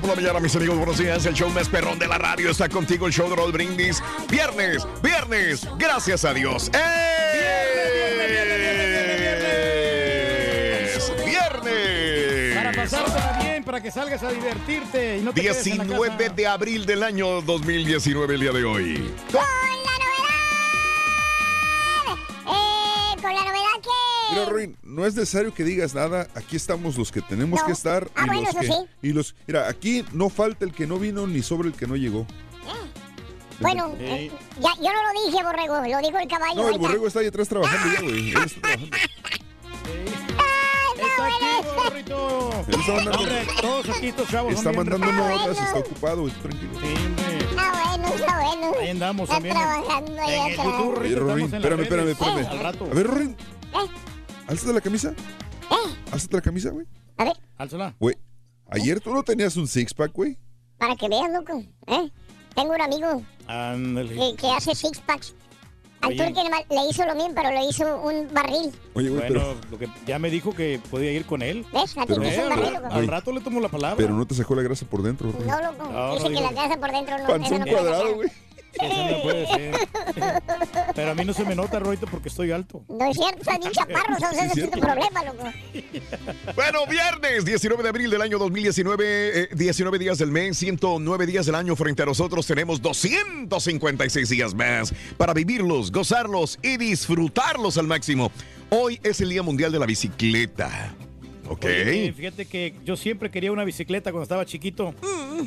Por la mañana, mis amigos. Buenos días. El show más perrón de la radio está contigo. El show de Raúl Brindis. Viernes, viernes. Gracias a Dios. ¡Es viernes! Para pasártela bien, para que salgas a divertirte y no te quedes en la 19 casa. de abril del año 2019, el día de hoy. Mira, Ruin, no es necesario que digas nada. Aquí estamos los que tenemos No. que estar. Ah, y bueno, los eso que, sí. Y los, mira, aquí no falta el que no vino ni sobre el que no llegó. Bueno, eh, ya, yo no lo dije, Borrego, lo dijo el caballo. No, el borrego está ahí atrás trabajando ya, güey. Él está trabajando. Está aquí, está Hombre, todos aquí estos chavos está mandando notas, está ocupado, güey, tranquilo. Sí. Está bueno, está bueno. Ahí andamos Está también. trabajando ahí atrás. Espérame, espérame, espérame. Al rato. A ver, Rorín, ¿Eh? Alzate la camisa. ¿Eh? Alzate la camisa, güey. A ver, Álzala. Güey, ayer tú no tenías un six-pack, güey. para que veas, loco. ¿eh? Tengo un amigo Ándale. que, que hace six packs. Al Oye. turque nomás le hizo lo mismo, pero le hizo un barril. Oye, güey, Bueno, pero, lo que ya me dijo que podía ir con él. ¿Ves? A ti Pero- te hizo un barril, al, loco. al rato le tomo la palabra. pero no te sacó la grasa por dentro, Rorín. No, loco. No, Dice no que digo. la casa por dentro no. eso Panzón no puede cuadrado, güey. Eso no puede ser. Pero a mí no se me nota, Roito, porque estoy alto. No es cierto, estás bien chaparro, o sea, ese es tu problema, loco. Bueno, viernes 19 de abril del año 2019, eh, 19 días del mes, 109 días del año frente a nosotros. Tenemos 256 días más para vivirlos, gozarlos y disfrutarlos al máximo. Hoy es el Día Mundial de la Bicicleta. ¿Ok? Oye, fíjate que yo siempre quería una bicicleta cuando estaba chiquito.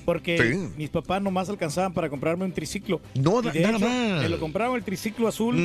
Porque Sí. mis papás nomás alcanzaban para comprarme un triciclo. No, Y de nada hecho, más. Me lo compraron el triciclo azul.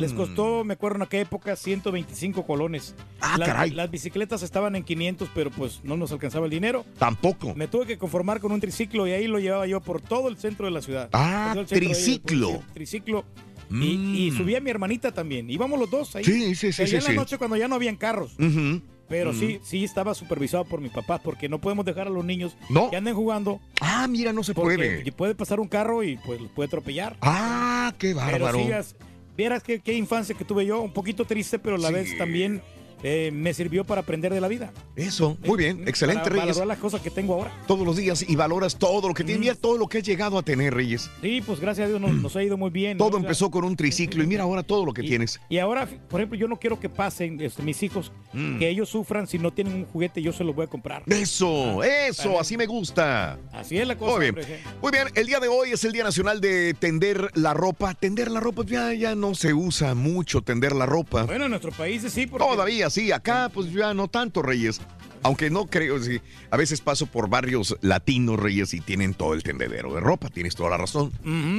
Les costó, me acuerdo en aquella época, 125 colones. Ah, Las- caray. Las bicicletas estaban en 500, pero pues no nos alcanzaba el dinero. Tampoco. Me tuve que conformar con un triciclo y ahí lo llevaba yo por todo el centro de la ciudad. Ah, ahí, triciclo. el Triciclo. Y, y Mm. subí a mi hermanita también. Íbamos los dos ahí. Sí, sí, sí, Pero sí, ya en sí. la noche cuando ya no habían carros. Ujú. Pero sí, sí estaba supervisado por mis papás porque no podemos dejar a los niños No. que anden jugando Ah, mira, no se puede. puede pasar un carro y pues los puede atropellar. Ah, qué pero bárbaro. sí, as- vieras qué, qué infancia que tuve yo, un poquito triste, pero a la Sí. vez también eh, me sirvió para aprender de la vida. Eso, muy bien, Eh, excelente, para Reyes. valorar las cosas que tengo ahora. Todos los días y valoras todo lo que tienes, mira todo lo que has llegado a tener, Reyes. Sí, pues gracias a Dios nos, nos ha ido muy bien. Todo ¿no? empezó con un triciclo y mira ahora todo lo que Y- tienes. Y ahora, por ejemplo, yo no quiero que pasen este, mis hijos, Mm. que ellos sufran si no tienen un juguete, yo se los voy a comprar. Eso, eso, Vale. así me gusta. Así es la cosa. Muy bien. hombre, sí. Muy bien, el día de hoy es el Día Nacional de Tender la Ropa. Tender la ropa ya, ya no se usa mucho, tender la ropa. Bueno, en nuestro país sí, porque Todavía, sí, acá pues ya no tanto, Reyes. Aunque no creo, sí, a veces paso por barrios latinos, Reyes, y tienen todo el tendedero de ropa. Tienes toda la razón.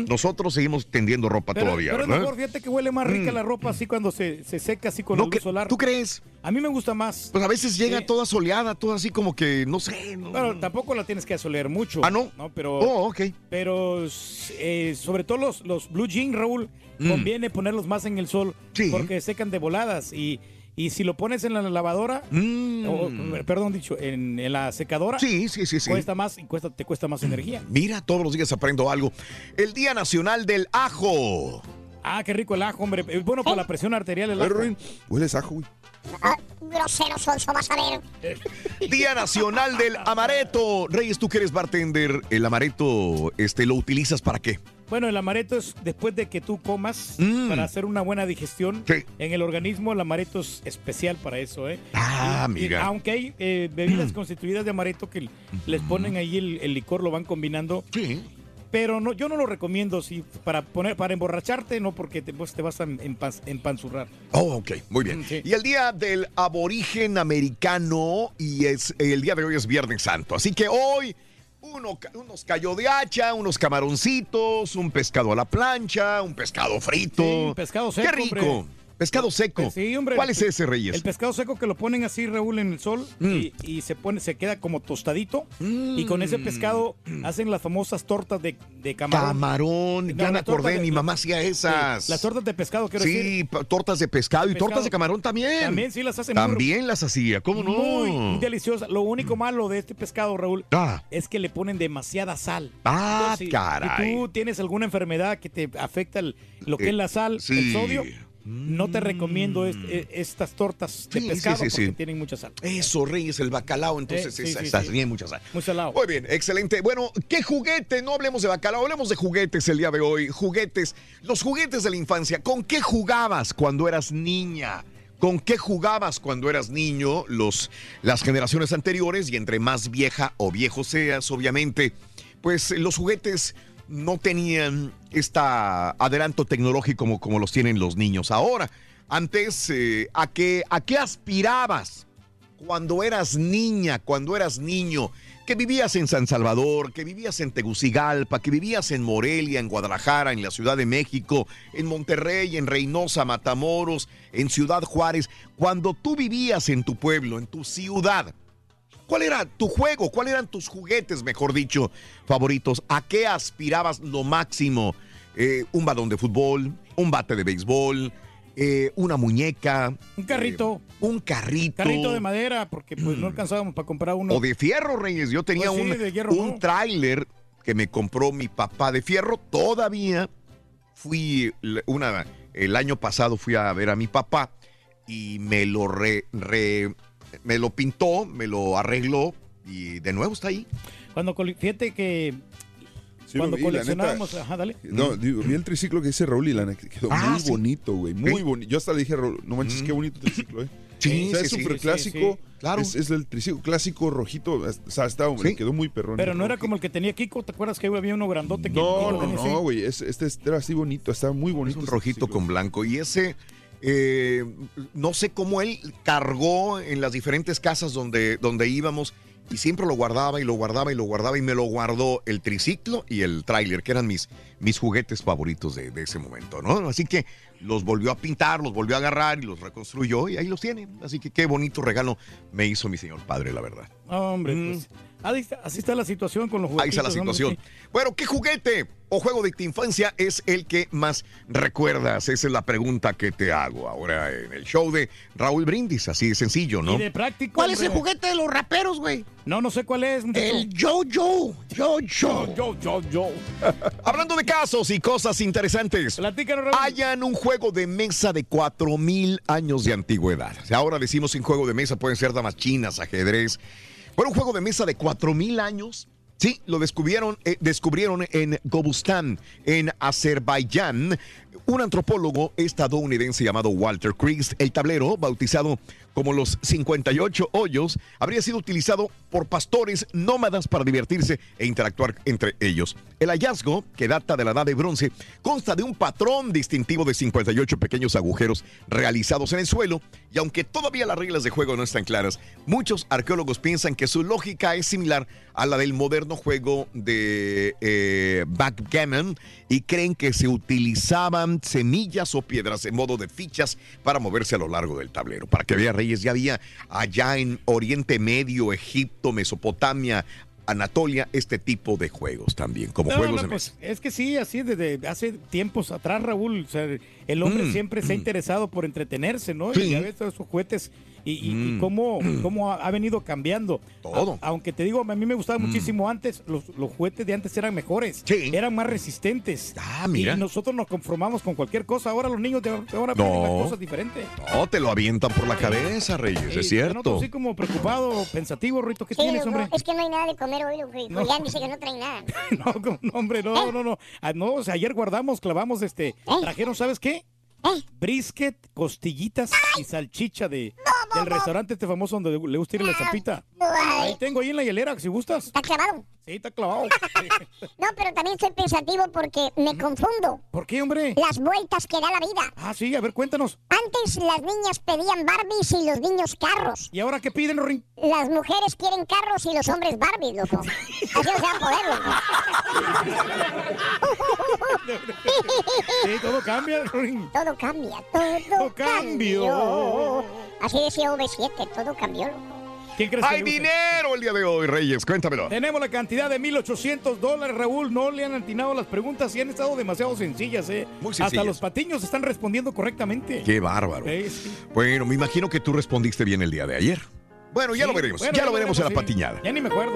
Nosotros seguimos tendiendo ropa Pero, todavía, pero es ¿verdad? mejor, fíjate que huele más rica Mm. la ropa así cuando se, se seca así con No que- luz solar. ¿Tú crees? A mí me gusta más. Pues a veces llega Sí. toda soleada, toda así como que, no sé. No, Bueno, tampoco la tienes que asolear mucho. Ah, ¿no? pero, Oh, ok. pero eh, sobre todo los, los blue jean, Raúl, Mm. conviene ponerlos más en el sol Sí. porque secan de voladas. Y, y si lo pones en la lavadora, Mm. o, perdón, dicho, en, en la secadora, Sí, sí, sí, sí. cuesta más y cuesta, te cuesta más energía. Mira, todos los días aprendo algo. El Día Nacional del Ajo. Ah, qué rico el ajo, hombre. Es bueno para la presión arterial el ver, ajo. Hueles ajo, güey. Ah, grosero, sonso, vas a ver. Día Nacional del Amareto. Reyes, tú que eres bartender, el amareto, este, ¿lo utilizas para qué? Bueno, el amaretto es después de que tú comas Mm. para hacer una buena digestión Sí. en el organismo. El amaretto es especial para eso, ¿eh? Ah, Y- y mira. aunque hay eh, bebidas constituidas de amaretto que les ponen ahí el, el licor, lo van combinando. Sí. Pero no, yo no lo recomiendo si para poner para emborracharte, no porque te, pues, te vas a empan- empanzurrar. Oh, ok, muy bien. Mm, sí. Y el día del aborigen americano y es el día de hoy es Viernes Santo. Así que hoy uno, unos callo de hacha, unos camaroncitos, un pescado a la plancha, un pescado frito. Sí, pescado seco, Qué rico. hombre. Pescado seco. Sí, hombre. ¿Cuál es ese, Reyes? El pescado seco que lo ponen así, Raúl, en el sol Mm. y, y se pone, se queda como tostadito. Y con ese pescado hacen las famosas tortas de, de camarón. Camarón, No, ya me acordé, de- mi mamá hacía esas. Sí, las tortas de pescado, quiero decir. Sí, tortas de pescado y Pescado. tortas de camarón también. También sí las hacen muy- También las hacía, ¿cómo no? Muy, muy deliciosas. Lo único malo de este pescado, Raúl, Ah. es que le ponen demasiada sal. Ah, Entonces, si- caray. Si tú tienes alguna enfermedad que te afecta el- lo que Eh, es la sal, sí. el sodio, no te recomiendo est- eh, estas tortas de Sí, sí, pescado sí, porque sí. tienen mucha sal. Eso, Reyes, el bacalao, entonces Eh, sí, esa- sí, esa- sí. bien mucha sal. Muy salado. Muy bien, excelente. Bueno, ¿qué juguete? No hablemos de bacalao, hablemos de juguetes el día de hoy. Juguetes, los juguetes de la infancia. ¿Con qué jugabas cuando eras niña? ¿Con qué jugabas cuando eras niño? Los, las generaciones anteriores y entre más vieja o viejo seas, obviamente, pues los juguetes no tenían este adelanto tecnológico como, los tienen los niños ahora. Antes, eh, ¿a, qué, ¿a qué aspirabas? cuando eras niña, cuando eras niño, que vivías en San Salvador, que vivías en Tegucigalpa, que vivías en Morelia, en Guadalajara, en la Ciudad de México, en Monterrey, en Reynosa, Matamoros, en Ciudad Juárez, cuando tú vivías en tu pueblo, en tu ciudad. ¿Cuál era tu juego? ¿Cuáles eran tus juguetes, mejor dicho, favoritos? ¿A qué aspirabas lo máximo? Eh, un balón de fútbol, un bate de béisbol, eh, una muñeca. Un carrito. eh, un carrito. Carrito de madera, porque pues no alcanzábamos para comprar uno. O de fierro, Reyes. Yo tenía Pues sí, un, hierro, un ¿no? tráiler que me compró mi papá de fierro. Todavía fui una el año pasado fui a ver a mi papá y me lo re- re- me lo pintó, me lo arregló y de nuevo está ahí. Cuando fíjate que Sí, cuando vi, coleccionábamos, neta. ajá, dale. No, digo, vi el triciclo que dice Raúl y la neta quedó Ah, muy sí. bonito, güey. Muy bonito. Yo hasta le dije a Raúl, no manches, Mm. qué bonito triciclo, eh. Sí, o sea, sí, es súper sí, clásico. sí. Claro. Es, es el triciclo clásico rojito. O sea, está, Sí. le quedó muy perrón. Pero no era como el que tenía Kiko, ¿te acuerdas que había uno grandote que No, Kiko no, tenía no, güey. es- Este era así bonito. Estaba muy Es bonito. un ese rojito triciclo. con blanco. Y ese, eh, no sé cómo él cargó en las diferentes casas donde, donde íbamos y siempre lo guardaba y lo guardaba y lo guardaba y me lo guardó el triciclo y el tráiler, que eran mis, mis juguetes favoritos de, de ese momento, ¿no? Así que los volvió a pintar, los volvió a agarrar y los reconstruyó y ahí los tiene. Así que qué bonito regalo me hizo mi señor padre, la verdad. Hombre, Mm. pues, ahí está- así está la situación con los Ahí está la situación. hombre. Bueno, ¿qué juguete o juego de tu infancia es el que más recuerdas? Esa es la pregunta que te hago ahora en el show de Raúl Brindis. Así de sencillo, ¿no? Y de práctico. ¿Cuál es el juguete de los raperos, güey? No, no sé cuál es. muchacho. El Yo-Yo. Yo-Yo. Yo, yo, yo. Hablando de casos y cosas interesantes. Platícanos, Raúl. Hayan un juego de mesa de 4000 años de antigüedad. O sea, ahora decimos en juego de mesa pueden ser damas chinas, ajedrez. Pero un juego de mesa de 4000 años. Sí, lo descubrieron, eh, descubrieron en Gobustán, en Azerbaiyán, un antropólogo estadounidense llamado Walter Christ. El tablero, bautizado como los 58 hoyos, habría sido utilizado por pastores nómadas para divertirse e interactuar entre ellos. El hallazgo, que data de la edad de bronce, consta de un patrón distintivo de 58 pequeños agujeros realizados en el suelo, y aunque todavía las reglas de juego no están claras, muchos arqueólogos piensan que su lógica es similar a la del moderno juego de eh, backgammon y creen que se utilizaban semillas o piedras en modo de fichas para moverse a lo largo del tablero. Para que vea, Reyes, ya había allá en Oriente Medio, Egipto, Mesopotamia, Anatolia, este tipo de juegos también, como No, juegos no, de pues, mesa. es que sí, así desde hace tiempos atrás, Raúl, o sea, el hombre Mm, siempre se ha mm. interesado por entretenerse, ¿no? Sí. Y ya ves todos esos juguetes y, y- y Mm. cómo, cómo ha, ha venido cambiando. Todo. A- aunque te digo, a mí me gustaba Mm. muchísimo antes, los, los juguetes de antes eran mejores, eran más resistentes. Ah, mira. Y nosotros nos conformamos con cualquier cosa. Ahora los niños de ahora No. cosas diferentes. No, te lo avientan por la cabeza, Reyes, Sí, es cierto. así como preocupado, pensativo, Rito, ¿qué Sí, tienes, hombre? es que no hay nada de comer hoy, loco, y No. Julián dice que no trae nada. No, no, hombre, no, no, no. Ah, no, o sea, ayer guardamos, clavamos este. Trajeron, ¿sabes qué? Brisket, costillitas y salchicha de, del restaurante este famoso donde le gusta ir a la zapita. Ahí tengo ahí en la hielera, si gustas. ¿Está clavado? Sí, está clavado. No, pero también estoy pensativo porque me confundo. ¿Por qué, hombre? Las vueltas que da la vida. Ah, sí, a ver, cuéntanos. Antes las niñas pedían Barbies y los niños carros. ¿Y ahora qué piden, Rorín? Las mujeres quieren carros y los hombres Barbies, loco. Así no se va a poder, Sí, todo cambia, Rorín. Todo cambia, todo cambió. Así decía V7, todo cambió, loco. ¿Quién crees que ¡Hay dinero el día de hoy, Reyes! Cuéntamelo. Tenemos la cantidad de 1.800 dólares, Raúl. No le han atinado las preguntas y han estado demasiado sencillas, ¿eh? Muy Hasta sencillas. los patiños están respondiendo correctamente. ¡Qué bárbaro! Sí, sí. Bueno, me imagino que tú respondiste bien el día de ayer. Bueno, ya Sí, lo veremos. bueno, ya lo veremos en la sí. patiñada. Ya ni me acuerdo.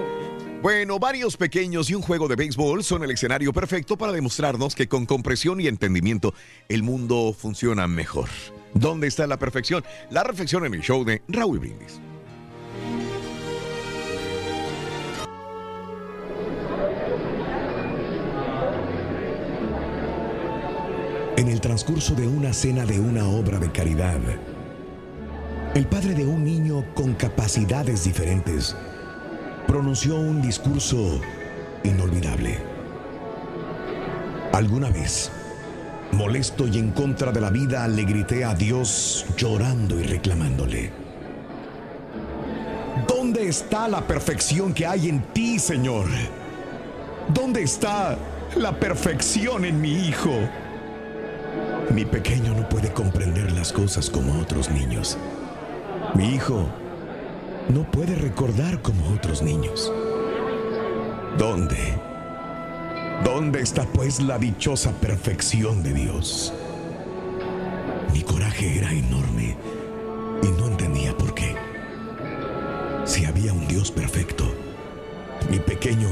Bueno, varios pequeños y un juego de béisbol son el escenario perfecto para demostrarnos que con comprensión y entendimiento el mundo funciona mejor. ¿Dónde está la perfección? La reflexión en el show de Raúl Brindis. En el transcurso de una cena de una obra de caridad, el padre de un niño con capacidades diferentes pronunció un discurso inolvidable. Alguna vez, molesto y en contra de la vida, le grité a Dios llorando y reclamándole. ¿Dónde está la perfección que hay en ti, Señor? ¿Dónde está la perfección en mi hijo? Mi pequeño no puede comprender las cosas como otros niños. Mi hijo no puede recordar como otros niños. ¿Dónde? ¿Dónde está pues la dichosa perfección de Dios? Mi coraje era enorme y no entendía por qué. Si había un Dios perfecto, mi pequeño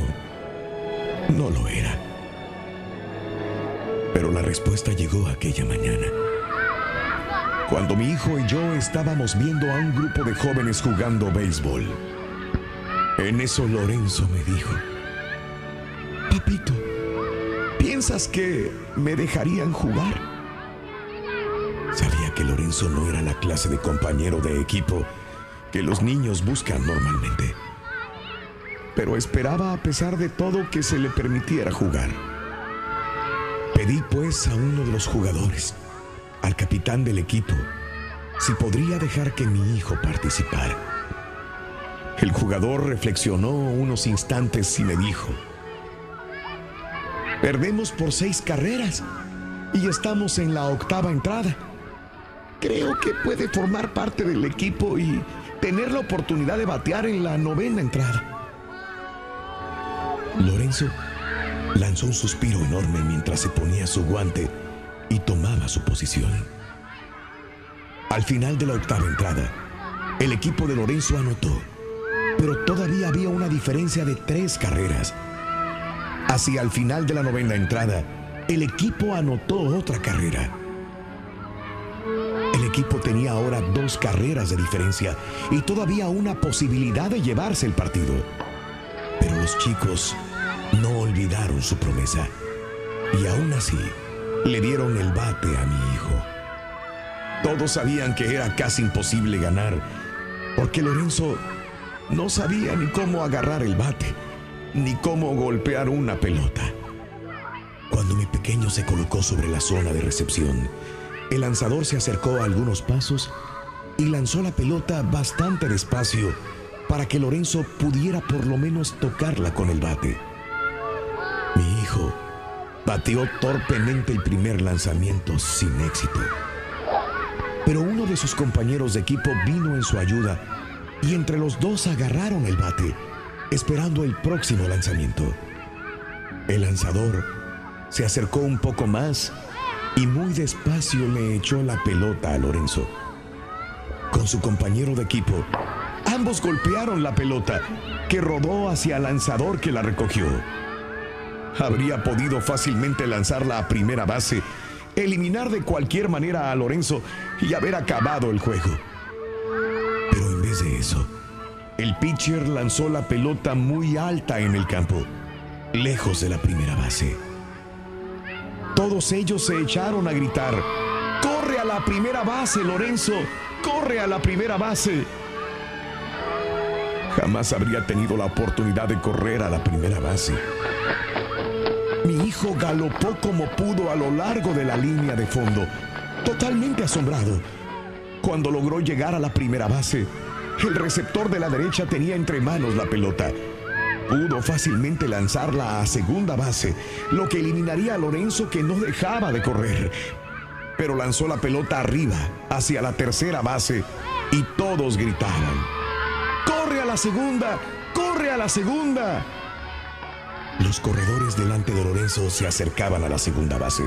no lo era. Pero la respuesta llegó aquella mañana. Cuando mi hijo y yo estábamos viendo a un grupo de jóvenes jugando béisbol. En eso Lorenzo me dijo, Papito, ¿piensas que me dejarían jugar? Sabía que Lorenzo no era la clase de compañero de equipo que los niños buscan normalmente. Pero esperaba a pesar de todo que se le permitiera jugar. Pedí pues a uno de los jugadores, al capitán del equipo, si podría dejar que mi hijo participara. El jugador reflexionó unos instantes y me dijo, perdemos por seis carreras y estamos en la octava entrada. Creo que puede formar parte del equipo y tener la oportunidad de batear en la novena entrada. Lorenzo lanzó un suspiro enorme mientras se ponía su guante y tomaba su posición. Al final de la octava entrada, el equipo de Lorenzo anotó, pero todavía había una diferencia de tres carreras. Hacia el final de la novena entrada, el equipo anotó otra carrera. El equipo tenía ahora dos carreras de diferencia y todavía una posibilidad de llevarse el partido. Pero los chicos no olvidaron su promesa y aún así le dieron el bate a mi hijo. Todos sabían que era casi imposible ganar, porque Lorenzo no sabía ni cómo agarrar el bate, ni cómo golpear una pelota. Cuando mi pequeño se colocó sobre la zona de recepción, el lanzador se acercó a algunos pasos y lanzó la pelota bastante despacio para que Lorenzo pudiera por lo menos tocarla con el bate. Mi hijo bateó torpemente el primer lanzamiento sin éxito. Pero uno de sus compañeros de equipo vino en su ayuda y entre los dos agarraron el bate, esperando el próximo lanzamiento. El lanzador se acercó un poco más y muy despacio le echó la pelota a Lorenzo. Con su compañero de equipo, ambos golpearon la pelota, que rodó hacia el lanzador que la recogió. Habría podido fácilmente lanzarla a primera base, eliminar de cualquier manera a Lorenzo y haber acabado el juego. Pero en vez de eso, el pitcher lanzó la pelota muy alta en el campo, lejos de la primera base. Todos ellos se echaron a gritar, ¡Corre a la primera base, Lorenzo! ¡Corre a la primera base! Jamás habría tenido la oportunidad de correr a la primera base. Mi hijo galopó como pudo a lo largo de la línea de fondo, totalmente asombrado. Cuando logró llegar a la primera base, el receptor de la derecha tenía entre manos la pelota. Pudo fácilmente lanzarla a segunda base, lo que eliminaría a Lorenzo que no dejaba de correr. Pero lanzó la pelota arriba, hacia la tercera base, y todos gritaban. ¡Corre a la segunda! ¡Corre a la segunda! Los corredores delante de Lorenzo se acercaban a la segunda base.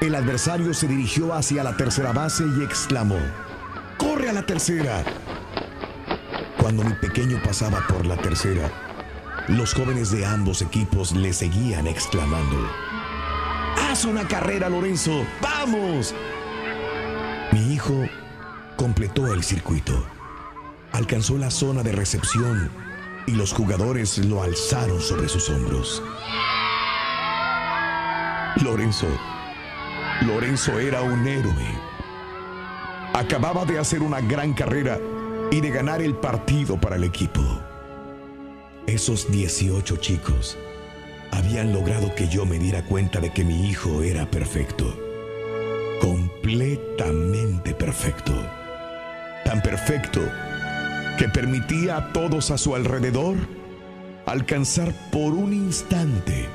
El adversario se dirigió hacia la tercera base y exclamó, ¡Corre a la tercera! Cuando mi pequeño pasaba por la tercera, los jóvenes de ambos equipos le seguían exclamando, ¡Haz una carrera, Lorenzo! ¡Vamos! Mi hijo completó el circuito. Alcanzó la zona de recepción y los jugadores lo alzaron sobre sus hombros. Lorenzo, Lorenzo era un héroe. Acababa de hacer una gran carrera y de ganar el partido para el equipo. Esos 18 chicos habían logrado que yo me diera cuenta de que mi hijo era perfecto. Completamente perfecto. Tan perfecto que permitía a todos a su alrededor alcanzar por un instante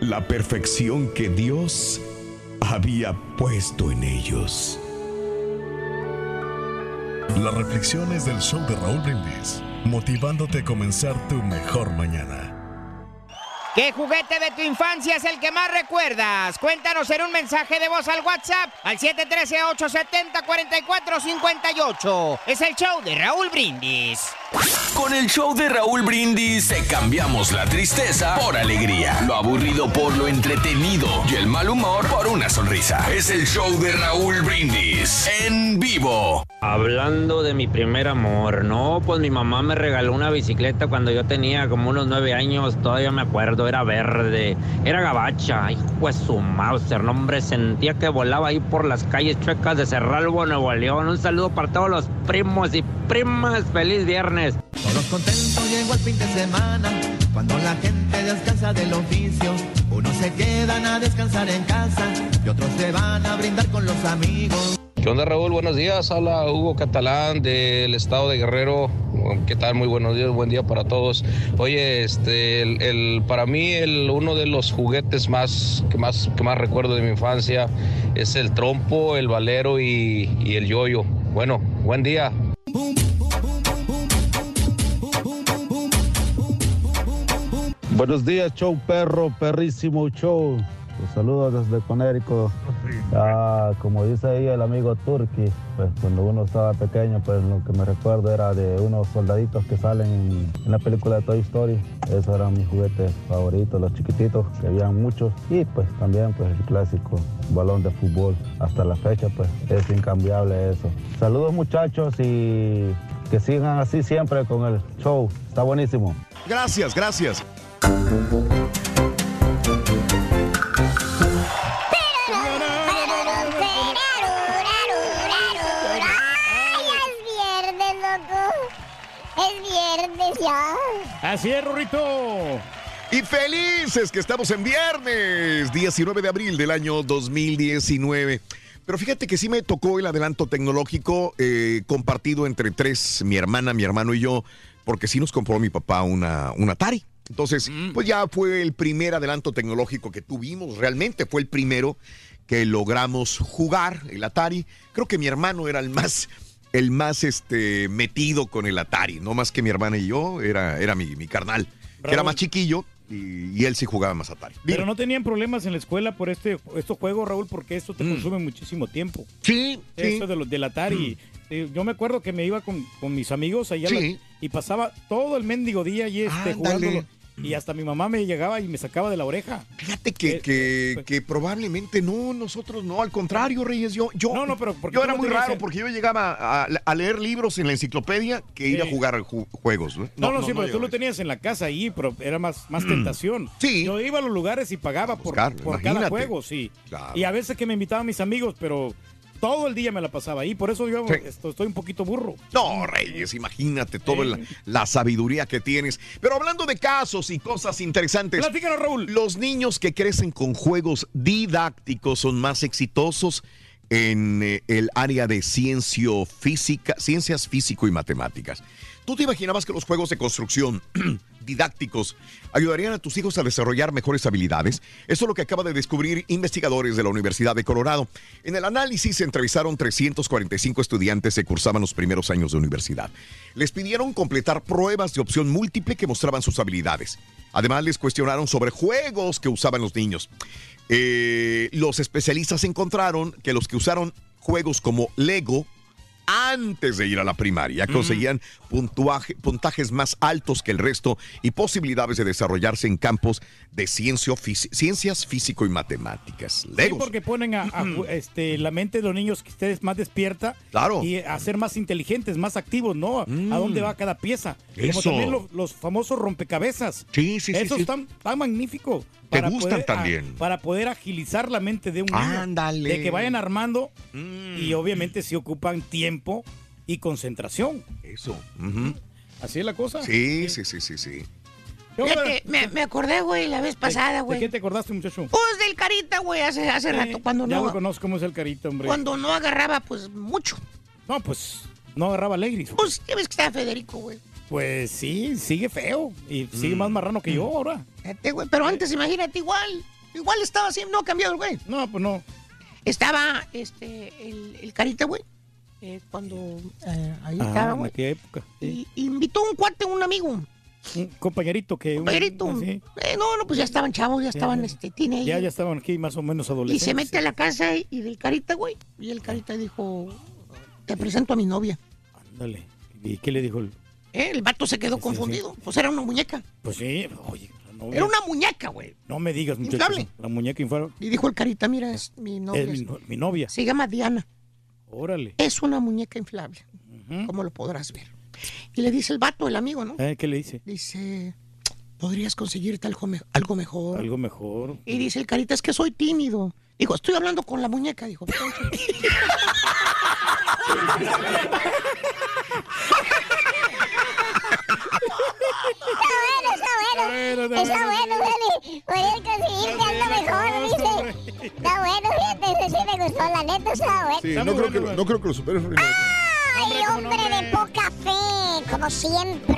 la perfección que Dios había puesto en ellos. Las reflexiones del show de Raúl Brindis, motivándote a comenzar tu mejor mañana. ¿Qué juguete de tu infancia es el que más recuerdas? Cuéntanos en un mensaje de voz al WhatsApp al 713-870-4458. Es el show de Raúl Brindis. Con el show de Raúl Brindis cambiamos la tristeza por alegría, lo aburrido por lo entretenido y el mal humor por una sonrisa. Es el show de Raúl Brindis en vivo. Hablando de mi primer amor, no, pues mi mamá me regaló una bicicleta cuando yo tenía como unos nueve años, todavía me acuerdo, era verde, era gabacha, hijo de su Mauser, no hombre, sentía que volaba ahí por las calles chuecas de Cerralbo, Nuevo León. Un saludo para todos los primos y primas, feliz viernes. Todos contentos llegó el fin de semana, cuando la gente descansa del oficio. Unos se quedan a descansar en casa y otros se van a brindar con los amigos. ¿Qué onda Raúl? Buenos días. Habla Hugo Catalán del estado de Guerrero. ¿Qué tal? Muy buenos días, buen día para todos. Oye, este, el, el- para mí el, uno de los juguetes más que, más que más recuerdo de mi infancia es el trompo, el valero y, y el yoyo. Bueno, buen día. Buenos días, show perro, perrísimo show. Los saludos desde Conérico. Ah, como dice ahí el amigo Turki, pues cuando uno estaba pequeño, pues lo que me recuerdo era de unos soldaditos que salen en, en la película de Toy Story. Esos eran mis juguetes favoritos, los chiquititos, que habían muchos. Y pues también pues el clásico balón de fútbol. Hasta la fecha pues es incambiable eso. Saludos muchachos y que sigan así siempre con el show. Está buenísimo. Gracias, gracias. Así es, Rurito. Y felices que estamos en viernes, 19 de abril del año 2019. Pero fíjate que sí me tocó el adelanto tecnológico eh, compartido entre tres, mi hermana, mi hermano y yo, porque sí nos compró mi papá una, una Atari. Entonces, pues ya fue el primer adelanto tecnológico que tuvimos, realmente fue el primero que logramos jugar, el Atari. Creo que mi hermano era el más, el más este, metido con el Atari, no más que mi hermana y yo, era, era mi, mi carnal, que era más chiquillo y, y él sí jugaba más Atari. Pero no tenían problemas en la escuela por este estos juegos, Raúl, porque esto te consume muchísimo tiempo. Mm. Sí, Eso de los del Atari. Eh, Yo me acuerdo que me iba con, con mis amigos allá la- Sí. y pasaba todo el mendigo día y este, jugándolo. Y hasta mi mamá me llegaba y me sacaba de la oreja. Fíjate que, que, que probablemente no, nosotros no, al contrario, Reyes, yo, yo, No, no, pero porque yo era no muy raro porque yo llegaba a, a leer libros en la enciclopedia que ir a jugar ju- juegos. ¿no? No, no, sí, pero tú lo tenías en la casa ahí, pero era más, más tentación. Sí. Yo iba a los lugares y pagaba por, Buscar, por cada juego, sí. Claro. Y a veces que me invitaban mis amigos, pero todo el día me la pasaba ahí. Por eso yo Sí. estoy un poquito burro. No, Reyes, imagínate toda la, la sabiduría que tienes. Pero hablando de casos y cosas interesantes. Platícanos, Raúl. Los niños que crecen con juegos didácticos son más exitosos en eh, el área de ciencio física, ciencias físico y matemáticas. ¿Tú te imaginabas que los juegos de construcción didácticos ayudarían a tus hijos a desarrollar mejores habilidades? Eso es lo que acaba de descubrir investigadores de la Universidad de Colorado. En el análisis se entrevistaron 345 estudiantes que cursaban los primeros años de universidad. Les pidieron completar pruebas de opción múltiple que mostraban sus habilidades. Además, les cuestionaron sobre juegos que usaban los niños. Eh, los especialistas encontraron que los que usaron juegos como Lego antes de ir a la primaria conseguían puntuaje- puntajes más altos que el resto y posibilidades de desarrollarse en campos de ciencio ciencias físico y matemáticas. Sí, Legos. porque ponen a, este, la mente de los niños que estés más despierta Claro. y a ser más inteligentes, más activos, ¿no? A dónde va cada pieza. Como Eso. también lo- los famosos rompecabezas. Sí, sí, sí, Esos sí. están tan magníficos. Te para gustan poder- también. a- para poder agilizar la mente de un niño. Ándale. De que vayan armando Mm. y obviamente si ocupan tiempo y concentración. Eso. Así es la cosa. Sí, sí, sí, sí, sí. Fíjate, me, me acordé, güey, la vez pasada, ¿De güey. qué te acordaste, muchacho? Pues del carita, güey, hace, hace rato, cuando ya no, lo conozco cómo es el carito, hombre. cuando no agarraba, pues, mucho. No, pues no agarraba alegres. Pues, ya ves que estaba Federico, güey. Pues sí, sigue feo. Y sigue Mm. más marrano que yo ahora. Güey, Pero antes, imagínate, igual. Igual estaba así, no ha cambiado el güey. No, pues no. Estaba, este, el, el carita, güey. eh, cuando eh, ahí Ah, estaba, güey. época. Y invitó un cuate, un amigo. Un compañerito que... Compañerito. Eh, no, no, pues ya estaban chavos, ya estaban, ya. este, teenagers. Ya, ya estaban aquí más o menos Y adolescentes. se mete a la casa y, y del carita, güey. Y el carita dijo, te presento a mi novia. Ándale. ¿Y qué le dijo el...? Eh, El vato se quedó Sí, sí, confundido. Pues era una muñeca. Pues sí, oye, Era una muñeca, güey. No me digas, muchachos. Inflable. La muñeca inflable. Y dijo el carita, mira, es mi novia. Es mi, no- mi novia. Se llama Diana. Órale. Es una muñeca inflable. Como lo podrás ver. Y le dice el vato, el amigo, ¿no? Eh, ¿Qué le dice? Dice, podrías conseguirte algo, me- algo mejor. Algo mejor. Y dice el carita, es que soy tímido. Dijo, estoy hablando con la muñeca. Dijo, Está bueno, está bueno. Está bueno, Dani. Podrías conseguirte algo mejor, dice. Está bueno, fíjate, ese sí me gustó, la neta está bueno. Sí, no creo, que, lo- no creo que lo supere. Ay, hombre de poca fe, como siempre.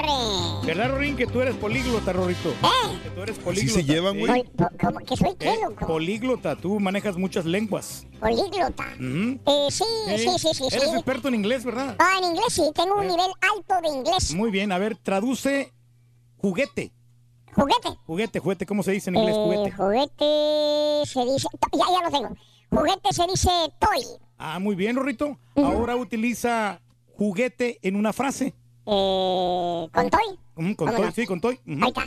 ¿Verdad, Rorín, que tú eres políglota, Rorito? ¿Eh? Que tú eres políglota. se llevan, güey. ¿Cómo que soy qué, Eh, loco? políglota, tú manejas muchas lenguas. Políglota. Eh, sí, Eh, sí, sí, sí, sí. Eres experto en inglés, ¿verdad? Ah, en inglés sí, tengo un nivel alto de inglés. Muy bien, a ver, traduce juguete. Juguete. Juguete, juguete, ¿cómo se dice en inglés Eh, juguete? juguete se dice. Ya, ya lo tengo. Juguete se dice toy. Ah, muy bien, Rorrito. Ahora utiliza juguete en una frase. Eh, ¿Con toy? Mm, con ¿Cómo toy, no? sí, con toy. Ahí está.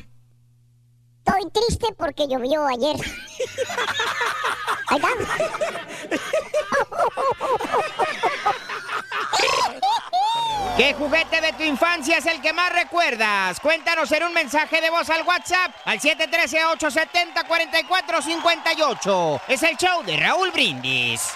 Estoy triste porque llovió ayer. Ahí está. ¿Qué juguete de tu infancia es el que más recuerdas? Cuéntanos en un mensaje de voz al WhatsApp al 713-870-4458. Es el show de Raúl Brindis.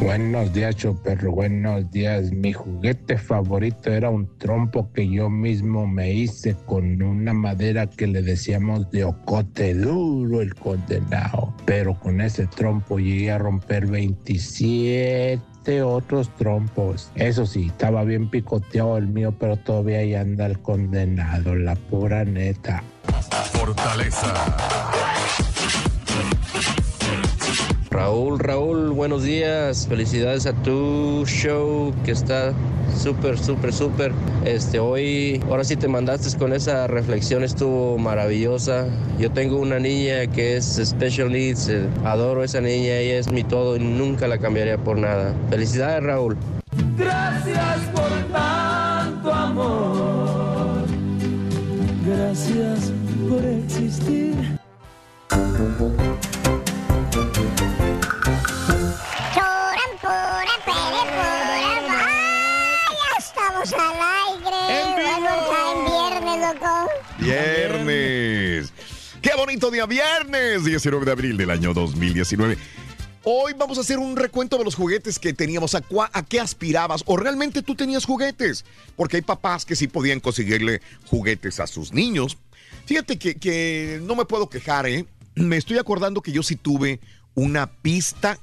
Buenos días, perro. Buenos días. Mi juguete favorito era un trompo que yo mismo me hice con una madera que le decíamos de ocote duro, el condenado. Pero con ese trompo llegué a romper 27 otros trompos. Eso sí, estaba bien picoteado el mío, pero todavía ahí anda el condenado, la pura neta. Fortaleza. Raúl, Raúl, buenos días. Felicidades a tu show que está súper, súper, súper. Este, hoy, ahora sí te mandaste con esa reflexión, estuvo maravillosa. Yo tengo una niña que es special needs, eh, adoro esa niña, ella es mi todo y nunca la cambiaría por nada. Felicidades, Raúl. Gracias por tanto amor. Gracias por existir. Estamos al aire! Bueno, en viernes, loco. Viernes. Qué bonito día viernes, 19 de abril del año 2019. Hoy vamos a hacer un recuento de los juguetes que teníamos, a, cua- a qué aspirabas o realmente tú tenías juguetes, porque hay papás que sí podían conseguirle juguetes a sus niños. Fíjate que, que no me puedo quejar, ¿eh? Me estoy acordando que yo sí tuve una pista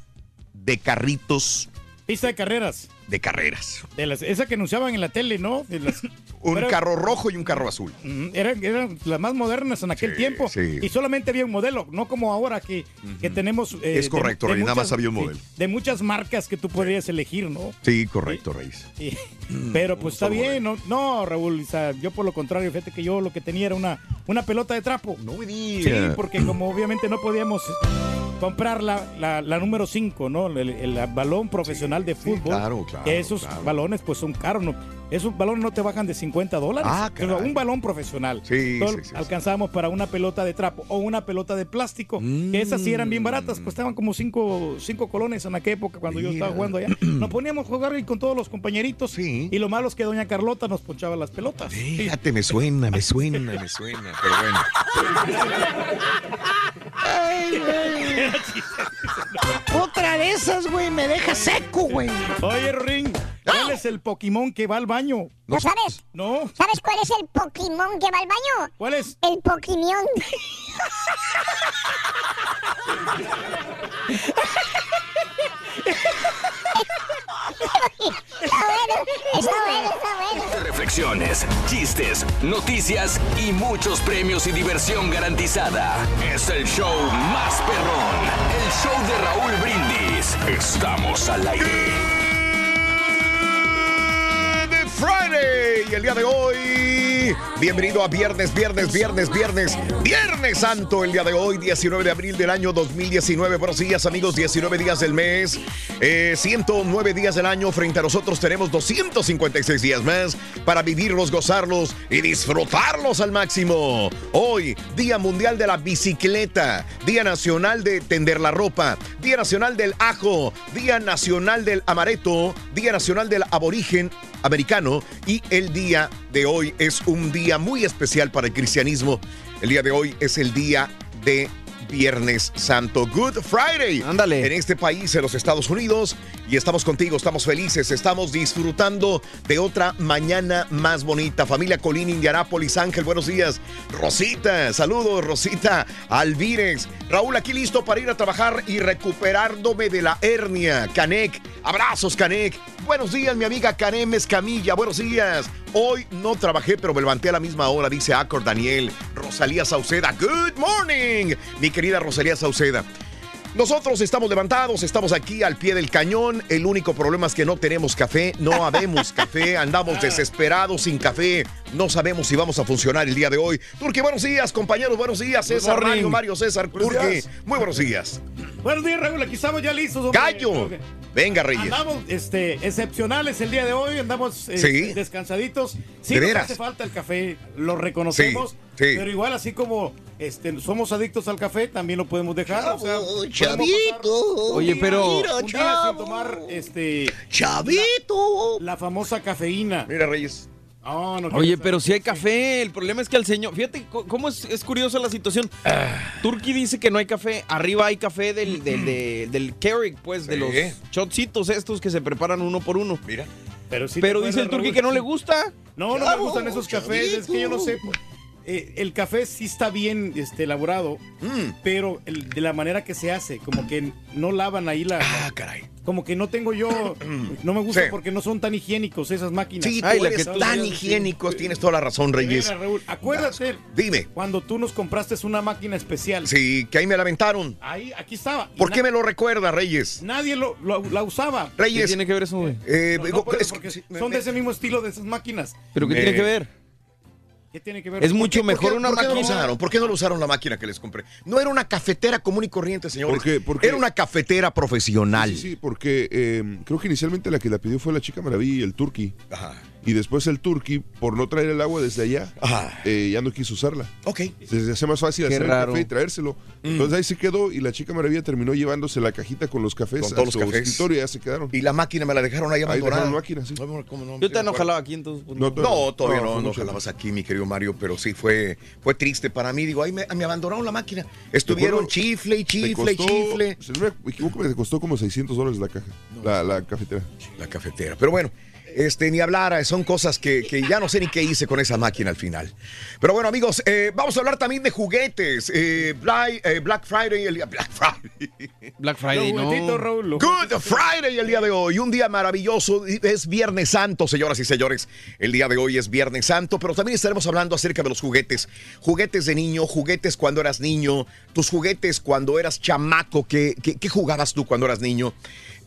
de carritos Pista de carreras. De carreras. De las, esa que anunciaban en la tele, ¿no? De las- Un carro rojo y un carro azul. Eran, eran las más modernas en aquel tiempo. sí. Y solamente había un modelo, no como ahora que, que tenemos. eh, Es correcto, Rey, nada más había un sí, modelo. de muchas marcas que tú podrías elegir, ¿no? Sí, correcto, Reis. Sí. Pero pues está bien, ¿no? No, Raúl, o sea, yo por lo contrario, fíjate que yo lo que tenía era una, una pelota de trapo. No me Sí, digas. porque como obviamente no podíamos comprar la, la, la número 5, ¿no? El, el balón profesional de fútbol. claro, claro, esos claro. balones pues son caros, ¿no? Esos balones no te bajan de 50 dólares. Ah, Pero un balón profesional. Sí, Entonces, sí, sí, alcanzábamos para una pelota de trapo o una pelota de plástico. Que esas sí eran bien baratas, costaban como 5 cinco colones en aquella época cuando yo estaba jugando allá. Nos poníamos a jugar ahí con todos los compañeritos. Y lo malo es que doña Carlota nos ponchaba las pelotas. Fíjate, me suena, me suena, me suena. Pero bueno. Ay, güey. Otra de esas, güey, me deja seco, güey. Oye, Ring, ¿cuál es el Pokémon que va al baño? ¿No sabes? No. ¿Sabes cuál es el Pokémon que va al baño? ¿Cuál es? El Pokémon. está bueno, está bueno, está bueno. Reflexiones, chistes, noticias y muchos premios y diversión garantizada. Es el show más perrón, el show de Raúl Brindis. Estamos al aire. Friday. Y el día de hoy, bienvenido a Viernes, Viernes, Viernes, Viernes, Viernes Santo. El día de hoy, 19 de abril del año 2019. Buenos días, amigos. 19 días del mes, eh, 109 días del año. Frente a nosotros tenemos 256 días más para vivirlos, gozarlos y disfrutarlos al máximo. Hoy, Día Mundial de la Bicicleta, Día Nacional de Tender la Ropa, Día Nacional del Ajo, Día Nacional del Amareto, Día Nacional del Aborigen americano y el día de hoy es un día muy especial para el cristianismo. El día de hoy es el día de Viernes Santo, Good Friday. Ándale. En este país, en los Estados Unidos. Y estamos contigo, estamos felices, estamos disfrutando de otra mañana más bonita. Familia Colín, Indianápolis, Ángel, buenos días. Rosita, saludos, Rosita. Alvírez. Raúl, aquí listo para ir a trabajar y recuperándome de la hernia. Canek, abrazos, Canek. Buenos días, mi amiga Karen Escamilla. Buenos días. Hoy no trabajé, pero me levanté a la misma hora, dice Acor Daniel. Rosalía Sauceda. Good morning, mi querida Rosalía Sauceda. Nosotros estamos levantados, estamos aquí al pie del cañón. El único problema es que no tenemos café, no habemos café, andamos desesperados sin café. No sabemos si vamos a funcionar el día de hoy. Turki, buenos días, compañeros, buenos días. César. Mario, Mario, César, días. muy buenos días. Buenos días, Raúl. Aquí estamos ya listos. hombre. ¡Gallo! Venga, Reyes. Andamos este, excepcionales el día de hoy, andamos eh, Sí. descansaditos. Sí, ¿De nos veras? hace falta el café, lo reconocemos. Sí, sí. Pero igual, así como este, somos adictos al café, también lo podemos dejar. o sea, podemos chavito. pasar un Oye, día- pero- un Mira, día chavo. sin tomar este, Chavito. La, la famosa cafeína. Mira, Reyes. No, no Oye, pero si hay café, el problema es que al señor, fíjate cómo es, es curiosa la situación. Turkey dice que no hay café, arriba hay café del, del, de- del Keurig, pues, de los shotcitos estos que se preparan uno por uno. Mira. Pero, sí Pero dice el Turkey Raúl, que no le gusta. No, no me gustan esos cafés, es que yo no sé. pues, eh, el café sí está bien este, elaborado, Mm. pero el- de la manera que se hace, como que no lavan ahí la. Ah, caray. Como que no tengo yo, no me gusta Sí. porque no son tan higiénicos esas máquinas. Sí, tú eres tan higiénico, tienes toda la razón, Reyes. Raúl, acuérdate. Dime. Cuando tú nos compraste una máquina especial. Sí, que ahí me la aventaron. Ahí, aquí estaba. ¿Por qué me lo recuerda, Reyes? Nadie lo, lo- la usaba. Reyes. ¿Qué tiene que ver eso, güey? Eh, No, no, son me- de ese mismo estilo de esas máquinas. ¿Pero qué Me- tiene que ver? ¿Qué tiene que ver? Es ¿Por mucho qué- mejor ¿Por qué- una por qué no lo máquina. usaron? ¿Por qué no lo usaron la máquina que les compré? No era una cafetera común y corriente, señores. Porque- porque- Era una cafetera profesional. Sí, sí, porque eh, creo que inicialmente la que la pidió fue la chica Maravilla y el Turkey. Ajá. Y después el Turkey, por no traer el agua desde allá, eh, ya no quiso usarla. Ok. Se hacía más fácil Qué hacer raro. el café y traérselo. Mm. Entonces ahí se quedó y la chica Maravilla terminó llevándose la cajita con los cafés Con a todos los su cafés. escritorio y ya se quedaron. Y la máquina me la dejaron ahí abandonada. la máquina, sí. ¿Cómo no? Yo te no jalaba aquí entonces. pues, No, No, todavía no, no, mucho. jalabas aquí, mi querido Mario, pero sí fue, fue triste para mí. Digo, ahí me, me abandonaron la máquina. Estuvieron acuerdo, chifle y chifle y chifle. Si no me equivoco, me costó como 600 dólares la caja, la, la cafetera. La cafetera. Pero bueno, este, ni hablar, son cosas que, que ya no sé ni qué hice con esa máquina al final. Pero bueno, amigos, eh, vamos a hablar también de juguetes. Eh, Black, eh, Black Friday, el día Black Friday. Black Friday, no. Raúl, Good Friday el día de hoy, un día maravilloso, es Viernes Santo, señoras y señores, el día de hoy es Viernes Santo, pero también estaremos hablando acerca de los juguetes, juguetes de niño, juguetes cuando eras niño, tus juguetes cuando eras chamaco, ¿qué, qué, qué jugabas tú cuando eras niño?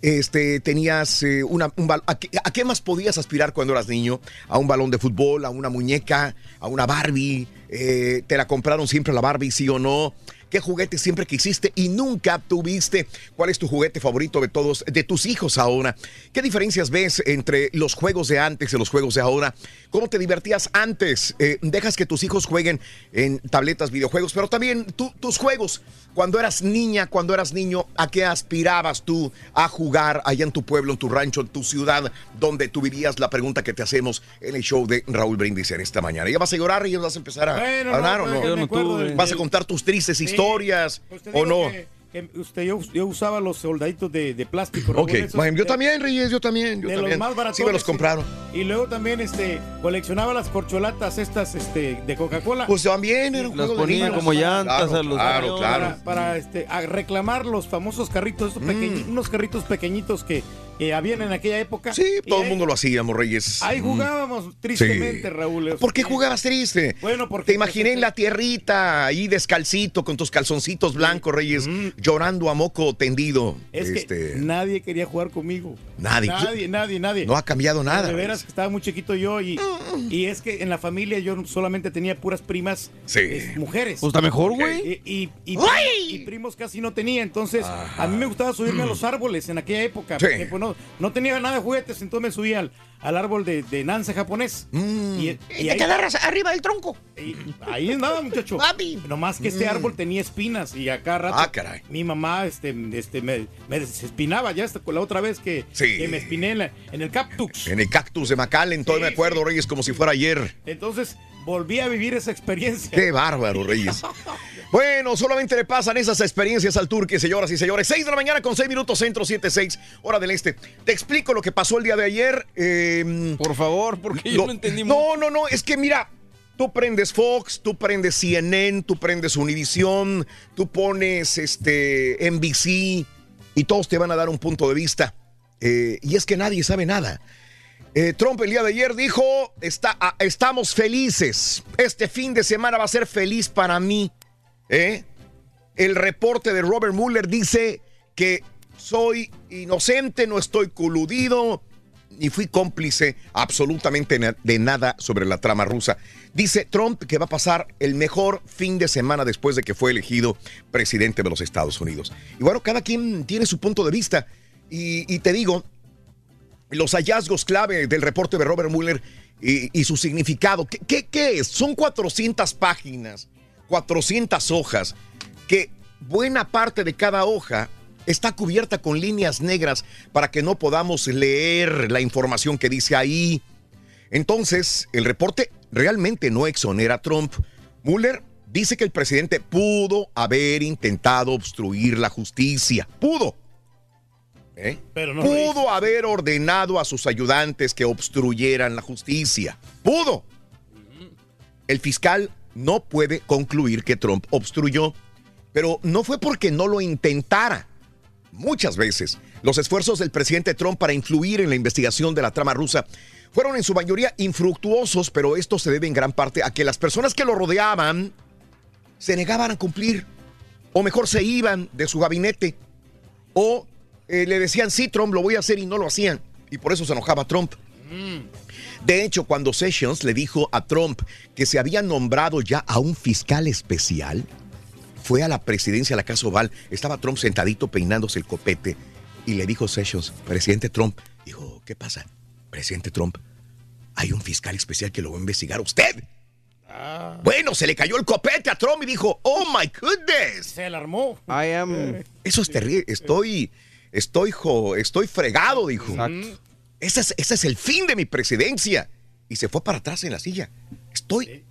Este, tenías eh, una, un ¿a qué, a qué más podías aspirar cuando eras niño? ¿A un balón de fútbol, a una muñeca, a una Barbie? Eh, ¿Te la compraron siempre la Barbie, sí o no? ¿Qué juguete siempre quisiste y nunca tuviste? ¿Cuál es tu juguete favorito de todos, de tus hijos ahora? ¿Qué diferencias ves entre los juegos de antes y los juegos de ahora? ¿Cómo te divertías antes? Eh, ¿Dejas que tus hijos jueguen en tabletas, videojuegos? Pero también tú- tus juegos, cuando eras niña, cuando eras niño, ¿a qué aspirabas tú a jugar allá en tu pueblo, en tu rancho, en tu ciudad, donde tú vivías? La pregunta que te hacemos en el show de Raúl Brindis en esta mañana. ¿Ya vas a llorar y ya vas a empezar a Bueno, no, hablar o no? ¿Vas a contar tus tristes Sí. Historias o no? que- que usted, yo, yo usaba los soldaditos de, de plástico. Ok, esos yo de- también, Reyes, yo también, yo de también. los más baratos. Sí me los compraron. Y luego también este coleccionaba las corcholatas estas este, de Coca-Cola. Pues también era un Las juego de ponían como llantas Claro, a los claro, claro. Para, para, este, a reclamar los famosos carritos, estos Mm. unos carritos pequeñitos que, que habían en aquella época. Sí, todo el ahí- mundo lo hacíamos, Reyes. Ahí Mm. jugábamos tristemente, Sí. Raúl. ¿Por qué jugabas triste? Bueno, porque Te imaginé en la tierrita, ahí descalcito, con tus calzoncitos blancos, Reyes, llorando a moco tendido. Mm. Es este, que nadie quería jugar conmigo. Nadie. Nadie, nadie, nadie. No ha cambiado nada. De veras Reyes. que estaba muy chiquito yo y, y es que en la familia yo solamente tenía puras primas Sí. eh, mujeres. Pues está mejor, güey. Y, y- y primos, y primos casi no tenía, entonces a mí me gustaba subirme a los árboles en aquella época, Sí. porque pues, no, no tenía nada de juguetes, entonces me subía al, al árbol de, de Nance japonés. Mm. Y, y ahí, arriba del tronco. y ahí andaba, muchacho. Papi. Nomás que este árbol tenía espinas y acá rato Mm. Ah, caray. mi mamá este, este, me, me desespinaba ya hasta la otra vez que, Sí. que me espiné en, la- en el cactus. En el cactus de McAllen, todo Sí, me acuerdo, Reyes, como si fuera ayer. Entonces volví a vivir esa experiencia. Qué bárbaro, Reyes. Bueno, solamente le pasan esas experiencias al turque, señoras y señores. 6 de la mañana con 6 minutos, centro 7-6, hora del este. Te explico lo que pasó el día de ayer. eh, Por favor, porque yo no entendí mucho. No, no, no, es que mira, tú prendes Fox, tú prendes CNN, tú prendes Univision, tú pones este NBC y todos te van a dar un punto de vista. Eh, y es que nadie sabe nada. Eh, Trump el día de ayer dijo, está, ah, estamos felices. Este fin de semana va a ser feliz para mí. ¿Eh? El reporte de Robert Mueller dice que soy inocente, no estoy coludido, ni fui cómplice absolutamente de nada sobre la trama rusa. Dice Trump que va a pasar el mejor fin de semana después de que fue elegido presidente de los Estados Unidos. Y bueno, cada quien tiene su punto de vista. Y te digo, los hallazgos clave del reporte de Robert Mueller y, y su significado. ¿Qué, qué, qué es? Son 400 páginas, 400 hojas, que buena parte de cada hoja está cubierta con líneas negras para que no podamos leer la información que dice ahí. Entonces, el reporte realmente no exonera a Trump. Mueller dice que el presidente pudo haber intentado obstruir la justicia. Pudo. ¿Eh? Pero no lo Pudo haber ordenado a sus ayudantes que obstruyeran la justicia. Pudo. El fiscal no puede concluir que Trump obstruyó, pero no fue porque no lo intentara. Muchas veces los esfuerzos del presidente Trump para influir en la investigación de la trama rusa fueron en su mayoría infructuosos, pero esto se debe en gran parte a que las personas que lo rodeaban se negaban a cumplir, o mejor se iban de su gabinete, o eh, le decían, sí, Trump, lo voy a hacer y no lo hacían, y por eso se enojaba Trump. De hecho, cuando Sessions le dijo a Trump que se había nombrado ya a un fiscal especial, fue a la presidencia, a la Casa Oval, estaba Trump sentadito peinándose el copete y le dijo Sessions, presidente Trump, dijo, ¿qué pasa? Presidente Trump, hay un fiscal especial que lo va a investigar a usted. Bueno, se le cayó el copete a Trump y dijo, oh my goodness. Se alarmó. I am. Eso es terrible. Estoy, estoy, jo- estoy fregado, dijo. Ese es, ese es el fin de mi presidencia. Y se fue para atrás en la silla. Estoy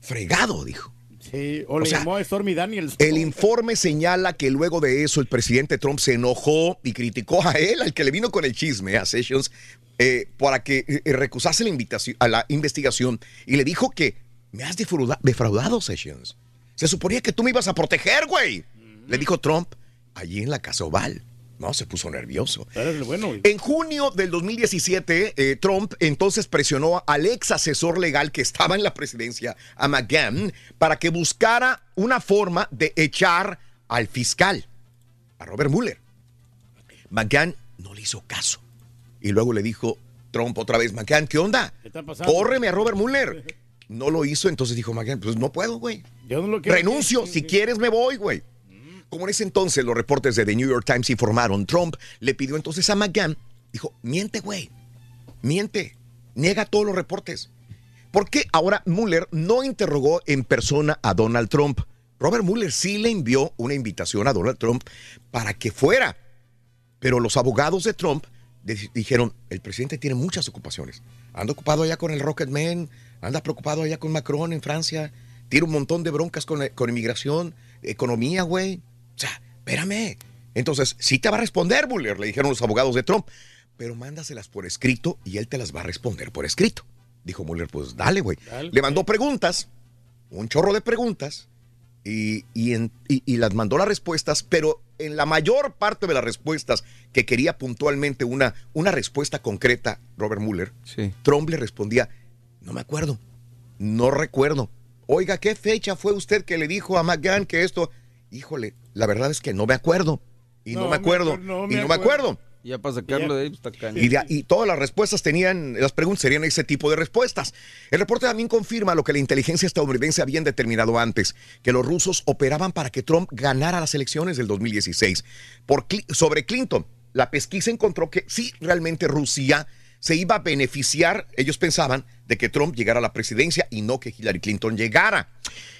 fregado, dijo. Sí, o, O le sea, llamó a Stormy Daniels. El informe señala que luego de eso el presidente Trump se enojó y criticó a él, al que le vino con el chisme, a Sessions, eh, para que eh, recusase la invitación, a la investigación y le dijo que me has defrauda- defraudado, Sessions. Se suponía que tú me ibas a proteger, güey. Le dijo Trump allí en la Casa Oval. No, se puso nervioso. bueno. En junio del 2017, eh, Trump entonces presionó al ex asesor legal que estaba en la presidencia, a McGahn, para que buscara una forma de echar al fiscal, a Robert Mueller. McGahn no le hizo caso. Y luego le dijo Trump otra vez, McGahn, ¿qué onda? ¿Qué está pasando? Córreme a Robert Mueller. No lo hizo, entonces dijo McGahn, pues no puedo, güey. Yo no lo quiero. Renuncio, si quieres me voy, güey. Como en ese entonces los reportes de The New York Times informaron, Trump le pidió entonces a McGahn, dijo, miente, güey, miente, niega todos los reportes. ¿Por qué ahora Mueller no interrogó en persona a Donald Trump? Robert Mueller sí le envió una invitación a Donald Trump para que fuera. Pero los abogados de Trump di- dijeron, el presidente tiene muchas ocupaciones. Anda ocupado allá con el Rocketman, anda preocupado allá con Macron en Francia, tiene un montón de broncas con, con inmigración, economía, güey. O sea, espérame. Entonces, sí te va a responder, Mueller, le dijeron los abogados de Trump, pero mándaselas por escrito y él te las va a responder por escrito. Dijo Mueller, pues dale, güey. Le mandó preguntas, un chorro de preguntas, y, y en- y- y las mandó las respuestas, pero en la mayor parte de las respuestas que quería puntualmente una, una respuesta concreta, Robert Mueller, Trump le respondía, no me acuerdo, no recuerdo. Oiga, ¿qué fecha fue usted que le dijo a McGahn que esto? Híjole, la verdad es que no me acuerdo. Y no, No me acuerdo. y no me acuerdo. Ya para sacarlo de ahí, pues, está cañón. Y, de- y todas las respuestas tenían, las preguntas serían ese tipo de respuestas. El reporte también confirma lo que la inteligencia estadounidense habían determinado antes, que los rusos operaban para que Trump ganara las elecciones del 2016. Por, Cli- sobre Clinton, la pesquisa encontró que sí, realmente Rusia se iba a beneficiar, ellos pensaban, de que Trump llegara a la presidencia y no que Hillary Clinton llegara.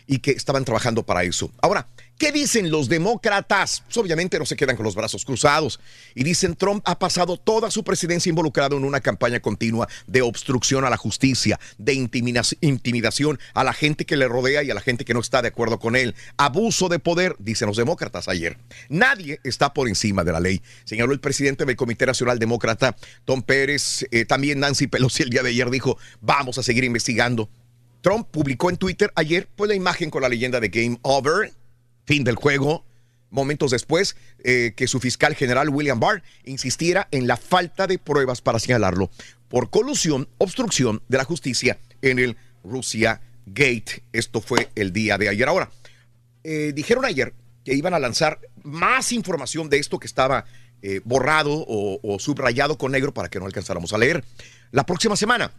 Y que estaban trabajando para eso. Ahora, ¿qué dicen los demócratas? Pues obviamente no se quedan con los brazos cruzados. Y dicen, Trump ha pasado toda su presidencia involucrado en una campaña continua de obstrucción a la justicia, de intimidación a la gente que le rodea y a la gente que no está de acuerdo con él. Abuso de poder, dicen los demócratas ayer. Nadie está por encima de la ley, señaló el presidente del Comité Nacional Demócrata, Tom Pérez. Eh, también Nancy Pelosi el día de ayer dijo, vamos a seguir investigando. Trump publicó en Twitter ayer pues, la imagen con la leyenda de Game Over, fin del juego. Momentos después, eh, que su fiscal general William Barr insistiera en la falta de pruebas para señalarlo por colusión, obstrucción de la justicia en el Rusia Gate. Esto fue el día de ayer. Ahora, eh, dijeron ayer que iban a lanzar más información de esto que estaba eh, borrado o, subrayado con negro para que no alcanzáramos a leer. La próxima semana,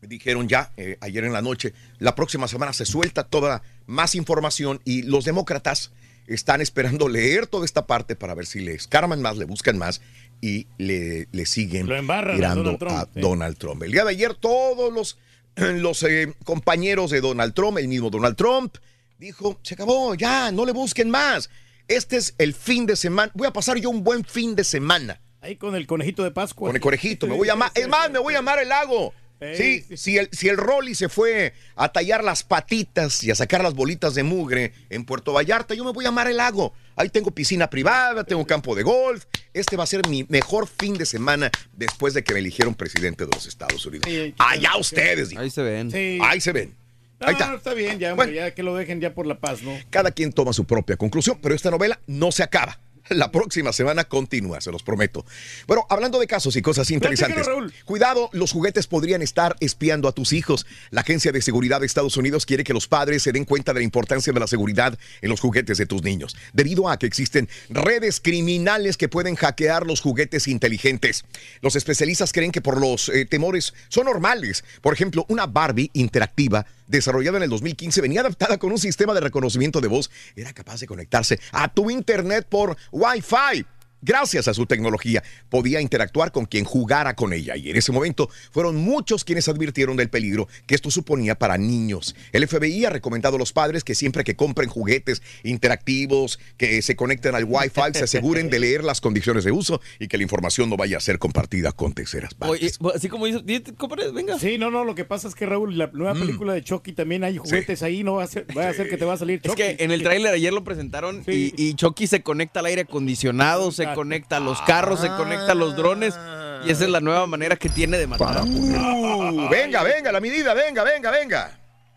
dijeron ya ayer en la noche, la próxima semana se suelta toda más información y los demócratas están esperando leer toda esta parte para ver si le escarman más, le buscan más y le, le siguen embarran a tirando Donald Trump, a sí. Donald Trump. El día de ayer todos los, los eh, compañeros de Donald Trump, el mismo Donald Trump, dijo, se acabó, ya, no le busquen más. Este es el fin de semana. Voy a pasar yo un buen fin de semana. Ahí con el conejito de Pascua. Con el conejito, me voy a llamar. Es más, me voy a llamar el lago. Sí, si el, si el Rolly se fue a tallar las patitas y a sacar las bolitas de mugre en Puerto Vallarta, yo me voy a amar el lago. Ahí tengo piscina privada, tengo campo de golf. Este va a ser mi mejor fin de semana después de que me eligieron presidente de los Estados Unidos. Allá ustedes. Ahí se ven. Sí. Ahí se ven. No, Ahí está. no, está bien, ya, hombre, ya que lo dejen ya por la paz, ¿no? Cada quien toma su propia conclusión, pero esta novela no se acaba. La próxima semana continúa, se los prometo. Bueno, hablando de casos y cosas interesantes. Cuidado, los juguetes podrían estar espiando a tus hijos. La Agencia de Seguridad de Estados Unidos quiere que los padres se den cuenta de la importancia de la seguridad en los juguetes de tus niños, debido a que existen redes criminales que pueden hackear los juguetes inteligentes. Los especialistas creen que por los eh, temores son normales. Por ejemplo, una Barbie interactiva desarrollada en el 2015 venía adaptada con un sistema de reconocimiento de voz. Era capaz de conectarse a tu internet por Wi-Fi. Gracias a su tecnología, podía interactuar con quien jugara con ella. Y en ese momento fueron muchos quienes advirtieron del peligro que esto suponía para niños. El FBI ha recomendado a los padres que siempre que compren juguetes interactivos, que se conecten al Wi-Fi, se aseguren de leer las condiciones de uso y que la información no vaya a ser compartida con terceras partes. Oye, así como dices, "Di- compre, venga. Sí, no, no, lo que pasa es que Raúl, la nueva película de Chucky también hay juguetes ahí, no va a, ser, va a hacer que te va a salir Es Chucky. que en el tráiler ayer lo presentaron y, y Chucky se conecta al aire acondicionado, se conecta a los carros, se conecta a los drones y esa es la nueva manera que tiene de matar. Uh, venga, venga, la medida, venga, venga, venga.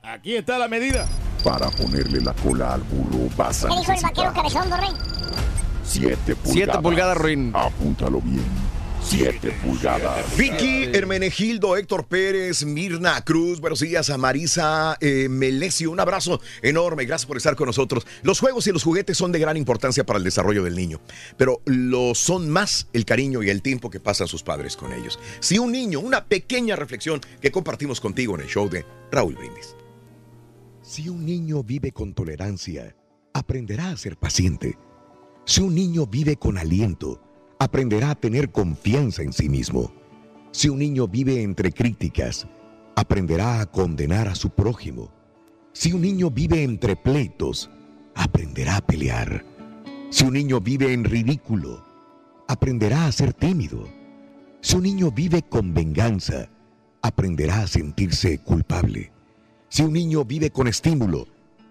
Aquí está la medida. Para ponerle la cola al burro vas a ¿Qué dijo el vaquero cabezondo, rey? 7 pulgadas. Siete pulgadas, Ruin. Apúntalo bien. 7 pulgadas. Vicky, Hermenegildo, Héctor Pérez, Mirna Cruz, buenos días a Marisa eh, Melesio, un abrazo enorme, gracias por estar con nosotros. Los juegos y los juguetes son de gran importancia para el desarrollo del niño, pero lo son más el cariño y el tiempo que pasan sus padres con ellos. Si un niño, una pequeña reflexión que compartimos contigo en el show de Raúl Brindis. Si un niño vive con tolerancia, aprenderá a ser paciente. Si un niño vive con aliento, aprenderá a tener confianza en sí mismo. Si un niño vive entre críticas, aprenderá a condenar a su prójimo. Si un niño vive entre pleitos, aprenderá a pelear. Si un niño vive en ridículo, aprenderá a ser tímido. Si un niño vive con venganza, aprenderá a sentirse culpable. Si un niño vive con estímulo,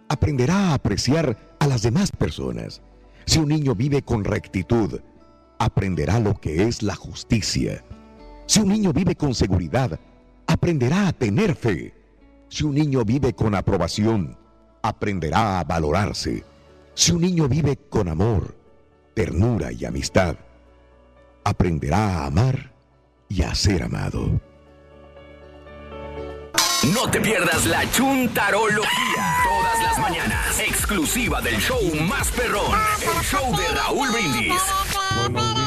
aprenderá a apreciar a las demás personas. Si un niño vive con rectitud, aprenderá lo que es la justicia. Si un niño vive con seguridad, aprenderá a tener fe. Si un niño vive con aprobación, aprenderá a valorarse. Si un niño vive con amor, ternura y amistad, aprenderá a amar y a ser amado. No te pierdas la chuntarología. Todas las mañanas. Exclusiva del show más perrón. El show de Raúl Brindis.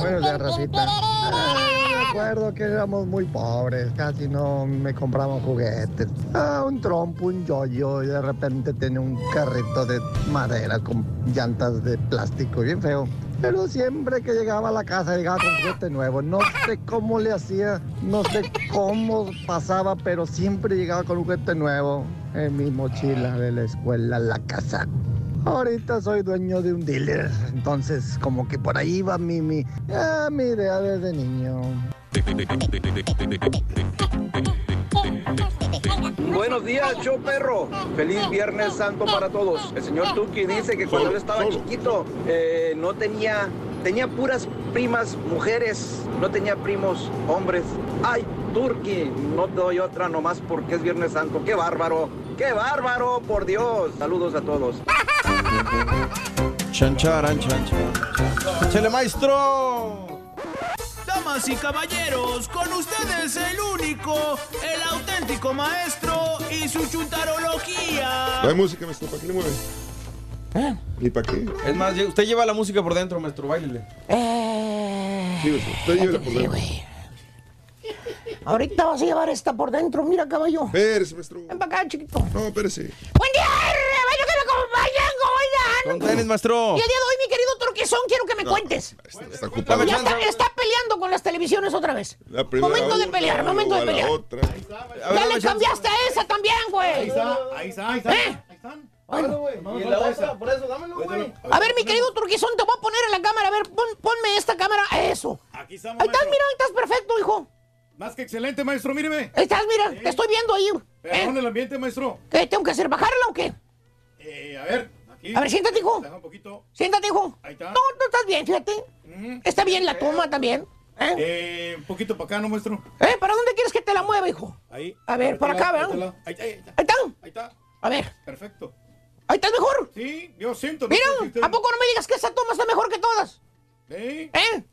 Buenos días, Rosita. Acuerdo que éramos muy pobres, casi no me compraban juguetes. Ah, un trompo, un yoyo, y de repente tenía un carrito de madera con llantas de plástico, bien feo. Pero siempre que llegaba a la casa llegaba con juguete nuevo. No sé cómo le hacía, no sé cómo pasaba, pero siempre llegaba con juguete nuevo en mi mochila de la escuela la casa. Ahorita soy dueño de un dealer, entonces como que por ahí va mi, mi, ah, mi idea desde niño. Buenos días, show perro. Feliz Viernes Santo para todos. El señor Tuki dice que cuando él estaba chiquito eh, no tenía, tenía puras primas mujeres, no tenía primos hombres. Ay, Turki, no te doy otra nomás porque es Viernes Santo. Qué bárbaro. ¡Qué bárbaro, por Dios! Saludos a todos. Chancharan, chanchan. ¡Échale, maestro! Damas y caballeros, con ustedes el único, el auténtico maestro y su chuntarología. No hay música, maestro. ¿Para qué le mueve? ¿Y para qué? Es más, usted lleva la música por dentro, maestro, bailele. Eh, Sí, maestro. Usted llévela por dentro. Ahorita vas a llevar esta por dentro, mira, caballo. Espérese, maestro. Ven para acá, chiquito. No, espérese. ¡Buen día, rebaño que me acompañan! ¿Cómo están? Con tenis, maestro. Y el día de hoy, mi querido Turquizón, quiero que me cuentes. Está ocupado. Ya está, está peleando con las televisiones otra vez. La primera Momento de pelear, momento de pelear. otra. Ya le cambiaste a esa también, güey. Ahí está, ahí está, ahí está. ¿Eh? Bueno, Y la otra, por eso, dámelo, güey. A ver, mi querido Turquizón, te voy a poner en la cámara. A ver, pon- ponme esta cámara. Eso. Aquí estamos, Ahí estás, mira, ahí estás perfecto, hijo. Más que excelente, maestro, míreme. Ahí estás, mira, te estoy viendo ahí. Perdón ¿Eh? el ambiente, maestro. ¿Qué tengo que hacer? ¿Bajarla o qué? Eh, a ver, aquí. A ver, siéntate, hijo. Deja un poquito. Siéntate, hijo. Ahí está. No, no estás bien, fíjate. Está bien la toma también. ¿Eh? Eh, un poquito para acá, ¿no, maestro? ¿Eh? ¿Para dónde quieres que te la mueva, hijo? Ahí. A ver, por este acá, ¿verdad? Ahí, ahí, ahí está. Ahí está. Ahí está. A ver, Perfecto. ahí estás mejor. Sí, yo siento. Mira, ¿a poco no me digas que esa toma está mejor que todas? Sí. ¿Eh?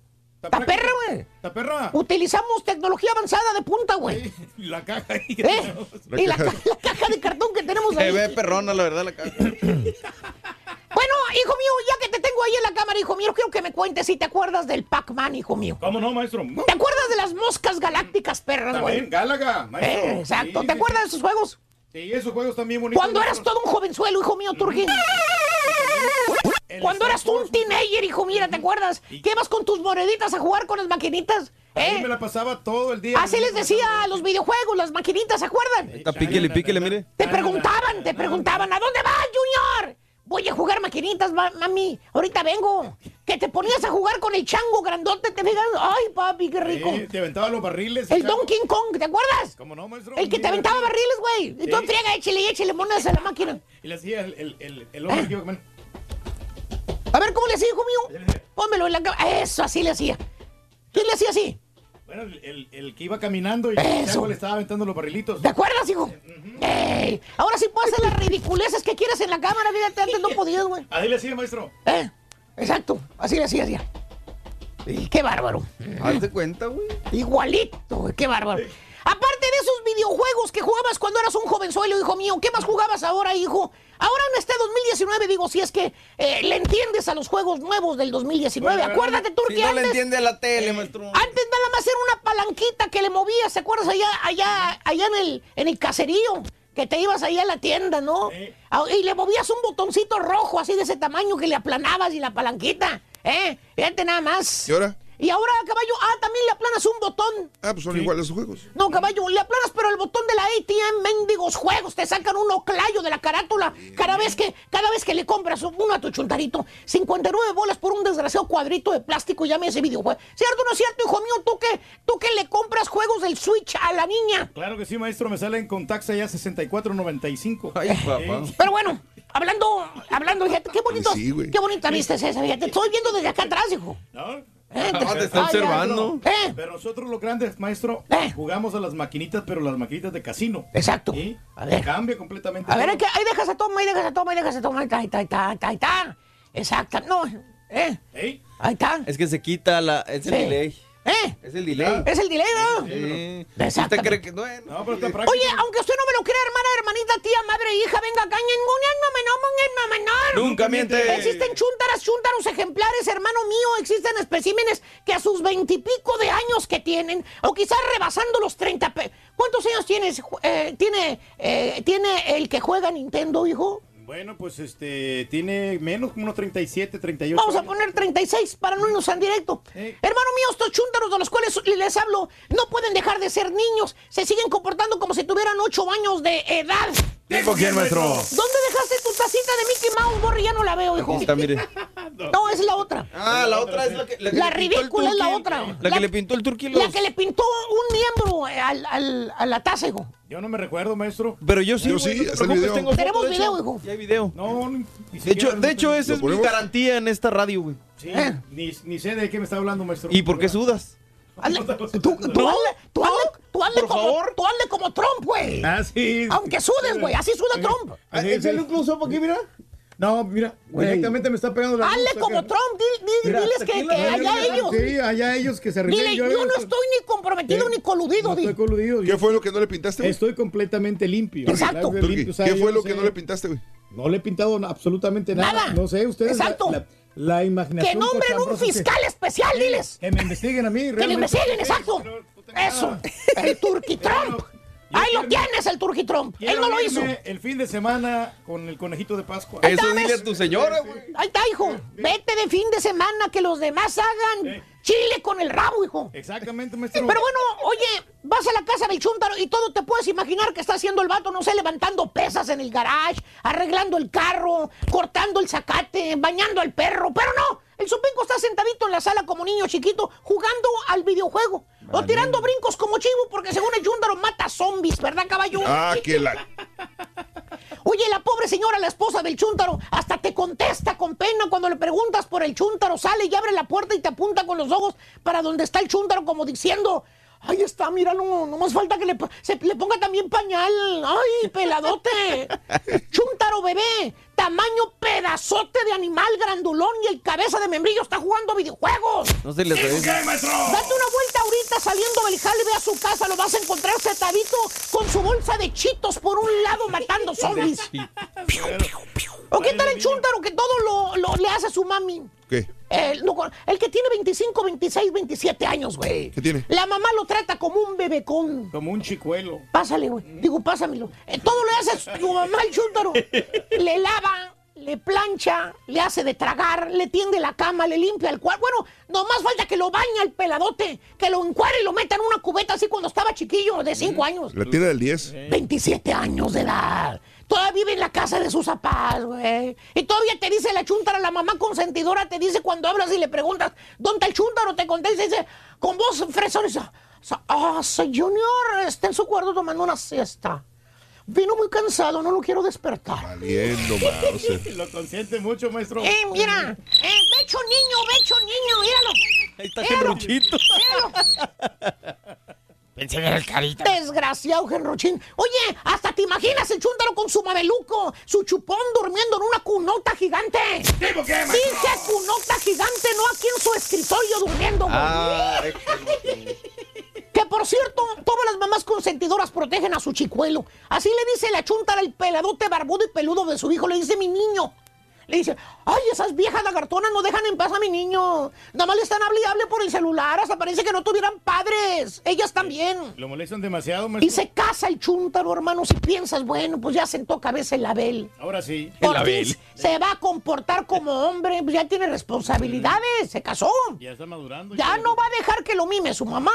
Está ¡La perra, güey! ¿Está perra? Utilizamos tecnología avanzada de punta, güey. La caja ahí. ¿Eh? Y la, ca- la caja de cartón que tenemos Se ahí. ve perrona, la verdad, la caja. Bueno, hijo mío, ya que te tengo ahí en la cámara, hijo mío, quiero que me cuentes si te acuerdas del Pac-Man, hijo mío. ¿Cómo no, maestro? ¿Te acuerdas de las moscas galácticas perras, También, güey? Gálaga, maestro. Eh, exacto. Sí, ¿Te sí, acuerdas de esos juegos? Sí, esos juegos también bonitos. Cuando eras todo un jovenzuelo, hijo mío, Turquín. Cuando eras tú un teenager, hijo, mira, ¿te acuerdas? Que ibas con tus moneditas a jugar con las maquinitas. Ahí ¿Eh? me la pasaba todo el día. Así les decía a los videojuegos, las maquinitas, ¿se acuerdan? Está píquele, píquele, mire. Te preguntaban, te preguntaban, ¿a dónde vas? Voy a jugar maquinitas, ma- mami. Ahorita vengo. Que te ponías a jugar con el chango grandote, ¿te fijas? Ay, papi, qué rico. Sí, te aventaba los barriles. El chavo. Donkey Kong, ¿te acuerdas? ¿Cómo no, maestro? El que te aventaba barriles, güey. Y tú Sí. enfriega, échale, échale monedas a la máquina. Y le hacía el, el, el, el hombre que. A ver, ¿cómo le hacía, hijo mío? Pónmelo en la cama. Eso, así le hacía. ¿Quién le hacía así? Bueno, el, el, el que iba caminando y el Eso. le estaba aventando los barrilitos. ¿Te acuerdas, hijo? Ey, ahora sí puedes hacer las ridiculeces que quieres en la cámara. Fíjate, antes no podías, güey. Ahí le hacía, maestro. ¿Eh? Exacto, así le hacía, hacía. Y qué bárbaro. Hazte cuenta, güey. Igualito, güey, qué bárbaro. Aparte de esos videojuegos que jugabas cuando eras un jovenzuelo, hijo mío, ¿qué más jugabas ahora, hijo? Ahora en este 2019, digo, si es que eh, le entiendes a los juegos nuevos del 2019. Pues, la verdad, Acuérdate, tú Si que no le entiende a la tele, maestro. antes nada más era una palanquita que le movías, ¿te acuerdas? Allá, allá, allá en el, en el caserío. Que te ibas allá a la tienda, ¿no? Ah, Y le movías un botoncito rojo así de ese tamaño que le aplanabas y la palanquita. ¿Eh? Fíjate nada más. ¿Y ahora? Y ahora, caballo, ah, también le aplanas un botón. Ah, pues son iguales los juegos. No, caballo, le aplanas, pero el botón de la ATM, mendigos juegos, te sacan un oclayo de la carátula. Cada vez que, cada vez que le compras uno a tu chuntarito, 59 bolas por un desgraciado cuadrito de plástico, llame ese videojuego. ¿Cierto o no es cierto, hijo mío? ¿Tú que, tú que le compras juegos del Switch a la niña? Claro que sí, maestro. Me salen con taxa ya 64.95. Ay, papá. Pero bueno, hablando, hablando, fíjate, qué bonito, Sí, qué bonita vista es esa, fíjate. Estoy viendo desde acá atrás, hijo. ¿No? Eh, Ah, te está ay, observando. ¿Eh? Pero nosotros los grandes, maestro, Eh. jugamos a las maquinitas, pero las maquinitas de casino. Exacto. ¿Sí? A ver. Cambia completamente. A ver, que ahí dejas a toma, ahí dejas a toma, ahí dejas a toma, ahí está, ahí está, ahí está, ahí está, ahí está. Exacto, no, ¿eh? ¿Eh? Ahí está. Es que se quita la. Es el Sí. delay. ¿Eh? Es el delay. Es el delay, ¿no? Sí. Exacto. ¿Usted cree que no es? No, pero está práctico. Oye, aunque usted no me lo crea, hermana, hermanita, tía, madre, hija, venga acá, no menor. Nunca miente. Existen chuntaras, chuntaros ejemplares, hermano mío. Existen especímenes que a sus veintipico de años que tienen, o quizás rebasando los treinta. ¿Cuántos años tienes? eh, tiene, eh, ¿Tiene el que juega Nintendo, hijo? Bueno, pues este, tiene menos, como unos 37, 38. Vamos a poner 36 para no irnos tan directo. Eh. Hermano mío, estos chúntaros de los cuales les hablo no pueden dejar de ser niños. Se siguen comportando como si tuvieran 8 años de edad. ¿Tipo quién, maestro? ¿Dónde dejaste tu tacita de Mickey Mouse, Borri? Ya no la veo, hijo. Aquí está, mire. No, es la otra. Ah, la otra es la que. La que le pintó el ridícula es la otra. La que le pintó el turqui La que le pintó un miembro eh, al, al- a la taza, hijo. Yo no me recuerdo, maestro. Pero yo sí, Yo güey, sí, no te hasta el preocupes, video. tengo foto, Tenemos de video, hecho. hijo. Ya hay video. No, ni, ni De hecho, de hecho esa es mi garantía en esta radio, güey. Sí, ¿Eh? ni, ni sé de qué me está hablando, maestro. ¿Y por qué sudas? Hazle- tú, tú hazle, tú hazle- Tú hazle, Por como, favor. tú hazle como Trump, güey. Ah, sí. Aunque sudes, güey. Así suda Trump. Ah, Échale un close-up aquí, mira. No, mira, Güey. directamente me está pegando la Hazle luz como acá. Trump. di- di- Mira, diles que, que mira, allá mira, ellos. Sí, allá ellos que se arreglen. Dile, yo no estoy ni comprometido ni coludido, No di. estoy coludido. ¿Qué yo fue lo que no le pintaste, güey? Estoy completamente limpio. Exacto. Limpio, Turki, o sea, ¿Qué yo fue no lo que sé. no le pintaste, güey? No le he pintado na- absolutamente nada. Nada. No sé, ustedes. la- Exacto. La, la imaginación. Que nombren un cochambrosa que- fiscal especial, diles. Que me investiguen a mí. Que le realmente. investiguen, exacto. Eso. El Turqui Trump. Ahí lo tienes, el Turqui Trump. Él no lo hizo. El fin de semana con el conejito de Pascua. Eso está, dile a tu señora, güey. Ahí está, hijo. Vete de fin de semana, que los demás hagan chile con el rabo, hijo. Exactamente, maestro. Pero bueno, oye, vas a la casa del chúntaro y todo te puedes imaginar que está haciendo el vato, no sé, levantando pesas en el garage, arreglando el carro, cortando el zacate, bañando al perro. Pero no, el supinco está sentadito en la sala como niño chiquito, jugando al videojuego. O tirando brincos como chivo, porque según el chúntaro mata zombies, ¿verdad, caballo? Ah, que la. Oye, la pobre señora, la esposa del chúntaro, hasta te contesta con pena cuando le preguntas por el chúntaro, sale y abre la puerta y te apunta con los ojos para donde está el chúntaro, como diciendo, ahí está, mira, no, no más falta que le, se, le ponga también pañal. Ay, peladote. chúntaro bebé, tamaño pedazote de animal grandulón y el cabeza de membrillo está jugando videojuegos. No se le atreve. Date una vuelta ahorita saliendo del jale, ve a su casa, lo vas a encontrar sentadito con su bolsa de chitos por un lado matando zombies. ¿O qué tal el chúntaro que todo lo, lo- le hace a su mami? ¿Qué? El, que tiene 25, 26, 27 años, güey. ¿Qué tiene? La mamá lo trata como un bebecón. Como un chicuelo. Pásale, güey. Digo, pásamelo. Eh, todo le hace su mamá el chúntaro. Le lava, le plancha, le hace de tragar, le tiende la cama, le limpia el cuarto. Bueno, nomás falta que lo baña el peladote, que lo encuare y lo meta en una cubeta así cuando estaba chiquillo, de 5 años. La tiene del 10. 27 años de edad. Todavía vive en la casa de sus papás, güey. Y todavía te dice la chuntara, la mamá consentidora, te dice cuando hablas y le preguntas, ¿dónde está el chuntaro? Te contesta y dice, con voz fresona, dice, ah, soy Junior, está en su cuarto tomando una siesta. Vino muy cansado, no lo quiero despertar. Valiendo. Lo consiente mucho, maestro. Eh, mira, eh, becho niño, becho niño, míralo. Ahí está Míralo, míralo. Pensé en el carita. Desgraciado, Genrochín. Oye, hasta te imaginas el chúntaro con su mameluco, su chupón durmiendo en una cunota gigante. ¿Tipo qué, maestro? Dice cunota gigante, no aquí en su escritorio durmiendo. Ah, Que por cierto, todas las mamás consentidoras protegen a su chicuelo. Así le dice la chuntara el peladote barbudo y peludo de su hijo, le dice mi niño. Le dice, ay, esas viejas lagartonas no dejan en paz a mi niño. Nada más le están hable y hable por el celular, hasta parece que no tuvieran padres. Ellas también. Lo molestan demasiado, Y maestro. se casa el chúntaro, hermano. Si piensas, bueno, pues ya sentó cabeza el Abel. Ahora sí. Por fin se va a comportar como hombre, pues ya tiene responsabilidades, se casó. Ya está madurando. Ya no va a dejar que lo mime su mamá.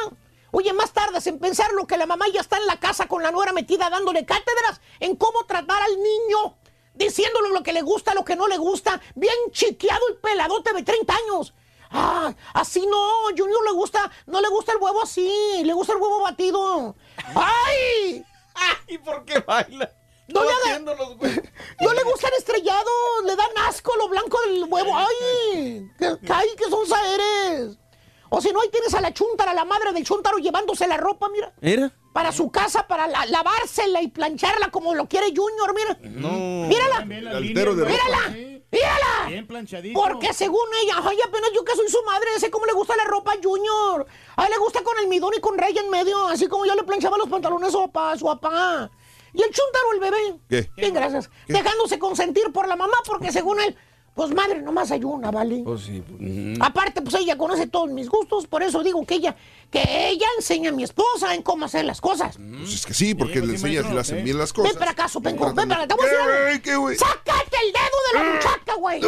Oye, más tardes en pensarlo que la mamá ya está en la casa con la nuera metida dándole cátedras en cómo tratar al niño, diciéndole lo que le gusta, lo que no le gusta, bien chiqueado el peladote de 30 años. Ah, así no, Junior le gusta, no le gusta el huevo así, le gusta el huevo batido. ¡Ay! ¿Y por qué baila? No le haga-. No le gustan estrellados, le dan asco lo blanco del huevo. ¡Ay! ¡Que, que ay, que son saeres! O si no, ahí tienes a la chuntara, la madre del chuntaro, llevándose la ropa, mira. ¿Era? Para su casa, para la- lavársela y plancharla como lo quiere Junior, mira. No. Mírala. ¡Mírala! Sí. ¡Mírala! Bien planchadito. Porque según ella, ay, apenas yo que soy su madre, sé cómo le gusta la ropa a Junior. A él le gusta con almidón y con raya en medio, así como yo le planchaba los pantalones a su papá, a su papá. Y el chuntaro, el bebé. ¿Qué? Bien, gracias. ¿Qué? Dejándose consentir por la mamá, porque según él, pues madre, nomás hay una, ¿vale? Pues sí. mm. Aparte, pues ella conoce todos mis gustos, por eso digo que ella, que ella enseña a mi esposa en cómo hacer las cosas. Pues es que sí, porque Sí, le sí, enseñas y le hacen sí. bien las cosas. Ven para acá, Sopenco, ven para acá, te ¿Qué, voy a decir algo. güey? ¿Qué, güey? ¡Sácate el dedo de la Ah. muchacha, güey!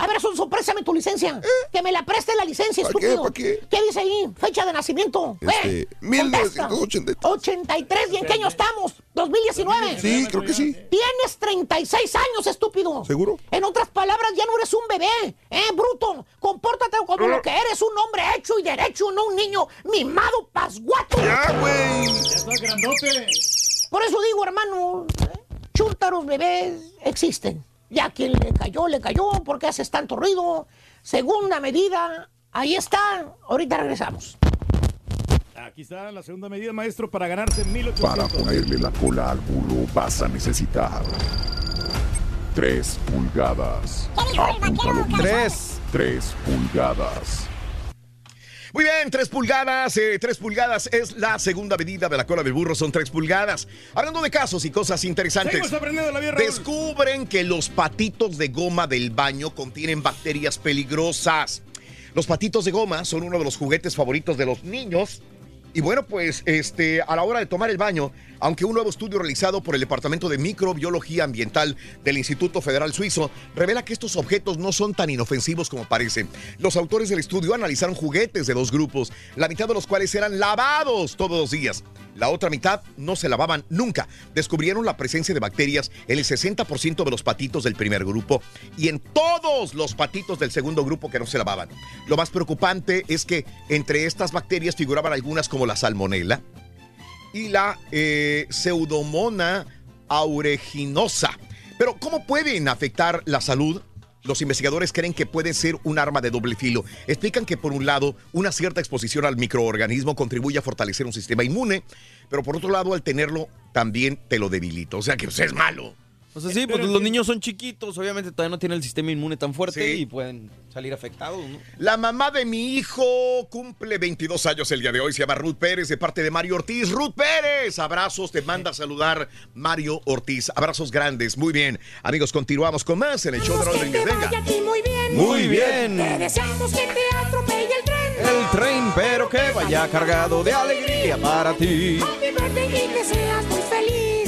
A ver, préstame tu licencia. Que me la preste la licencia, ¿Para qué? estúpido. ¿Para qué? ¿Qué dice ahí? Fecha de nacimiento. Este, Eh, 1983. contesta. 83. ¿Y en qué año estamos? 2019. Sí, creo que sí. Tienes 36 años, estúpido. ¿Seguro? En otras palabras, ya no eres un bebé, ¿eh, bruto? Compórtate como lo que eres, un hombre hecho y derecho, no un niño mimado pasguato. Ya, güey. Ya está grandote. Por eso digo, hermano, ¿eh? chúntaros bebés existen. Ya quien le cayó, le cayó, porque haces tanto ruido. Segunda medida, ahí está. Ahorita regresamos. Aquí está la segunda medida, maestro, para ganarse 1800. Para ponerle la cola al burro vas a necesitar 3 pulgadas. Tres. 3 pulgadas. Muy bien, 3 pulgadas. 3 pulgadas es la segunda medida de la cola del burro, son 3 pulgadas. Hablando de casos y cosas interesantes. La vida. Descubren que los patitos de goma del baño contienen bacterias peligrosas. Los patitos de goma son uno de los juguetes favoritos de los niños. Y bueno, pues este, a la hora de tomar el baño, aunque un nuevo estudio realizado por el Departamento de Microbiología Ambiental del Instituto Federal Suizo revela que estos objetos no son tan inofensivos como parecen. Los autores del estudio analizaron juguetes de dos grupos, la mitad de los cuales eran lavados todos los días. La otra mitad no se lavaban nunca. Descubrieron la presencia de bacterias en el 60% de los patitos del primer grupo y en todos los patitos del segundo grupo que no se lavaban. Lo más preocupante es que entre estas bacterias figuraban algunas como la salmonela y la eh, pseudomona aeruginosa. Pero ¿cómo pueden afectar la salud? Los investigadores creen que puede ser un arma de doble filo. Explican que por un lado, una cierta exposición al microorganismo contribuye a fortalecer un sistema inmune, pero por otro lado, al tenerlo, también te lo debilita. O sea que pues, es malo. O sea, sí, pues los niños son chiquitos, obviamente todavía no tienen el sistema inmune tan fuerte y pueden salir afectados, ¿no? La mamá de mi hijo cumple 22 años el día de hoy. Se llama Ruth Pérez, de parte de Mario Ortiz. Ruth Pérez, abrazos, te manda a saludar Mario Ortiz. Abrazos grandes, muy bien. Amigos, continuamos con más en el show de Brindis. Venga. muy bien. Muy bien. Te deseamos que te atropelle el tren. El tren, pero que vaya cargado de alegría para ti. Happy birthday y que seas muy feliz.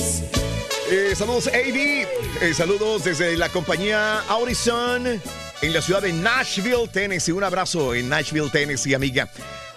Eh, saludos, AB. Eh, saludos desde la compañía Audison en la ciudad de Nashville, Tennessee. Un abrazo en Nashville, Tennessee, amiga.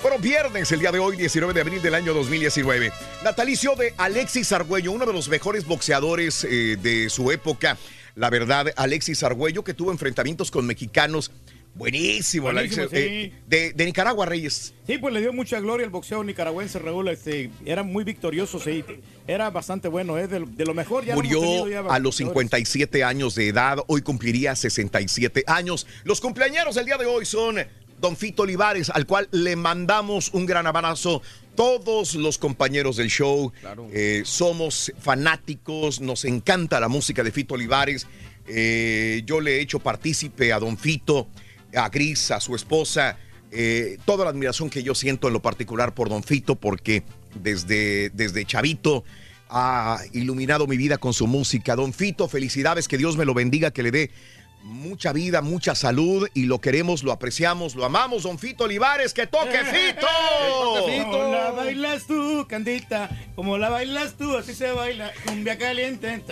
Bueno, viernes, el día de hoy, 19 de abril del año 2019. Natalicio de Alexis Argüello, uno de los mejores boxeadores eh, de su época. La verdad, Alexis Argüello, que tuvo enfrentamientos con mexicanos. Buenísimo, Buenísimo, Alexis. eh, de, de Nicaragua, Reyes. Sí, pues le dio mucha gloria al boxeo nicaragüense, Raúl. Este, era muy victorioso, sí. Era bastante bueno, ¿eh? de, lo- de lo mejor. Ya lo Murió ya a los boxeadores. 57 años de edad, hoy cumpliría 67 años. Los cumpleaños del día de hoy son Don Fito Olivares, al cual le mandamos un gran abrazo. Todos los compañeros del show eh, somos fanáticos, nos encanta la música de Fito Olivares. Eh, yo le he hecho partícipe a Don Fito, a Gris, a su esposa, eh, toda la admiración que yo siento en lo particular por Don Fito, porque desde, desde Chavito ha iluminado mi vida con su música. Don Fito, felicidades, que Dios me lo bendiga, que le dé mucha vida, mucha salud y lo queremos, lo apreciamos, lo amamos, Don Fito Olivares, que toque Fito. Como la bailas tú, Candita, como la bailas tú, así se baila, cumbia caliente.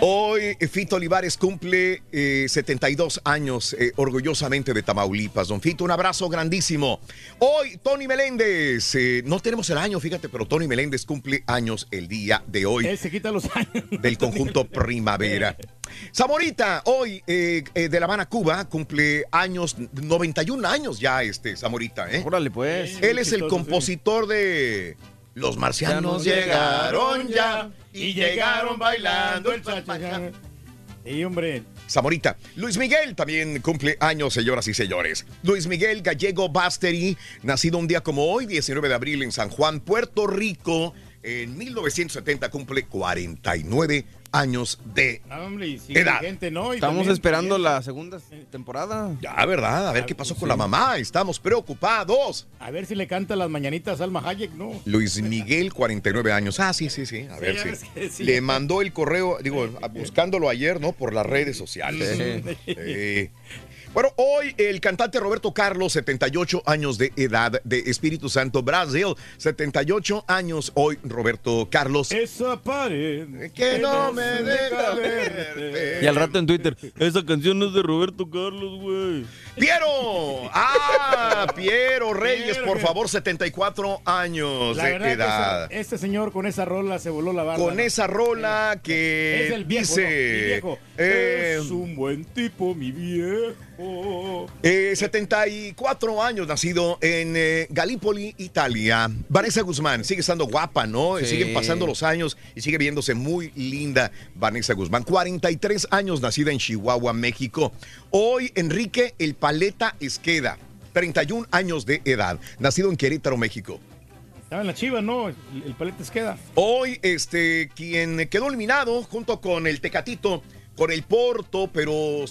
Hoy Fito Olivares cumple eh, 72 años, eh, orgullosamente de Tamaulipas. Don Fito, un abrazo grandísimo. Hoy Tony Meléndez, eh, no tenemos el año, fíjate, pero Tony Meléndez cumple años el día de hoy. Él se quita los años. del conjunto Primavera. Zamorita, hoy eh, eh, de La Habana, Cuba, cumple años, 91 años ya este Zamorita, ¿eh? Órale, pues. Él es el compositor de Los marcianos llegaron ya y llegaron bailando el cha-cha-cha. Sí, hombre. Zamorita. Luis Miguel también cumple años, señoras y señores. Luis Miguel Gallego Basteri, nacido un día como hoy, 19 de abril en San Juan, Puerto Rico. En 1970 cumple 49 años de Ah, edad. vigente, ¿no? Y Estamos también- esperando la segunda temporada. Ya, ¿verdad? A ver qué pasó con la mamá. Estamos preocupados. A ver si le canta las mañanitas a Salma Hayek, ¿no? Luis Miguel, 49 años. Ah, sí, sí, sí. A ver si. Le mandó el correo, digo, buscándolo ayer, ¿no? Por las redes sociales. Sí. Bueno, hoy el cantante Roberto Carlos, 78 años de edad, de Espíritu Santo, Brasil. 78 años hoy, Roberto Carlos. Esa pared que no me deja verte. Y al rato en Twitter, esa canción es de Roberto Carlos, güey. Piero. Ah, Piero Reyes, por favor, 74 años La de verdad que edad. este señor con esa rola se voló la barba. Con esa rola que Es el viejo, dice... ¿no? Mi viejo. eh, es un buen tipo, mi viejo. Eh, 74 años, nacido en eh, Galípoli, Italia. Vanessa Guzmán sigue estando guapa, ¿no? Sí. Siguen pasando los años y sigue viéndose muy linda Vanessa Guzmán. 43 años, nacida en Chihuahua, México. Hoy, Enrique El Paleta Esqueda, 31 años de edad, nacido en Querétaro, México. Estaba en la chiva, ¿no? El, el Paletes queda. Hoy, este, quien quedó eliminado junto con el Tecatito, con el Porto, pero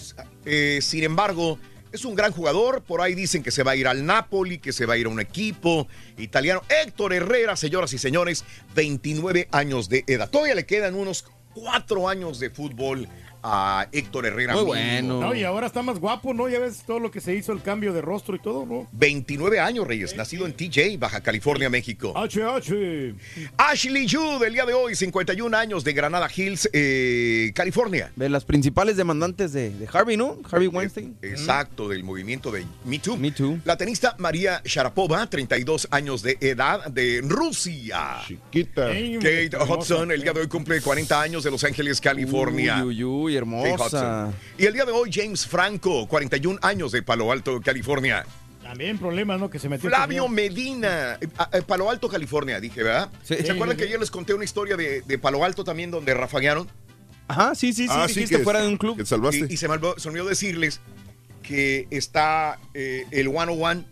eh, sin embargo, es un gran jugador. Por ahí dicen que se va a ir al Napoli, que se va a ir a un equipo italiano. Héctor Herrera, señoras y señores, 29 años de edad. Todavía le quedan unos cuatro años de fútbol a Héctor Herrera. Muy bueno. No, y ahora está más guapo, ¿no? Ya ves todo lo que se hizo, el cambio de rostro y todo, ¿no? 29 años, Reyes, nacido en TJ, Baja California, México. HH. Ashley Jude, el día de hoy, 51 años de Granada Hills, eh, California. De las principales demandantes de, de Harvey, ¿no? Harvey Weinstein. Exacto, del movimiento de Me Too. Me Too. La tenista María Sharapova, 32 años de edad, de Rusia. Chiquita. Kate Hudson, el día de hoy cumple 40 años de Los Ángeles, California. Uy, uy, uy, Hermosa. Y el día de hoy, James Franco, 41 años de Palo Alto, California. También problemas, ¿no? Que se metió. Flavio. Medina, eh, a- a Palo Alto, California, dije, ¿verdad? Sí. ¿Se acuerdan sí, que sí. ayer les conté una historia de, de Palo Alto también donde rafaguearon? Ajá, sí, sí, sí. Ah, dijiste que fuera de un club. que te salvaste. Y, y se, me olvidó, se me olvidó decirles que está eh, el 101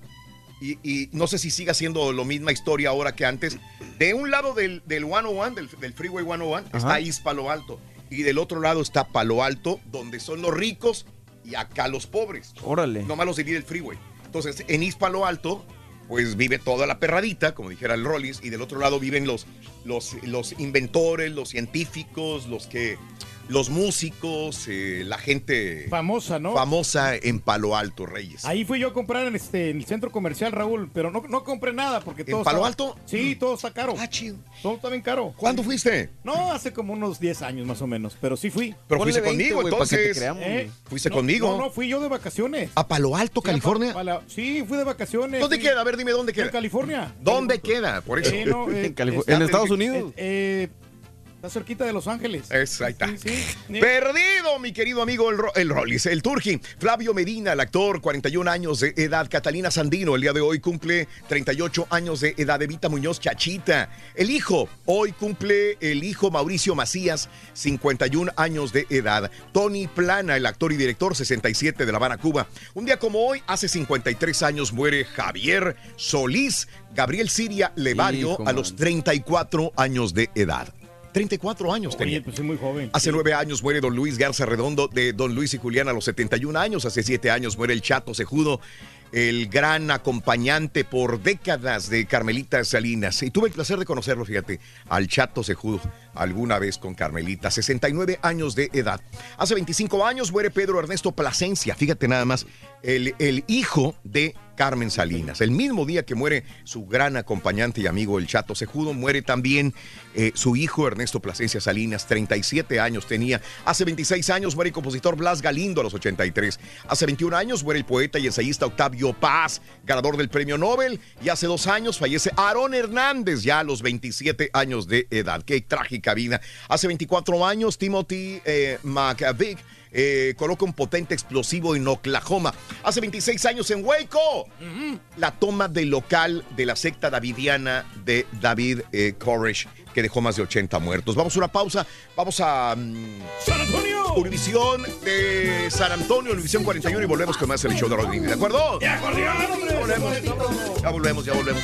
y, y no sé si siga siendo la misma historia ahora que antes. De un lado del, del 101, del, del Freeway 101, está East Palo Alto. Y del otro lado está Palo Alto, donde son los ricos y acá los pobres. Órale. Nomás los divide el freeway. Entonces, en East Palo Alto, pues vive toda la perradita, como dijera el Rollis, y del otro lado viven los, los, los inventores, los científicos, los que. Los músicos, eh, la gente Famosa, ¿no? famosa en Palo Alto, Reyes. Ahí fui yo a comprar en, este, en el centro comercial, Raúl, pero no, no compré nada porque todo Palo está- Alto? Sí, todo está caro. Ah, chido. Todo está bien caro. ¿Cuándo fuiste? No, hace como unos 10 años más o menos, pero sí fui. Pero Ponle fuiste 20, conmigo, güey, para que te entonces. creamos, ¿Eh? ¿Fuiste No, conmigo? No, no, fui yo de vacaciones. ¿A Palo Alto, Sí, a California? Sí, fui de vacaciones. ¿Dónde fui- queda? A ver, dime dónde En queda. California. ¿Dónde queda? Por eso. Eh, no, eh, En, en Estados eh, Unidos. eh, está cerquita de Los Ángeles. Está. Sí, sí. Perdido, mi querido amigo el, Ro- el Rollis, el Turki. Flavio Medina, el actor, 41 años de edad. Catalina Sandino, el día de hoy cumple 38 años de edad. Evita Muñoz Chachita. El hijo, hoy cumple el hijo Mauricio Macías, 51 años de edad. Tony Plana, el actor y director, 67 de La Habana, Cuba. Un día como hoy, hace 53 años, muere Javier Solís. Gabriel Siria Levario, Hijo, a los man. 34 años de edad. 34 años tenía. Oye, pues muy joven. Hace Sí. nueve años muere don Luis Garza Redondo de don Luis y Julián a los 71 años. Hace siete años muere el Chato Cejudo, el gran acompañante por décadas de Carmelita Salinas. Y tuve el placer de conocerlo, fíjate, al Chato Cejudo alguna vez con Carmelita. 69 años de edad. Hace 25 años muere Pedro Ernesto Plasencia. Fíjate nada más, el, hijo de Carmen Salinas. El mismo día que muere su gran acompañante y amigo el Chato Cejudo, muere también eh, su hijo Ernesto Plasencia Salinas, 37 años tenía. Hace 26 años muere el compositor Blas Galindo a los 83. Hace 21 años muere el poeta y ensayista Octavio Paz, ganador del premio Nobel. Y hace dos años fallece Aarón Hernández, ya a los 27 años de edad. Qué trágica vida. Hace 24 años Timothy eh, McVick eh, coloca un potente explosivo en Oklahoma. Hace 26 años en Waco, la toma del local de la secta davidiana de David eh, Koresh, que dejó más de 80 muertos. Vamos a una pausa. Vamos a mm, ¡San Antonio! Univisión de San Antonio, Univisión 41 y volvemos con más el show de Rodríguez. ¿De acuerdo? Ya volvemos. Ya volvemos, ya volvemos.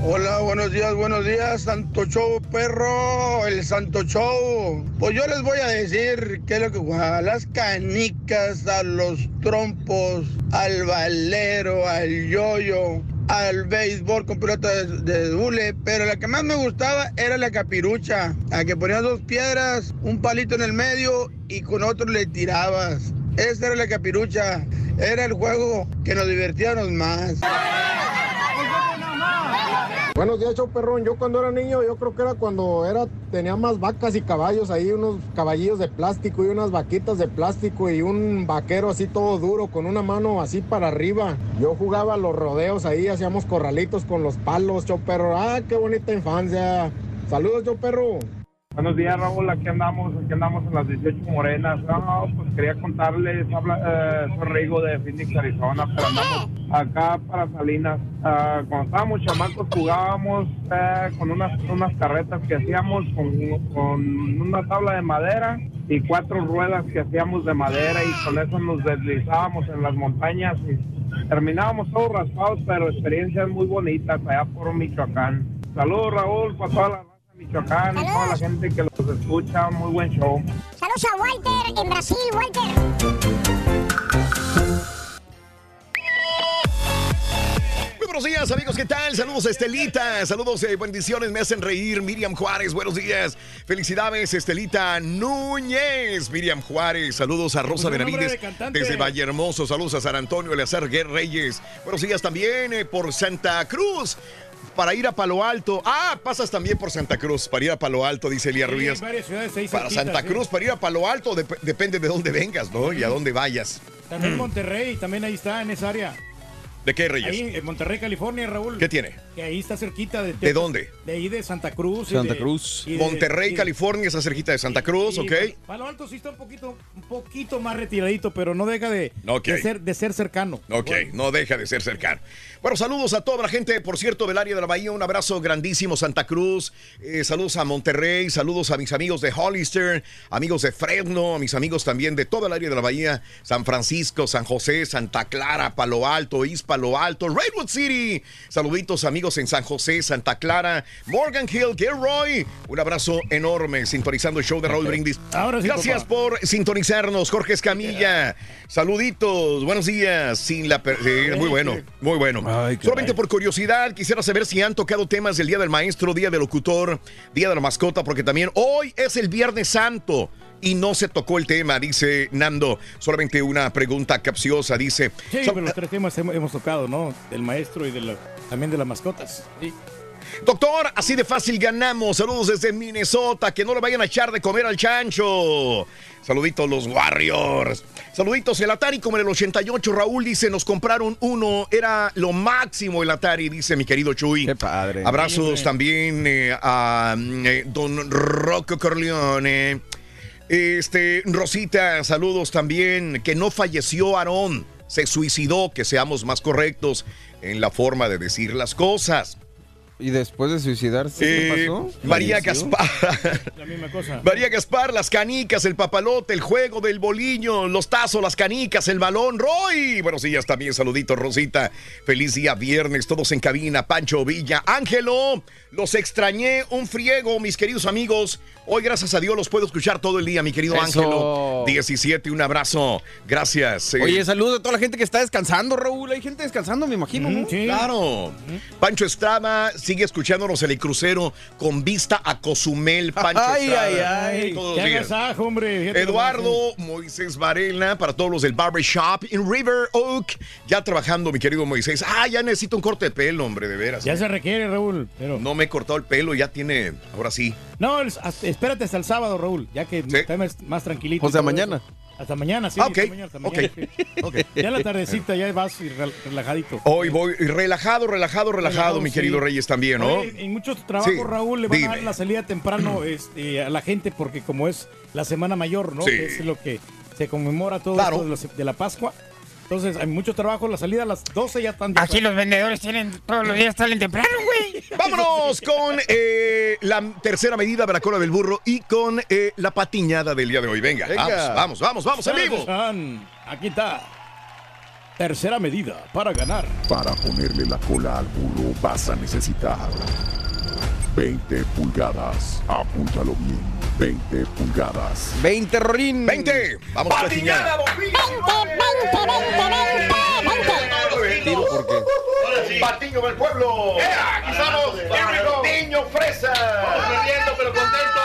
Hola, buenos días, buenos días, Santo Show Perro, el Santo Show. Pues yo les voy a decir qué es lo que juega. Las canicas, a los trompos, al valero, al yoyo, al béisbol con pelota de, hule. Pero la que más me gustaba era la capirucha, a que ponías dos piedras, un palito en el medio y con otro le tirabas. Esa era la capirucha. Era el juego que nos divertíamos más. Buenos días, perrón. Yo cuando era niño, yo creo que era cuando era tenía más vacas y caballos ahí, unos caballillos de plástico y unas vaquitas de plástico y un vaquero así todo duro con una mano así para arriba. Yo jugaba los rodeos ahí, hacíamos corralitos con los palos, show perro. Ah, qué bonita infancia. Saludos, show perro. Buenos días, Raúl. Aquí andamos, aquí andamos en las 18 Morenas. No, pues quería contarles, habla, eh, soy Rigo de Phoenix, Arizona, pero andamos acá para Salinas. Ah, cuando estábamos chamacos jugábamos eh, con unas, unas carretas que hacíamos con, con una tabla de madera y cuatro ruedas que hacíamos de madera y con eso nos deslizábamos en las montañas y terminábamos todos raspados, pero experiencias muy bonitas allá por Michoacán. Saludos, Raúl, para toda la Michoacán y toda la gente que los escucha. Muy buen show. Saludos a Walter en Brasil, Walter. Muy buenos días, amigos, ¿qué tal? Saludos a Estelita, saludos, eh, bendiciones, me hacen reír. Miriam Juárez, buenos días. Felicidades, Estelita Núñez. Miriam Juárez, saludos a Rosa Pues Benavides de desde Valle Hermoso. Saludos a San Antonio, Eleazar Guerra Reyes. Buenos días también eh, por Santa Cruz. Para ir a Palo Alto. Ah, pasas también por Santa Cruz. Para ir a Palo Alto, dice Elías Sí, Ruiz. Para Santa sí. Cruz, para ir a Palo Alto, dep- depende de dónde vengas, ¿no? Y a dónde vayas. También Monterrey, también ahí está, en esa área. ¿De qué, Reyes? Ahí en Monterrey, California, Raúl. ¿Qué tiene? Que ahí está cerquita de... ¿De dónde? De ahí de Santa Cruz. Santa de- Cruz. de- Monterrey, de- California, está cerquita de Santa Cruz, y- ¿ok? Palo Alto sí está un poquito, un poquito más retiradito, pero no deja de, Ok. de ser, de ser cercano. Ok, no deja de ser cercano. Bueno, saludos a toda la gente, por cierto, del área de la Bahía. Un abrazo grandísimo, Santa Cruz. Eh, saludos a Monterrey, saludos a mis amigos de Hollister, amigos de Fresno, a mis amigos también de toda el área de la Bahía. San Francisco, San José, Santa Clara, Palo Alto, East Palo Alto, Redwood City. Saluditos, amigos en San José, Santa Clara, Morgan Hill, Gilroy. Un abrazo enorme, sintonizando el show de Raúl Brindis. Ahora sí, Gracias papá. por sintonizarnos, Jorge Escamilla. Saluditos, buenos días. Sin la muy bueno, muy bueno. Solamente por curiosidad, quisiera saber si han tocado temas del Día del Maestro, Día del Locutor, Día de la Mascota, porque también hoy es el Viernes Santo. Y no se tocó el tema, dice Nando. Solamente una pregunta capciosa, dice. Sí, pero los tres temas hemos, hemos tocado, ¿no? Del maestro y de la- también de las mascotas. Sí. Doctor, así de fácil ganamos. Saludos desde Minnesota. Que no le vayan a echar de comer al chancho. Saluditos los Warriors. Saluditos el Atari como en el 88. Raúl dice, nos compraron uno. Era lo máximo el Atari, dice mi querido Chuy. Qué padre. Abrazos también eh, a mm, eh, don Rocco Corleone. Este, Rosita, saludos también. Que no falleció Aarón. Se suicidó, que seamos más correctos en la forma de decir las cosas. ¿Y después de suicidarse Eh, qué pasó? María ¿Falleció? Gaspar. La misma cosa. María Gaspar, las canicas, el papalote, el juego del boliño, los tazos, las canicas, el balón. Roy. Buenos días también, saluditos, Rosita. Feliz día viernes, todos en cabina. Pancho Villa, Ángelo. Los extrañé un friego, mis queridos amigos. Hoy, gracias a Dios, los puedo escuchar todo el día, mi querido Eso. Ángelo. 17, un abrazo. Gracias. eh. Oye, saludos a toda la gente que está descansando, Raúl. Hay gente descansando, me imagino, ¿no? Claro. Pancho Estrada sigue escuchándonos en el crucero con vista a Cozumel. Pancho Ay, Estrada. ay, ay. Todos Qué los días. agasajo, hombre. Eduardo Moisés Varela, para todos los del Barbershop en River Oak. Ya trabajando, mi querido Moisés. Ah, ya necesito un corte de pelo, hombre, de veras. Ya se requiere, Raúl. Pero... No me he cortado el pelo, ya tiene, ahora sí. No, espérate hasta el sábado, Raúl, ya que está más, más tranquilito. O sea, mañana. eso. Hasta mañana, sí. Ah, ok, hasta mañana, hasta mañana, ok, sí. Ya en la tardecita ya vas y rel- relajadito. Hoy voy relajado, relajado, relajado, mi sí. querido Reyes también, ¿no? Oye, en muchos trabajos, Sí, Raúl, le van a dar dime. la salida temprano este, a la gente porque como es la Semana Mayor, ¿no? Sí. Que es lo que se conmemora todo Claro. esto de la, de la Pascua. Entonces, hay muchos trabajos, la salida a las 12 ya están... Aquí los vendedores tienen todos los días salen temprano, güey. Vámonos con eh, la tercera medida de la cola del burro y con eh, la patiñada del día de hoy. Venga, Venga. vamos, vamos, vamos, vamos, en vivo. Aquí está. Tercera medida para ganar. Para ponerle la cola al burro vas a necesitar 20 pulgadas. Apúntalo bien. 20 pulgadas. 20, Rorín. 20. Vamos, patiñada. 20, Tiro porque. Patiño del pueblo. Aquí estamos. Patiño fresa. Vamos perdiendo, pero contento.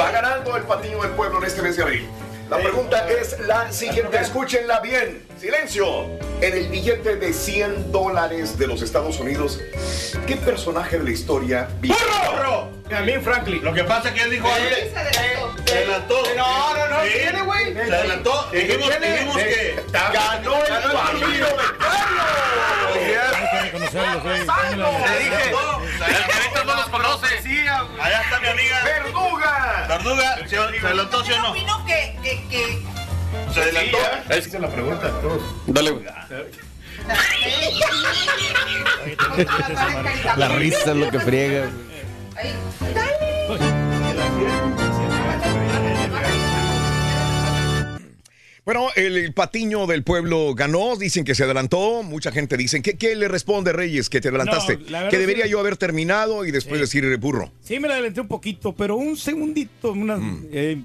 Va ganando el patiño del pueblo en este mes de abril. La pregunta es la siguiente, escúchenla bien. Silencio. En el billete de 100 dólares de los Estados Unidos, ¿qué personaje de la historia vive? ¡Burro! Benjamin Franklin. Lo que pasa es que él dijo antes. Se adelantó. No, no, no, tiene, güey. Se adelantó. Dijimos, que. Ganó el partido Hay que reconocerlo, sí. Te dije. El carita no los conoce. Allá está mi amiga. ¡Verduga! Verduga. ¿Se adelantó, sí o no? opino que, que, que Se adelantó. Es la pregunta a todos. Dale, güey. La risa es lo que friega. Bueno, el, el patiño del pueblo ganó, dicen que se adelantó, mucha gente dice, ¿qué, qué le responde Reyes que te adelantaste? No, que debería sí. yo haber terminado y después decir burro. Sí, me la adelanté un poquito, pero un segundito. Una, Mm. eh,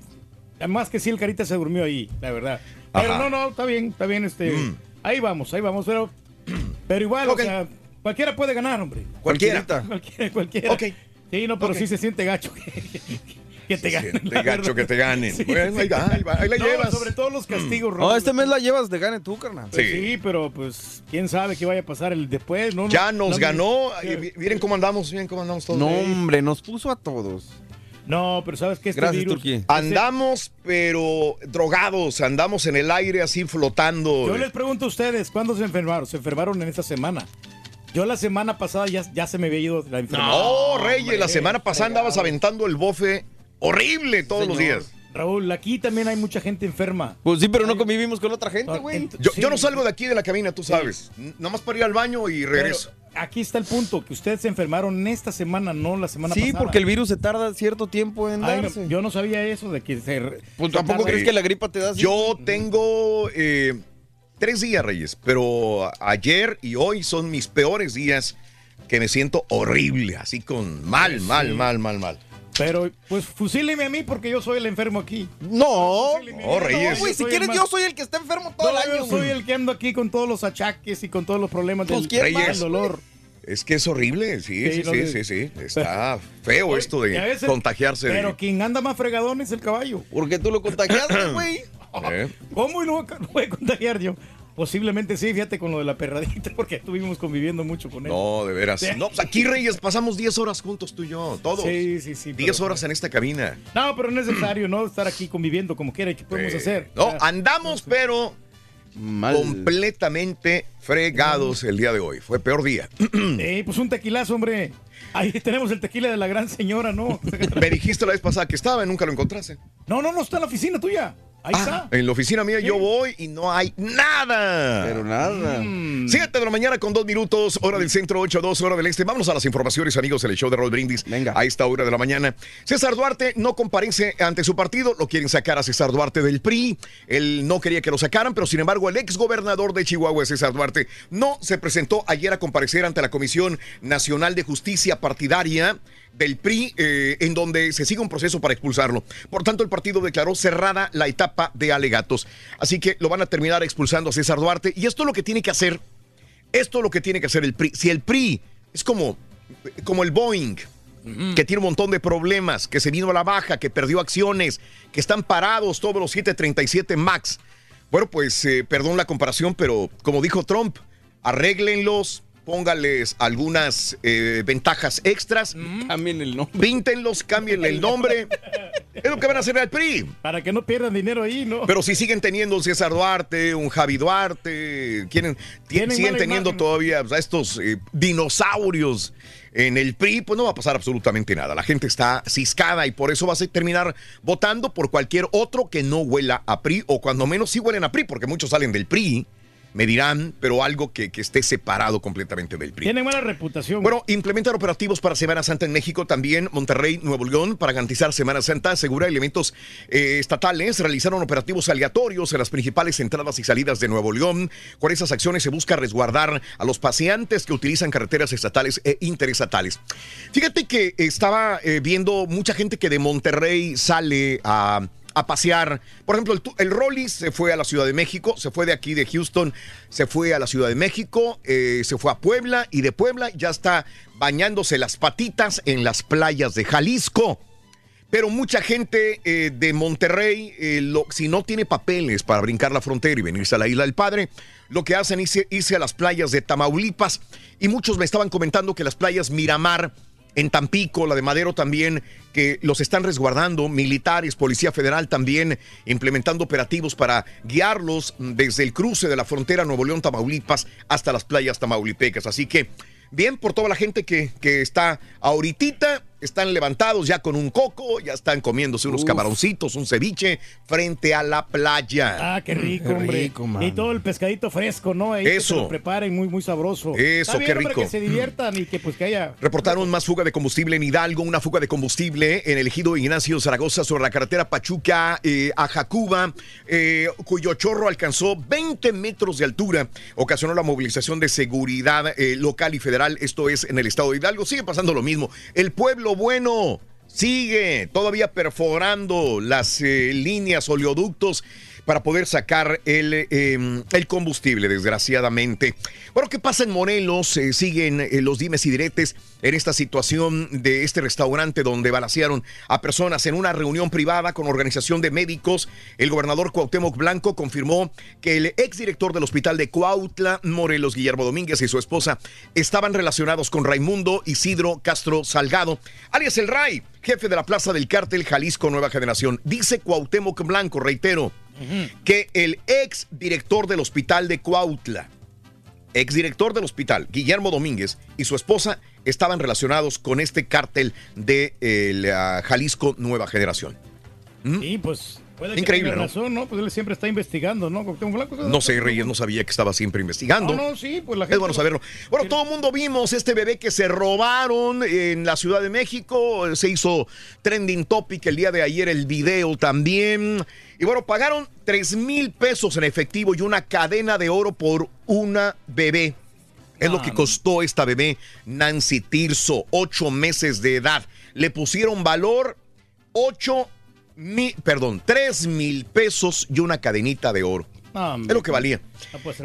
además que sí, el carita se durmió ahí, la verdad. Pero Ajá. no, no, está bien, está bien. este Mm. Ahí vamos, ahí vamos. Pero, pero igual, o sea, cualquiera puede ganar, hombre. Cualquiera. Cualquiera, cualquiera. Ok. Sí, no, pero Ok. sí se siente gacho que, te ganen. gacho que te ganen. Bueno, ahí va, ahí va, ahí la No, llevas. Sobre todo los castigos, No, Raúl. este mes la llevas de gane tú, carnal. Sí. pero pues quién sabe qué vaya a pasar el después, ¿no? Ya No, nos no, ganó. no, Miren cómo andamos, miren cómo andamos todos. No, hombre, nos puso a todos. No, pero sabes que este Gracias, virus. Turquía. Andamos, pero drogados, andamos en el aire así flotando. Yo les pregunto a ustedes, ¿cuándo se enfermaron? Se enfermaron en esta semana. Yo la semana pasada ya, ya se me había ido la enfermedad. No, Reyes, la semana pasada andabas aventando el bofe horrible todos los días. Raúl, aquí también hay mucha gente enferma. Pues sí, pero no convivimos con otra gente, güey. Yo, yo no salgo de aquí de la cabina, tú sabes. N- Nomás para ir al baño y regreso. Pero aquí está el punto, que ustedes se enfermaron esta semana, no la semana Sí, pasada. porque el virus se tarda cierto tiempo en Ay, no, darse. yo no sabía eso de que se... Pues tampoco crees que la gripa te da así? Yo tengo eh, tres días, Reyes, pero ayer y hoy son mis peores días que me siento horrible, así con mal, mal, mal, mal, mal. Pero, pues, fusíleme a mí porque yo soy el enfermo aquí. No, no, Reyes. güey, si quieres yo soy el que está enfermo todo No, el año. yo soy el que ando aquí con todos los achaques y con todos los problemas Pues, del, ¿quién del dolor. Es que es horrible, sí, Sí, sí, sí, sí. Está feo esto de veces- contagiarse. de- Pero quien anda más fregadón es el caballo. Porque tú lo contagiaste, güey. ¿eh? ¿Cómo y no no voy a contagiar yo? Posiblemente sí, fíjate con lo de la perradita, porque estuvimos conviviendo mucho con él. No, de veras. No, pues aquí, Reyes, pasamos 10 horas juntos tú y yo, todos. Sí, sí, sí. 10 pero- horas en esta cabina. No, pero no es necesario, ¿no? Estar aquí conviviendo como quiera. ¿Qué podemos Eh, hacer? No, andamos, pero completamente fregados el día de hoy. Fue peor día. eh, pues un tequilazo, hombre. Ahí tenemos el tequila de la gran señora, ¿no? Me dijiste la vez pasada que estaba y nunca lo encontraste. No, no, no está en la oficina tuya. Ahí está. En la oficina mía yo voy y no hay nada. Pero nada. Mm. 7 de la mañana con dos minutos, hora del centro, 8, 2, hora del este. Vámonos a las informaciones, amigos, del show de Roll Brindis. Venga. A esta hora de la mañana. César Duarte no comparece ante su partido. Lo quieren sacar a César Duarte del PRI. Él no quería que lo sacaran, pero sin embargo, el ex gobernador de Chihuahua, César Duarte, no se presentó ayer a comparecer ante la Comisión Nacional de Justicia Partidaria del PRI, eh, en donde se sigue un proceso para expulsarlo. Por tanto, el partido declaró cerrada la etapa de alegatos. Así que lo van a terminar expulsando a César Duarte. Y esto es lo que tiene que hacer. Esto es lo que tiene que hacer el PRI. Si el PRI es como, como el Boeing, que tiene un montón de problemas, que se vino a la baja, que perdió acciones, que están parados todos los 737 MAX. Bueno, pues eh, perdón la comparación, pero como dijo Trump, arréglenlos, póngales algunas eh, ventajas extras. Cambien el nombre. Píntenlos, cámbienle el nombre. es lo que van a hacer al PRI. Para que no pierdan dinero ahí, ¿no? Pero si siguen teniendo un César Duarte, un Javi Duarte, quieren, Tienen siguen teniendo imagen. todavía pues, a estos eh, dinosaurios en el PRI, pues no va a pasar absolutamente nada. La gente está ciscada y por eso vas a terminar votando por cualquier otro que no huela a PRI o cuando menos sí huelen a PRI, porque muchos salen del PRI. Me dirán, pero algo que, que esté separado completamente del PRI. Tienen mala reputación. Bueno, implementar operativos para Semana Santa en México, también Monterrey, Nuevo León, para garantizar Semana Santa, asegura elementos eh, estatales, realizaron operativos aleatorios en las principales entradas y salidas de Nuevo León. Con esas acciones se busca resguardar a los paseantes que utilizan carreteras estatales e interestatales. Fíjate que estaba eh, viendo mucha gente que de Monterrey sale a a pasear. Por ejemplo, el, el Rollis se fue a la Ciudad de México, se fue de aquí de Houston, se fue a la Ciudad de México, eh, se fue a Puebla y de Puebla ya está bañándose las patitas en las playas de Jalisco. Pero mucha gente eh, de Monterrey, eh, lo- si no tiene papeles para brincar la frontera y venirse a la isla del Padre, lo que hacen es irse a las playas de Tamaulipas. Y muchos me estaban comentando que las playas Miramar, en Tampico, la de Madero también, que los están resguardando, militares, Policía Federal también, implementando operativos para guiarlos desde el cruce de la frontera Nuevo León-Tamaulipas hasta las playas tamaulipecas. Así que, bien por toda la gente que, que está ahorita, están levantados ya con un coco, ya están comiéndose unos Uf. camaroncitos, un ceviche, frente a la playa. Ah, qué rico, hombre. y todo el pescadito fresco, ¿no? Ahí que Eso. se lo preparen muy, muy sabroso. Eso, bien, qué hombre, rico. que se diviertan y que pues que haya... Reportaron más fuga de combustible en Hidalgo, una fuga de combustible en el ejido Ignacio Zaragoza sobre la carretera Pachuca eh, a Jacuba, eh, cuyo chorro alcanzó 20 metros de altura. Ocasionó la movilización de seguridad eh, local y federal, esto es en el estado de Hidalgo. Sigue pasando lo mismo. El pueblo bueno. Sigue todavía perforando las eh, líneas, oleoductos para poder sacar el, eh, el combustible, desgraciadamente. Bueno, ¿qué pasa en Morelos? Eh, siguen eh, los dimes y diretes en esta situación de este restaurante donde balacearon a personas en una reunión privada con organización de médicos. El gobernador Cuauhtémoc Blanco confirmó que el exdirector del hospital de Cuautla, Morelos, Guillermo Domínguez y su esposa estaban relacionados con Raimundo Isidro Castro Salgado, alias el Ray, jefe de la Plaza del Cártel Jalisco Nueva Generación. Dice Cuauhtémoc Blanco, reitero, que el ex director del hospital de Cuautla, ex director del hospital, Guillermo Domínguez, y su esposa estaban relacionados con este cártel de eh, la Jalisco Nueva Generación. Sí, pues puede que Increíble, tenga ¿no? razón, ¿no? Pues él siempre está investigando, ¿no? Blanco. No sé, Reyes, no sabía que estaba siempre investigando. No, no, sí, pues la gente... Es bueno saberlo. Bueno, todo el mundo vimos este bebé que se robaron en la Ciudad de México. Se hizo trending topic el día de ayer, el video también. Y bueno, pagaron 3 mil pesos en efectivo y una cadena de oro por una bebé. Es lo que costó esta bebé, Nancy Tirso, ocho meses de edad. Le pusieron valor 8 mil, perdón, 3 mil pesos y una cadenita de oro. Ah, Es lo que valía.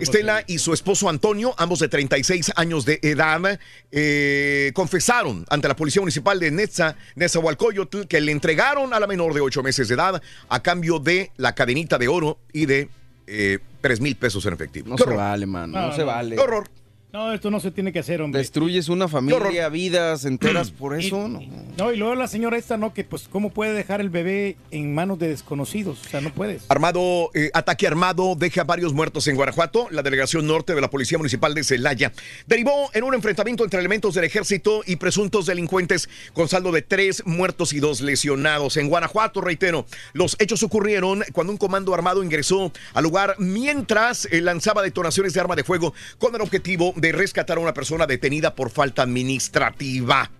Estela y su esposo Antonio, ambos de 36 años de edad, eh, confesaron ante la Policía Municipal de Netza, Nezahualcóyotl, que le entregaron a la menor de 8 meses de edad a cambio de la cadenita de oro y de eh, 3 mil pesos en efectivo. No se horror. vale, mano. No, No, se no. vale. Qué horror. No, esto no se tiene que hacer, hombre. Destruyes una familia, vidas enteras por eso. no. No, y luego la señora esta, ¿no? Que pues, ¿cómo puede dejar el bebé en manos de desconocidos? O sea, no puedes. Armado, eh, ataque armado deja varios muertos en Guanajuato. La delegación norte de la Policía Municipal de Celaya derivó en un enfrentamiento entre elementos del ejército y presuntos delincuentes con saldo de tres muertos y dos lesionados. En Guanajuato, reitero, los hechos ocurrieron cuando un comando armado ingresó al lugar mientras eh, lanzaba detonaciones de arma de fuego con el objetivo de rescatar a una persona detenida por falta administrativa.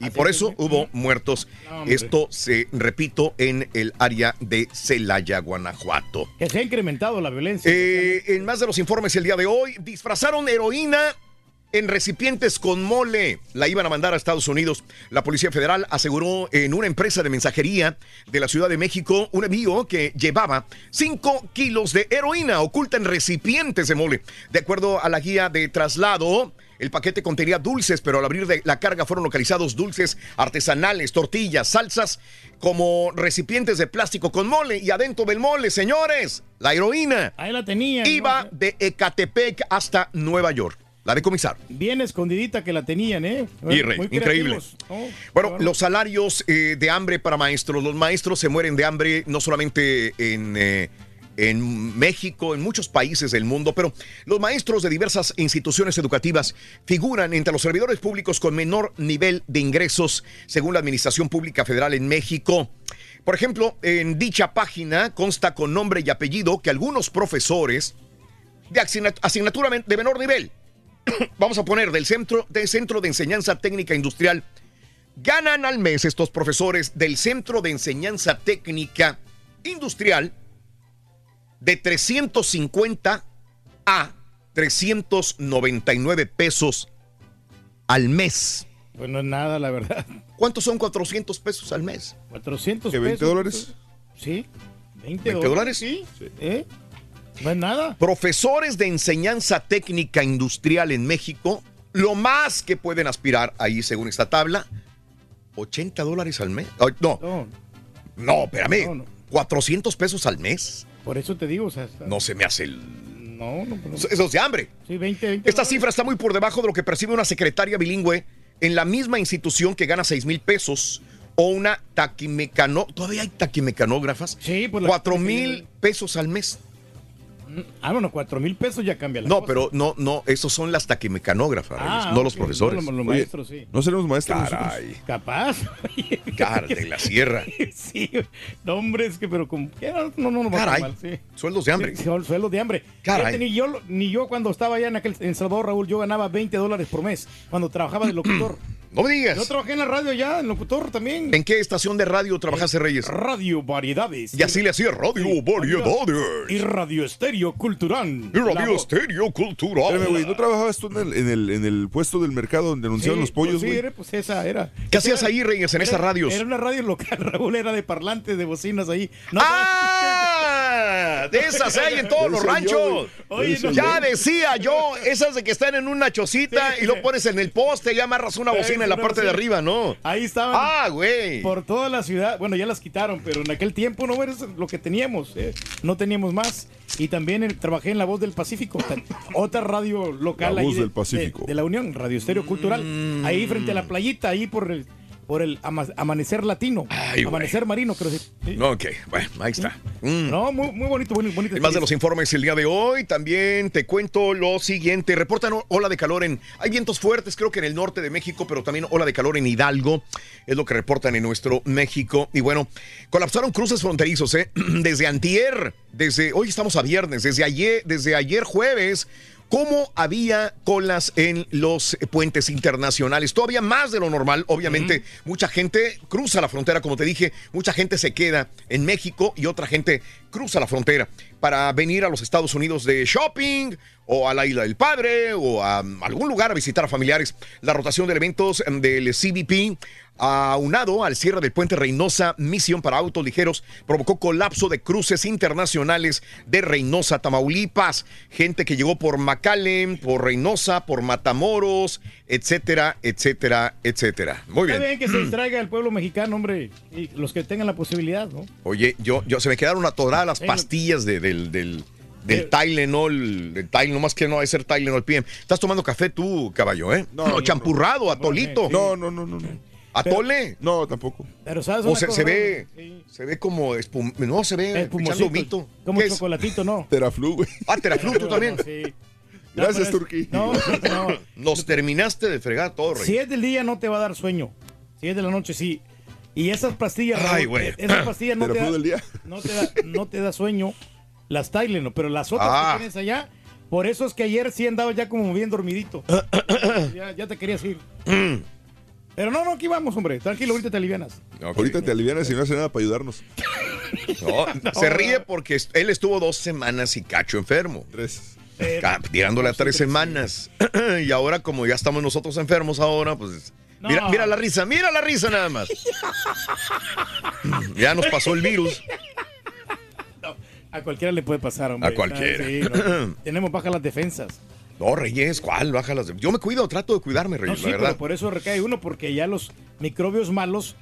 Y por eso hubo muertos. No. Esto se, repito, en el área de Celaya, Guanajuato. Que se ha incrementado la violencia. Eh, en más de los informes el día de hoy, disfrazaron heroína en recipientes con mole. La iban a mandar a Estados Unidos. La Policía Federal aseguró en una empresa de mensajería de la Ciudad de México un envío que llevaba 5 kilos de heroína oculta en recipientes de mole. De acuerdo a la guía de traslado, el paquete contenía dulces, pero al abrir de la carga fueron localizados dulces artesanales, tortillas, salsas, como recipientes de plástico con mole. Y adentro del mole, señores, la heroína. Ahí la tenía. Iba de Ecatepec hasta Nueva York. La decomisaron. Bien escondidita que la tenían, ¿eh? Muy increíble. Oh, Bueno, los salarios eh, de hambre para maestros. Los maestros se mueren de hambre no solamente en, eh, en México, en muchos países del mundo, pero los maestros de diversas instituciones educativas figuran entre los servidores públicos con menor nivel de ingresos, según la Administración Pública Federal en México. Por ejemplo, en dicha página consta con nombre y apellido que algunos profesores de asignat- asignatura de menor nivel, vamos a poner del centro de, centro de Enseñanza Técnica Industrial, ganan al mes estos profesores del Centro de Enseñanza Técnica Industrial de 350 a 399 pesos al mes. Pues no es nada, la verdad. ¿Cuántos son 400 pesos al mes? 400 ¿Que 20 pesos. dólares? Sí. 20, 20 dólares. Sí. ¿Eh? No es nada. Profesores de enseñanza técnica industrial en México, lo más que pueden aspirar ahí según esta tabla, 80 dólares al mes. No. No, No, espérame. No, no. 400 pesos al mes. por eso te digo, o sea, está- No se me hace el. no, no, no. Eso es de hambre. Sí, 20, 20 Esta cifra está muy por debajo de lo que percibe una secretaria bilingüe en la misma institución que gana 6 mil pesos o una taquimecano. ¿Todavía hay taquimecanógrafas? Sí, pues la- 4 mil pesos al mes. Ah, bueno, 4 mil pesos ya cambia la No, cosa. pero no, no, esos son las taquimecanógrafas, Ah, no los profesores. no los- los maestros, sí. No seremos maestros nosotros. Caray, Capaz. cara de la sierra. sí, no, hombre, es que, pero como. que No, no, no, Caray, mal, sí. sueldos de hambre. Sí, sueldos de hambre. Caray. Fíjate, ni yo, ni yo cuando estaba allá en aquel en Salvador, Raúl, yo ganaba 20 dólares por mes cuando trabajaba de locutor. No me digas. Yo trabajé en la radio ya, en locutor también. ¿En qué estación de radio trabajaste, Reyes? Radio Variedades. Y así le hacía Radio Variedades. Y Radio Estéreo Cultural. Y Radio La Estéreo Cultural. Espérame, güey, ¿no trabajabas tú en el, en el, en el puesto del mercado donde anunciaban Sí, los pollos, pues sí, güey? era, pues esa era. ¿Qué hacías ahí, Reyes, en Era- esas radios? Era una radio local, Raúl, era de parlantes, de bocinas ahí. No, ¡Ah! De esas hay en todos los yo, ranchos. güey. Oye, no. ya decía yo, esas de que están en una chocita y lo pones en el poste y amarras una bocina en la parte de arriba, ¿no? Ahí estaban. Ah, güey. Por toda la ciudad. Bueno, ya las quitaron, pero en aquel tiempo no era lo que teníamos. eh, No teníamos más. Y también trabajé en La Voz del Pacífico, otra radio local La ahí Voz de, del Pacífico. De, de la Unión, Radio Estéreo Cultural. Mm. Ahí frente a la playita, ahí por el, por el ama- amanecer latino. Ay, amanecer marino, creo que sí. Ok, bueno, ahí está. Mm. No, muy, muy bonito, bonito. bonito Y más de los informes el día de hoy, también te cuento lo siguiente. Reportan ola de calor en... Hay vientos fuertes, creo que en el norte de México, pero también ola de calor en Hidalgo. Es lo que reportan en nuestro México. Y bueno, colapsaron cruces fronterizos, ¿eh? Desde antier, desde... Hoy estamos a viernes, desde ayer, desde ayer jueves... ¿Cómo había colas en los puentes internacionales? Todavía más de lo normal, obviamente. Mucha gente cruza la frontera, como te dije, mucha gente se queda en México y otra gente cruza la frontera para venir a los Estados Unidos de shopping o a la Isla del Padre o a um, algún lugar a visitar a familiares. La rotación de eventos del CBP aunado al cierre del puente Reynosa Misión para autos ligeros provocó colapso de cruces internacionales de Reynosa, Tamaulipas. Gente que llegó por McAllen, por Reynosa, por Matamoros, etcétera, etcétera, etcétera. Muy Está bien. bien que se distraiga el pueblo mexicano, hombre. Y los que tengan la posibilidad, ¿no? Oye, yo, yo se me quedaron atoradas las pastillas de- del, del, del Eh. Tylenol, del Tylenol, nomás que no debe ser Tylenol PM. Estás tomando café tú, caballo, ¿eh? No, champurrado, atolito. No, no, no, no. no. ¿Atole? No, tampoco. Pero sabes O se, se ve, se ve como espum, no se ve Espumosito, echando humito. Como ¿Qué es? chocolatito, ¿no? Teraflu, güey. Ah, Teraflu, tú también. Sí. Gracias, pero es- Turqui. No, no. Nos terminaste de fregar todo, rey. Si es del día no te va a dar sueño. Si es de la noche sí. Y esas pastillas, Ay, Raúl, güey. esas pastillas no te, da, del día. no, te da, no te da sueño. Las Tylenol, pero las otras Ah. que tienes allá, por eso es que ayer sí andaba ya como bien dormidito. ya, ya te querías ir. Pero no, no, aquí vamos, hombre. Tranquilo, ahorita te alivianas. Ok. Ahorita te alivianas y no hace nada para ayudarnos. No, se ríe porque él estuvo dos semanas y cacho enfermo. Tres. Tirándole a tres semanas. y ahora, como ya estamos nosotros enfermos ahora, pues. Mira, No. mira la risa, mira la risa nada más. ya nos pasó el virus. A cualquiera le puede pasar, hombre. A cualquiera. Sí, no. Tenemos bajas las defensas. No, Reyes, ¿cuál? Baja las Yo me cuido, trato de cuidarme, Reyes, sí, la pero verdad. por eso recae uno, porque ya los microbios malos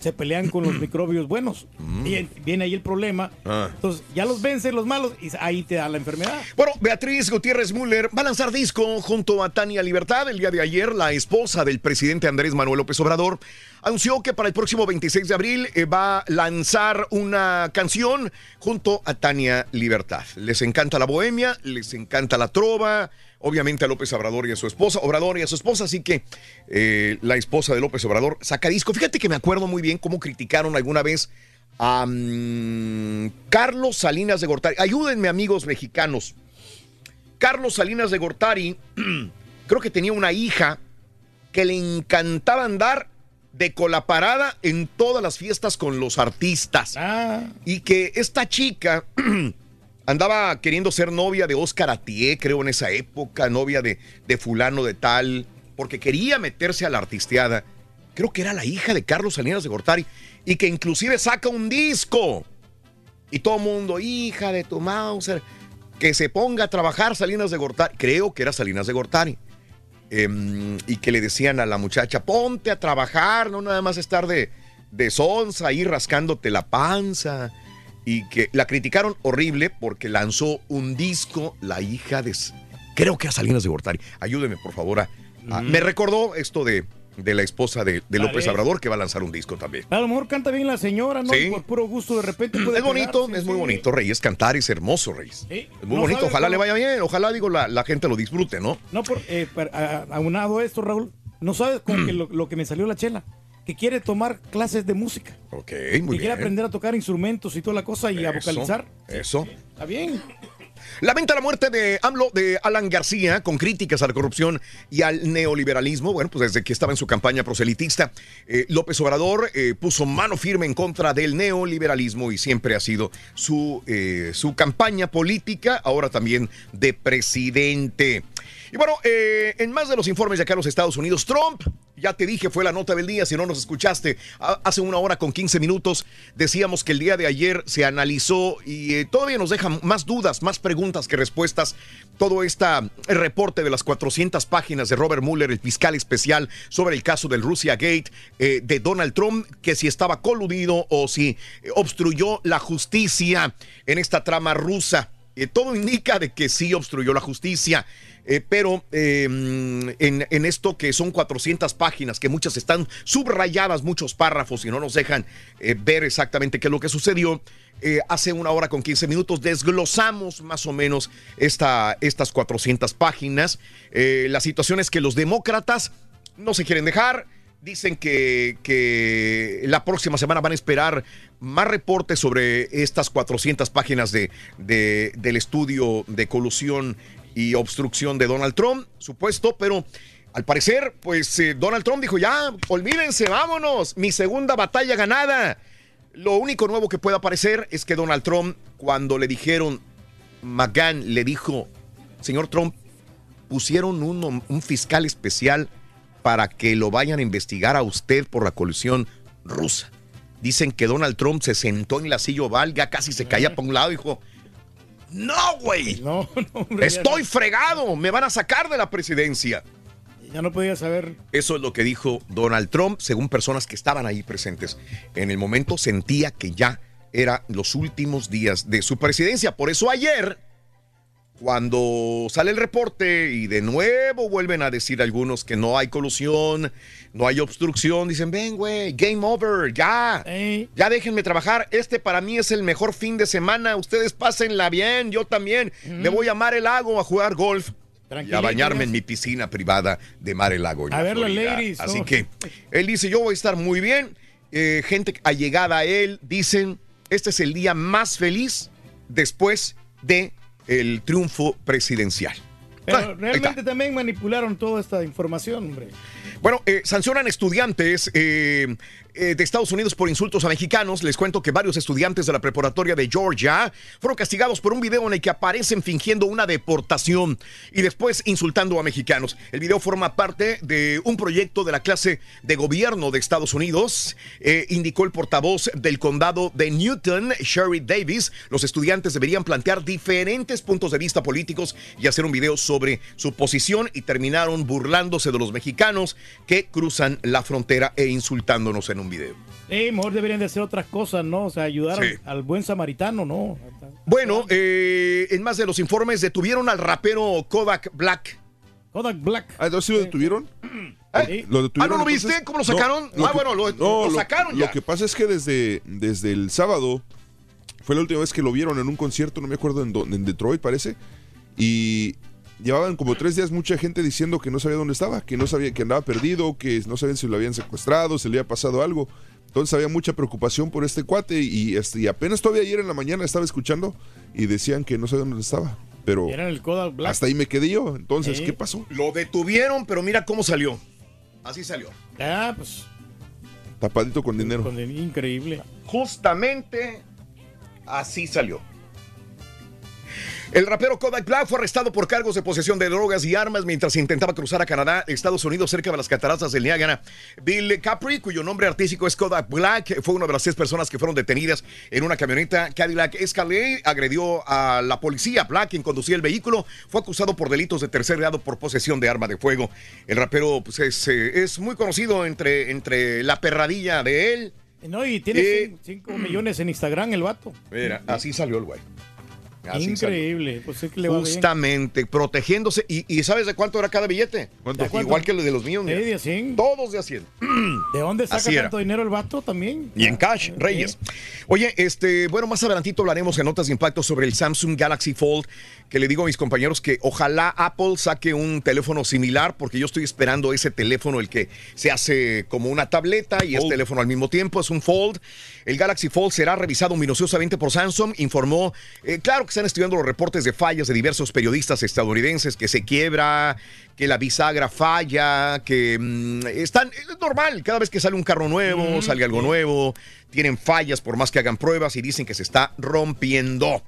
se pelean con los microbios buenos. Y en- viene ahí el problema. Mm. Ah. Entonces, ya los vencen los malos y ahí te da la enfermedad. Bueno, Beatriz Gutiérrez Müller va a lanzar disco junto a Tania Libertad. El día de ayer, la esposa del presidente Andrés Manuel López Obrador anunció que para el próximo 26 de abril eh, va a lanzar una canción junto a Tania Libertad. Les encanta la bohemia, les encanta la trova, obviamente a López Obrador y a su esposa, Obrador y a su esposa, así que eh, la esposa de López Obrador saca disco. Fíjate que me acuerdo muy bien cómo criticaron alguna vez a mm, Carlos Salinas de Gortari. Ayúdenme amigos mexicanos. Carlos Salinas de Gortari, creo que tenía una hija que le encantaba andar de colaparada en todas las fiestas con los artistas. Ah, Y que esta chica andaba queriendo ser novia de Oscar Atié, creo en esa época, novia de, de fulano de tal, porque quería meterse a la artisteada. Creo que era la hija de Carlos Salinas de Gortari y que inclusive saca un disco. Y todo el mundo, hija de tu Mauser, que se ponga a trabajar Salinas de Gortari. Creo que era Salinas de Gortari. em, y que le decían a la muchacha, ponte a trabajar, no nada más estar de, de sonza ahí rascándote la panza. Y que la criticaron horrible porque lanzó un disco la hija de... Creo que a Salinas de Gortari. Ayúdeme, por favor. a- a- Mm. Me recordó esto de, de la esposa de, de López. Obrador que va a lanzar un disco también. A lo mejor canta bien la señora, ¿no? Sí. Por puro gusto de repente puede Es bonito, pegarse, es muy sí. bonito, Reyes. Cantar es hermoso, Reyes. Sí. Es muy No bonito. Ojalá cómo- le vaya bien. Ojalá, digo, la, la gente lo disfrute, ¿no? No, por, eh, per- a- aunado a esto, Raúl, no sabes con que lo, lo que me salió la chela, que quiere tomar clases de música. Ok, que muy quiere bien. aprender a tocar instrumentos y toda la cosa y a Eso, vocalizar. Eso. Está bien. Lamenta la muerte de AMLO, de Alan García, con críticas a la corrupción y al neoliberalismo. Bueno, pues desde que estaba en su campaña proselitista, eh, López Obrador eh, puso mano firme en contra del neoliberalismo y siempre ha sido su, eh, su campaña política, ahora también de presidente. Y bueno, en más de los informes de acá en los Estados Unidos, Trump, ya te dije, fue la nota del día, si no nos escuchaste, hace una hora con 15 minutos decíamos que el día de ayer se analizó y eh, todavía nos deja más dudas, más preguntas que respuestas, todo este reporte de las 400 páginas de Robert Mueller, el fiscal especial, sobre el caso del Russia Gate eh, de Donald Trump, que si estaba coludido o si obstruyó la justicia en esta trama rusa. Eh, todo indica de que sí obstruyó la justicia. Eh, pero eh, en, esto que son 400 páginas, que muchas están subrayadas, muchos párrafos y no nos dejan eh, ver exactamente qué es lo que sucedió, eh, hace una hora con 15 minutos desglosamos más o menos esta, estas 400 páginas. La situación es que los demócratas no se quieren dejar. Dicen que, la próxima semana van a esperar más reportes sobre estas 400 páginas de- del estudio de colusión y obstrucción de Donald Trump, supuesto, pero al parecer, pues eh, Donald Trump dijo, ya, olvídense, vámonos, mi segunda batalla ganada. Lo único nuevo que puede aparecer es que Donald Trump, cuando le dijeron, McGahn le dijo, señor Trump, pusieron un, fiscal especial para que lo vayan a investigar a usted por la colusión rusa. Dicen que Donald Trump se sentó en la silla oval, ya casi se caía para un lado dijo, no, güey, estoy fregado, me van a sacar de la presidencia. Ya no podía saber. Eso es lo que dijo Donald Trump, según personas que estaban ahí presentes. En el momento sentía que ya eran los últimos días de su presidencia. Por eso ayer, cuando sale el reporte y de nuevo vuelven a decir algunos que no hay colusión, no hay obstrucción, dicen, ven, güey, game over, ya, ya déjenme trabajar. Este para mí es el mejor fin de semana. Ustedes pásenla bien, yo también. Me voy a Mar el Lago a jugar golf. Y a bañarme en mi piscina privada de Mar el Lago. A ver las ladies, Así ¿no? que él dice, yo voy a estar muy bien. Eh, gente allegada a él dicen, este es el día más feliz después de el triunfo presidencial. Pero Ah, realmente también manipularon toda esta información, hombre. Bueno, eh, sancionan estudiantes eh, eh, de Estados Unidos por insultos a mexicanos. Les cuento que varios estudiantes de la preparatoria de Georgia fueron castigados por un video en el que aparecen fingiendo una deportación y después insultando a mexicanos. El video forma parte de un proyecto de la clase de gobierno de Estados Unidos, eh, indicó el portavoz del condado de Newton, Sherry Davis. Los estudiantes deberían plantear diferentes puntos de vista políticos y hacer un video sobre su posición y terminaron burlándose de los mexicanos que cruzan la frontera e insultándonos en un video. Eh, mejor deberían de hacer otras cosas, ¿no? O sea, ayudar Sí. al, al buen samaritano, ¿no? Bueno, eh, en más de los informes detuvieron al rapero Kodak Black. Kodak Black. Ah, entonces sí lo detuvieron. ¿Eh? ¿Lo detuvieron, Ah, ¿no lo entonces? viste? ¿Cómo lo sacaron? lo Ah, bueno, lo- lo sacaron Lo ya. que pasa es que desde, desde el sábado fue la última vez que lo vieron en un concierto, no me acuerdo en, dónde, en Detroit parece, y llevaban como tres días mucha gente diciendo que no sabía dónde estaba, que no sabía que andaba perdido, que no sabían si lo habían secuestrado, si le había pasado algo. Entonces había mucha preocupación por este cuate y, este, y apenas todavía ayer en la mañana estaba escuchando y decían que no sabían dónde estaba. Pero Era el Kodak Black. hasta ahí me quedé yo. Entonces, Sí. ¿qué pasó? Lo detuvieron, pero mira cómo salió. Así salió. Ah, pues. Tapadito con dinero. con el- increíble. Justamente así salió. El rapero Kodak Black fue arrestado por cargos de posesión de drogas y armas mientras intentaba cruzar a Canadá, Estados Unidos, cerca de las cataratas del Niágara. Bill Capri, cuyo nombre artístico es Kodak Black, fue una de las seis personas que fueron detenidas en una camioneta Cadillac Escalade. Agredió a la policía. Black, quien conducía el vehículo, fue acusado por delitos de tercer grado por posesión de arma de fuego. El rapero pues, es, eh, es muy conocido entre, entre la perradilla de él. No, y tiene Eh, 5 millones en Instagram el vato. Mira, así salió el güey. Así Increíble. Pues es que le va bien. Justamente, protegiéndose. ¿Y, y sabes de cuánto era cada billete? Igual que el de los míos. Sí, de 100. Todos de a 100. ¿De dónde saca Así era. tanto dinero el vato también? Y en cash, Reyes. Oye, este, bueno, más adelantito hablaremos en notas de impacto sobre el Samsung Galaxy Fold, que le digo a mis compañeros que ojalá Apple saque un teléfono similar, porque yo estoy esperando ese teléfono, el que se hace como una tableta y es teléfono al mismo tiempo, es un Fold. El Galaxy Fold será revisado minuciosamente por Samsung, informó, eh, claro que están estudiando los reportes de fallas de diversos periodistas estadounidenses, que se quiebra, que la bisagra falla, que mm, están, es normal, cada vez que sale un carro nuevo, Mm, sale algo nuevo, tienen fallas por más que hagan pruebas y dicen que se está rompiendo.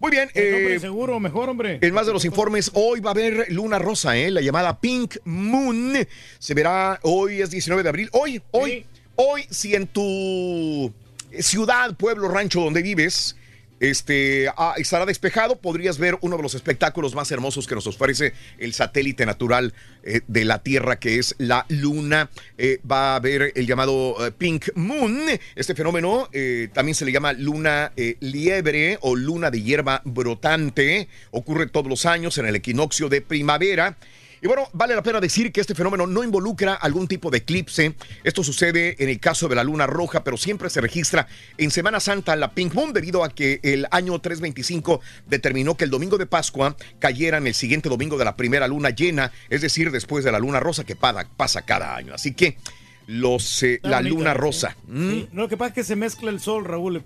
Muy bien, Eh, hombre, eh, seguro, mejor, hombre. en más de los informes, hoy va a haber luna rosa, ¿eh? la llamada Pink Moon. Se verá, hoy es 19 de abril. Hoy, hoy, hoy, si en tu ciudad, pueblo, rancho donde vives, este, ah, estará despejado, podrías ver uno de los espectáculos más hermosos que nos ofrece el satélite natural eh, de la Tierra, que es la Luna. Eh, va a haber el llamado eh, Pink Moon. Este fenómeno también se le llama luna liebre o luna de hierba brotante. Ocurre todos los años en el equinoccio de primavera. Y bueno, vale la pena decir que este fenómeno no involucra algún tipo de eclipse. Esto sucede en el caso de la luna roja, pero siempre se registra en Semana Santa la Pink Moon debido a que el año 325 determinó que el domingo de Pascua cayera en el siguiente domingo de la primera luna llena, es decir, después de la luna rosa que pasa cada año. Así que los, eh, la luna sí. rosa. ¿Mm? Sí, No, lo que pasa es que se mezcla el sol, Raúl.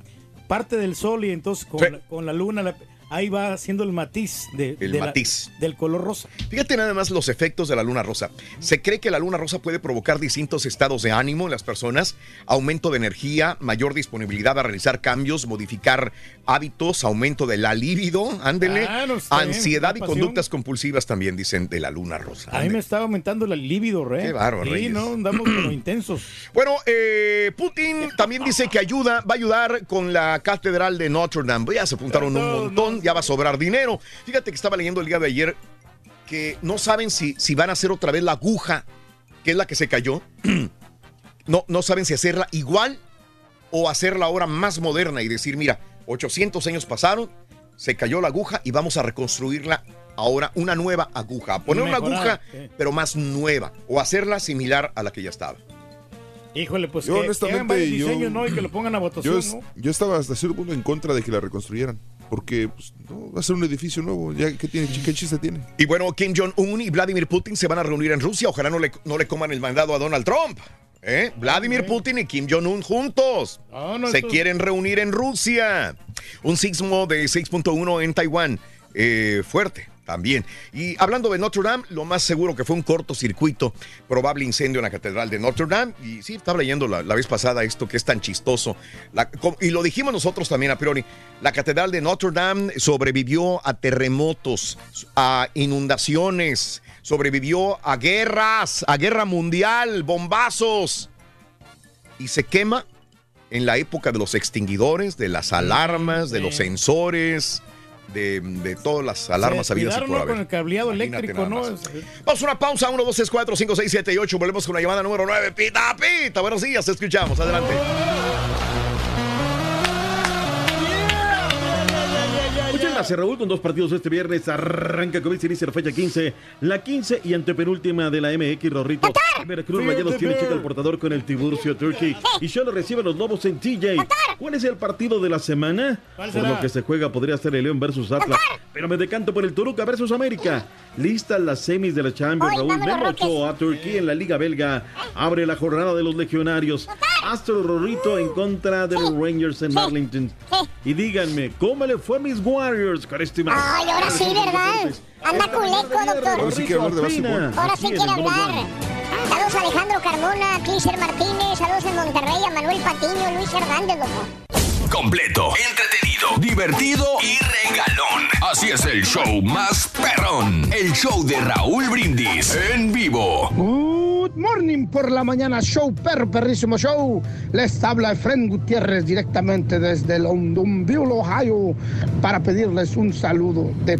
Parte del sol y entonces con, Sí. la, con la luna, la- ahí va haciendo el matiz, de, El de la- matiz. del color rosa. Fíjate nada más los efectos de la luna rosa. Se cree que la luna rosa puede provocar distintos estados de ánimo en las personas, aumento de energía, mayor disponibilidad a realizar cambios, modificar hábitos, aumento de la libido, ándele, Ah, no está bien, ansiedad y conductas compulsivas también dicen de la luna rosa. A mí me estaba aumentando el líbido, ¿re? Qué bárbaro, Sí, no, andamos como intensos. Bueno, eh, Putin también dice que ayuda, va a ayudar con la catedral de Notre Dame. Ya se apuntaron un montón, ya va a sobrar dinero. Fíjate que estaba leyendo el día de ayer que no saben si, si van a hacer otra vez la aguja, que es la que se cayó. no, no saben si hacerla igual o hacerla ahora más moderna y decir, mira, 800 años pasaron, se cayó la aguja y vamos a reconstruirla ahora una nueva aguja. A poner una aguja, sí. pero más nueva o hacerla similar a la que ya estaba. Híjole, pues Yo, que, que honestamente, hagan varios yo- diseños, ¿no? Y que lo pongan a votación, Yo, es- ¿no? yo estaba hasta cierto punto en contra de que la reconstruyeran. Porque pues, no, va a ser un edificio nuevo. Ya, ¿qué, tiene, ¿Qué chiste tiene? Y bueno, Kim Jong-un y Vladimir Putin se van a reunir en Rusia. Ojalá no le, no le coman el mandado a Donald Trump. ¿eh? Vladimir Putin y Kim Jong-un juntos. Ah, no, se quieren reunir en Rusia. Un sismo de 6.1 en Taiwán. Eh, fuerte también. Y hablando de Notre Dame, lo más seguro que fue un cortocircuito, probable incendio en la Catedral de Notre Dame. Y sí, estaba leyendo la, la vez pasada esto que es tan chistoso. La- y lo dijimos nosotros también a priori. La Catedral de Notre Dame sobrevivió a terremotos, a inundaciones, sobrevivió a guerras, a guerra mundial, bombazos. Y se quema en la época de los extinguidores, de las alarmas, de los sensores, de, de todas las alarmas Se habidas y por ¿no? con haber. el cableado Imagínate eléctrico, ¿no? Vamos a una pausa, 1, 2, 3, 4, 5, 6, 7 y 8. Volvemos con la llamada número 9. Pita, pita. Buenos días, te escuchamos. Adelante. Muchas gracias, Raúl. Con dos partidos este viernes arranca COVID, se inicia la fecha 15, la 15 y antepenúltima de la MX, Rorrito. Veracruz Rayados tiene chica el portador con el Tiburcio Turkey. Y solo recibe los Lobos en TJ. ¿Cuál es el partido de la semana? ¿Cuál Por lo que se juega podría ser el León versus Atlas. Pero me decanto por el Toluca versus América. Listas las semis de la Champions, Raúl. Memo. Ochoa, Turquía en la Liga Belga. Abre la jornada de los legionarios. Astro Rorrito en contra de los Rangers en Arlington. Y díganme, ¿cómo le fue a mis Warriors con este match? Ay, ahora sí, ¿verdad? Anda culeco, doctor. Ahora sí quiere hablar de básquetbol. Ahora sí quiere hablar. Saludos a Alejandro Carmona, Clisser Martínez, saludos en Monterrey, a Manuel Patiño, Luis Hernández. Completo, entretenido, divertido y regalón. Así es el show más perrón. El show de Raúl Brindis en vivo. Good morning por la mañana, show perro, perrísimo show. Les habla Efren Gutiérrez directamente desde Londonville, Ohio, para pedirles un saludo de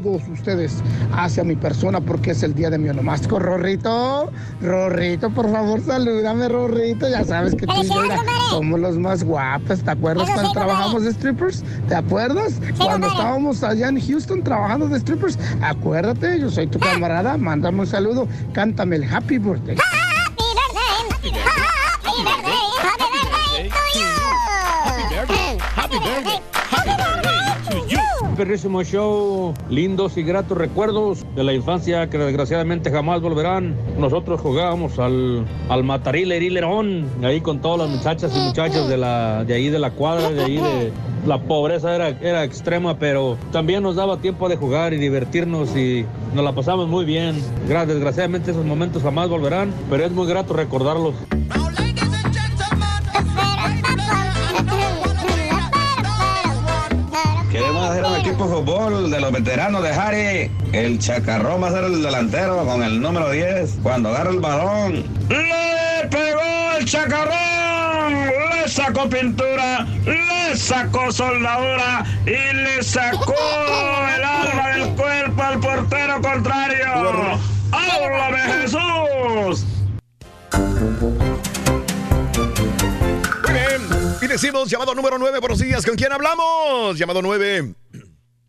todos ustedes hacia mi persona porque es el día de mi onomástico. Rorrito, Rorrito, por favor, salúdame, Rorrito. Ya sabes que tú y yo somos los más guapos. ¿Te acuerdas Eso cuando trabajamos de strippers? ¿Te acuerdas? Cuando estábamos allá en Houston trabajando de strippers. Acuérdate, yo soy tu camarada. Mándame un saludo. Cántame el happy birthday. Perrísimo show, lindos y gratos recuerdos de la infancia que desgraciadamente jamás volverán. Nosotros jugábamos al, al matarilerón, ahí con todas las muchachas y muchachos de, la, de ahí de la cuadra, de ahí de... La pobreza era, era extrema, pero también nos daba tiempo de jugar y divertirnos y nos la pasamos muy bien. Gra- Desgraciadamente esos momentos jamás volverán, pero es muy grato recordarlos. Queremos hacer un equipo de fútbol de los veteranos de Harry. El chacarrón va a ser el delantero con el número 10. Cuando agarra el balón, ¡le pegó el chacarrón! Le sacó pintura, le sacó soldadura y le sacó el alma del cuerpo al portero contrario. ¡Háblame Jesús! Y decimos llamado número 9, buenos días. ¿Con quién hablamos? Llamado 9.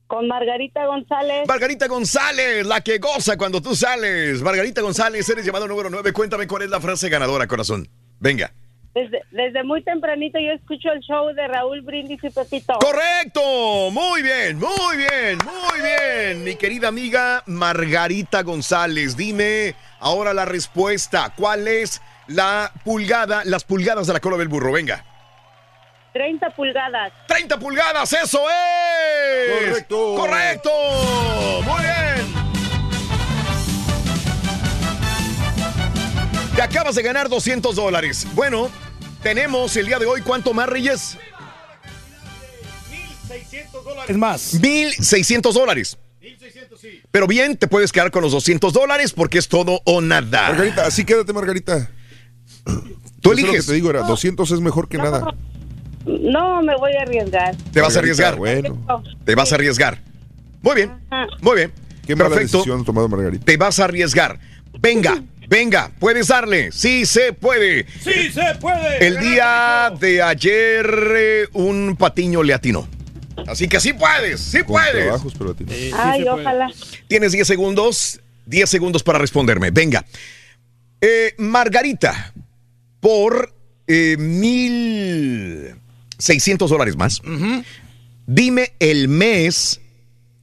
Con Margarita González. Margarita González, la que goza cuando tú sales. Margarita González, eres llamado número 9. Cuéntame cuál es la frase ganadora, corazón. Venga. Desde, desde muy tempranito yo escucho el show de Raúl Brindis y Pepito. Correcto, muy bien, muy bien, muy bien. Mi querida amiga Margarita González, dime ahora la respuesta. ¿Cuál es la pulgada, las pulgadas de la cola del burro? Venga. 30 pulgadas. 30 pulgadas, eso es. Correcto. Correcto. Muy bien. Te acabas de ganar 200 dólares. Bueno, tenemos el día de hoy, ¿cuánto más, Reyes? Es más. 1,600 dólares. Pero bien, te puedes quedar con los 200 dólares porque es todo o nada. Margarita, así quédate, Margarita. Tú Eso es lo eliges. que te digo, era 200 es mejor que nada. No, me voy a arriesgar. Te vas a arriesgar. Bueno. Te vas a arriesgar. Muy bien. Muy bien. Qué mala Perfecto. decisión tomado Margarita. Te vas a arriesgar. Venga, venga, puedes darle. Sí se puede. ¡Sí se puede! El día de ayer eh, un patiño le atinó. Así que sí puedes, sí Con puedes. trabajos, pero no. Ay, ojalá. Tienes 10 segundos, 10 segundos para responderme. Venga. Eh, Margarita, por eh, 1.600 dólares más, dime el mes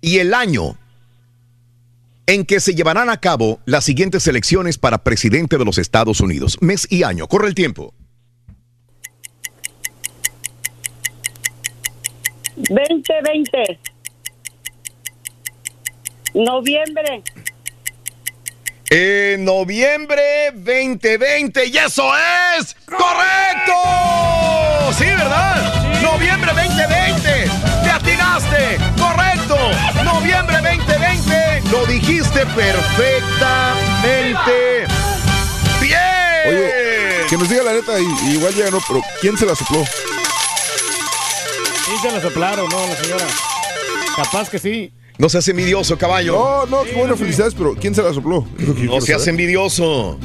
y el año en que se llevarán a cabo las siguientes elecciones para presidente de los Estados Unidos. Mes y año. Corre el tiempo. 2020. Noviembre. En noviembre 2020, y eso es correcto. Sí, ¿verdad? Noviembre 2020, te atinaste, correcto. Noviembre 2020, lo dijiste perfectamente. Bien. Oye, que nos diga la neta, y, y igual ya no, pero ¿quién se la sopló? Sí se la soplaron, ¿no, la señora? Capaz que sí. No seas envidioso, caballo. No, no, qué bueno, felicidades, pero ¿quién se la sopló? No seas saber. envidioso.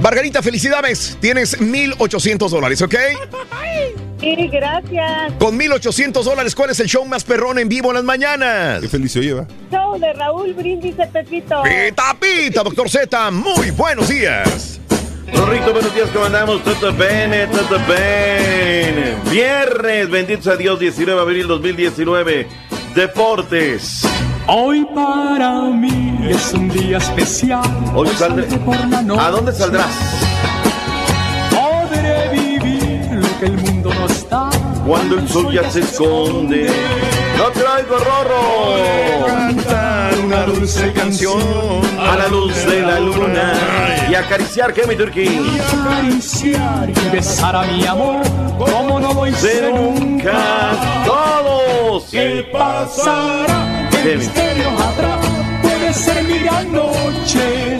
Margarita, felicidades. Tienes 1,800 dólares, ¿ok? Sí, gracias. Con 1,800 dólares, ¿cuál es el show más perrón en vivo en las mañanas? Qué feliz se lleva. Show de Raúl Brindis y Pepito. Pita, pita, doctor Z, muy buenos días. Rorrito, buenos días, ¿cómo andamos? Todo bene, todo bene. Viernes, bendito sea Dios, 19 de abril 2019. Deportes. Hoy para mí es un día especial. Hoy saldré. ¿A dónde saldrás? Podré vivir lo que el mundo nos da. Cuando el sol ya se esconde. ¡Ay, Gorrorro! Cantar una dulce canción A la luz de la luna y acariciar que mi turquí. acariciar y besar a mi amor, como no voy a ser nunca. Todos. ¿Qué pasará? ¿Qué misterio habrá? Puede ser mi gran noche.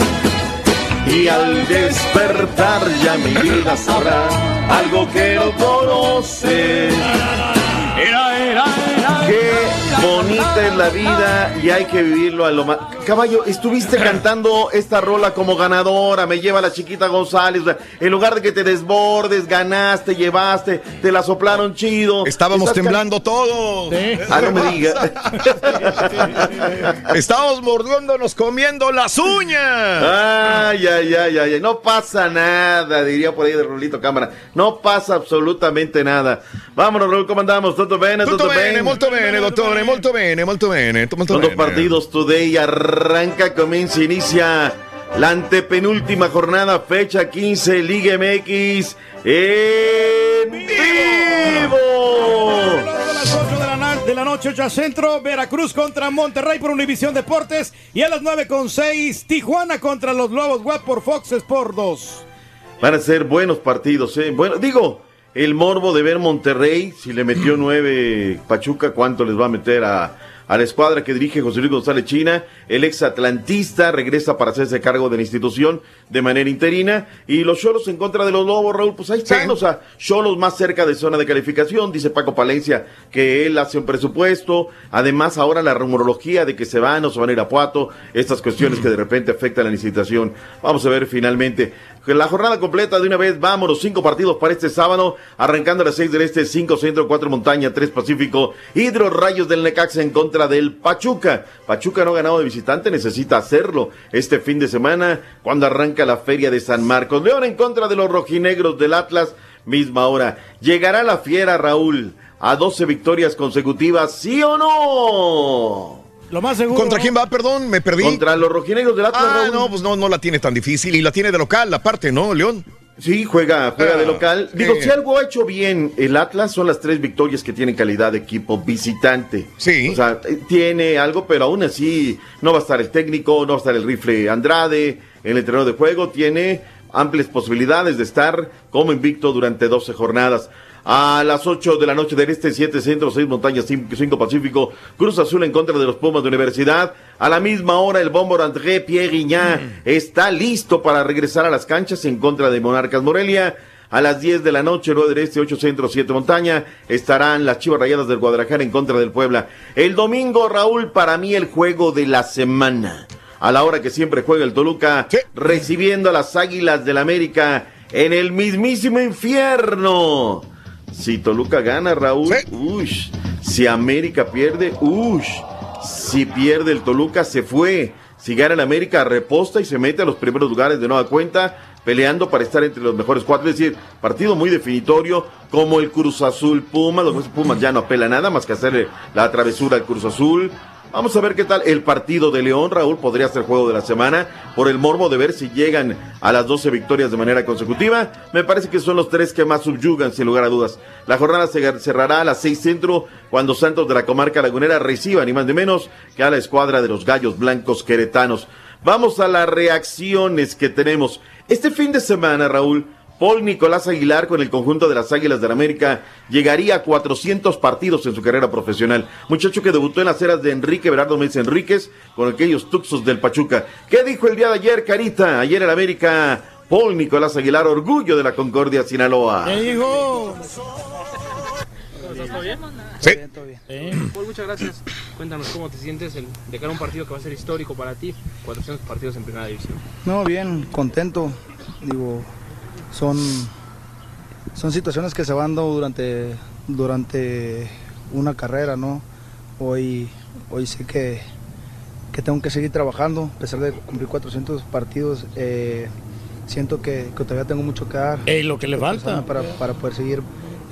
Y al despertar ya mi vida sabrá algo que no conoce. Era, era, era. Qué bonita es la vida y hay que vivirlo a lo más. Caballo, estuviste cantando esta rola como ganadora, me lleva la chiquita González. o sea, En lugar de que te desbordes, ganaste, llevaste, te la soplaron chido. Estábamos temblando todos. Ah, no me digas. Estábamos mordiéndonos, comiendo las uñas. Ay, ay, ay, ay, ay, no pasa nada, diría por ahí de Rolito Cámara. No pasa absolutamente nada. Vámonos, Raúl, ¿cómo andamos? ¿Todo bene? ¿Todo bene, molto bene, dottore, molto bene, molto bene, molto Son dos bene. partidos today, arranca, comienza, inicia la antepenúltima jornada, fecha 15, Liga MX en vivo. A las 8 de la, na- de la noche, 8 centro, Veracruz contra Monterrey por Univisión Deportes. Y a las 9 con 6, Tijuana contra los Lobos Web por Fox Sport 2. Van a ser buenos partidos, ¿eh? Bueno, digo, el morbo de ver Monterrey, si le metió nueve Pachuca, ¿cuánto les va a meter a, a la escuadra que dirige José Luis González China? El ex atlantista regresa para hacerse cargo de la institución de manera interina. Y los Cholos en contra de los Lobos, Raúl, pues ahí están, o sea, Cholos más cerca de zona de calificación, dice Paco Palencia que él hace un presupuesto. Además, ahora la rumorología de que se van o se van a ir a Puato, estas cuestiones que de repente afectan la licitación. Vamos a ver finalmente. La jornada completa de una vez, vámonos, cinco partidos para este sábado, arrancando a las seis del este, cinco centro, cuatro montaña, tres pacífico, Hidro Rayos del Necaxa en contra del Pachuca. Pachuca no ha ganado de visitante, necesita hacerlo este fin de semana, cuando arranca la feria de San Marcos. León en contra de los rojinegros del Atlas, misma hora. ¿Llegará la fiera, Raúl, a 12 victorias consecutivas, sí o no? Lo más seguro. ¿Contra quién va? Perdón, me perdí. Contra los rojinegros del Atlas, Ah, Raúl. no, pues no, no la tiene tan difícil y la tiene de local, aparte, ¿no, León? Sí, juega, juega Ah, de local. sí. Digo, si algo ha hecho bien el Atlas son las tres victorias que tienen calidad de equipo visitante. Sí. O sea, eh, tiene algo, pero aún así no va a estar el técnico, no va a estar el rifle Andrade, el entrenador de juego, tiene amplias posibilidades de estar como invicto durante 12 jornadas. A las 8 de la noche del este, 7 centro, 6 montañas, 5 pacífico, Cruz Azul en contra de los Pumas de Universidad. A la misma hora, el bombo André Pierre Guignan está listo para regresar a las canchas en contra de Monarcas Morelia. A las 10 de la noche, 9 del Este, 8 Centro, 7 Montaña, estarán las Chivas Rayadas del Guadalajara en contra del Puebla. El domingo, Raúl, para mí el juego de la semana. A la hora que siempre juega el Toluca, recibiendo a las Águilas del América en el mismísimo infierno. Si Toluca gana, Raúl, ush. Si América pierde, ush. Si pierde el Toluca, se fue. Si gana el América, reposta y se mete a los primeros lugares de nueva cuenta, peleando para estar entre los mejores cuatro. Es decir, partido muy definitorio, como el Cruz Azul Pumas. Los Pumas ya no apela nada más que hacerle la travesura al Cruz Azul. Vamos a ver qué tal el partido de León, Raúl, podría ser juego de la semana, por el morbo de ver si llegan a las 12 victorias de manera consecutiva. Me parece que son los tres que más subyugan, sin lugar a dudas. La jornada se cerrará a las 6 centro, cuando Santos de la comarca lagunera reciba ni más ni menos que a la escuadra de los Gallos Blancos Queretanos. Vamos a las reacciones que tenemos. Este fin de semana, Raúl, Paul Nicolás Aguilar con el conjunto de las Águilas del América llegaría a 400 partidos en su carrera profesional. Muchacho que debutó en las eras de Enrique Berardo Méndez Enríquez con aquellos tuxos del Pachuca. ¿Qué dijo el día de ayer, Carita? Ayer el América, Paul Nicolás Aguilar, orgullo de la Concordia, Sinaloa. ¿Qué dijo? ¿Todo bien? Sí. Todo bien. Paul, muchas gracias. Cuéntanos cómo te sientes el- de cara a un partido que va a ser histórico para ti, 400 partidos en primera división. No, bien, contento. Digo, son, son situaciones que se van dando durante, durante una carrera, ¿no? Hoy, hoy sé que, que tengo que seguir trabajando, a pesar de cumplir 400 partidos. eh, siento que, que todavía tengo mucho que dar. Ey, lo que le falta. Para, para poder seguir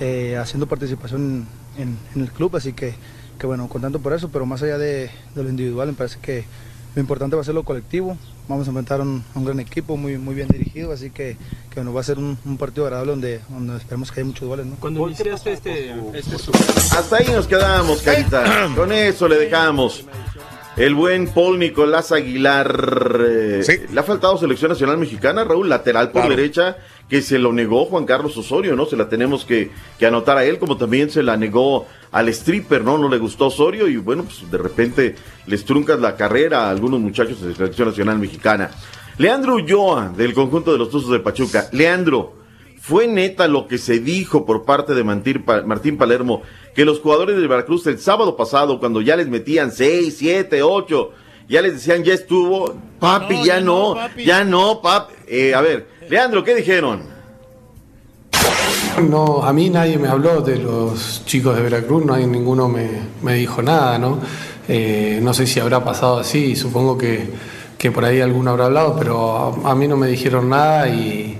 eh, haciendo participación en, en el club, así que, que bueno, contento por eso, pero más allá de, de lo individual, me parece que, lo importante va a ser lo colectivo. Vamos a enfrentar un, un gran equipo muy, muy bien dirigido, así que, que nos va a ser un, un partido agradable donde, donde esperemos que haya muchos goles. ¿no? Cuando iniciaste este, este Hasta ahí nos quedamos, Carita. Con eso le dejamos. El buen Paul Nicolás Aguilar. eh, Le ha faltado selección nacional mexicana, Raúl, lateral por Claro. derecha, que se lo negó Juan Carlos Osorio, ¿no? Se la tenemos que, que anotar a él, como también se la negó al stripper, ¿no? No le gustó Osorio y bueno, pues de repente les truncas la carrera a algunos muchachos de la selección nacional mexicana. Leandro Ulloa, del conjunto de los Tuzos de Pachuca. Leandro, fue neta lo que se dijo por parte de Martín, Pa- Martín Palermo, que los jugadores de Veracruz el sábado pasado, cuando ya les metían 6, 7, 8, ya les decían, ya estuvo, papi, ya no, ya no, papi. Eh, a ver, Leandro, ¿qué dijeron? No, a mí nadie me habló de los chicos de Veracruz, nadie, ninguno me, me dijo nada, ¿no? Eh, no sé si habrá pasado así, supongo que, que por ahí alguno habrá hablado, pero a, a mí no me dijeron nada y,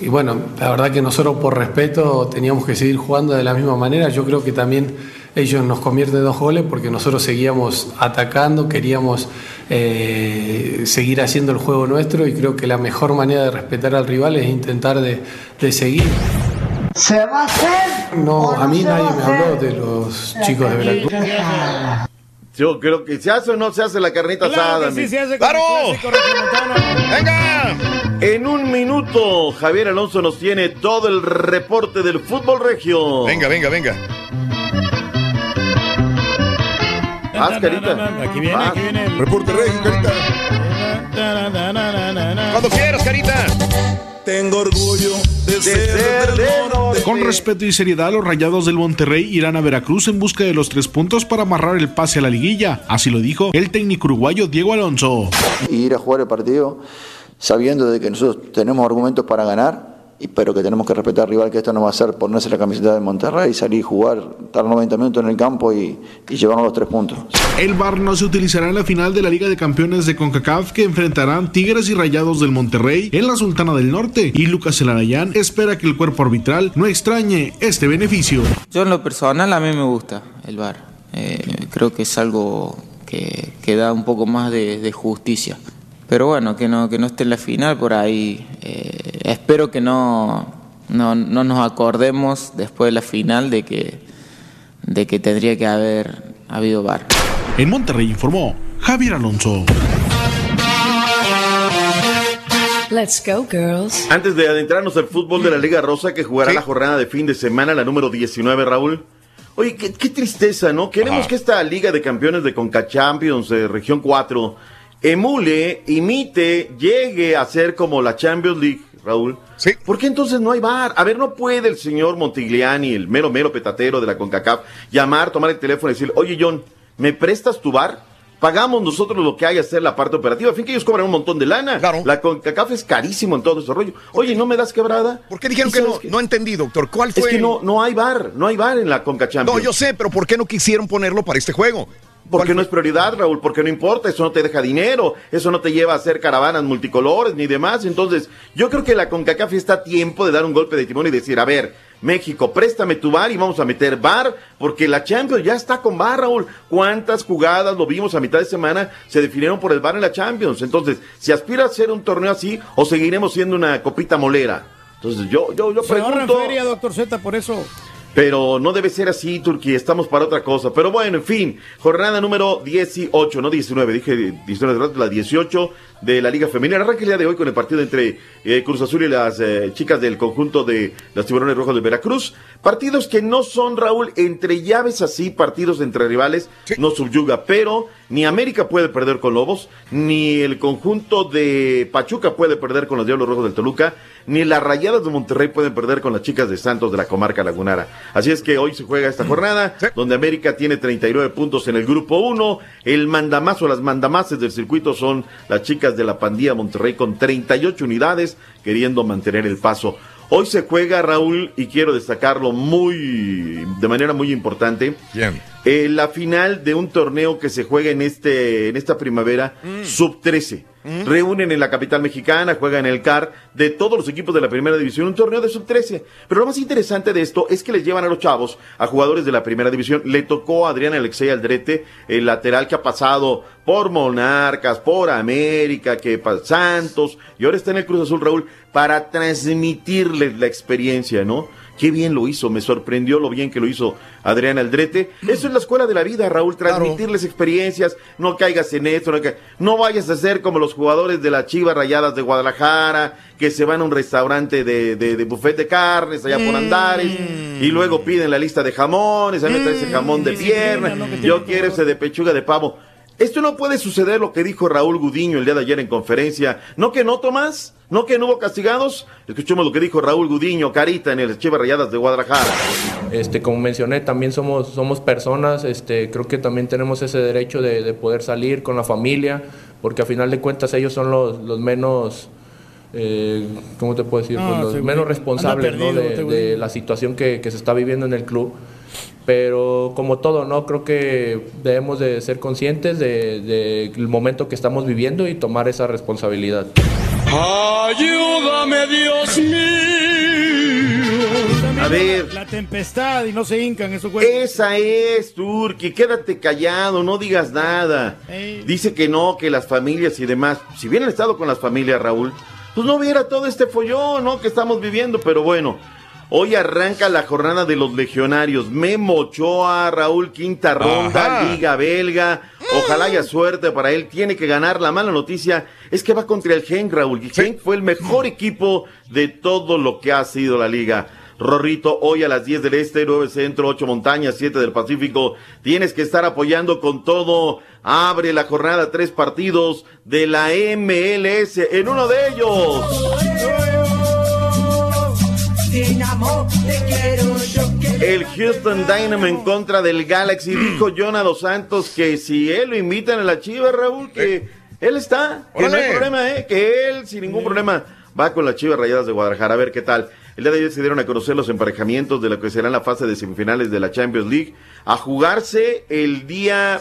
y bueno, la verdad que nosotros por respeto teníamos que seguir jugando de la misma manera, yo creo que también ellos nos convierten en dos goles porque nosotros seguíamos atacando, queríamos eh, seguir haciendo el juego nuestro y creo que la mejor manera de respetar al rival es intentar de, de seguir. ¿Se va a hacer? No, a mí se nadie me habló de los chicos de Veracruz. Yo creo que se hace o no se hace la carnita asada. mi- ¡Claro! ¡Venga! En un minuto, Javier Alonso nos tiene todo el reporte del fútbol regio. Venga, venga, venga. Haz, carita. Aquí viene, aquí viene. el- Reporte regio, carita. Cuando quieras, carita. Tengo orgullo de, ser, del norte. Con respeto y seriedad, los rayados del Monterrey irán a Veracruz en busca de los tres puntos para amarrar el pase a la liguilla. Así lo dijo el técnico uruguayo Diego Alonso. y ir a jugar el partido sabiendo de que nosotros tenemos argumentos para ganar, pero que tenemos que respetar al rival, que esto no va a ser ponerse la camiseta de Monterrey, salir y jugar, estar 90 minutos en el campo y, y llevarnos los tres puntos. El VAR no se utilizará en la final de la Liga de Campeones de CONCACAF que enfrentarán Tigres y Rayados del Monterrey en la Sultana del Norte y Lucas Elarayán espera que el cuerpo arbitral no extrañe este beneficio. Yo en lo personal a mí me gusta el bar. creo que es algo que, que da un poco más de, de justicia. Pero bueno, que no, que no esté en la final por ahí. eh, espero que no, no, no nos acordemos después de la final de que, de que tendría que haber habido bar. En Monterrey informó Javier Alonso. Let's go, girls. Antes de adentrarnos al fútbol de la Liga Rosa, que jugará la jornada de fin de semana, la número 19, Raúl. Oye, qué, qué tristeza, ¿no? Queremos Ajá. que esta Liga de Campeones de Conca Champions, de Región 4, emule, imite, llegue a ser como la Champions League, Raúl. Sí. ¿Por qué entonces no hay bar? A ver, no puede el señor Montigliani, el mero mero petatero de la CONCACAF, llamar, tomar el teléfono y decir, oye John, ¿me prestas tu bar? Pagamos nosotros lo que hay que hacer la parte operativa. A fin que ellos cobran un montón de lana. La CONCACAF es carísimo en todo ese rollo. Oye, ¿no me das quebrada? ¿Por qué dijeron que no? No entendí, doctor. ¿Cuál Es fue? que no, no hay bar, no hay bar en la Conca Champions. No, yo sé, pero ¿por qué no quisieron ponerlo para este juego? Porque no es prioridad, Raúl, porque no importa, eso no te deja dinero, eso no te lleva a hacer caravanas multicolores ni demás. Entonces, yo creo que la CONCACAF está a tiempo de dar un golpe de timón y decir, a ver, México, préstame tu bar y vamos a meter bar, porque la Champions ya está con bar, Raúl. ¿Cuántas jugadas lo vimos a mitad de semana se definieron por el bar en la Champions? Entonces, si aspira a ser un torneo así, o seguiremos siendo una copita molera. Entonces, yo, yo, yo Se ahorra en pregunto. feria, doctor Z, por eso. Pero no debe ser así, Turquía. Estamos para otra cosa. Pero bueno, en fin. Jornada número 18, no 19. Dije 19 de rato, la 18 de la Liga Femenina. Arranca el día de hoy con el partido entre eh, Cruz Azul y las eh, chicas del conjunto de los Tiburones Rojos de Veracruz. Partidos que no son, Raúl, entre llaves así, partidos entre rivales, no subyuga. Pero ni América puede perder con Lobos, ni el conjunto de Pachuca puede perder con los Diablos Rojos del Toluca, ni las Rayadas de Monterrey pueden perder con las chicas de Santos de la comarca lagunara. Así es que hoy se juega esta jornada, donde América tiene 39 puntos en el grupo 1. El mandamazo, las mandamaces del circuito son las chicas de la pandilla Monterrey con 38 unidades, queriendo mantener el paso. Hoy se juega, Raúl, y quiero destacarlo muy, de manera muy importante. Bien. Eh, la final de un torneo que se juega en este en esta primavera, sub 13. Reúnen en la capital mexicana, juegan en el CAR de todos los equipos de la primera división, un torneo de sub-13. Pero lo más interesante de esto es que les llevan a los chavos, a jugadores de la primera división. Le tocó a Adrián Alexei Aldrete, el lateral que ha pasado por Monarcas, por América, que pa- Santos, y ahora está en el Cruz Azul Raúl, para transmitirles la experiencia, ¿no? Qué bien lo hizo, me sorprendió lo bien que lo hizo Adrián Aldrete. Eso es la escuela de la vida, Raúl, transmitirles experiencias, no caigas en esto, no, ca- no vayas a ser como los jugadores de las Chivas Rayadas de Guadalajara, que se van a un restaurante de, de, de buffet de carnes allá por Andares, y luego piden la lista de jamones, a mí me trae ese jamón de pierna, yo quiero ese de pechuga de pavo. Esto no puede suceder lo que dijo Raúl Gudiño el día de ayer en conferencia. ¿No que no, Tomás? ¿No que no hubo castigados? Escuchemos lo que dijo Raúl Gudiño, Carita, en el Chivas Rayadas de Guadalajara. Este, como mencioné, también somos, somos personas, este, creo que también tenemos ese derecho de, de poder salir con la familia, porque a final de cuentas ellos son los, los menos, eh, ¿cómo te puedo decir? No, Pues los menos responsables ¿no? perdido, de, este de la situación que, que se está viviendo en el club. Pero como todo, ¿no? Creo que debemos de ser conscientes del de, del momento que estamos viviendo y tomar esa responsabilidad. Ayúdame, Dios mío. A ver. La tempestad y no se hincan, eso güey. Esa es, Turki, quédate callado, no digas nada. Dice que no, que las familias y demás. Si hubieran estado con las familias, Raúl, pues no hubiera todo este follón, ¿no? Que estamos viviendo, pero bueno. Hoy arranca la jornada de los legionarios. Memo Ochoa, Raúl, quinta ronda, Ajá. Liga Belga. Ojalá haya suerte para él. Tiene que ganar. La mala noticia es que va contra el Genk, Raúl. Y Genk fue el mejor equipo de todo lo que ha sido la liga. Rorrito, hoy a las 10 del Este, 9 Centro, 8 Montañas, 7 del Pacífico. Tienes que estar apoyando con todo. Abre la jornada, tres partidos de la MLS. En uno de ellos. El Houston Dynamo en contra del Galaxy. Dijo Jonah Dos Santos que si él lo invitan a la Chiva, Raúl, que él está. Que no hay problema, ¿eh? Que él, sin ningún problema, va con las Chivas Rayadas de Guadalajara. A ver qué tal. El día de ayer se dieron a conocer los emparejamientos de lo que será la fase de semifinales de la Champions League. A jugarse el día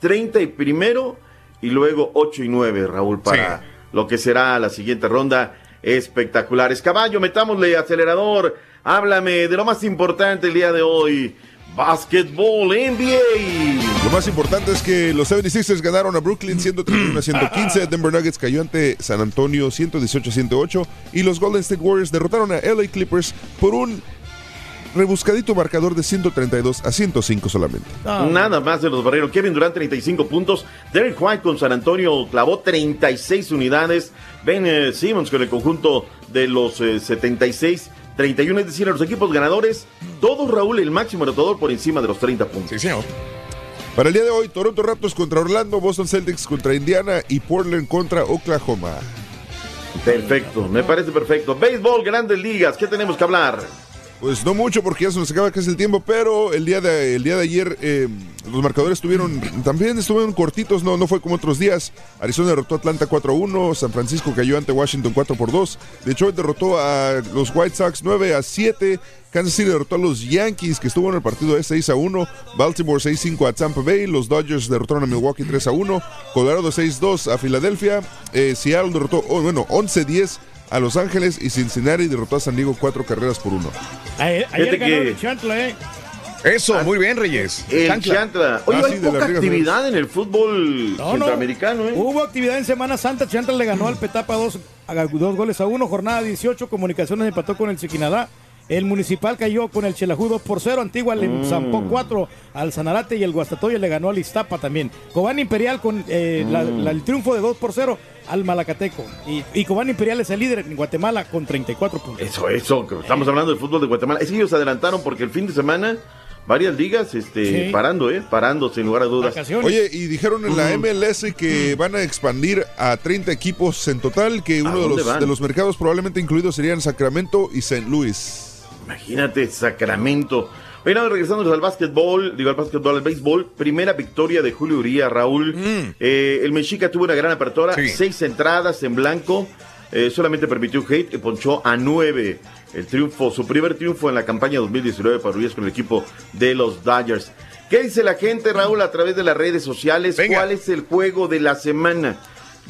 30 y primero y luego 8 y 9, Raúl, para lo que será la siguiente ronda. Espectaculares. Caballo, metámosle acelerador. Háblame de lo más importante el día de hoy. Básquetbol NBA. Lo más importante es que los 76ers ganaron a Brooklyn 131 a 115, Denver Nuggets cayó ante San Antonio 118 a 108 y los Golden State Warriors derrotaron a LA Clippers por un rebuscadito marcador de 132 a 105 solamente. Nada más de los barreros. Kevin Durant 35 puntos. Derek White con San Antonio clavó 36 unidades. Ben eh, Simmons con el conjunto de los eh, 76. 31, es decir, a los equipos ganadores, todos Raúl el máximo anotador por encima de los 30 puntos. Sí, señor. Para el día de hoy, Toronto Raptors contra Orlando, Boston Celtics contra Indiana y Portland contra Oklahoma. Perfecto, me parece perfecto. Béisbol, grandes ligas, ¿qué tenemos que hablar? Pues no mucho porque ya se nos acaba casi el tiempo, pero el día de, el día de ayer eh, los marcadores estuvieron también estuvieron cortitos, no, no fue como otros días. Arizona derrotó a Atlanta 4-1, San Francisco cayó ante Washington 4-2, Detroit derrotó a los White Sox 9-7, Kansas City derrotó a los Yankees que estuvo en el partido de 6-1, Baltimore 6-5 a Tampa Bay, los Dodgers derrotaron a Milwaukee 3-1, Colorado 6-2 a Filadelfia, eh, Seattle derrotó, oh, bueno, 11-10 a Los Ángeles y Cincinnati derrotó a San Diego cuatro carreras por uno. Ayer, ganó que- el Chantla, ¿eh? Eso, muy bien, Reyes. El Chancla. Chantla. Oye, Ah, hay sí, poca actividad en el fútbol No, no. centroamericano, ¿eh? Hubo actividad en Semana Santa. Chantla le ganó al Petapa dos, a dos goles a uno. Jornada 18. Comunicaciones empató con el Siquinadá. El Municipal cayó con el Chelajú 2 por 0. Antigua le Mm. zampó 4 al Sanarate y el Guastatoya le ganó al Iztapa también. Cobán Imperial con eh, la- Mm. la- el triunfo de 2 por 0 al Malacateco. Y, y Cobán Imperial es el líder en Guatemala con 34 puntos. Eso, eso, que estamos hablando del fútbol de Guatemala. Es que ellos se adelantaron porque el fin de semana varias ligas este, Sí. parando, ¿eh? Parando, sin lugar a dudas. Oye, y dijeron en la MLS que van a expandir a 30 equipos en total, que uno de los, van? de los mercados probablemente incluidos serían Sacramento y St. Louis. Imagínate, Sacramento. Bueno, regresando al básquetbol, digo al básquetbol, al béisbol, primera victoria de Julio Uría, Raúl. Eh, el Mexica tuvo una gran apertura, Sí. seis entradas en blanco, eh, solamente permitió un hate y ponchó a nueve. El triunfo, su primer triunfo en la campaña 2019 para Urias con el equipo de los Dodgers. ¿Qué dice la gente, Raúl, a través de las redes sociales? ¿Cuál es el juego de la semana?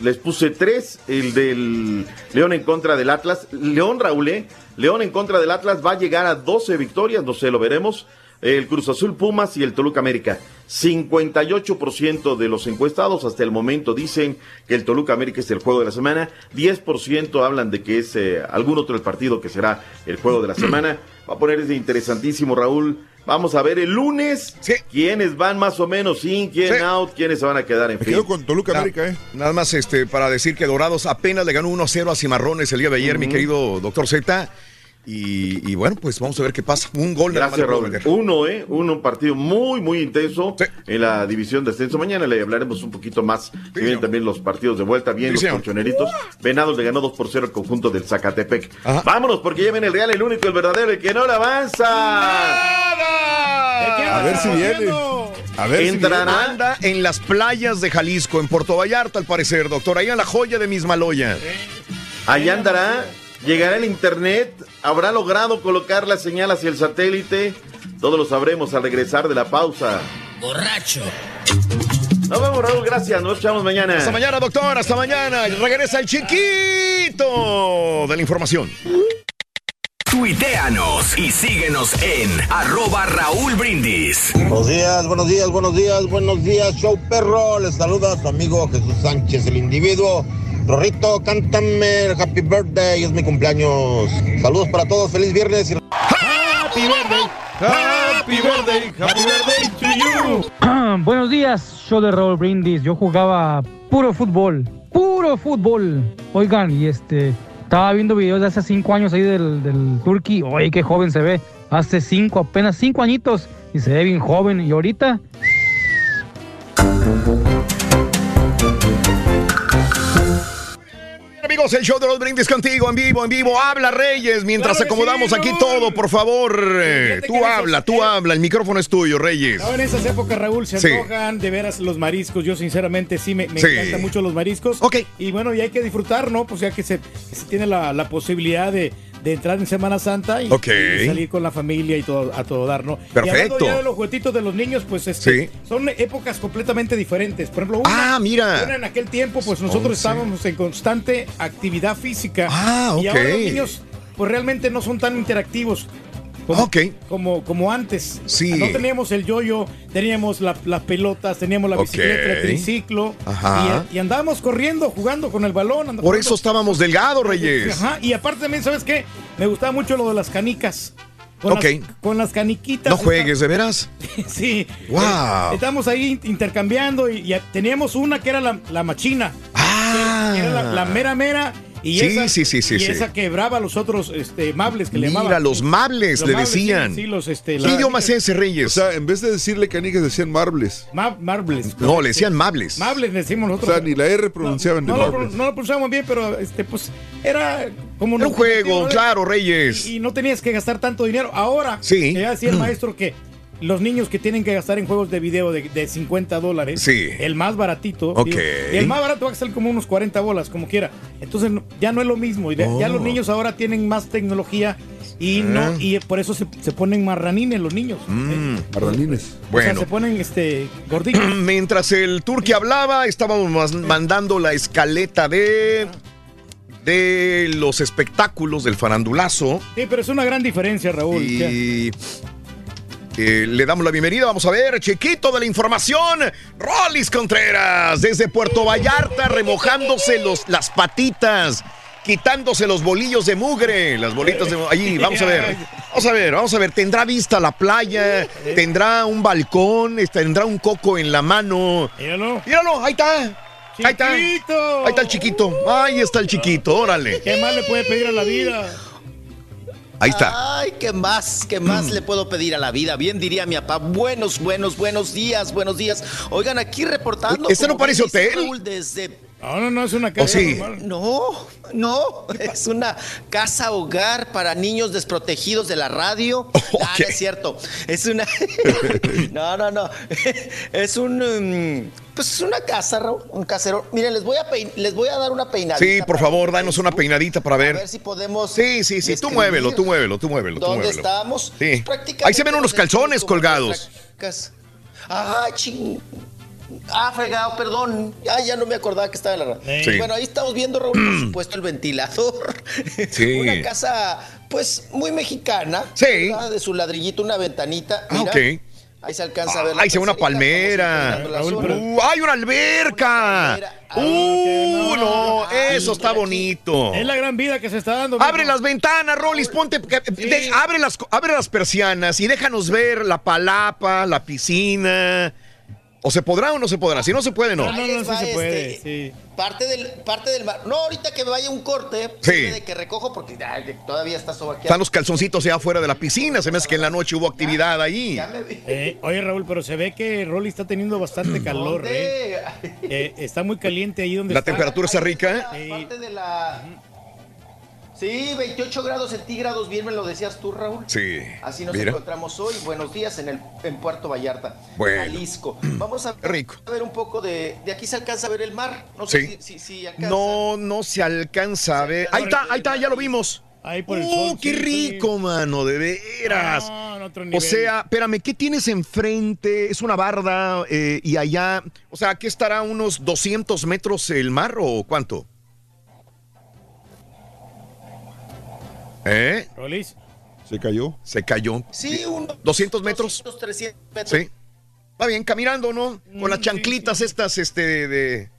Les puse tres, el del León en contra del Atlas. León, Raúl, ¿eh? León en contra del Atlas va a llegar a 12 victorias, no sé, lo veremos. El Cruz Azul Pumas y el Toluca América. 58% de los encuestados hasta el momento dicen que el Toluca América es el juego de la semana. 10% hablan de que es eh, algún otro el partido que será el juego de la semana. Va a ponerse interesantísimo, Raúl. Vamos a ver el lunes quiénes van más o menos in, quién out, quiénes se van a quedar en fin. con Toluca Na- América, ¿eh? Nada más este, para decir que Dorados apenas le ganó 1-0 a Cimarrones el día de ayer, mi querido doctor Z. Y, y bueno, pues vamos a ver qué pasa. Un gol de Gracias, Raúl. Uno, ¿eh? Uno, un partido muy, muy intenso en la división de ascenso. Mañana le hablaremos un poquito más. Si vienen también los partidos de vuelta, bien Sí, los señor. colchoneritos. Venados le ganó 2 por 0 al conjunto del Zacatepec. Vámonos, porque ya viene el Real, el único, el verdadero, el que no le avanza. A ver si viene. A ver Entrará. si anda en las playas de Jalisco, en Puerto Vallarta, al parecer, doctor. Ahí en la joya de Mismaloya. Allá andará, llegará el internet, habrá logrado colocar la señal hacia el satélite. Todo lo sabremos al regresar de la pausa. Borracho. Nos vemos, Raúl, gracias. Nos echamos mañana. Hasta mañana, doctor. Hasta mañana. Regresa el chiquito de la información. Tuiteanos y síguenos en arroba Raúl Brindis. Buenos días, buenos días, buenos días, buenos días, show perro. Les saluda a su amigo Jesús Sánchez, el individuo. Rorrito, cántame el happy birthday, es mi cumpleaños. Saludos para todos, feliz viernes. y- Happy birthday, happy birthday, happy birthday to you. Buenos días, show de Raúl Brindis. Yo jugaba puro fútbol, puro fútbol. Oigan, y este, estaba viendo videos de hace cinco años ahí del, del Turkey. Oye, qué joven se ve. Hace cinco, apenas cinco añitos. Y se ve bien joven. Y ahorita, Amigos, el show de los brindis contigo, en vivo, en vivo. Habla Reyes, mientras Claro acomodamos sí, aquí todo, por favor. Eh, Tú habla, tú habla. El micrófono es tuyo, Reyes. No, en esas épocas, Raúl, se Sí. antojan de veras los mariscos. Yo, sinceramente, sí me, me Sí. encantan mucho los mariscos. Y bueno, y hay que disfrutar, ¿no? Pues ya que se, se tiene la, la posibilidad de, de entrar en Semana Santa y, Ok. y salir con la familia y todo, a todo dar, ¿no? Perfecto. ya de los juguetitos de los niños, pues este, Sí. son épocas completamente diferentes. Por ejemplo, una, Ah, mira. una en aquel tiempo, pues nosotros estábamos en constante actividad física. Ah, Y ahora ok. los niños, pues realmente no son tan interactivos. Como, como, como antes. Sí. No teníamos el yoyo, teníamos la- las pelotas, teníamos la bicicleta, el triciclo. Ajá. Y, y andábamos corriendo, jugando con el balón. Por eso estábamos delgados, Reyes. Ajá. Y aparte también, ¿sabes qué? Me gustaba mucho lo de las canicas. Con Ok. Las, con las caniquitas. No juegues, ¿de veras? sí. Wow. Eh, Estábamos ahí intercambiando y, y teníamos una que era la, la machina. Ah. Que era la, la mera mera. Y Sí, esa, sí, sí, sí, y sí. esa quebraba a los otros este, mables que le Mira, llamaban. los mables Los le mables, sí, decían. Sí, los este. ¿Qué idioma es ese, Reyes? O sea, en vez de decirle canicas, decían marbles. Ma- marbles. No, le decían mables. Mables le decimos O nosotros. sea, ni la R pronunciaban no, de lo, marbles. pro- no lo pronunciamos bien, pero este, pues era como Era un juego, claro, Reyes. Y, y no tenías que gastar tanto dinero. Ahora, Sí. ya decía el maestro que los niños que tienen que gastar en juegos de video de, de 50 dólares, Sí. el más baratito, Ok. digo, y el más barato va a salir como unos 40 bolas, como quiera. Entonces no- ya no es lo mismo. y Ya Oh. los niños ahora tienen más tecnología y Ah. no y por eso se, se ponen marranines los niños. Mm, Marranines. O sea, Bueno. se ponen este gorditos. Mientras el turqui hablaba, estábamos mandando la escaleta de de los espectáculos del farandulazo Sí, pero es una gran diferencia, Raúl. Ya. y eh, le damos la bienvenida. Vamos a ver, chiquito de la información, Rolis Contreras, desde Puerto Vallarta, remojándose los, las patitas, quitándose los bolillos de mugre, las bolitas de allí. Vamos a ver, vamos a ver, vamos a ver. Tendrá vista la playa, tendrá un balcón, tendrá un coco en la mano. Míralo. Míralo, ahí está. Ahí está. Ahí está el chiquito. Ahí está el chiquito, órale. ¿Qué más le puede pedir a la vida? Ahí está. Ay, ¿qué más? ¿Qué más le puedo pedir a la vida? Bien diría mi papá. Buenos, buenos, buenos días, buenos días. Oigan, aquí reportando. ¿Este no parece hotel? Desde No, no, no, es una casa sí? normal. No, no, es una casa hogar para niños desprotegidos de la radio. Ah, no es cierto. Es una. no, no, no. Es un. um, pues es una casa, Raúl, un casero. Miren, les voy a pein- les voy a dar una peinadita. Sí, por favor, danos una peinadita para A ver. ver si podemos. Sí, sí, sí, tú muévelo, tú muévelo, tú muévelo, tú ¿Dónde muévelo. estamos? Sí. Prácticamente Ahí se ven unos calzones colgados. Ah, ching. Ah, fregado, perdón. Ah, ya no me acordaba que estaba en la radio. Sí. Bueno, ahí estamos viendo, Raúl, por supuesto, el ventilador. Sí. Una casa, pues, muy mexicana. Sí. ¿verdad? De su ladrillito, una ventanita. Ah, ok. Ahí se alcanza a ver. la Ay, se ve una palmera. zona. Uh, ¡Hay una alberca! ¡Uh, no! Eso está bonito. Es la gran vida que se está dando. Abre las ventanas, Rolis, ponte, de- abre, las, abre las persianas y déjanos ver la palapa, la piscina. ¿O se podrá o no se podrá? Si no se puede, no. Ahí les va, este, sí. Parte del, parte del mar. No, ahorita que vaya un corte, Sí. de que recojo porque ay, todavía está sobaqueado. Están los calzoncitos allá afuera de la piscina. Se me hace que en la noche hubo actividad ahí. Eh, oye, Raúl, pero se ve que Rolly está teniendo bastante calor, ¿eh? Eh, Está muy caliente ahí donde La está. temperatura está rica. Parte de la. Sí, 28 grados centígrados, bien me lo decías tú, Raúl. Sí. Así nos Mira. encontramos hoy. Buenos días en el en Puerto Vallarta, Bueno. Jalisco. Vamos a Rico. ver un poco de. De aquí se alcanza a ver el mar. No sé Sí. si, si, si alcanza. No, no se alcanza a ver. Ahí está, ahí está, ya lo vimos. Ahí por el ¡Uh, sol, qué sí, rico, mano! De veras. No, en otro O nivel. sea, espérame, ¿qué tienes enfrente? ¿Es una barda eh, y allá? O sea, ¿qué estará unos 200 metros el mar o cuánto? ¿Eh? Rolis. ¿Se cayó? Se cayó. Sí, un 200 metros. 200, 300 metros. Sí. Va bien, caminando, ¿no? Con las chanclitas estas, este, de,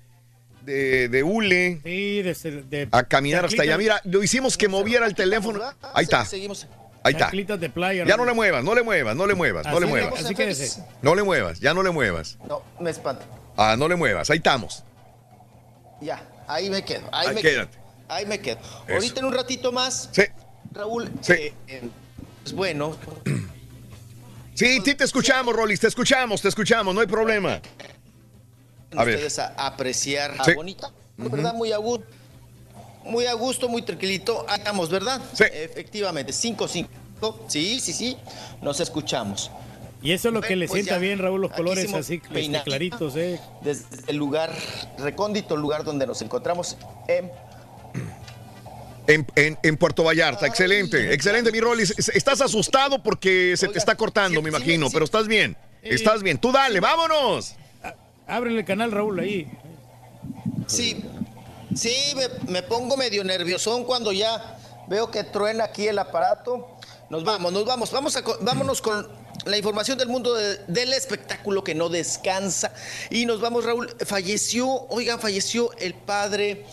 de, de hule. Sí, de, de- A caminar hasta allá. Mira, lo hicimos que moviera el teléfono. Ahí está. Seguimos. Ahí está. chanclitas de playa. Ya no le muevas, no le muevas, no le muevas, no le Así- muevas. Así quédese. No le muevas, ya no le muevas. No, me espanta. Ah, no le muevas, ahí estamos. Ya, ahí me quedo. Ahí, Ahí me quédate. quedo. Ahí me quedo. Eso. Ahorita en un ratito más. Sí. Raúl, Sí. eh, eh, pues bueno, Sí, sí, te escuchamos, Rolis, te escuchamos, te escuchamos, no hay problema. A ver. ustedes a apreciar Sí. a bonita, ¿verdad? Muy a gusto. Muy a gusto, muy tranquilito. Estamos, ¿verdad? Sí. Efectivamente, 5-5. Sí, sí, sí. Nos escuchamos. Y eso es lo que le Pues sienta ya, bien, Raúl, los colores así este, claritos, ¿eh? Desde el lugar, recóndito lugar donde nos encontramos en En, en- en Puerto Vallarta, excelente, excelente, mi Rolis. Es- Estás asustado porque se te está cortando, me imagino, pero estás bien, estás bien. Tú dale, vámonos. Ábrele el canal, Raúl, ahí. Sí, sí, me, me pongo medio nerviosón cuando ya veo que truena aquí el aparato. Nos vamos, nos vamos, vamos a, vámonos con la información del mundo de- del espectáculo que no descansa. Y nos vamos, Raúl. Falleció, oigan, falleció el padre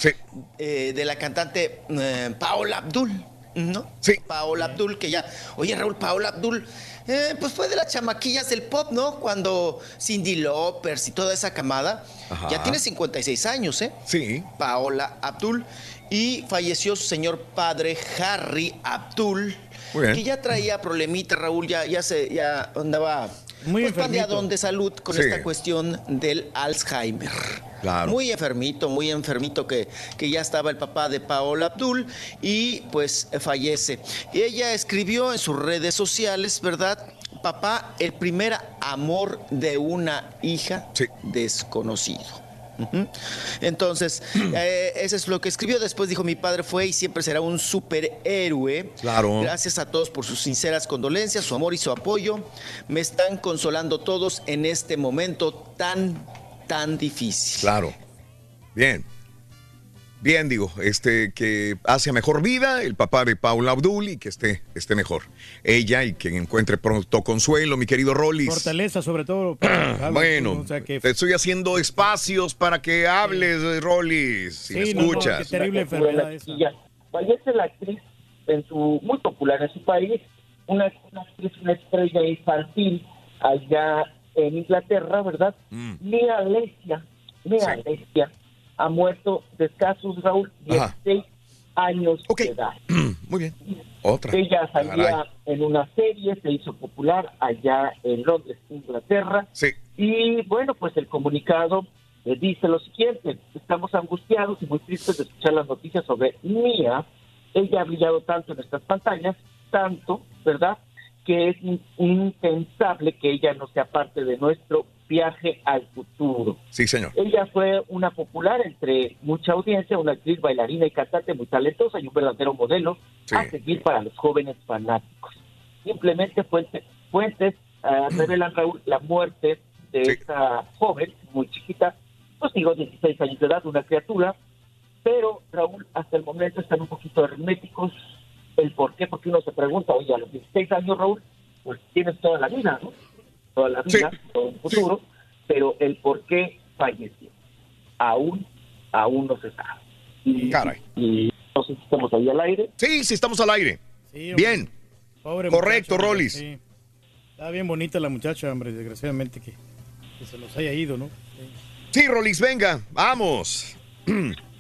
eh, de la cantante eh, Paola Abdul, ¿no? Sí. Paola Abdul, que ya, oye, Raúl, Paola Abdul. eh, pues fue de las chamaquillas del pop, ¿no? Cuando Cindy Lopers y toda esa camada. Ajá. Ya tiene 56 años, ¿eh? Sí. Paola Abdul. Y falleció su señor padre Harry Abdul. Que ya traía problemitas, Raúl, ya, ya se ya andaba Muy pues, enfermito. de salud con Sí. esta cuestión del Alzheimer. Claro. Muy enfermito, muy enfermito que, que ya estaba el papá de Paola Abdul y pues fallece. Ella escribió en sus redes sociales, ¿verdad? Papá, el primer amor de una hija desconocido. Entonces, eh, eso es lo que escribió. Después dijo, mi padre fue y siempre será un superhéroe. Claro. Gracias a todos por sus sinceras condolencias, su amor y su apoyo. Me están consolando todos en este momento tan, tan difícil. Claro. Bien. Bien, digo, este, que hace mejor vida el papá de Paula Abdul y que esté, esté mejor. Ella y que encuentre pronto consuelo, mi querido Rollis. Fortaleza, sobre todo. para Bueno, o sea, que- te estoy haciendo espacios para que hables, eh, Rollis, si me Sí, no, no, escuchas. qué terrible enfermedad esa. Y ya. Fallece la actriz en su muy popular en su país, una, una actriz, una estrella infantil allá en Inglaterra, ¿verdad? Mm. Mia Alesia, Mia Alesia ha muerto de escasos, Raúl, Ajá. 16 años de edad. Muy bien. Otra. Ella salía Caray. en una serie, se hizo popular allá en Londres, Inglaterra. Sí. Y bueno, pues el comunicado eh, dice lo siguiente, estamos angustiados y muy tristes de escuchar las noticias sobre Mia. Ella ha brillado tanto en nuestras pantallas, tanto, ¿verdad? Que es impensable que ella no sea parte de nuestro viaje al futuro. Sí, señor. Ella fue una popular entre mucha audiencia, una actriz, bailarina y cantante muy talentosa y un verdadero modelo a seguir para los jóvenes fanáticos. Simplemente fuentes, fuentes ah, revelan, Raúl, la muerte de esta joven, muy chiquita, pues digo, 16 años de edad, una criatura, pero Raúl, hasta el momento están un poquito herméticos. ¿El por qué? Porque uno se pregunta, oye, a los 16 años, Raúl, pues tienes toda la vida, ¿no? Toda la vida, todo el futuro, pero el por qué falleció, aún, aún no se sabe. Y, Caray. y no sé si estamos ahí al aire. Sí, sí, estamos al aire. Sí. Bien. Pobre Correcto, muchacha, Rolis. sí. Está bien bonita la muchacha, hombre, desgraciadamente que, que se nos haya ido, ¿no? Sí, Rolis, venga, vamos.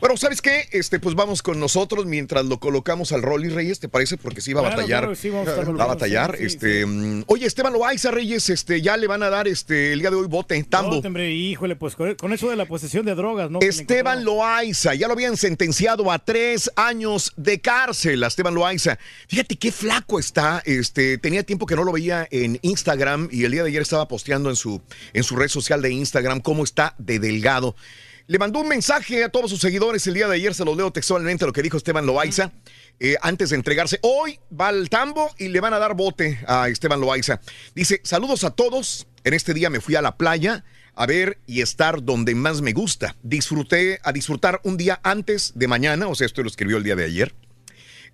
Bueno, ¿sabes qué? Este, pues vamos con nosotros mientras lo colocamos al Rolis Reyes, ¿te parece? Porque sí va a Claro, batallar. claro, sí, vamos a va a batallar. sí, este, mm, Oye, Esteban Loaiza Reyes, este, ya le van a dar este el día de hoy bote, tambo. No, hombre, híjole, pues con, eso de la posesión de drogas, ¿no? Esteban Loaiza, ya lo habían sentenciado a tres años de cárcel a Esteban Loaiza. Fíjate qué flaco está. Este, tenía tiempo que no lo veía en Instagram y el día de ayer estaba posteando en su, en su red social de Instagram cómo está de delgado. Le mandó un mensaje a todos sus seguidores el día de ayer, se los leo textualmente lo que dijo Esteban Loaiza. eh, antes de entregarse, hoy va al tambo y le van a dar bote a Esteban Loaiza. Dice, saludos a todos, en este día me fui a la playa a ver y estar donde más me gusta. Disfruté a disfrutar un día antes de mañana, o sea, esto lo escribió el día de ayer.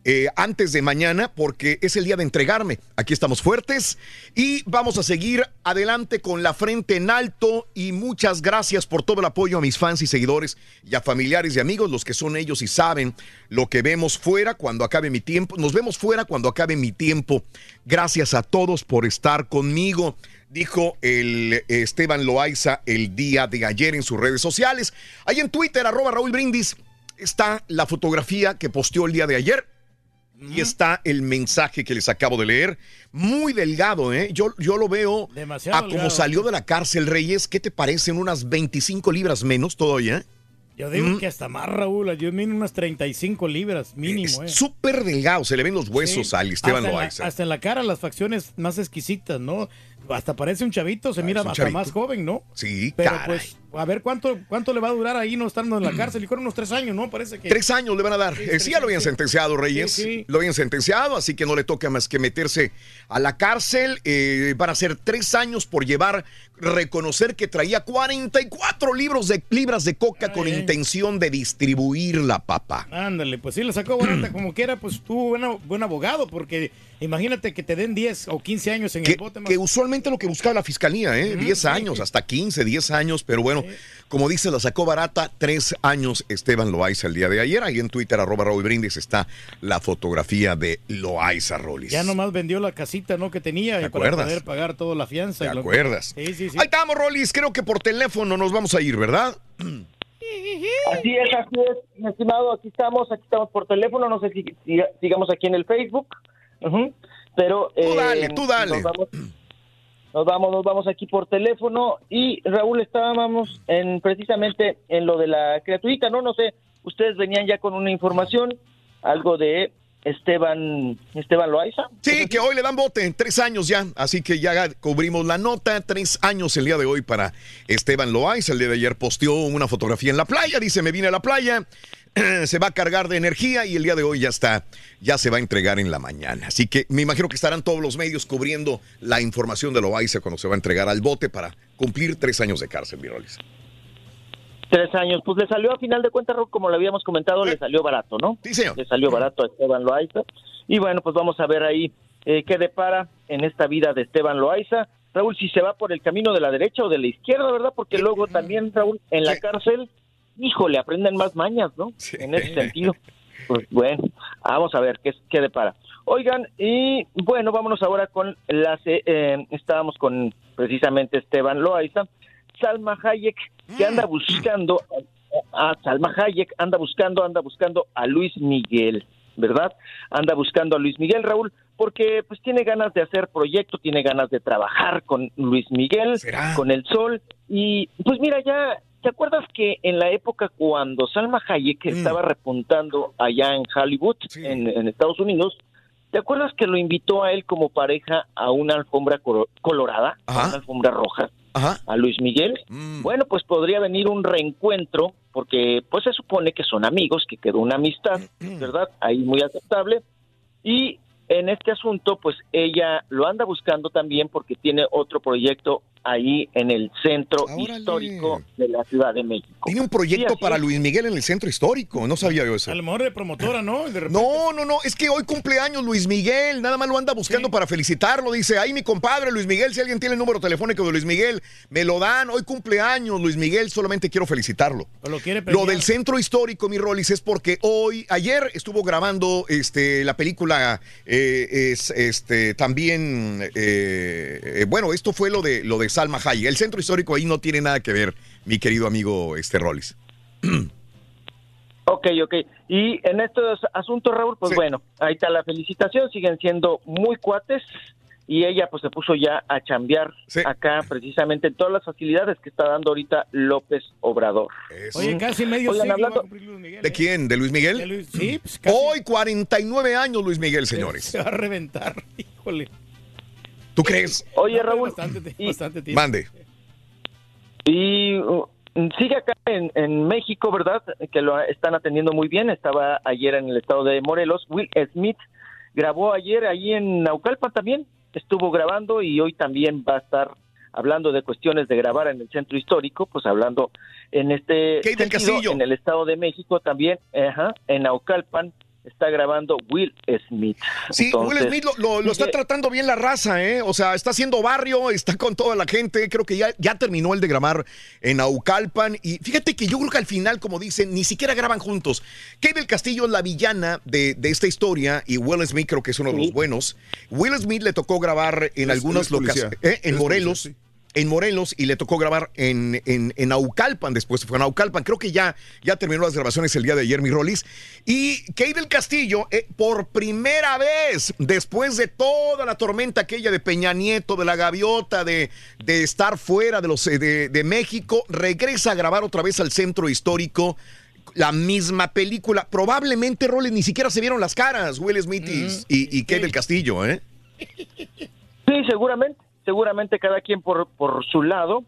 Eh, antes de mañana porque es el día de entregarme. Aquí estamos fuertes y vamos a seguir adelante con la frente en alto y muchas gracias por todo el apoyo a mis fans y seguidores y a familiares y amigos, los que son ellos y saben lo que vemos fuera cuando acabe mi tiempo. Nos vemos fuera cuando acabe mi tiempo. Gracias a todos por estar conmigo dijo el Esteban Loaiza el día de ayer en sus redes sociales. Ahí en Twitter, arroba Raúl Brindis, está la fotografía que posteó el día de ayer. Y está el mensaje que les acabo de leer. Muy delgado, ¿eh? Yo, yo lo veo Demasiado a como delgado. salió de la cárcel, Reyes. ¿Qué te parecen? Unas 25 libras menos todavía. Yo digo Mm. que hasta más, Raúl. Yo mínimo unas 35 libras, mínimo, ¿eh? Súper delgado. Se le ven los huesos Sí. al Esteban hasta en la- Loaiza. hasta en la cara, las facciones más exquisitas, ¿no? Hasta parece un chavito, se mira Ah, hasta chavito. más joven, ¿no? Sí, Pero caray. pues, a ver cuánto, cuánto le va a durar ahí no estando en la cárcel. Y fueron unos tres años, ¿no? Parece que. Tres años le van a dar. Sí, Eh, sí, ya lo habían sentenciado, Reyes. Sí, sí. Lo habían sentenciado, así que no le toca más que meterse a la cárcel. Eh, van a ser tres años por llevar, reconocer que traía 44 libros de, libras de coca con intención de distribuirla, papá. Ándale, pues sí, la sacó barata como quiera, pues tuvo buena- buen abogado, porque imagínate que te den 10 o 15 años en Que, el bote más. que usualmente lo que buscaba la fiscalía, ¿eh? 10 años, hasta 15, 10 años, pero bueno, como dice, la sacó barata, 3 años Esteban Loaiza el día de ayer. Ahí en Twitter, arroba Raúl Brindis, está la fotografía de Loaiza Rolis. Ya nomás vendió la casita, ¿no? Que tenía y para poder pagar toda la fianza. ¿Te y acuerdas? Sí, sí, sí. Ahí estamos, Rolis. Creo que por teléfono nos vamos a ir, ¿verdad? Así es, así es, mi estimado, aquí estamos, aquí estamos por teléfono, no sé si, si- sigamos aquí en el Facebook, Pero... Tú eh, dale, tú dale. Nos vamos, nos vamos, nos vamos aquí por teléfono y Raúl, estábamos en precisamente en lo de la criaturita, ¿no? No sé, ustedes venían ya con una información, algo de Esteban, Esteban Loaiza. Sí, que hoy le dan bote, tres años ya, así que ya cubrimos la nota, tres años el día de hoy para Esteban Loaiza. El día de ayer posteó una fotografía en la playa, dice, me vine a la playa, se va a cargar de energía y el día de hoy ya está, ya se va a entregar en la mañana. Así que me imagino que estarán todos los medios cubriendo la información de Loaiza cuando se va a entregar al bote para cumplir tres años de cárcel, Mirolis. Tres años, pues le salió a final de cuentas, como le habíamos comentado, le salió barato, ¿no? Sí, señor. Le salió barato a Esteban Loaiza. Y bueno, pues vamos a ver ahí eh, qué depara en esta vida de Esteban Loaiza. Raúl, si se va por el camino de la derecha o de la izquierda, ¿verdad? Porque luego también, Raúl, en la cárcel, híjole, aprenden más mañas, ¿no? En ese sentido. Pues bueno, vamos a ver qué, qué depara. Oigan, y bueno, vámonos ahora con las... eh, eh, estábamos con precisamente Esteban Loaiza. Salma Hayek, que anda buscando a, a Salma Hayek, anda buscando, anda buscando a Luis Miguel, ¿verdad? Anda buscando a Luis Miguel, Raúl, porque pues tiene ganas de hacer proyecto, tiene ganas de trabajar con Luis Miguel, con El Sol, y pues mira, ya, ¿te acuerdas que en la época cuando Salma Hayek estaba repuntando allá en Hollywood, en, en Estados Unidos, ¿te acuerdas que lo invitó a él como pareja a una alfombra colorada, a una alfombra roja? a Luis Miguel. Bueno, pues podría venir un reencuentro, porque pues se supone que son amigos, que quedó una amistad, ¿verdad? Ahí muy aceptable. Y en este asunto, pues ella lo anda buscando también porque tiene otro proyecto ahí en el centro histórico de la Ciudad de México. Tiene un proyecto para Luis Miguel en el centro histórico. No sabía yo eso. A lo mejor de promotora, ¿no? De repente- No, no, no, es que hoy cumpleaños Luis Miguel, nada más lo anda buscando para felicitarlo, dice, ay mi compadre Luis Miguel, si alguien tiene el número telefónico de Luis Miguel, me lo dan, hoy cumpleaños Luis Miguel, solamente quiero felicitarlo. Lo quiere Lo premiar. del centro histórico, mi Rolis, es porque hoy, ayer estuvo grabando este, la película, eh, es, este, también, eh, eh, bueno, esto fue lo de, lo de Salma Hayek. El centro histórico ahí no tiene nada que ver, mi querido amigo este, Rolis. Ok, ok. Y en estos asuntos, Raúl, pues bueno, ahí está la felicitación, siguen siendo muy cuates y ella pues se puso ya a chambear acá precisamente en todas las facilidades que está dando ahorita López Obrador. Oye, casi medio Oigan, siglo hablando- va a cumplir Luis Miguel. ¿De quién? ¿De Luis Miguel? De Luis- sí, pues casi. Hoy 49 años Luis Miguel, señores. Se va a reventar, híjole. ¿Tú crees? Oye, Raúl, Bastante, bastante tiempo. Mande. Y uh, sigue acá en, en México, ¿verdad? Que lo están atendiendo muy bien. Estaba ayer en el estado de Morelos. Will Smith grabó ayer ahí en Naucalpan también. Estuvo grabando y hoy también va a estar hablando de cuestiones de grabar en el centro histórico, pues hablando en este sentido, Castillo. en el estado de México también, ajá, en Naucalpan está grabando Will Smith. Sí, Entonces, Will Smith lo, lo- lo está tratando bien la raza, ¿eh? O sea, está haciendo barrio, está con toda la gente. Creo que ya, ya terminó el de grabar en Aucalpan. Y fíjate que yo creo que al final, como dicen, ni siquiera graban juntos. Kate del Castillo es la villana de, de esta historia y Will Smith creo que es uno de los buenos. Will Smith le tocó grabar en Es- algunas locaciones. En Él es Morelos. policía, En Morelos y le tocó grabar en, en, en Aucalpan, después se fue a Aucalpan. Creo que ya, ya terminó las grabaciones el día de ayer, mi Rolis. Y Kate del Castillo, eh, por primera vez, después de toda la tormenta aquella de Peña Nieto, de la gaviota, de, de estar fuera de, los, eh, de, de México, regresa a grabar otra vez al centro histórico. La misma película. Probablemente, Roles, ni siquiera se vieron las caras, Will Smith y, y, y Kate del Castillo, ¿eh? Sí, seguramente, seguramente cada quien por, por su lado.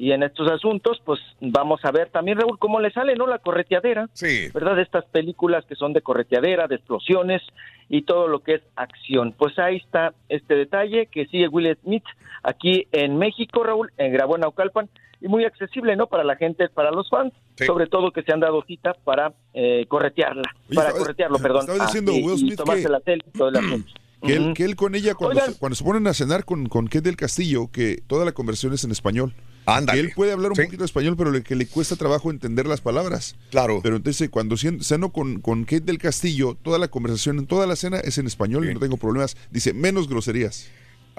Y en estos asuntos, pues vamos a ver también, Raúl, cómo le sale, ¿no? La correteadera. Sí. ¿Verdad? De estas películas que son de correteadera, de explosiones y todo lo que es acción. Pues ahí está este detalle que sigue Will Smith aquí en México, Raúl, en grabó en Naucalpan. Y muy accesible, ¿no? Para la gente, para los fans. Sobre todo que se han dado cita para eh, corretearla. Oye, para corretearlo, perdón. estaba diciendo y- Will y Smith tomarse que- la tele y todo el asunto. Que él, que él con ella, cuando, Oigan. se, cuando se ponen a cenar con, con Kate del Castillo, que toda la conversión es en español. Ándale. Que él puede hablar un poquito de español, pero le, que le cuesta trabajo entender las palabras. Claro. Pero entonces, cuando ceno con, con Kate del Castillo, toda la conversación en toda la cena es en español y no tengo problemas. Dice, menos groserías.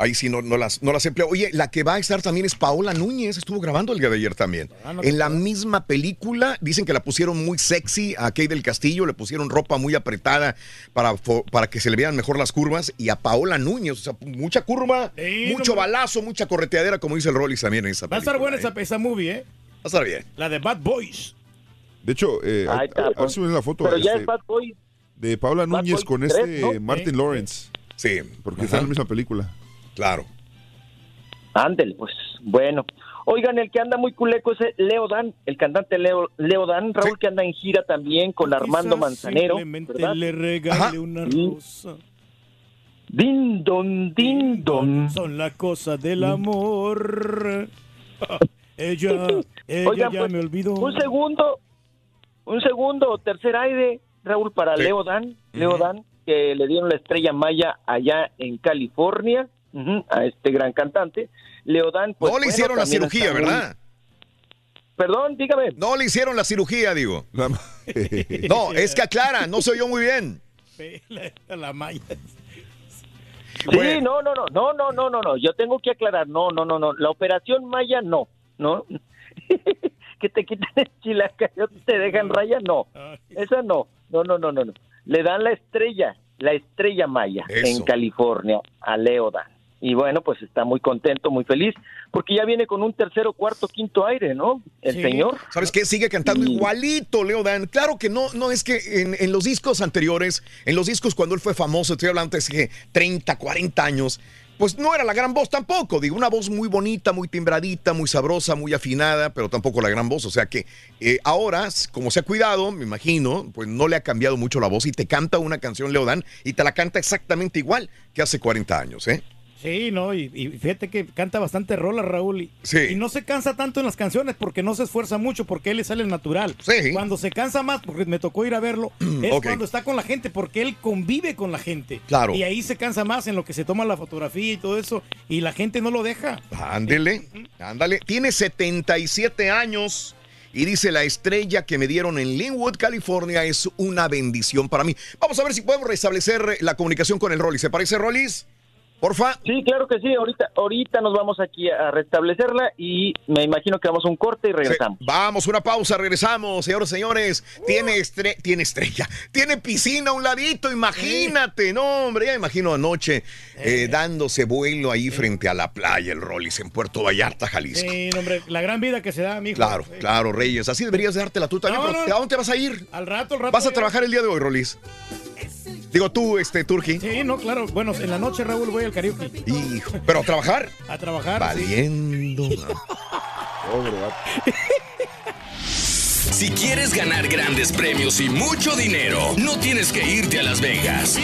Ahí sí no, no las, no las empleo. Oye, la que va a estar también es Paola Núñez. Estuvo grabando el día de ayer también. Ah, no, en la misma película, dicen que la pusieron muy sexy a Kate del Castillo, le pusieron ropa muy apretada para, para que se le vean mejor las curvas. Y a Paola Núñez, o sea, mucha curva, Sí, mucho no me- balazo, mucha correteadera, como dice el Rollis también en esa Va a estar película, buena ¿eh? esa, esa movie, ¿eh? Va a estar bien. La de Bad Boys. De hecho, eh, Ahí a- está, a- a pues. si ven la foto Pero ya este, es Bad Boy. de Paula Bad Núñez con 3, este ¿no? Martin. Lawrence. Sí. Porque Ajá. está en la misma película. Claro. Ándele, pues. Bueno. Oigan, el que anda muy culeco es Leo Dan, el cantante Leo, Leo Dan, Raúl, que anda en gira también con Armando Manzanero. Simplemente ¿verdad? le regale Ajá. una rosa. Din don, din don. Son la cosa del amor. ella, ella Oigan, ya pues, me olvidó. Un segundo, un segundo, tercer aire, Raúl, para Sí. Leo Dan, Leo. Dan, que le dieron la estrella Maya allá en California, a este gran cantante. Leodán, No le hicieron la cirugía, ¿verdad? Perdón, dígame. No le hicieron la cirugía, digo. no, es que aclara, no se oyó muy bien. la malla. Sí, bueno. no, no, no, no, no, no, no, yo tengo que aclarar, no, no, no, no, la operación Maya no, no, que te quiten el chilacayote y te dejan raya, no, esa no, no, no, no, no, no, le dan la estrella, la estrella Maya en California a Leodan. Y bueno, pues está muy contento, muy feliz, porque ya viene con un tercero, cuarto, quinto aire, ¿no? El Sí. señor. ¿Sabes qué? Sigue cantando Y- igualito, Leo Dan. Claro que no, no es que en, en los discos anteriores, en los discos cuando él fue famoso, estoy hablando de 30, 40 años, pues no era la gran voz tampoco. Digo, una voz muy bonita, muy timbradita, muy sabrosa, muy afinada, pero tampoco la gran voz. O sea que eh, ahora, como se ha cuidado, me imagino, pues no le ha cambiado mucho la voz y te canta una canción, Leo Dan, y te la canta exactamente igual que hace 40 años, ¿eh? Sí, no, y, y fíjate que canta bastante rola, Raúl. Y, Sí. y no se cansa tanto en las canciones porque no se esfuerza mucho, porque él le sale natural. Sí. Cuando se cansa más, porque me tocó ir a verlo, es cuando está con la gente, porque él convive con la gente. Claro. Y ahí se cansa más en lo que se toma la fotografía y todo eso, y la gente no lo deja. Ándele, ándale. Tiene 77 años y dice la estrella que me dieron en Linwood, California, es una bendición para mí. Vamos a ver si podemos restablecer la comunicación con el Rollis. ¿Se parece, Rollis? Porfa. Sí, claro que sí. Ahorita, ahorita nos vamos aquí a restablecerla y me imagino que vamos a un corte y regresamos. Vamos, una pausa, regresamos, señores, señores. Tiene, estre- tiene estrella, tiene piscina a un ladito, imagínate, no, hombre, ya imagino anoche eh, dándose vuelo ahí frente a la playa, el Rollis, en Puerto Vallarta, Jalisco. Sí, hombre, la gran vida que se da, mijo. Claro, claro, Reyes, así deberías dártela tú también, No, pero no. ¿a dónde te vas a ir? Al rato, al rato. ¿Vas a trabajar el día de hoy, Rolis? Digo tú, este, Turki. Sí, no, claro. Bueno, en la noche, Raúl, voy al karaoke. Hijo, ¿pero a trabajar? A trabajar. sí. Valiendo. Pobre Si quieres ganar grandes premios y mucho dinero, no tienes que irte a Las Vegas.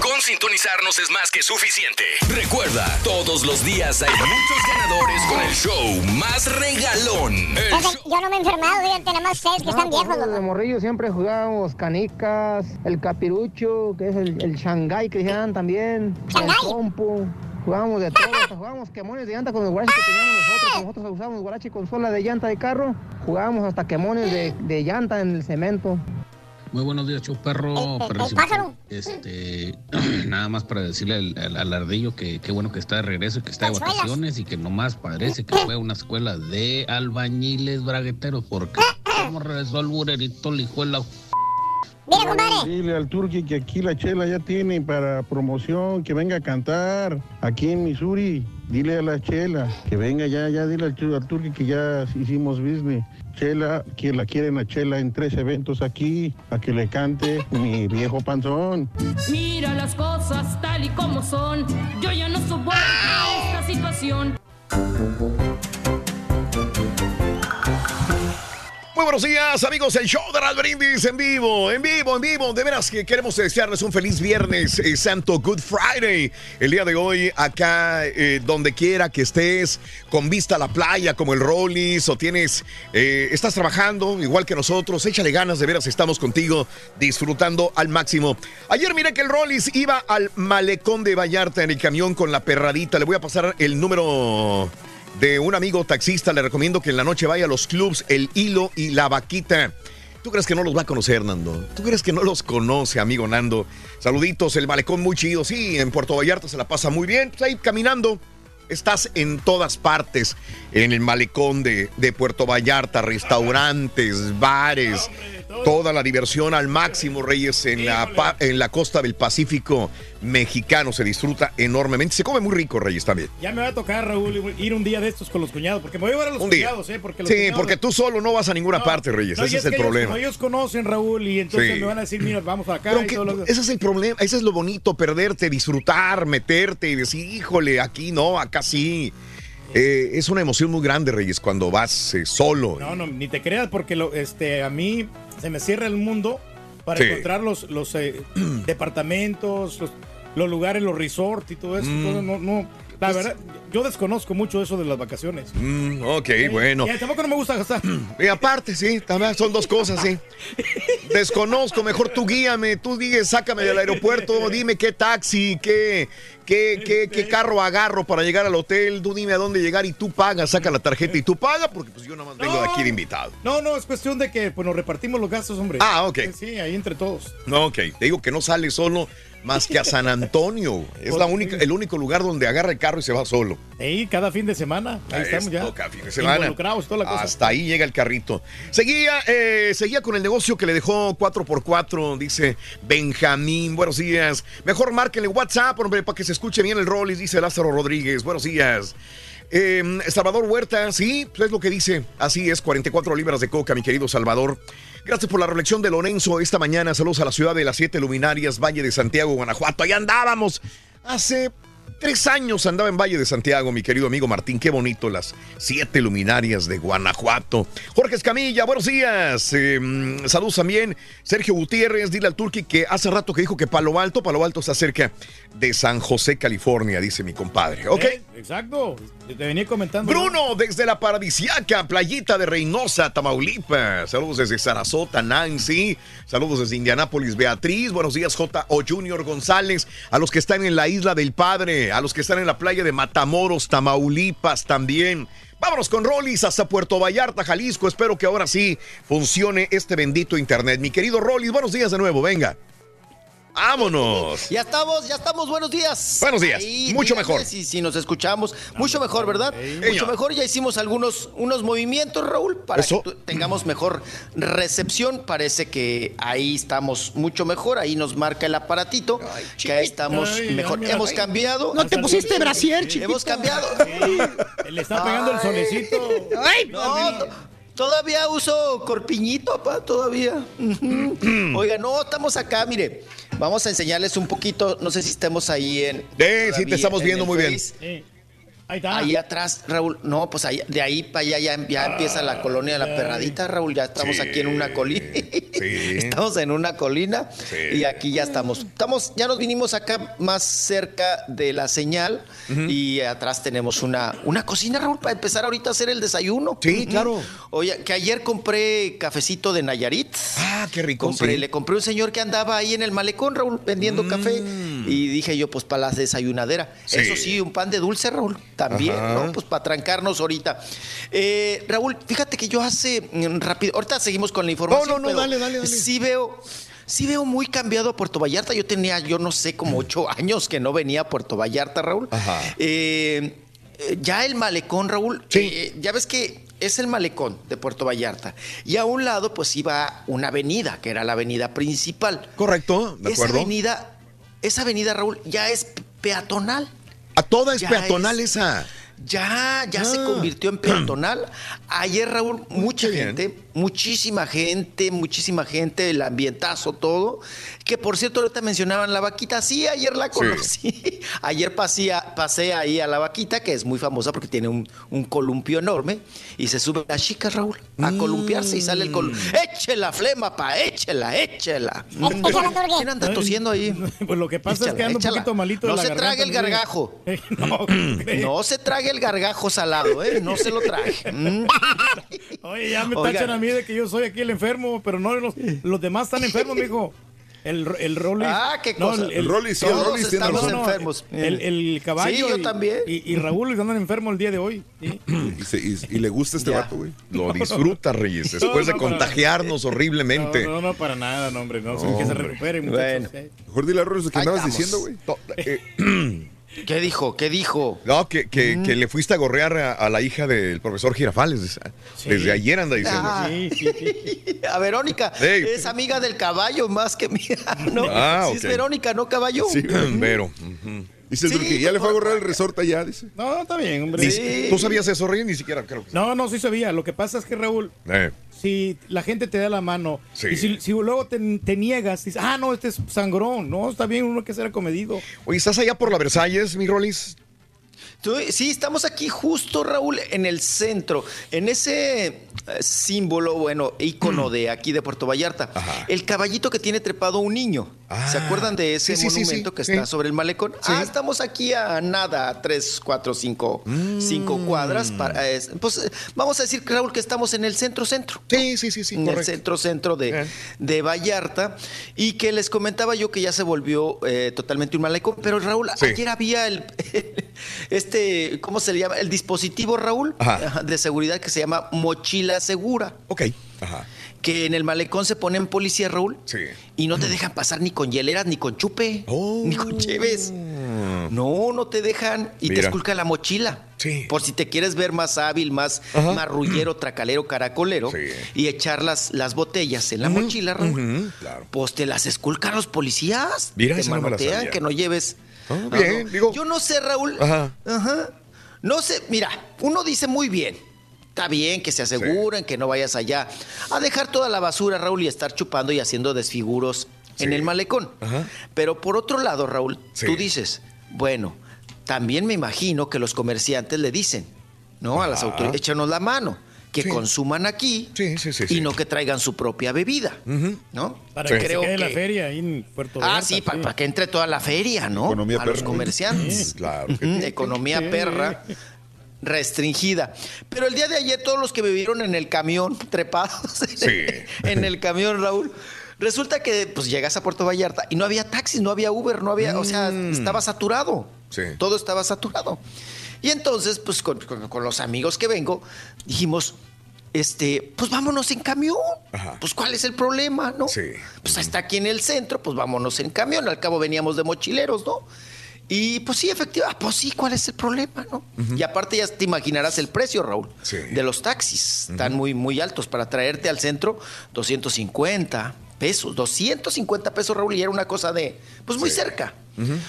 Con sintonizarnos es más que suficiente. Recuerda, todos los días hay muchos ganadores con el show más regalón. El Fíjate, Yo no me he enfermado, fíjate, nada más ustedes que están viejos, De loco. morrillo siempre jugábamos canicas, el capirucho, que es el, el Shanghai que decían también, el trompo. Jugábamos de todo, hasta jugábamos quemones de llanta con los guaraches que teníamos nosotros. como Nosotros usábamos guarache con sola de llanta de carro. Jugábamos hasta quemones de, de llanta en el cemento. Muy buenos días, show perro. perrísimo. pájaro. Este, nada más para decirle al, al- al ardillo que qué bueno que está de regreso y que está de vacaciones y que nomás parece que fue a una escuela de albañiles bragueteros porque como regresó al burerito el hijo de la Mira, compadre. Dile al Turqui que aquí la chela ya tiene para promoción, que venga a cantar aquí en Missouri. Dile a la chela que venga ya, ya dile al, al Turqui que ya hicimos business. Chela, que la quieren a Chela en tres eventos aquí, a que le cante mi viejo panzón. Mira las cosas tal y como son. Yo ya no soporto esta situación. Muy buenos días, amigos. El show de Raúl Brindis en vivo, en vivo, en vivo. De veras que queremos desearles un feliz viernes, eh, Santo Good Friday. El día de hoy, acá, eh, donde quiera que estés, con vista a la playa, como el Rollis, o tienes, eh, estás trabajando igual que nosotros, échale ganas, de veras, estamos contigo, disfrutando al máximo. Ayer miré que el Rollis iba al malecón de Vallarta en el camión con la perradita. Le voy a pasar el número de un amigo taxista. Le recomiendo que en la noche vaya a los clubs El Hilo y La Vaquita. ¿Tú crees que no los va a conocer, Nando? ¿Tú crees que no los conoce, amigo Nando? Saluditos, el malecón muy chido. Sí, en Puerto Vallarta se la pasa muy bien. Pues caminando. Estás en todas partes, en el malecón de Puerto Vallarta, restaurantes, bares, toda la diversión al máximo, Reyes, en la, en la costa del Pacífico mexicano. Se disfruta enormemente. Se come muy rico, Reyes, también. Ya me va a tocar, Raúl, ir un día de estos con los cuñados, porque me voy a llevar a los Un día. cuñados, ¿eh? Porque los Sí, cuñados- porque tú solo no vas a ninguna parte, Reyes. No, ese es, el que ellos- problema. ellos conocen, Raúl, y entonces Sí. me van a decir, mira, vamos acá. Pero y que- todo lo- ese es el problema, ese es lo bonito, perderte, disfrutar, meterte y decir, híjole, aquí no, acá sí. Eh, es una emoción muy grande, Reyes, cuando vas eh, solo. No, no, ni te creas, porque lo, este, a mí se me cierra el mundo para Sí. encontrar los, los eh, departamentos, los, los lugares, los resorts y todo eso. Mm. todo, no, no, la verdad, yo desconozco mucho eso de las vacaciones. Mm, ok, bueno. Y tampoco no me gusta gastar. Y aparte, sí, también son dos cosas, sí. Desconozco, mejor tú guíame, tú dime, sácame del aeropuerto, dime qué taxi, qué, qué, qué, qué carro agarro para llegar al hotel, tú dime a dónde llegar y tú pagas, saca la tarjeta y tú pagas, porque pues yo nada más vengo de aquí de invitado. No, no, es cuestión de que pues, nos repartimos los gastos, hombre. Ah, ok. Sí, ahí entre todos. No, ok, te digo que no sale solo más que a San Antonio. Es la única, el único lugar donde agarra el carro y se va solo. Ahí, cada fin de semana. Ahí estamos ya. Cada fin de semana. Involucrados, toda la cosa. Hasta ahí llega el carrito. Seguía, eh, seguía con el negocio que le dejó 4x4, dice Benjamín. Buenos días. Mejor márquenle WhatsApp, hombre, para que se escuche bien el rol, dice Lázaro Rodríguez. Buenos días. Eh, Salvador Huerta, sí, pues es lo que dice. Así es, 44 libras de coca, mi querido Salvador. Gracias por la reflexión de Lorenzo esta mañana. Saludos a la ciudad de las siete luminarias, Valle de Santiago, Guanajuato. Ahí andábamos hace Tres años andaba en Valle de Santiago, mi querido amigo Martín. Qué bonito las siete luminarias de Guanajuato. Jorge Escamilla, buenos días. Mm, saludos también. Sergio Gutiérrez, dile al Turqui que hace rato que dijo que Palo Alto, Palo Alto está cerca de San José, California, dice mi compadre. ¿Ok? Eh, Exacto. Te venía comentando. Bruno, desde la paradisiaca playita de Reynosa, Tamaulipas. Saludos desde Sarasota, Nancy. Saludos desde Indianápolis, Beatriz. Buenos días, J.O. Junior González. A los que están en la isla del Padre, a los que están en la playa de Matamoros, Tamaulipas también. Vámonos con Rollis hasta Puerto Vallarta, Jalisco. Espero que ahora sí funcione este bendito internet. Mi querido Rollis, buenos días de nuevo, venga. Vámonos. Ya estamos, ya estamos, buenos días. Buenos días, mucho mejor. Si, si nos escuchamos, mucho mejor, ¿verdad? Mucho Señor. mejor, ya hicimos algunos unos movimientos, Raúl, para Eso. que tengamos mejor recepción. Parece que ahí estamos mucho mejor, ahí nos marca el aparatito, que ahí estamos Ay, mejor. ay, Hemos ay. cambiado. No te pusiste brasier, chiquito. Hemos cambiado. Le está pegando el Ay. solecito. Ay, no, to- todavía uso corpiñito, papá, todavía. Oiga, no, estamos acá, mire. Vamos a enseñarles un poquito, no sé si estemos ahí en... sí, te estamos en viendo muy bien. Ahí está. Ahí atrás, Raúl. No, pues ahí, de ahí para allá ya, ya empieza la colonia de la perradita, Raúl. Ya estamos Sí. aquí en una colina. Estamos en una colina y aquí ya estamos. Estamos, ya nos vinimos acá más cerca de la señal y atrás tenemos una, una cocina, Raúl, para empezar ahorita a hacer el desayuno. Sí, claro. Oye, que ayer compré cafecito de Nayarit. Ah, qué rico. Compré, sí. Le compré un señor que andaba ahí en el malecón, Raúl, vendiendo café. Y dije yo, pues para la desayunadera. Mm. Sí. Eso sí, un pan de dulce, Raúl. También, Ajá. ¿no? Pues para trancarnos ahorita. Eh, Raúl, fíjate que yo hace mm, rápido. Ahorita seguimos con la información. No, no, no, pero dale, dale, dale. Sí veo. Sí veo muy cambiado a Puerto Vallarta. Yo tenía, yo no sé, como ocho años que no venía a Puerto Vallarta, Raúl. Ajá. Eh, eh, ya el malecón, Raúl, eh, ya ves que es el malecón de Puerto Vallarta. Y a un lado, pues iba una avenida, que era la avenida principal. Correcto, de Esa acuerdo. avenida, esa avenida, Raúl, ya es peatonal. A toda es Ya peatonal es- esa. Ya, ya se Ah. convirtió en peatonal. Ayer, Raúl, mucha gente, muchísima gente, muchísima gente, el ambientazo, todo. Que por cierto, ahorita mencionaban la vaquita. Sí, ayer la conocí. Ayer pasé, pasé ahí a la vaquita, que es muy famosa porque tiene un, un columpio enorme. Y se sube las chicas, Raúl, a columpiarse y sale el columpio. Échela, flema, pa, échela, échela. ¿Quién anda tosiendo ahí? Pues lo que pasa es que Échala, ando un poquito malito de No la se trague el gargajo. No, No se trague el gargajo salado, ¿eh? No se lo traje. Mm. Oye, ya me Oigan. tachan a mí de que yo soy aquí el enfermo, pero no los, los demás están enfermos, mijo. El, el Rollis. Ah, qué No, cosa. El Rollis, sí, el Todos Rollis tiene estamos razón. enfermos. El, el caballo. Sí, yo y, también. Y, y Raúl andan enfermo el día de hoy. ¿sí? Y, se- y- y le gusta este Ya. vato, güey. Lo disfruta, Reyes, después No, de para- contagiarnos horriblemente. No, no, no, para nada, no, hombre. No, que se recupere, muchachos. Bueno. eh. Mejor dile a Rollis lo que andabas estamos. diciendo, güey. Eh, ¿Qué dijo? ¿Qué dijo? No, que, que, Mm. que le fuiste a gorrear a, a la hija del profesor Girafales. Desde, desde ayer anda diciendo. Ah. Sí, sí, sí. A Verónica. Es amiga del caballo más que mía. ¿no? Ah, Sí es. Verónica, no caballo. Sí, Vero. ujú. Dice el Sí, Turqui, ya le fue a borrar el resort allá, dice. No, está bien, hombre. ¿Tú sabías eso, Reyes? Ni siquiera creo que sí. No, no, sí sabía. Lo que pasa es que, Raúl, Eh, si la gente te da la mano Sí. y si, si luego te, te niegas, dices, ah, no, este es sangrón. No, está bien, uno que ser acomedido. Oye, ¿estás allá por la Versalles, mi Rolis? Sí, estamos aquí justo, Raúl, en el centro, en ese eh, símbolo, bueno, ícono de aquí de Puerto Vallarta. Ajá. El caballito que tiene trepado un niño. Ah. ¿Se acuerdan de ese Sí, sí, sí, monumento sí, que está sobre el malecón? Ah, estamos aquí a nada, a tres, cuatro, cinco, cinco Mm. cuadras. Para, es- pues vamos a decir, Raúl, que estamos en el centro-centro. Sí, sí, sí, sí, en el centro-centro de, Eh. de Vallarta. Y que les comentaba yo que ya se volvió eh, totalmente un malecón. Pero Raúl, ayer había el este, ¿cómo se le llama? El dispositivo, Raúl, ajá, de seguridad que se llama mochila segura. Ok. Ajá. Que en el malecón se ponen policía, Raúl, Sí. y no te dejan pasar ni con hieleras, ni con chupe, Oh. ni con cheves. No, no te dejan y te esculca la mochila. Sí. Por si te quieres ver más hábil, más Ajá. marrullero, tracalero, caracolero, Sí. y echar las, las botellas en la mochila, Raúl. Claro. Pues te las esculcan los policías. Mira, te no manotean, sabía. que no lleves. Ah, No, bien, no. digo- Yo no sé, Raúl. Ajá. Ajá. No sé, mira, uno dice muy bien. Está bien que se aseguren, que no vayas allá a dejar toda la basura, Raúl, y estar chupando y haciendo desfiguros en el malecón. Ajá. Pero por otro lado, Raúl, Sí. tú dices, bueno, también me imagino que los comerciantes le dicen, ¿no? A las autoridades, échanos la mano, que consuman aquí y no que traigan su propia bebida, ¿no? Para que creo se quede la feria ahí en Puerto Ah, sí, pa- para, que entre toda la feria, ¿no? Economía a los comerciantes. Sí, claro que. Economía Sí. perra restringida. Pero el día de ayer todos los que vivieron en el camión, trepados en el camión, Raúl, resulta que pues llegas a Puerto Vallarta y no había taxis, no había Uber, no había, o sea, estaba saturado. Sí. Todo estaba saturado. Y entonces, pues con, con- con los amigos que vengo, dijimos, este, pues vámonos en camión. Pues cuál es el problema, ¿no? Pues está aquí en el centro, pues vámonos en camión. Al cabo veníamos de mochileros, ¿no? Y pues sí, efectivamente, pues sí, ¿cuál es el problema, no? Y aparte ya te imaginarás el precio, Raúl, de los taxis. Están muy, muy altos. Para traerte al centro, 250 pesos, 250 pesos, Raúl, y era una cosa de, pues muy cerca.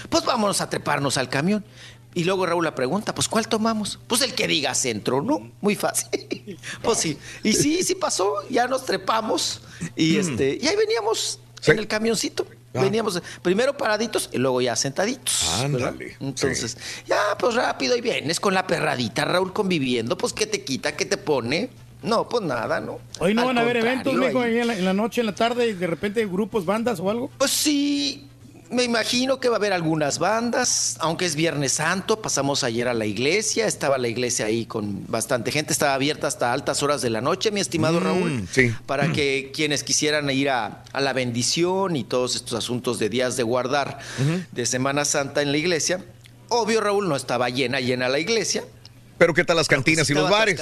Pues vámonos a treparnos al camión. Y luego Raúl la pregunta, pues ¿cuál tomamos? Pues el que diga centro, ¿no? Muy fácil. pues sí. Y sí, sí pasó, ya nos trepamos y este, y ahí veníamos en el camioncito. Ah. Veníamos primero paraditos y luego ya sentaditos. Ándale. Entonces, ya, pues rápido y vienes con la perradita, Raúl, conviviendo, pues ¿qué te quita? ¿Qué te pone? No, pues nada, ¿no? Hoy no Al van a haber eventos, mijo, ahí en la, en la noche, en la tarde, y de repente grupos, bandas o algo. Pues sí, me imagino que va a haber algunas bandas, aunque es Viernes Santo, pasamos ayer a la iglesia, estaba la iglesia ahí con bastante gente, estaba abierta hasta altas horas de la noche, mi estimado Mm, Raúl, sí. para que quienes quisieran ir a, a la bendición y todos estos asuntos de días de guardar de Semana Santa en la iglesia. Obvio, Raúl, no estaba llena, llena la iglesia. Pero ¿qué tal las cantinas y los bares?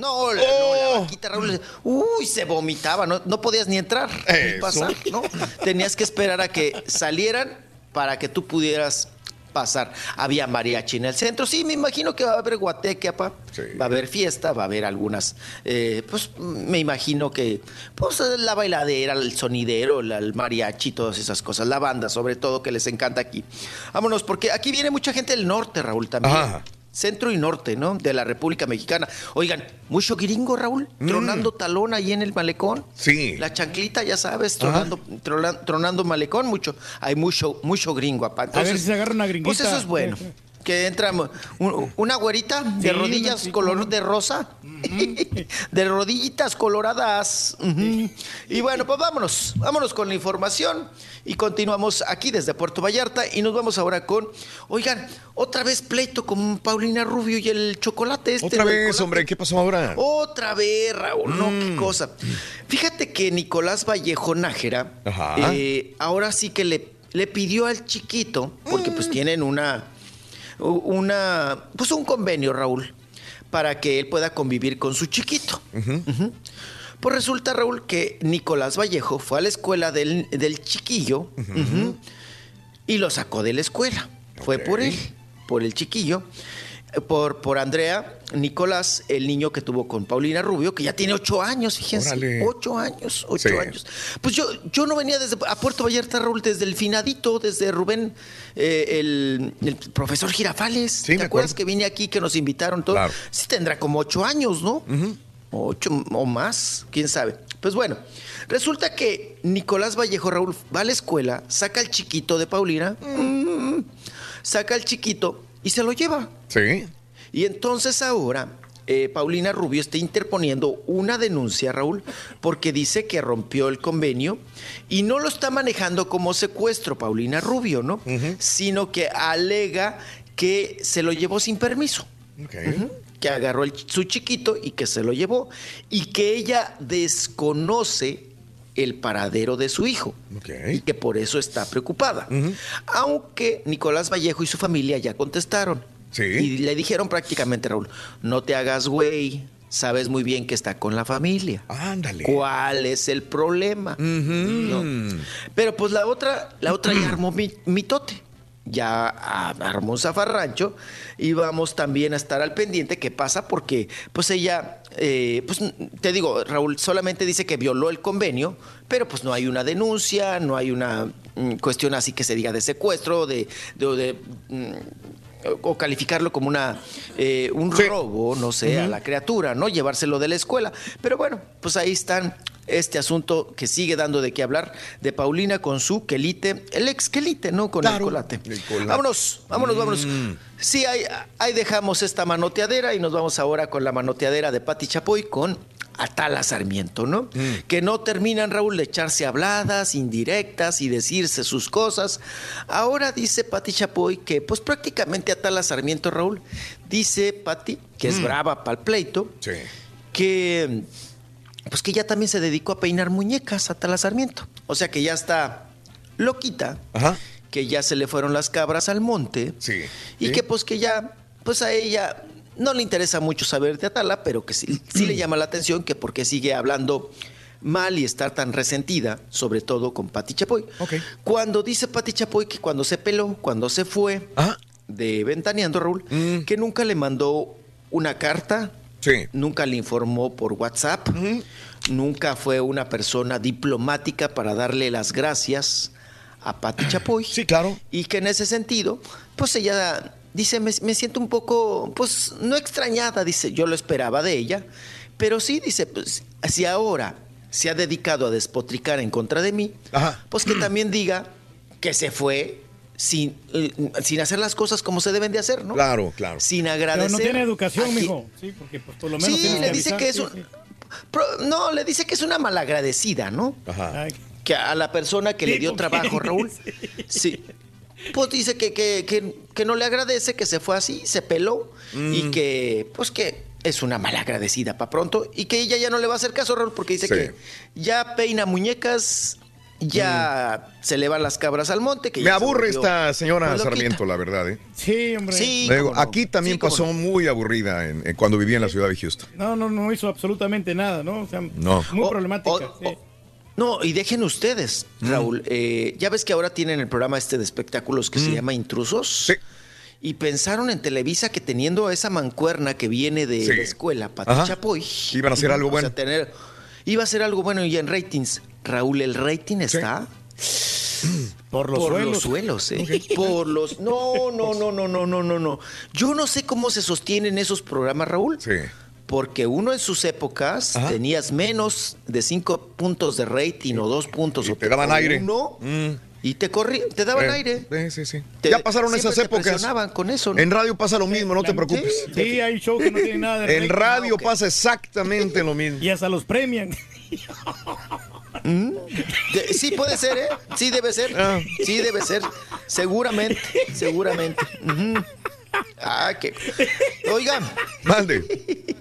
No, la, no, Oh. la vaquita, Raúl. Uy, se vomitaba, no, no podías ni entrar, ni Eso. pasar, ¿no? Tenías que esperar a que salieran para que tú pudieras pasar. Había mariachi en el centro. Sí, me imagino que va a haber guateque. Va a haber fiesta, va a haber algunas. eh, pues me imagino que. Pues la bailadera, el sonidero, la- el mariachi, todas esas cosas. La banda, sobre todo, que les encanta aquí. Vámonos, porque aquí viene mucha gente del norte, Raúl, también. Ajá. Centro y norte, ¿no? De la República Mexicana. Oigan, mucho gringo, Raúl, tronando talón ahí en el malecón. Mm. Sí. La chanclita, ya sabes, tronando, trola- tronando malecón, mucho. Hay mucho, mucho gringo, apá. a ver si se agarra una gringuita. Pues eso es bueno. Que entra un- una güerita de rodillas sí, color de rosa, de rodillitas coloradas. Y bueno, pues vámonos, vámonos con la información y continuamos aquí desde Puerto Vallarta y nos vamos ahora con, oigan, otra vez pleito con Paulina Rubio y el chocolate este. Otra vez, chocolate. hombre, ¿qué pasó ahora? Otra vez, Raúl, no, Mm. qué cosa. Fíjate que Nicolás Vallejo Nájera, eh, ahora sí que le, le pidió al chiquito, porque Mm. pues tienen una, una, pues un convenio, Raúl, para que él pueda convivir con su chiquito. Pues resulta, Raúl, que Nicolás Vallejo fue a la escuela del, del chiquillo y lo sacó de la escuela. Fue por él, por el chiquillo, por, por Andrea Nicolás, el niño que tuvo con Paulina Rubio, que ya tiene ocho años, fíjense. Órale. Ocho años, ocho Sí. años. Pues yo, yo no venía desde a Puerto Vallarta, Raúl, desde el finadito, desde Rubén, eh, el, el profesor Girafales. ¿Te acuerdas que vine aquí, que nos invitaron todos? Claro. Sí tendrá como ocho años, ¿no? Ocho o más, quién sabe. Pues bueno, resulta que Nicolás Vallejo Raúl va a la escuela, saca al chiquito de Paulina, mm, saca al chiquito y se lo lleva. Sí. Y entonces ahora eh, Paulina Rubio está interponiendo una denuncia, Raúl, porque dice que rompió el convenio y no lo está manejando como secuestro, Paulina Rubio, ¿no? Sino que alega que se lo llevó sin permiso. Ujú. Que agarró el- su chiquito y que se lo llevó. Y que ella desconoce el paradero de su hijo. Y que por eso está preocupada. Aunque Nicolás Vallejo y su familia ya contestaron. Y le dijeron prácticamente, Raúl, no te hagas güey. Sabes muy bien que está con la familia. Ándale. ¿Cuál es el problema? ¿No? Pero pues la otra, la otra ya armó mi- mitote. Ya ah, armó un zafarrancho y vamos también a estar al pendiente qué pasa porque pues ella, eh, pues te digo, Raúl solamente dice que violó el convenio, pero pues no hay una denuncia, no hay una mm, cuestión así que se diga de secuestro, de, de, o de, mm, o calificarlo como una eh, un robo, no sé, a la criatura, ¿no? Llevárselo de la escuela. Pero bueno, pues ahí están este asunto que sigue dando de qué hablar de Paulina con su quelite, el ex quelite, ¿no? Con el colate. Vámonos, vámonos, vámonos. Mm. Sí, ahí, ahí dejamos esta manoteadera y nos vamos ahora con la manoteadera de Pati Chapoy con Atala Sarmiento, ¿no? Mm. Que no terminan, Raúl, de echarse habladas, indirectas y decirse sus cosas. Ahora dice Pati Chapoy que, pues prácticamente Atala Sarmiento, Raúl, dice Pati, que es Mm. brava para el pleito, Sí. que pues que ya también se dedicó a peinar muñecas Atala Sarmiento. O sea que ya está loquita, Ajá. que ya se le fueron las cabras al monte Sí. y Sí. que pues que ya, pues a ella no le interesa mucho saber de Atala, pero que sí, sí le llama la atención que porque sigue hablando mal y estar tan resentida, sobre todo con Pati Chapoy. Cuando dice Pati Chapoy que cuando se peló, cuando se fue de Ventaneando, Raúl, que nunca le mandó una carta, nunca le informó por WhatsApp, nunca fue una persona diplomática para darle las gracias a Pati Chapoy. Sí, claro. Y que en ese sentido, pues ella dice, me, me siento un poco, pues no extrañada, dice, yo lo esperaba de ella, pero sí, dice, pues si ahora se ha dedicado a despotricar en contra de mí, pues que también diga que se fue sin, eh, sin hacer las cosas como se deben de hacer, ¿no? Claro, claro. Sin Pero agradecer. no tiene educación, quien- mijo. Sí, porque pues, por lo menos Sí, le dice avisar, que es sí, un... sí. No, le dice que es una malagradecida, ¿no? Ajá. Que a la persona que le dio trabajo, ¿qué Raúl. Sí. Pues dice que, que, que- que no le agradece, que se fue así, se peló y Mm. que, pues que es una malagradecida para pronto y que ella ya no le va a hacer caso, Raúl, porque dice Sí. que ya peina muñecas, ya se le van las cabras al monte. Que Me aburre esta señora pues. Sarmiento, la verdad, ¿eh? Sí, hombre. Sí, Luego, no. aquí también Sí, pasó no. muy aburrida en- en cuando vivía en la ciudad de Houston. No, no, no hizo absolutamente nada, ¿no? O sea, No. muy O- problemática. o- sí. No, y dejen ustedes, Mm. Raúl. eh, ya ves que ahora tienen el programa este de espectáculos que se llama Intrusos. Mm. Sí. Y pensaron en Televisa que teniendo a esa mancuerna que viene de Sí. la escuela, Pati. Chapoy. Iban a hacer algo o sea, bueno. tener- iba a ser algo bueno y en ratings. Raúl, el rating está. Por los por suelos. los suelos, ¿eh? Por los. No, no, no, no, no, no, no, no. Yo no sé cómo se sostienen esos programas, Raúl. Sí. Porque uno en sus épocas tenías menos de cinco puntos de rating o dos puntos. o te daban aire. Uno, Mm. y te corrí, te daban Eh, aire. eh, sí, sí. Te- ya pasaron esas te épocas. presionaban con eso, ¿no? En radio pasa lo mismo, no te preocupes. Sí, hay shows que no tienen nada de En radio pasa exactamente lo mismo. Y hasta los premian. De- sí, puede ser, ¿eh? Sí, debe ser. Ah. Sí, debe ser. Seguramente, seguramente. Ah, que. Oigan. Mande.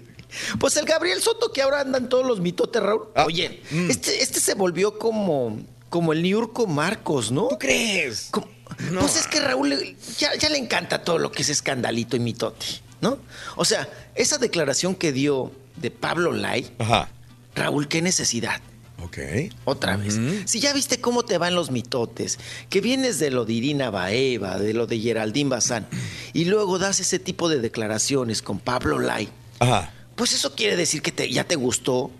Pues el Gabriel Soto que ahora andan todos los mitotes, Raúl. Ah, Oye, mm. este, este se volvió como, como el Niurco Marcos, ¿no? ¿Tú crees? Pues es que Raúl ya, ya le encanta todo lo que es escandalito y mitote, ¿no? O sea, esa declaración que dio de Pablo Lai, Ajá. Raúl, qué necesidad. Ok. Otra vez. Si ya viste cómo te van los mitotes, que vienes de lo de Irina Baeva, de lo de Geraldine Bazán, y luego das ese tipo de declaraciones con Pablo Lai, Ajá. pues eso quiere decir que te- ya te gustó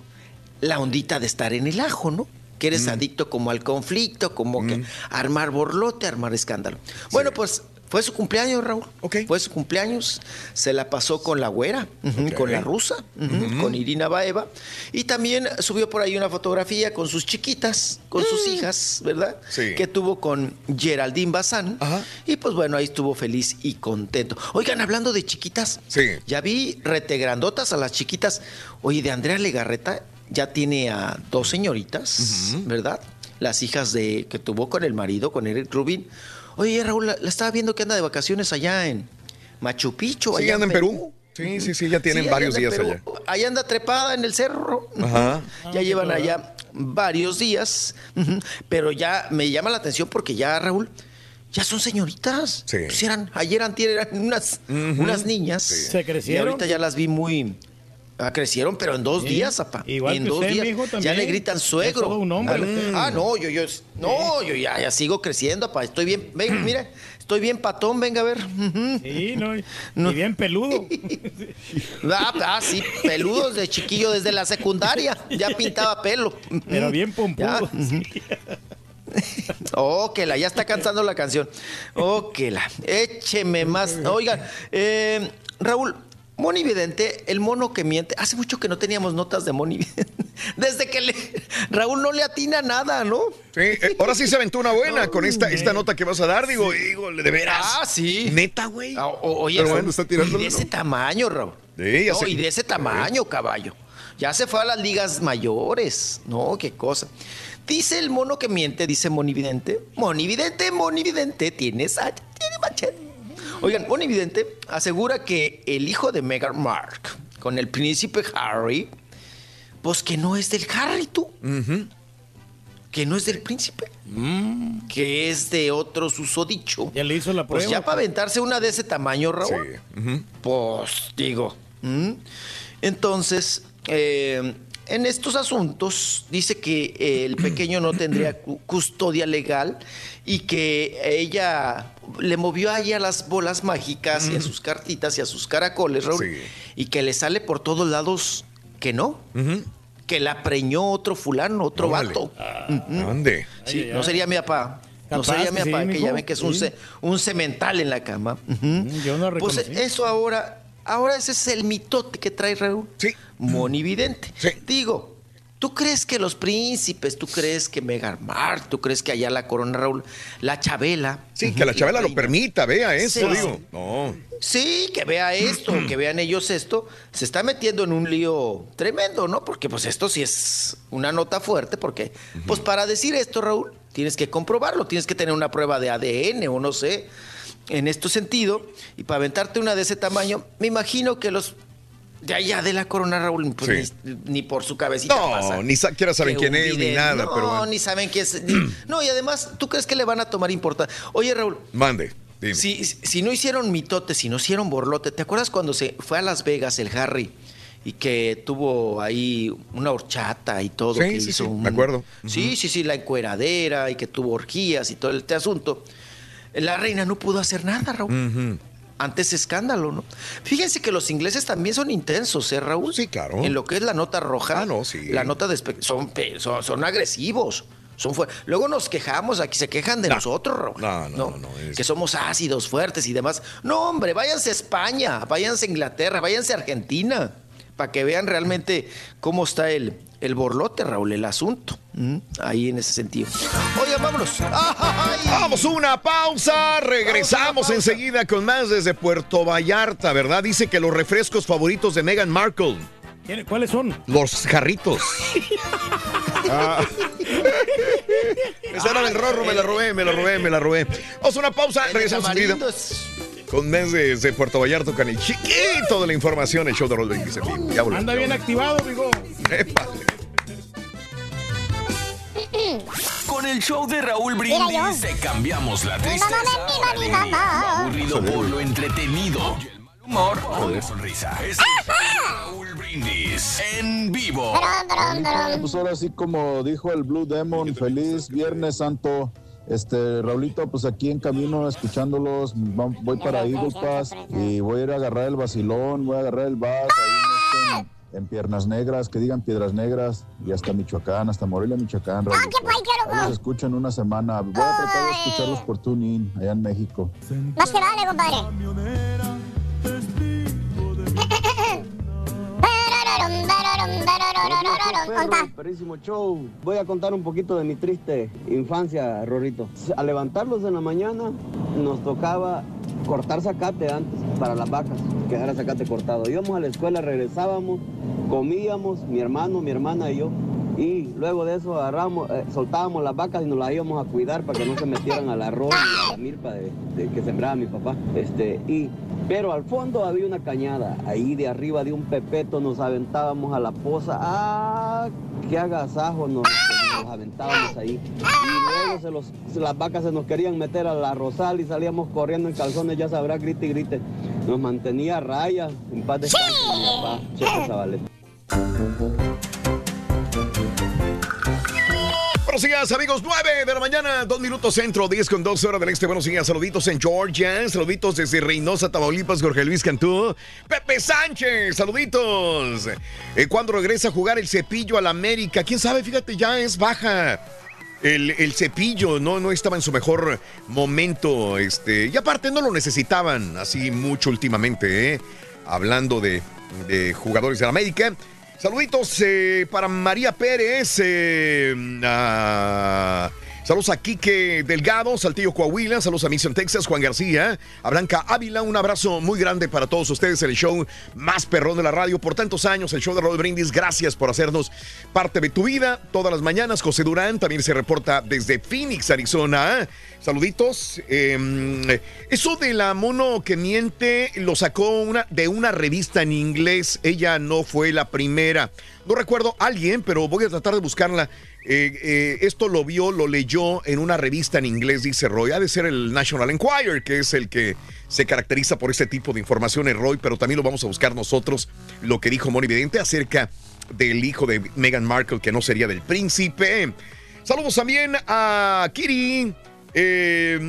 la ondita de estar en el ajo, ¿no? Que eres adicto como al conflicto, como que armar borlote, armar escándalo. Bueno, pues fue su cumpleaños, Raúl. Fue su cumpleaños. Se la pasó con la güera, con la rusa, con Irina Baeva. Y también subió por ahí una fotografía con sus chiquitas, con sus hijas, ¿verdad? Sí. Que tuvo con Geraldine Bazán. Y pues bueno, ahí estuvo feliz y contento. Oigan, hablando de chiquitas, Sí. ya vi rete grandotas a las chiquitas. Oye, de Andrea Legarreta ya tiene a dos señoritas, ¿verdad? Las hijas de que tuvo con el marido, con Eric Rubin. Oye, Raúl, la, la estaba viendo que anda de vacaciones allá en Machu Picchu. Sí, allá anda en Perú. Sí, sí, sí, ya tienen Sí, varios días Perú. allá. Allá anda trepada en el cerro. Ajá. Ya llevan allá varios días. Pero ya me llama la atención porque ya, Raúl, ya son señoritas. Sí. Pues eran, ayer antier eran unas, unas niñas. ¿Se crecieron? Y ahorita ya las vi muy... ah, crecieron, pero en dos Sí. días, papá. Igual en que dos usted, días. mijo, ya le gritan suegro. todo un hombre, ah, ah, no, yo, yo, no, yo ya, ya sigo creciendo, papá. Estoy bien, ven, mira, estoy bien patón, venga a ver. Sí, no, y, No. y bien peludo. Ah, ah, sí, peludos de chiquillo desde la secundaria. Ya pintaba pelo. Pero bien pompudo. Oh, que la, ya está cantando la canción. Oh, que la, écheme más. Oigan, eh, Raúl, Moni Vidente, el mono que miente. Hace mucho que no teníamos notas de Moni Vidente. Desde que le- Raúl no le atina nada, ¿no? Sí, eh, ahora sí se aventó una buena con esta, esta nota que vas a dar, digo, digo, de veras. Ah, sí. Neta, güey. Ah, oye, Pero bueno, está y tirándole, de ese ¿no? tamaño, Raúl. Sí, ya No, y de ese tamaño, caballo. Ya se fue a las ligas mayores. No, qué cosa. Dice el mono que miente, dice Monividente. Monividente, Monividente, tienes tiene machete. Oigan, Monividente asegura que el hijo de Meghan Mark con el príncipe Harry, pues que no es del Harry, tú. Que no es del príncipe. Que es de otro susodicho. Ya le hizo la Pues prueba. ya para aventarse una de ese tamaño, Raúl. Pues digo. Entonces, eh, en estos asuntos dice que eh, el pequeño no tendría cu- custodia legal y que ella le movió ahí a las bolas mágicas y a sus cartitas y a sus caracoles, Raúl, Sí. y que le sale por todos lados que no. Que la preñó otro fulano, otro Órale. vato. Ujú. ¿Dónde? Sí, Ay, ay, no ay. sería mi papá. No sería mi sí, papá, que mijo. ya ven que es un, Sí. ce- un cemental en la cama. Mm, yo no Pues eso ahora, ahora ese es el mitote que trae Raúl. Sí. Monividente. Sí. Digo, ¿tú crees que los príncipes, tú crees que Meghan Mark, tú crees que allá la corona Raúl, la Chabela? Sí, que la Chabela lo permita, vea eso, Sí. digo. No. Sí, que vea esto, que vean ellos esto, se está metiendo en un lío tremendo, ¿no? Porque pues esto sí es una nota fuerte, porque pues para decir esto, Raúl, tienes que comprobarlo, tienes que tener una prueba de ADN o no sé, en este sentido, y para aventarte una de ese tamaño, me imagino que los de allá de la corona, Raúl, pues Sí. ni, ni por su cabecita No, pasa. ni siquiera saben que quién es ni nada, no, pero bueno. ni saben quién es. ni- no, y además, ¿tú crees que le van a tomar importancia? Oye, Raúl, Mande, dime. si, si no hicieron mitote, si no hicieron borlote, ¿te acuerdas cuando se fue a Las Vegas el Harry y que tuvo ahí una horchata y todo? Sí, que sí, hizo sí, un- me acuerdo. Sí, sí, sí, la encueradera y que tuvo orgías y todo este asunto. La reina no pudo hacer nada, Raúl. Ujú. Ante ese escándalo, ¿no? Fíjense que los ingleses también son intensos, ¿eh, Raúl? Sí, claro. En lo que es la nota roja. Ah, no, sí. La nota de son, son, son agresivos. Son Luego nos quejamos, aquí se quejan de No. nosotros, Raúl. No, no, no, es- Que somos ácidos, fuertes y demás. No, hombre, váyanse a España, váyanse a Inglaterra, váyanse a Argentina, para que vean realmente cómo está el, el borlote, Raúl, el asunto. Ahí en ese sentido. Oigan, vámonos. ¡Ay! Vamos, una pausa. Regresamos enseguida con más desde Puerto Vallarta, ¿verdad? Dice que los refrescos favoritos de Meghan Markle, ¿Quién- ¿Cuáles son? los jarritos. Ah. Esa era del rorro, me la robé, me la robé, me la robé. Vamos a una pausa, El regresamos enseguida. Con mes desde Puerto Vallarta con el chiquito de la información, el show de Roll 26. Ya volvemos. Anda bien activado. Épale. Con el show de Raúl. Brindis te cambiamos la Mi mamá, tristeza mi mamá, mi mamá. lo aburrido por lo entretenido y el mal humor por la sonrisa. Es Raúl Brindis en vivo. Pues ahora sí, como dijo el Blue Demon, feliz Viernes Santo. Este, Raulito, pues aquí en camino escuchándolos, voy para Eagle Pass y voy a ir a agarrar el vacilón, voy a agarrar el bus ahí en, este- en Piernas Negras, que digan Piedras Negras, y hasta Michoacán, hasta Morelia, Michoacán, Raulito. qué Ahí los escucho en una semana. Voy a tratar de escucharlos por TuneIn, allá en México. Más te vale, compadre. Perrísimo show. Voy a contar un poquito de mi triste infancia, Rorrito. Al levantarlos en la mañana, nos tocaba cortar zacate antes para las vacas, que era zacate cortado. Íbamos a la escuela, regresábamos, comíamos, mi hermano, mi hermana y yo. Y luego de eso agarramos, eh, soltábamos las vacas y nos las íbamos a cuidar para que no se metieran al arroz y a la milpa de, de que sembraba mi papá. Este, y, pero al fondo había una cañada. Ahí de arriba de un pepeto nos aventábamos a la poza. ¡Ah! ¡Qué agasajo nos, aventábamos ahí! Y luego se los, las vacas se nos querían meter a la rosal y salíamos corriendo en calzones, ya sabrá, grite y grite. Nos mantenía a raya, en paz descanse mi papá, Chepe. Buenos días, amigos. 9 de la mañana, 2 minutos centro, 10 con 2 horas del este. Buenos días, saluditos en Georgia, saluditos desde Reynosa, Tamaulipas, Jorge Luis Cantú. Pepe Sánchez, saluditos. Eh, ¿Cuándo regresa a jugar el cepillo al América? ¿Quién sabe? Fíjate, ya es baja. El, el cepillo no, no estaba en su mejor momento. Este, y aparte no lo necesitaban así mucho últimamente, ¿eh? hablando de, de jugadores de la América. Saluditos eh, para María Pérez. eh, Saludos a Quique Delgado, Saltillo Coahuila. Saludos a Mission Texas, Juan García. A Blanca Ávila, un abrazo muy grande para todos ustedes. El show más perrón de la radio por tantos años. El show de Rod Brindis. Gracias por hacernos parte de tu vida. Todas las mañanas, José Durán también se reporta desde Phoenix, Arizona. Saluditos. Eh, eso de la mono que miente lo sacó de una revista en inglés. Ella no fue la primera. No recuerdo alguien, pero voy a tratar de buscarla. Eh, eh, esto lo vio, lo leyó en una revista en inglés, dice Roy. Ha de ser el National Enquirer, que es el que se caracteriza por este tipo de información en Roy, pero también lo vamos a buscar nosotros, lo que dijo Moni Vidente acerca del hijo de Meghan Markle, que no sería del príncipe. Saludos también a Kiri. Eh,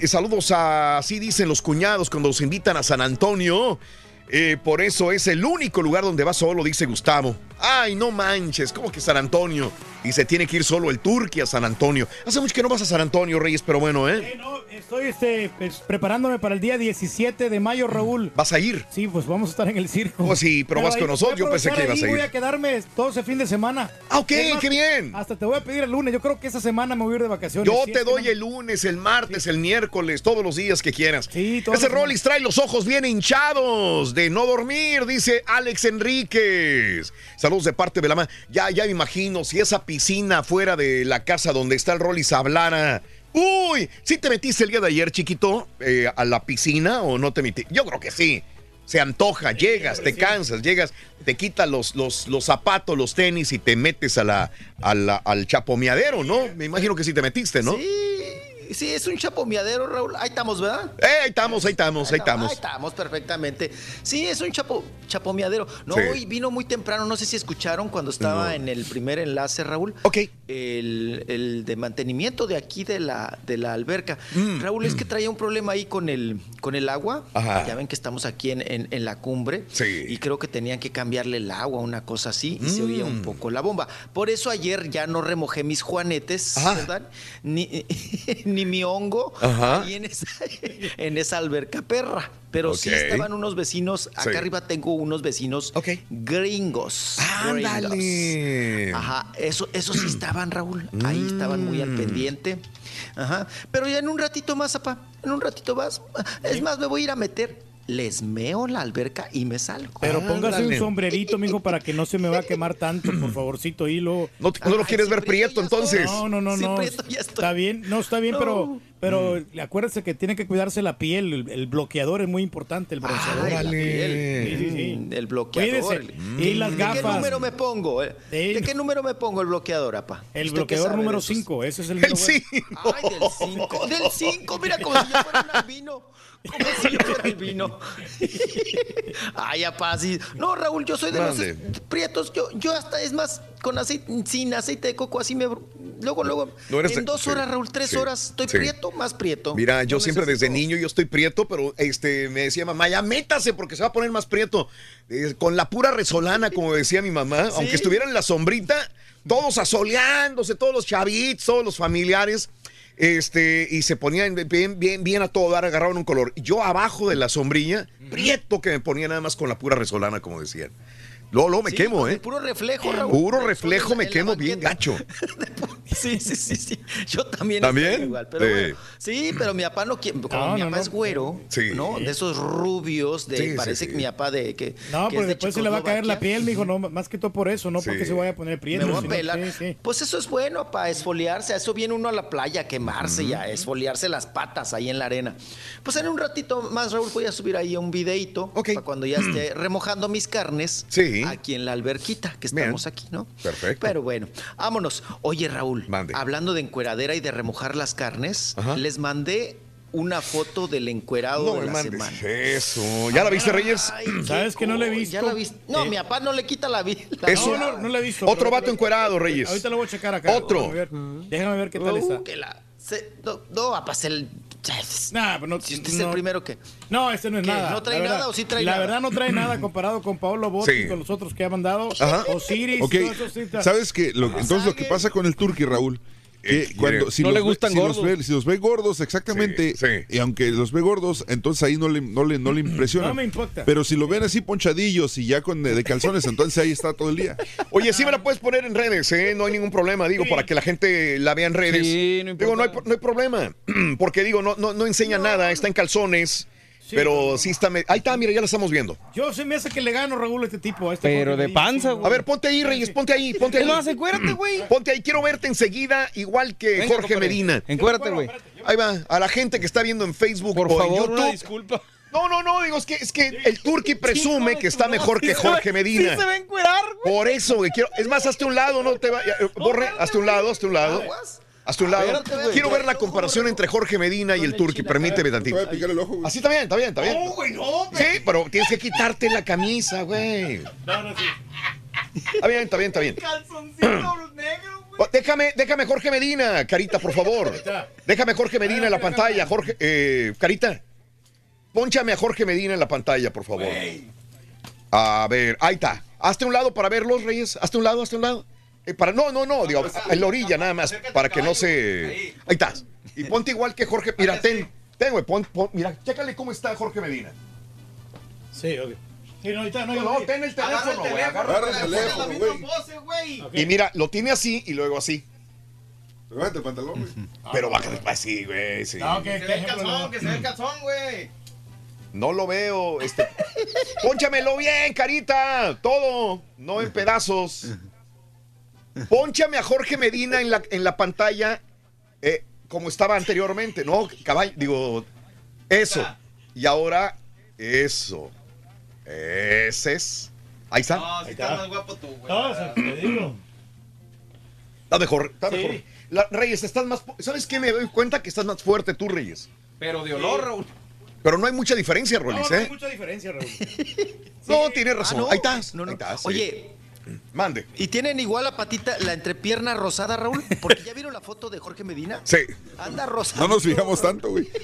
eh, saludos a, así dicen los cuñados cuando los invitan a San Antonio. Eh, por eso es el único lugar donde va solo, dice Gustavo. Ay, no manches, ¿cómo que San Antonio? Y se tiene que ir solo el Turqui a San Antonio. Hace mucho que no vas a San Antonio, Reyes, pero bueno, ¿eh? Estoy este, pues, preparándome para el día 17 de mayo, Raúl. ¿Vas a ir? Sí, pues vamos a estar en el circo. Oh, sí, pero vas ahí con nosotros. Yo pensé que ibas a ir. Voy a quedarme todo ese fin de semana. Ah, ok, más, qué bien. Hasta te voy a pedir el lunes. Yo creo que esa semana me voy a ir de vacaciones. Yo Si te doy no- el lunes, el martes, el miércoles, todos los días que quieras. todas Ese. Rollis trae los ojos bien hinchados de no dormir, dice Alex Enríquez. Saludos de parte de la ma. Ya, ya me imagino si esa piscina fuera de la casa donde está el Rollis hablara. Uy, ¿sí te metiste el día de ayer, chiquito, eh, a la piscina o no te metiste? Yo creo que sí. Se antoja, llegas, te cansas, llegas, te quitas los, los, los zapatos, los tenis y te metes a la, a la- al chapomeadero, ¿no? Me imagino que sí te metiste, ¿no? Sí, sí, es un chapomeadero, Raúl. Ahí estamos, ¿verdad? Eh, ahí estamos, ahí estamos, ahí estamos. Ahí estamos perfectamente. Sí, es un chapo, chapomeadero. No, Sí. hoy vino muy temprano, no sé si escucharon cuando estaba No. en el primer enlace, Raúl. Ok. El, el de mantenimiento de aquí de la, de la alberca. Mm. Raúl, es que traía un problema ahí con el, con el agua. Ajá. Ya ven que estamos aquí en, en- en la cumbre. Sí. Y creo que tenían que cambiarle el agua, una cosa así, y se oía un Mm. poco la bomba. Por eso ayer ya no remojé mis juanetes, Ajá. ¿verdad? Ni, ni mi hongo ahí en esa, en esa alberca perra. Pero sí estaban unos vecinos, acá Sí. arriba tengo unos vecinos gringos. Ándale. gringos. Ajá, eso, eso sí estaban, Raúl. Ahí estaban muy al Mm. pendiente. Ajá. Pero ya en un ratito más, papá. En un ratito más. Es más, me voy a ir a meter. Les meo la alberca y me salgo. Pero póngase Ándale. un sombrerito, mijo, para que no se me va a quemar tanto, por favorcito, hilo. ¿No, no lo quieres ver prieto entonces? No, no, no, Sí, no. prieto ya estoy. Está bien, no está bien, No. pero, pero Mm. acuérdese que tiene que cuidarse la piel. El, el bloqueador es muy importante, el bronceador. Ay, la Órale. piel. Sí, sí, sí. Mm, El bloqueador. Cuídese. Y las ¿De qué gafas. número me pongo? eh? Sí. ¿De qué número me pongo el bloqueador, apa? El ¿Usted qué bloqueador sabe número de esos? 5, ese es el El número sí. Ay, del 5. Del 5, mira como si yo fuera un albino. Fuera albino. Ay, apá, sí. No, Raúl, yo soy de Mande. los prietos. Yo, yo hasta, es más, con aceite, sin aceite de coco, así me. Luego, luego. No eres de- en dos horas, Raúl, tres sí, horas, estoy sí. prieto, más prieto. Mira, yo No siempre desde niño yo estoy prieto, pero este me decía mamá, ya métase porque se va a poner más prieto. Eh, con la pura resolana, como decía mi mamá, aunque estuviera en la sombrita, todos asoleándose, todos los chavitos, todos los familiares, este, y se ponían bien, bien, bien a todo dar, agarraban un color. Yo abajo de la sombrilla, prieto que me ponía nada más con la pura resolana, como decían. Luego, luego me Sí, quemo, el ¿eh? Puro reflejo, Raúl. Puro reflejo me quemo bien gacho. Sí, sí, sí, sí. Yo también. ¿También? estoy Igual, pero Sí. bueno. Sí, pero mi papá no quiere. Como No, mi no, papá no. es güero, Sí. ¿no? De esos rubios, de parece sí. que mi papá de que. No, que pero es de después se le va a caer la piel, mijo, no, más que todo por eso, no Sí. porque se vaya a poner prieto. Me voy a pelar. sí, sí. Pues eso es bueno para esfoliarse. A eso viene uno a la playa a quemarse y a esfoliarse las patas ahí en la arena. Pues en un ratito más, Raúl, voy a subir ahí un videito para cuando ya esté remojando mis carnes Sí. Aquí en la alberquita que estamos aquí, ¿no? Perfecto. Pero bueno, vámonos. Oye, Raúl, Mande. hablando de encueradera y de remojar las carnes, Ajá. les mandé una foto del encuerado No de la semana. eso. ¿Ya la viste, Reyes? Ay, ¿Sabes que no la he visto? ¿Ya la viste? No, Eh. mi papá no le quita la vida. Eso- No, no, no la he visto. Otro vato encuerado, Reyes. Ahorita lo voy a checar acá. Otro. Déjame ver, déjame ver qué tal está. Uh, que la- se- no, no, papá, se el- Nah, pero no, Si usted es no- el primero que. No, este no es ¿Qué? nada. ¿No trae la verdad. nada o sí trae La nada? verdad no trae nada comparado con Pablo Botti Sí. y con los otros que ha mandado. Ajá. Osiris, Ok, todo eso sí está- ¿sabes qué? Lo- entonces lo que pasa con el Turqui, Raúl, que cuando, si No los le ve- gustan si los gordos. ve- si los ve gordos, exactamente. Y aunque los ve gordos, entonces ahí no le, no le, no le impresiona. No me importa. Pero si lo ven así ponchadillos y ya con de, de calzones, entonces ahí está todo el día. Oye, sí me la puedes poner en redes, ¿eh? No hay ningún problema, digo, para que la gente la vea en redes. Sí, no digo, no hay, no hay problema. Porque digo, no, no, no enseña nada, está en calzones. Pero sí está. me- Ahí está, mira, ya la estamos viendo. Yo se me hace que le gano, Raúl, a este tipo. a este Pero de panza, güey. A ver, ponte ahí, Reyes, ponte ahí, ponte ahí. Es más, encuérdate, güey. Ponte ahí, quiero verte enseguida, igual que Venga, Jorge compadre. Medina. Encuérdate, güey. Ahí va, a la gente que está viendo en Facebook Por o en favor, una YouTube. disculpa. No, no, no, digo, es que, es que el Turqui presume que está mejor que Jorge Medina. Sí se va a encuerar, güey. Por eso, güey, quiero. Es más, hazte un lado, no te vayas. Borre, hazte un lado, hazte un lado. Hazte un lado. Espérate, güey. Quiero ver la comparación entre Jorge Medina y el Turqui. Permíteme tantito. Te voy a picar el ojo, güey. Así está bien, está bien, está bien. No, güey, no. Sí, pero tienes que quitarte la camisa, güey. No, no, sí. Está bien, está bien, está bien. Calzoncito negro, güey. Déjame, déjame Jorge Medina, Carita, por favor. Déjame Jorge Medina en la pantalla. Jorge, eh, Carita, ponchame a Jorge Medina en la pantalla, por favor. A ver, ahí está. Hazte un lado para verlos, Reyes. Hazte un lado, hazte un lado. Eh, para, no, no, no, digo, en la orilla nada más, para que no se... Ahí estás. Y ponte igual que Jorge. Mira, ten, ten, güey, pon, pon- mira, chécale cómo está Jorge Medina. Sí, ok. Sí, no, ahorita no, No, ten el teléfono, güey. Agarra el el teléfono. Y mira, lo tiene así y luego así. Levanta el pantalón, güey. Pero baja así, güey, sí. No, que, que ejemplo, no. que se ve el calzón, güey. No lo veo, este. Pónchamelo bien, carita. Todo, no en pedazos. Pónchame a Jorge Medina en la, en la pantalla eh, como estaba anteriormente, ¿no? Caballo, digo, eso. Y ahora, eso. Ese es. Ahí está. No, si estás más guapo tú, güey. No, se- te digo. Está mejor, está Sí. mejor. La- Reyes, estás más. ¿Sabes qué? Me doy cuenta que estás más fuerte tú, Reyes. Pero de olor, Raúl. Pero no hay mucha diferencia, No, Rolis, no hay ¿eh? mucha diferencia, Raúl. No, tienes razón. Ah, no. Ahí estás. No, no. Ahí estás, sí. Oye, Mande. ¿y tienen igual la patita, la entrepierna rosada, Raúl? Porque ya vieron la foto de Jorge Medina. Sí. Anda rosada. No nos fijamos tanto, güey.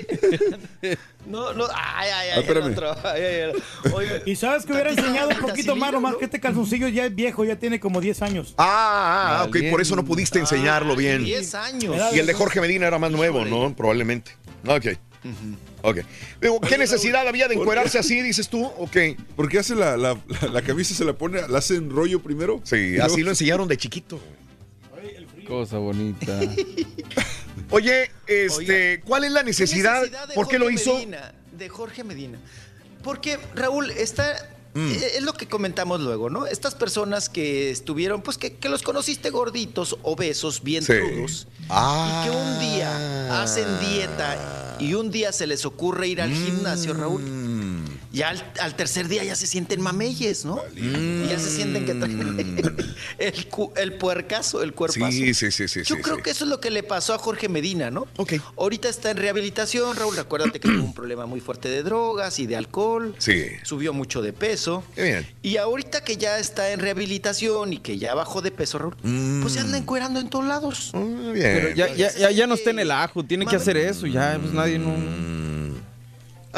No, no. Ay, ay, Ah, ay. espérame. Ay, ay, ay. Oye, Y sabes que hubiera enseñado un poquito más, nomás ¿no? que este calzoncillo ya es viejo, ya tiene como 10 años. Ah, ah, ok, por eso no pudiste enseñarlo bien. 10 años. Y el de Jorge Medina era más nuevo, ¿no? Probablemente. Ok. Ok. Digo, ¿qué necesidad había de encuerarse así, dices tú? Ok. ¿Por qué hace la, la, la, la camisa, se la pone, la hace en rollo primero? Sí, Y así luego- lo enseñaron de chiquito. Cosa bonita. Oye, este, ¿cuál es la necesidad? de ¿Por qué lo hizo? Medina, de Jorge Medina. Porque, Raúl, está. Mm. eh, Es lo que comentamos luego, ¿no? Estas personas que estuvieron, pues que, que los conociste gorditos, obesos, bien Sí. Ah. y que un día hacen dieta y un día se les ocurre ir al gimnasio, Raúl. Mm. Ya al, al tercer día ya se sienten mameyes, ¿no? Y ya se sienten que traen el, cu- el puercazo, el cuerpazo. Sí, sí, sí, sí. Yo sí, creo sí. que eso es lo que le pasó a Jorge Medina, ¿no? Ok. Ahorita está en rehabilitación, Raúl. Recuérdate que tuvo un problema muy fuerte de drogas y de alcohol. Sí. Subió mucho de peso. Qué bien. Y ahorita que ya está en rehabilitación y que ya bajó de peso, Raúl, pues se anda encuerando en todos lados. Mm, Pero bien. ya, ya, ya, ya no está en el ajo, tiene que hacer eso, ya, pues nadie no...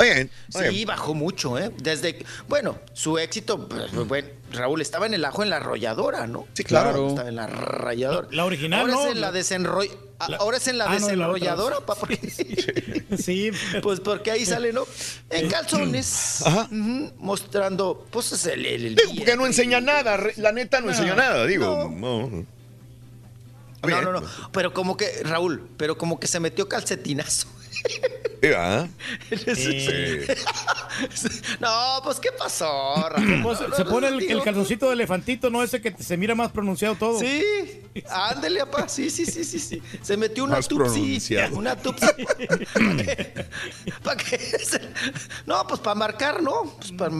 Bien. Sí, bien. bajó mucho, ¿eh? Desde, que- bueno, su éxito, pues, bueno, Raúl estaba en el ajo en la arrolladora, ¿no? Sí, claro. Claro. Estaba en la arrolladora. La original, Ahora ¿no? es en la desenroll... Ahora es en la Ah, no, desenrolladora, papá. Sí. Pues porque ahí sale, ¿no? En calzones, Ajá. mostrando, pues es el, el, el Digo, porque no enseña nada. La neta no, enseña nada, digo. No. No, no, no. Pero como que, Raúl, pero como que se metió calcetinazo. No, pues ¿qué pasó, Raúl? Pues, No, no, se no, pone no, el, calzoncito de elefantito, ¿no? Ese que se mira más pronunciado todo. Sí, ándele, apá. Sí, sí, sí, sí, sí. Se metió una Más tupsi. Una tupsi. ¿Para qué? No, pues para marcar, ¿no? Pues para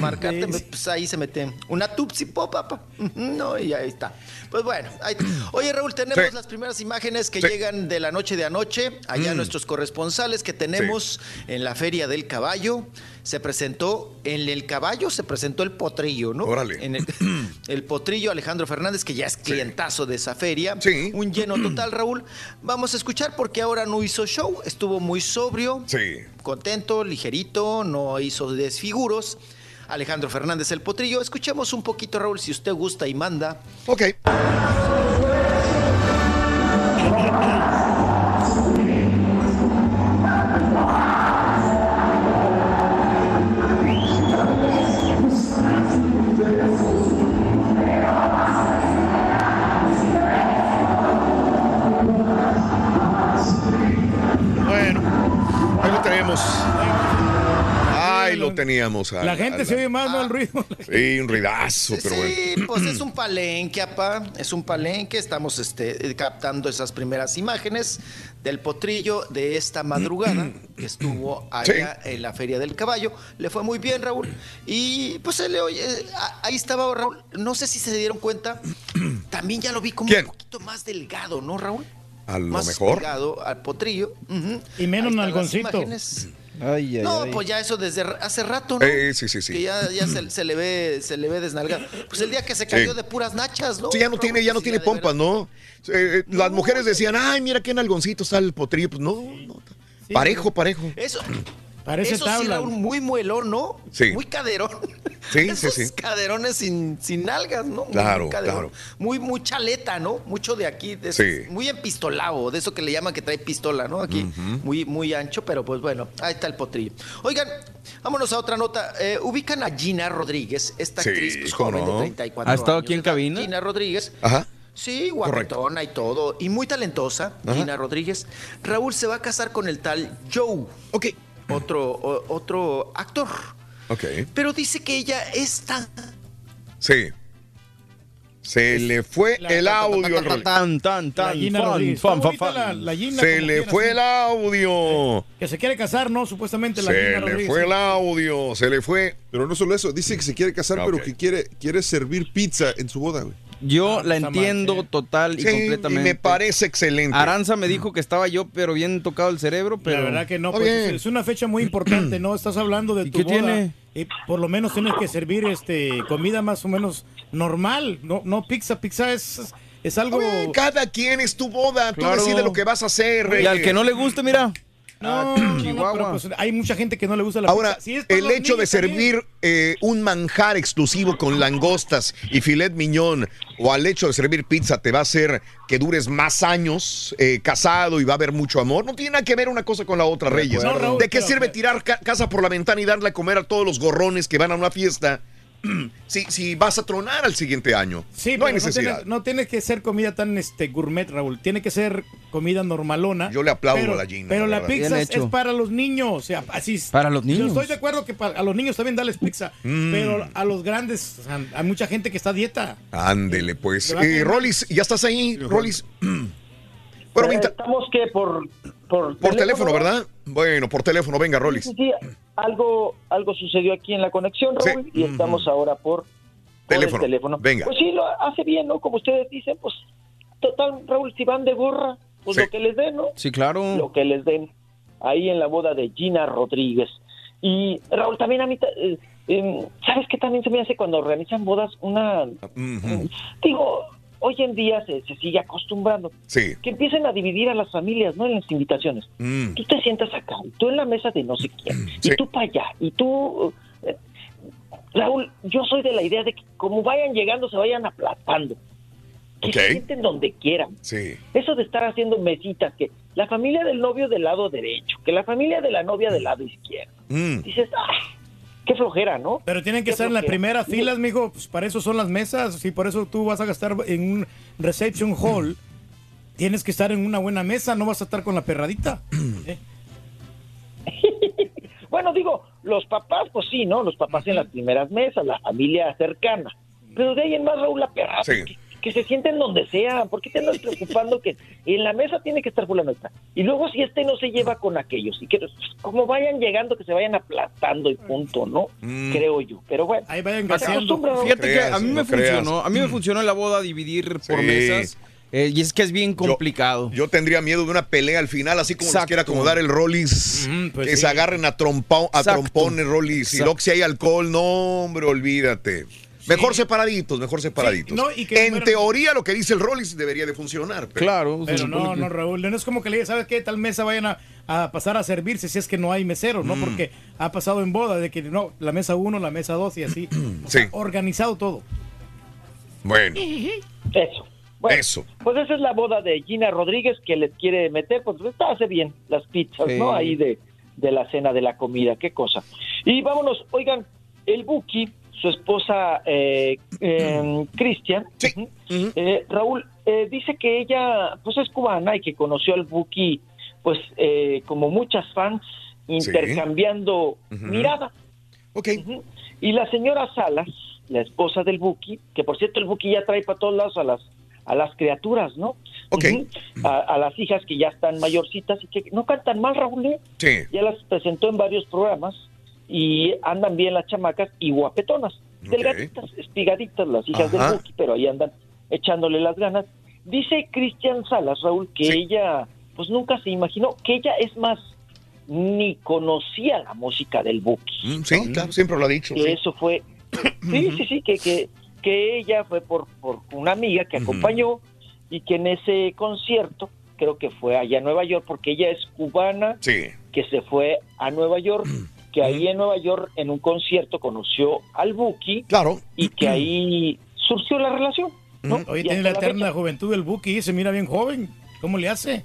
marcarte, pues ahí se mete una tupsi pop, papá. No, y ahí está. Pues bueno, ahí- oye Raúl, tenemos Sí. las primeras imágenes que Sí. llegan de la noche de anoche. Allá Mm. nuestros corresponsales que tenemos en la Feria del Caballo. Se presentó, en el caballo se presentó el potrillo, ¿no? Órale. En el, el potrillo Alejandro Fernández, que ya es clientazo de esa feria. Sí. Un lleno total, Raúl. Vamos a escuchar porque ahora no hizo show, estuvo muy sobrio, Sí. contento, ligerito, no hizo desfiguros. Alejandro Fernández el potrillo. Escuchemos un poquito, Raúl, si usted gusta y manda. Ok. Teníamos. La gente se oye más, ¿no? El ruido. Sí, un ruidazo, pero bueno. Sí, pues es un palenque, apá. Es un palenque. Estamos este, eh, captando esas primeras imágenes del potrillo de esta madrugada que estuvo allá en la Feria del Caballo. Le fue muy bien, Raúl. Y pues se le oye. a- Ahí estaba Raúl. No sé si se dieron cuenta. También ya lo vi como ¿Quién? un poquito más delgado, ¿no, Raúl? A lo más mejor. delgado al potrillo. Y menos nalgoncito. Imágenes. Ay, ay, No, ay. pues ya eso desde hace rato, ¿no? Eh, sí, sí, sí. Que ya, ya se, se le ve, se le ve desnalgado. Pues el día que se cayó Sí. de puras nachas, ¿no? Sí, ya no tiene, ya no tiene pompas, ¿no? Eh, eh, las mujeres decían, ay, mira qué nalgoncito está el potrillo. Pues no, no. Parejo, parejo. Eso. Parece eso sí, tabla. Raúl, muy muelón, ¿no? Sí. Muy caderón. Sí, sí, Esos sí. caderones sin, sin nalgas, ¿no? Muy Claro, caderón. claro. Muy, muy chaleta, ¿no? Mucho de aquí. de esos- Sí. Muy empistolado, de eso que le llaman que trae pistola, ¿no? Aquí. muy, muy ancho, pero pues bueno, ahí está el potrillo. Oigan, vámonos a otra nota. Eh, ubican a Gina Rodríguez, esta Sí, actriz pues, joven no. de 34 ¿Ha estado años aquí en cabina? Gina Rodríguez. Ajá. Sí, guapetona y todo. Y muy talentosa, Ajá. Gina Rodríguez. Raúl se va a casar con el tal Joe. Ok. Otro, o- otro actor. Ok. Pero dice que ella es tan. Sí. Se le fue La- el audio. Tan, tan, La tan, Se le fue el audio. Que se quiere casar, ¿no? Supuestamente la Se Gina le Rodríguez. fue el audio. Se le fue. Pero no solo eso, dice que se quiere casar, Ah, pero que quiere, quiere servir pizza en su boda, güey. Yo Ah, la mal, entiendo sí. total y Sí, y completamente. me parece excelente. Aranza me dijo que estaba yo, pero bien tocado el cerebro, pero... La verdad que no, pues, es una fecha muy importante, ¿no? Estás hablando de ¿Y tu qué boda. tiene? Y por lo menos tienes que servir este comida más o menos normal, no, no pizza, pizza es, es algo... Cada quien es tu boda. Tú decides lo que vas a hacer. Y al eh. que no le guste, mira. No, Ah, no, Chihuahua. pues hay mucha gente que no le gusta la Ahora, pizza. Si el hecho de niños servir eh, un manjar exclusivo con langostas y filet miñón o al hecho de servir pizza te va a hacer que dures más años eh, casado y va a haber mucho amor. No tiene nada que ver una cosa con la otra, Reyes. No, Raúl, ¿De qué sirve tirar ca- casa por la ventana y darle a comer a todos los gorrones que van a una fiesta si, si vas a tronar al siguiente año? Sí, no hay pero necesidad. tiene, no tiene que ser comida tan este gourmet, Raúl. Tiene que ser comida normalona. Yo le aplaudo pero, a la Gina, Pero la pizza es, para los niños. O sea, así. Para los Yo niños. estoy de acuerdo que para, a los niños también dales pizza. Mm. Pero a los grandes, o sea, hay mucha gente que está a dieta. Ándele, pues. A Eh. Rolis, ¿ya estás ahí, Rolis? Bueno, Eh, mientras- Estamos que por, por, por teléfono, ¿verdad? Bueno, por teléfono, venga, Rolis. Sí, sí, algo, algo sucedió aquí en la conexión, Raúl, Sí. y estamos ahora por, por Teléfono. el teléfono. Venga. Pues sí, lo hace bien, ¿no? Como ustedes dicen, pues, total, Raúl, si van de gorra, pues Sí. lo que les den, ¿no? Sí, claro. Lo que les den ahí en la boda de Gina Rodríguez. Y Raúl, también a mí, eh, eh, ¿sabes qué también se me hace cuando organizan bodas? Una, digo, hoy en día se, se sigue acostumbrando. Sí. Que empiecen a dividir a las familias, ¿no? En las invitaciones. Mm. Tú te sientas acá, y tú en la mesa de no sé quién, Sí. y tú para allá, y tú... eh, Raúl, yo soy de la idea de que como vayan llegando, se vayan aplastando. Que se sienten donde quieran. Sí. Eso de estar haciendo mesitas, que la familia del novio del lado derecho, que la familia de la novia del lado izquierdo. Mm. Dices, ¡ah! Qué flojera, ¿no? Pero tienen que estar en las primeras filas, mijo. Pues para eso son las mesas. Si por eso tú vas a gastar en un reception hall, tienes que estar en una buena mesa. No vas a estar con la perradita. ¿eh? Bueno, digo, los papás, pues sí, ¿no? Los papás en las primeras mesas, la familia cercana. Pero de ahí en más, Raúl, la perrada. Sí. Que, se sienten donde sea. ¿Por qué te andas preocupando que en la mesa tiene que estar fulano está? Y luego si este no se lleva con aquellos. Y que como vayan llegando, que se vayan aplastando y punto, ¿no? Mm. Creo yo. Pero bueno. Ahí vayan. Fíjate creas, que a mí no me creas. funcionó. A mí me funcionó en la boda dividir por Sí. mesas. eh, y es que es bien complicado. Yo tendría miedo de una pelea al final, así como nos quiere acomodar el Rollis. Mm, pues que sí. se agarren a, trompa- a Exacto. trompones, Rollis. Y luego si hay alcohol, no, hombre, olvídate. Mejor separaditos, mejor separaditos. no, y que en teoría, lo que dice el Rollis debería de funcionar. pero- claro. Pero no, que- no, Raúl. No es como que le digas, ¿sabes qué? Tal mesa vayan a, a pasar a servirse si es que no hay meseros, Mm. ¿no? Porque ha pasado en boda de que no, la mesa uno, la mesa dos y así. O sea, Sí. organizado todo. Bueno, Eso. Bueno, Eso. Pues esa es la boda de Gina Rodríguez que les quiere meter, pues está hace bien las pizzas, Sí. ¿no? Ahí de, de la cena de la comida, qué cosa. Y vámonos, oigan, el Buki, su esposa eh, eh, Cristian, Sí. eh, Raúl, eh, dice que ella, pues es cubana y que conoció al Buki, pues eh, como muchas fans intercambiando Ujú. miradas. Ok. Ujú. Y la señora Salas, la esposa del Buki, que por cierto el Buki ya trae para todos lados a las a las criaturas, ¿no? Ujú. a, a las hijas que ya están mayorcitas y que no cantan mal, Raúl. ¿eh? Sí. Ya las presentó en varios programas y andan bien las chamacas y guapetonas. Delgaditas, espigaditas las hijas Ajá. del Buki, pero ahí andan echándole las ganas. Dice Cristian Salas, Raúl, que ella pues nunca se imaginó, que ella es más, ni conocía la música del Buki. Mm, Sí, claro, siempre lo ha dicho. Que sí. eso fue, sí, sí, sí, que, que, que ella fue por, por una amiga que acompañó y que en ese concierto, creo que fue allá en Nueva York, porque ella es cubana, Sí. que se fue a Nueva York, que ahí en Nueva York en un concierto conoció al Buki, claro, y que ahí surgió la relación. ¿no? Oye, Y tiene la la eterna juventud del Buki, se mira bien joven. ¿Cómo le hace?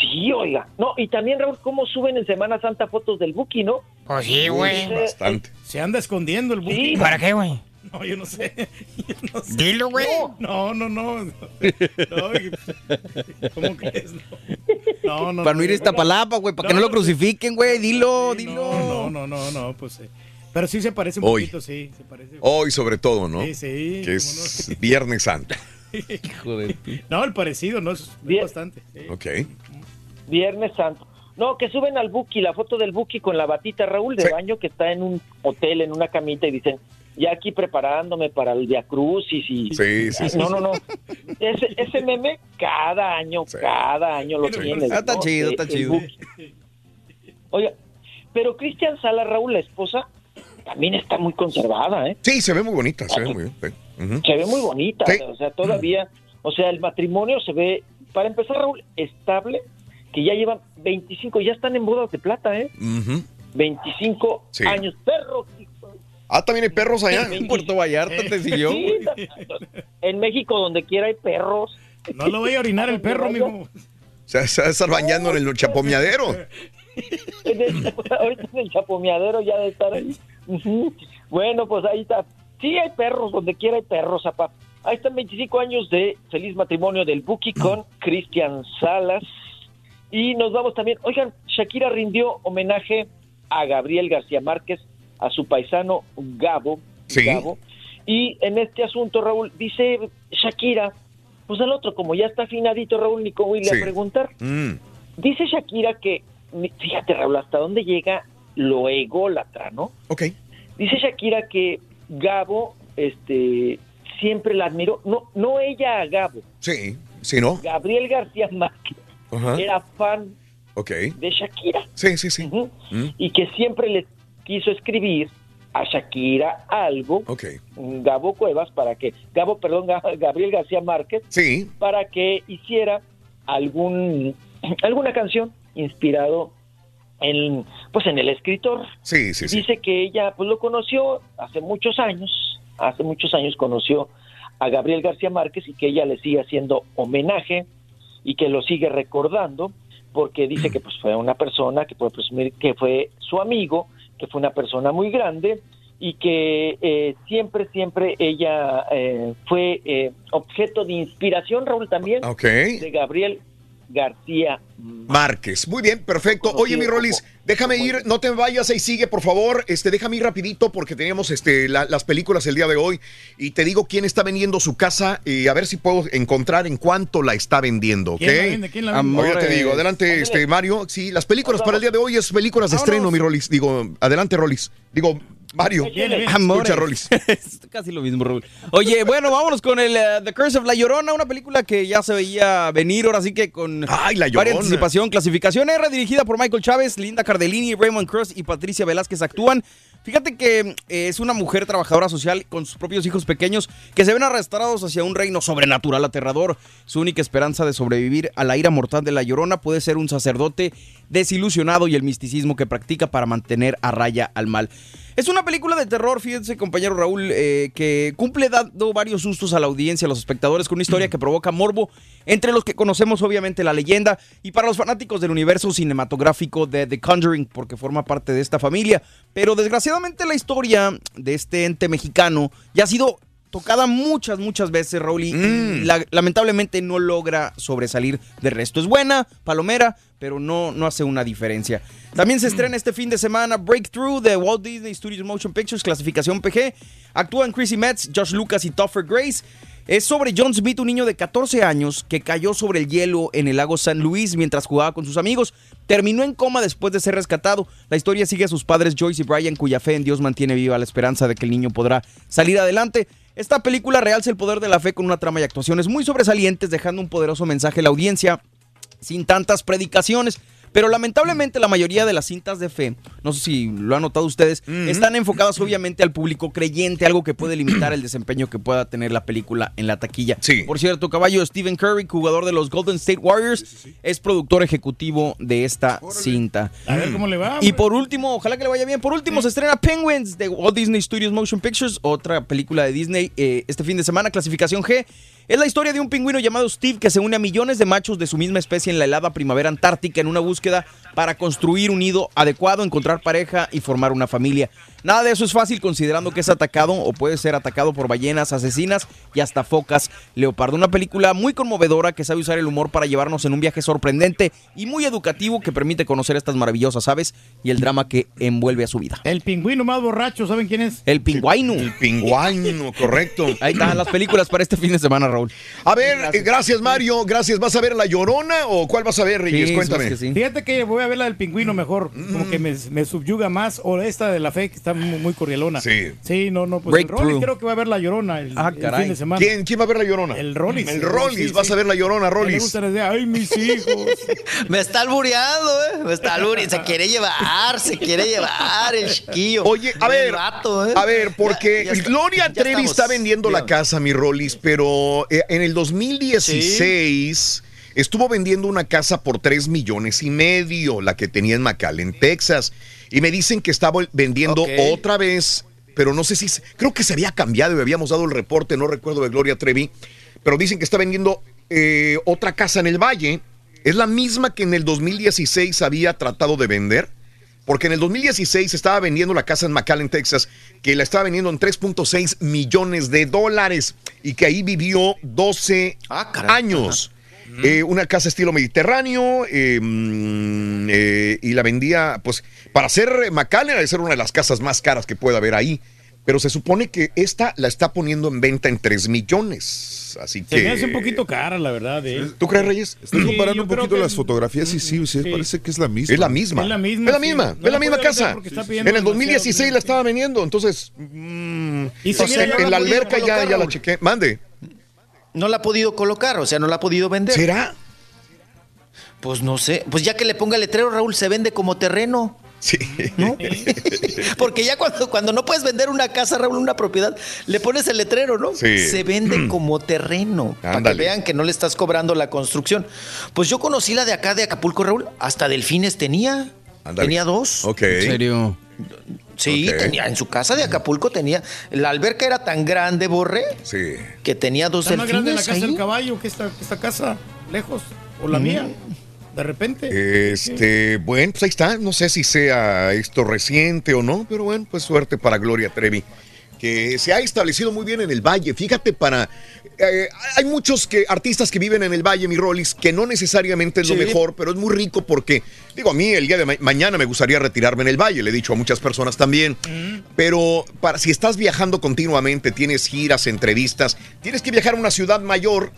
Sí, oiga. No, y también, Raúl, cómo suben en Semana Santa fotos del Buki, ¿no? Pues sí, güey. Bastante. Se anda escondiendo el Buki. Sí. ¿Para qué, güey? No, yo no sé. Yo no sé. Dilo, güey. No, no, no. no. ¿Cómo crees? No, no. Para no ir a Iztapalapa, güey, para que no lo crucifiquen, güey. Dilo, dilo. No, no, no, no, pues. eh, Pero sí se parece un Hoy. poquito, sí. Se parece. Hoy sobre todo, ¿no? Sí, sí, Que es Viernes Santo. Hijo de No, el parecido, ¿no? Es, es bastante. sí. Ok. Viernes Santo. No, que suben al Buki, la foto del Buki con la batita Raúl de baño que está en un hotel, en una camita y dicen, ya aquí preparándome para el Via Crucis y... Sí, sí, sí, No, sí. no, no. Ese, ese meme cada año, cada año lo tiene. Ah, está chido, está chido. Oiga, pero Cristian Sala, Raúl, la esposa, también está muy conservada, ¿eh? Sí, se ve muy bonita, se ve muy bien. se ve muy bonita, Sí. o sea, todavía, o sea, el matrimonio se ve, para empezar, Raúl, estable, que ya llevan 25, ya están en bodas de plata, ¿eh? Ujú. 25 Sí. años, perros. Ah, también hay perros allá. En Puerto Vallarta te siguió. Sí, en México, donde quiera hay perros. No lo voy a orinar el perro, mijo. Se, se va a estar bañando en el chapomeadero. En el- ahorita en el chapomeadero ya de estar ahí. Bueno, pues ahí está. Sí, hay perros, donde quiera hay perros, zapá. Ahí están 25 años de feliz matrimonio del Buki con Cristian Salas. Y nos vamos también. Oigan, Shakira rindió homenaje a Gabriel García Márquez, a su paisano Gabo. Sí. Gabo. Y en este asunto, Raúl, dice Shakira, pues el otro, como ya está afinadito, Raúl, ni cómo irle Sí. a preguntar. Mm. Dice Shakira que, fíjate Raúl, hasta dónde llega lo ególatra, ¿no? Ok. Dice Shakira que Gabo, este, siempre la admiró, no, no ella a Gabo, Sí, sí, ¿no? Gabriel García Márquez Ajá. era fan Ok. de Shakira Sí, sí, sí. Mm. y que siempre le quiso escribir a Shakira algo. Gabo Cuevas, para que, Gabo, perdón, Ga- Gabriel García Márquez, Sí. para que hiciera algún alguna canción inspirado en pues en el escritor Sí, sí, sí. dice que ella pues lo conoció hace muchos años hace muchos años conoció a Gabriel García Márquez y que ella le sigue haciendo homenaje y que lo sigue recordando porque dice que pues fue una persona que puede presumir que fue su amigo que fue una persona muy grande y que eh, siempre siempre ella eh, fue eh, objeto de inspiración Raúl también Ok. de Gabriel García Márquez. Muy bien, perfecto. Oye, mi Rolis, déjame ir, no te vayas ahí sigue, por favor. Este, déjame ir rapidito porque teníamos este, la- las películas el día de hoy y te digo quién está vendiendo su casa y a ver si puedo encontrar en cuánto la está vendiendo, ¿ok? ¿Quién la vende? ¿Quién la vende? Te digo, adelante, este, Mario. Sí, las películas para el día de hoy es películas de estreno, mi Rolis. Digo, adelante, Rolis. Digo, Mario. Es casi lo mismo, Raúl. Oye, bueno, vámonos con el eh, The Curse of La Llorona, una película que ya se veía venir, ahora sí que con Ay, La varias Llorona. anticipación, clasificación, es redirigida por Michael Chávez, Linda Cardellini, Raymond Cross y Patricia Velázquez actúan. Fíjate que eh, es una mujer trabajadora social con sus propios hijos pequeños que se ven arrastrados hacia un reino sobrenatural aterrador. Su única esperanza de sobrevivir a la ira mortal de la llorona puede ser un sacerdote desilusionado y el misticismo que practica para mantener a raya al mal. Es una película de terror, fíjense compañero Raúl, eh, que cumple dando varios sustos a la audiencia, a los espectadores, con una historia que provoca morbo entre los que conocemos obviamente la leyenda y para los fanáticos del universo cinematográfico de The Conjuring, porque forma parte de esta familia. Pero desgraciadamente la historia de este ente mexicano ya ha sido tocada muchas, muchas veces, Raúl, y- Mm. la- lamentablemente no logra sobresalir del resto. Es buena, palomera, pero no, no hace una diferencia. También se estrena este fin de semana Breakthrough de Walt Disney Studios Motion Pictures, clasificación PG. Actúan Chrissy Metz, Josh Lucas y Topher Grace. Es sobre John Smith, un niño de 14 años que cayó sobre el hielo en el lago San Luis mientras jugaba con sus amigos. Terminó en coma después de ser rescatado. La historia sigue a sus padres Joyce y Brian, cuya fe en Dios mantiene viva la esperanza de que el niño podrá salir adelante. Esta película realza el poder de la fe con una trama y actuaciones muy sobresalientes, dejando un poderoso mensaje a la audiencia sin tantas predicaciones. Pero lamentablemente la mayoría de las cintas de fe, no sé si lo han notado ustedes, están enfocadas obviamente al público creyente, algo que puede limitar el desempeño que pueda tener la película en la taquilla. Por cierto, caballo Stephen Curry, jugador de los Golden State Warriors, es productor ejecutivo de esta cinta. A ver cómo le va. Y por último, ojalá que le vaya bien. Por último, se estrena Penguins de Walt Disney Studios Motion Pictures, otra película de Disney eh, este fin de semana, clasificación G. Es la historia de un pingüino llamado Steve que se une a millones de machos de su misma especie en la helada primavera antártica en una búsqueda para construir un nido adecuado, encontrar pareja y formar una familia. Nada de eso es fácil considerando que es atacado o puede ser atacado por ballenas asesinas y hasta focas leopardo. Una película muy conmovedora que sabe usar el humor para llevarnos en un viaje sorprendente y muy educativo que permite conocer estas maravillosas aves y el drama que envuelve a su vida. El pingüino más borracho, ¿saben quién es? El pingüino. El pingüino, correcto. Ahí están las películas para este fin de semana, Raúl. A ver, gracias. Mario, gracias. ¿Vas a ver La Llorona o cuál vas a ver, Reyes? Cuéntame. Fíjate que voy a ver la del pingüino mejor, como que me, me subyuga más, o esta de la fe que está muy, muy corrielona. Sí. Sí, no, no, pues el Breakthrough. Rolly creo que va a ver la llorona el, Ah, el fin de semana. ¿Quién, quién va a ver La Llorona? El Rollis. El Rollis, vas a ver La Llorona, Rollis. gusta la idea, ay, mis hijos. Me está albureando, ¿eh? Me está albureando. Se quiere llevar, se quiere llevar el chiquillo. Oye, a El ver, ¿eh? a ver, porque Ya- ya está- Gloria Trevi estamos. está vendiendo la casa, mi Rollis, pero eh, en el 2016 estuvo vendiendo una casa por 3 millones y medio, la que tenía en McAllen, Texas. Y me dicen que estaba vendiendo otra vez, pero no sé si, creo que se había cambiado y habíamos dado el reporte, no recuerdo de Gloria Trevi, pero dicen que está vendiendo eh, otra casa en el Valle. Es la misma que en el 2016 había tratado de vender. Porque en el 2016 estaba vendiendo la casa en McAllen, Texas, que la estaba vendiendo en 3.6 millones de dólares y que ahí vivió 12 años. Eh, una casa estilo mediterráneo eh, mm, eh, y la vendía, pues, para ser McAllen, de ser una de las casas más caras que pueda haber ahí. Pero se supone que esta la está poniendo en venta en 3 millones. Así Se me que. hace un poquito cara, la verdad. ¿eh? ¿Tú crees, Reyes? Estás comparando un poquito que- las fotografías y sí, sí, parece que es la misma. Es la misma. Es la misma, Es la sí. misma. No es la misma casa. En el 2016 demasiado la estaba vendiendo. Entonces, mm, Y en la alberca ya, ya la chequé. Mande. No la ha podido colocar, o sea, no la ha podido vender. ¿Será? Pues no sé. Pues ya que le ponga el letrero, Raúl, se vende como terreno. Sí. Porque ya cuando, cuando no puedes vender una casa, Raúl, una propiedad, le pones el letrero, ¿no? Sí. Se vende como terreno. Para que vean que no le estás cobrando la construcción. Pues yo conocí la de acá de Acapulco, Raúl. Hasta delfines tenía. Ándale. Tenía dos. Ok. ¿En serio? Sí, tenía. En su casa de Acapulco tenía. La alberca era tan grande, Borre, Sí. que tenía dos Está más grande la casa ahí. del caballo que esta, que esta casa, lejos. O la Mm. mía. De repente. Este, bueno, pues ahí está. No sé si sea esto reciente o no, pero bueno, pues suerte para Gloria Trevi, que se ha establecido muy bien en el Valle. Fíjate, para. Eh, hay muchos que, artistas que viven en el Valle, mi Rollis, que no necesariamente es lo mejor, pero es muy rico porque, digo, a mí el día de ma- mañana me gustaría retirarme en el Valle, le he dicho a muchas personas también. Pero para, si estás viajando continuamente, tienes giras, entrevistas, tienes que viajar a una ciudad mayor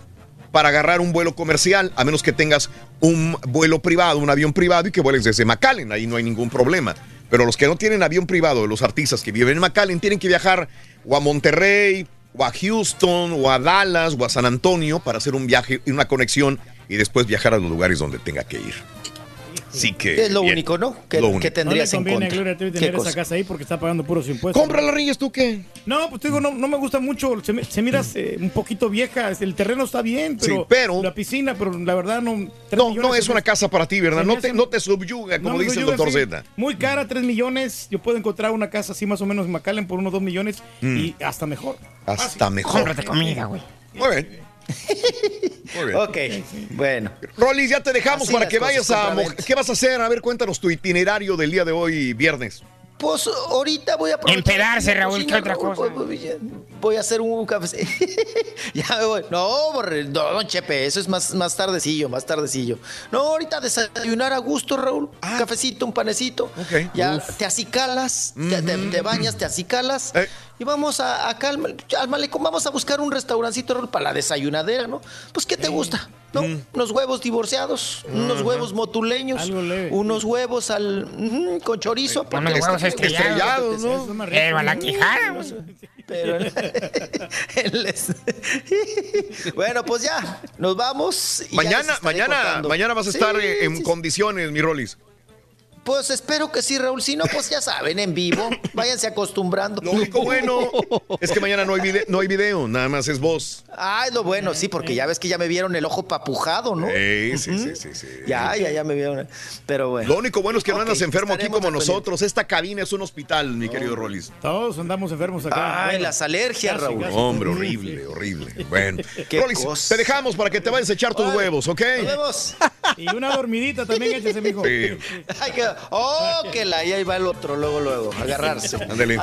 para agarrar un vuelo comercial, a menos que tengas un vuelo privado, un avión privado y que vueles desde McAllen, ahí no hay ningún problema. Pero los que no tienen avión privado, los artistas que viven en McAllen, tienen que viajar o a Monterrey, o a Houston, o a Dallas, o a San Antonio para hacer un viaje y una conexión y después viajar a los lugares donde tenga que ir. Así que. Es lo bien. único, ¿no? Que, Lo que único. no le tendrías en a contra. Gloria ¿Qué tener esa cosa? casa ahí porque está pagando puros impuestos. Cómprala, Reyes, ¿tú qué? No, pues te digo, no, no me gusta mucho. Se, se mira eh, un poquito vieja. El terreno está bien, pero, Sí, pero- la piscina, pero la verdad no. No, no es una casa para ti, ¿verdad? No te, no te subyuga, no como me dice el subyuga, doctor sí. Z. Muy cara, 3 millones. Yo puedo encontrar una casa así más o menos en McAllen por unos 2 millones Mm. y hasta mejor. Hasta mejor. Cómprate comida, güey. Muy bien. Muy bien. Ok, bueno. Rolis, ya te dejamos Así para que vayas a... ¿Qué vas a hacer? A ver, cuéntanos tu itinerario del día de hoy, viernes. Pues ahorita voy a Empedarse, Raúl, ¿qué otra cosa? Voy, voy- a hacer un café. ya me voy. No, no, don Chepe, eso es más, más tardecillo, más tardecillo. No, ahorita desayunar a gusto, Raúl. Un cafecito, un panecito. Ya te acicalas, te, te- te bañas, te acicalas. Y vamos a, acá al, al malecón, vamos a buscar un restaurancito, Raúl, para la desayunadera, ¿no? Pues, ¿qué te gusta? ¿No? Unos huevos divorciados, unos huevos motuleños, unos huevos al con chorizo. Unos porque huevos está- estrellados, ¿no? Pero a la quijada. Pero bueno, pues ya, nos vamos. y Mañana, mañana, contando. mañana vas a estar Sí, eh, en sí, condiciones, mi Rolis. Pues espero que sí, Raúl. Si no, pues ya saben, en vivo. Váyanse acostumbrando. Lo único bueno es que mañana no hay, vide- no hay video, nada más es voz. Ah, es lo bueno, sí, porque ya ves que ya me vieron el ojo papujado, ¿no? Sí, sí, sí, sí, sí. Ya, ya, ya me vieron. Pero bueno. Lo único bueno es que no andas enfermo aquí como nosotros. Esta cabina es un hospital, mi querido Rolis. Todos andamos enfermos acá. Ay, Bueno, las alergias, casi, Raúl. casi. Hombre, horrible, horrible. Bueno, Qué Rolis, cosa. te dejamos para que te vayas a echar tus huevos, ¿ok? Nos vemos. Y una dormidita también, échese, mijo. Sí. Ay, que- oh, que la, y ahí va el otro, luego, luego, agarrarse. Ándale.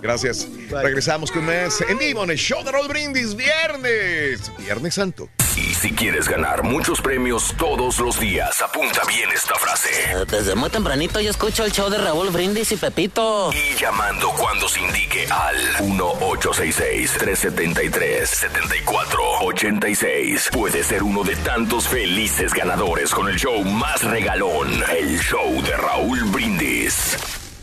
Gracias. Regresamos con más en vivo en el show de Raúl Brindis, viernes. Viernes Santo. Y si quieres ganar muchos premios todos los días, apunta bien esta frase. Desde muy tempranito yo escucho el show de Raúl Brindis y Pepito. Y llamando cuando se indique al 1-866-373-7486. Puede ser uno de tantos felices ganadores con el show más regalón, el show de Raúl Brindis.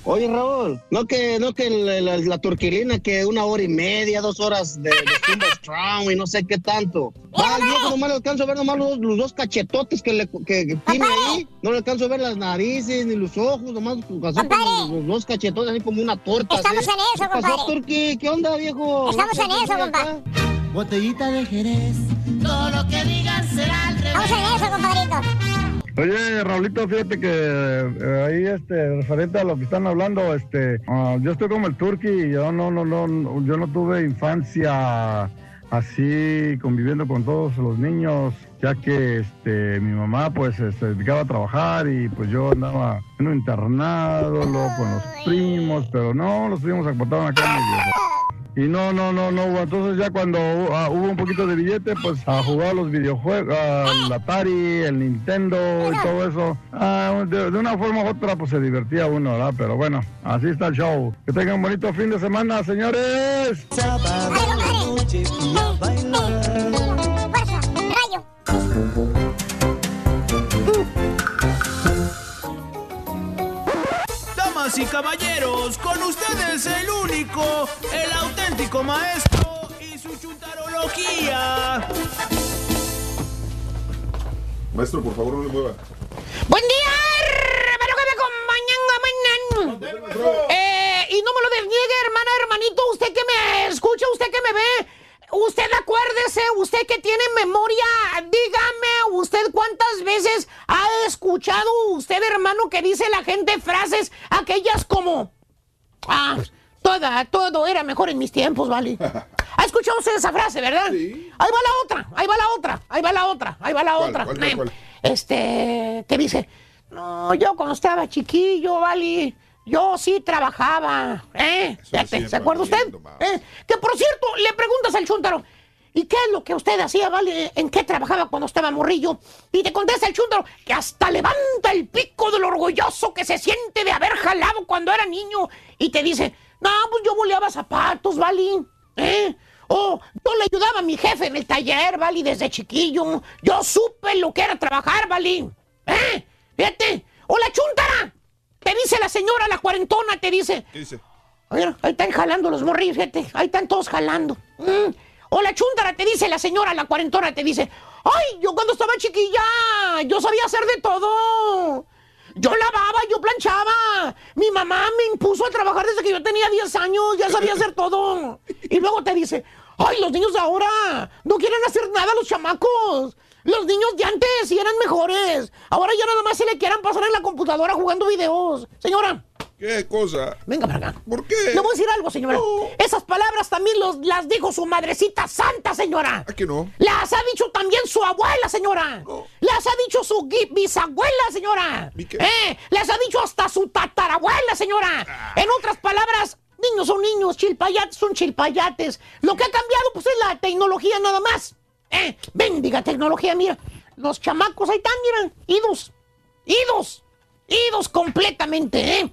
Oye, Raúl, no que, no que la, la- la turquilina que una hora y media, dos horas de, de Strong y no sé qué tanto. Va, al viejo nomás le alcanzo a ver nomás los, los dos cachetotes que, le, que, que tiene ahí. No le alcanzo a ver las narices ni los ojos, nomás así como los, dos cachetotes, así como una torta. Estamos así. en eso, ¿Qué pasó, compadre. Turqui? ¿Qué onda, viejo? Estamos en eso, compadre. Botellita de Jerez. Todo lo que digan será al revés. Estamos en eso, compadrito. Oye, Raulito, fíjate que eh, ahí, este, referente a lo que están hablando, este, ah, yo estoy como el Turqui, yo no, no, no, yo no tuve infancia así conviviendo con todos los niños, ya que, este, mi mamá, pues, se dedicaba a trabajar y, pues, yo andaba en un internado, luego con los primos, pero no, los primos se portaban acá medio y no, no, no, no hubo. Entonces ya cuando ah, hubo un poquito de billete, pues a jugar los videojuegos, al Atari, el Nintendo y todo eso. Ah, de, de una forma u otra, pues se divertía uno, ¿verdad? Pero bueno, así está el show. Que tengan un bonito fin de semana, señores. Rayo. Y caballeros, con ustedes el único, el auténtico maestro y su chuntarología. Maestro, por favor, no le mueva. Buen día, hermano que me acompañan, mañana. Eh, y no me lo desniegue, hermana, hermanito, usted que me escucha, usted que me ve. Usted acuérdese, usted que tiene memoria, dígame usted cuántas veces ha escuchado usted, hermano, que dice la gente frases aquellas como... Ah, toda, todo era mejor en mis tiempos, ¿vale? ¿Ha escuchado usted esa frase, verdad? Ahí va la otra, ahí va la otra, ahí va la otra, ahí va la ¿Cuál, otra. cuál, cuál, cuál? Este, que dice, no, yo cuando estaba chiquillo, ¿vale? Yo sí trabajaba, ¿eh? ¿Se acuerda usted? ¿Eh? Que por cierto, le preguntas al chúntaro, ¿y qué es lo que usted hacía, vale? ¿En qué trabajaba cuando estaba morrillo? Y te contesta el chúntaro que hasta levanta el pico del orgulloso que se siente de haber jalado cuando era niño. Y te dice, no, pues yo boleaba zapatos, vale. ¿Eh? Oh, yo le ayudaba a mi jefe en el taller, vale, desde chiquillo. Yo supe lo que era trabajar, vale. ¿Eh? Fíjate. O la Te dice la señora, la cuarentona, te dice. ¿Qué dice? Mira, ahí están jalando los morrillos, fíjate. Ahí están todos jalando. Mm. O la chúntara te dice, la señora, la cuarentona te dice, ay, yo cuando estaba chiquilla, yo sabía hacer de todo. Yo lavaba, yo planchaba. Mi mamá me impuso a trabajar desde que yo tenía 10 años, ya sabía hacer todo. Y luego te dice, ay, los niños de ahora no quieren hacer nada los chamacos. Los niños de antes sí eran mejores. Ahora ya nada más se le quieran pasar en la computadora jugando videos. Señora, ¿Qué cosa? Venga para acá. ¿Por qué? Le voy a decir algo, señora. Esas palabras también los, las dijo su madrecita santa, señora. ¿A que no? Las ha dicho también su abuela, señora. Las ha dicho su bisabuela, señora. Eh, las ha dicho hasta su tatarabuela, señora. Ah. En otras palabras, niños son niños, chilpayates son chilpayates. Lo que ha cambiado, pues, es la tecnología nada más. Eh, bendiga tecnología, mira. Los chamacos ahí están, miran, idos. Idos. Idos completamente, ¿eh?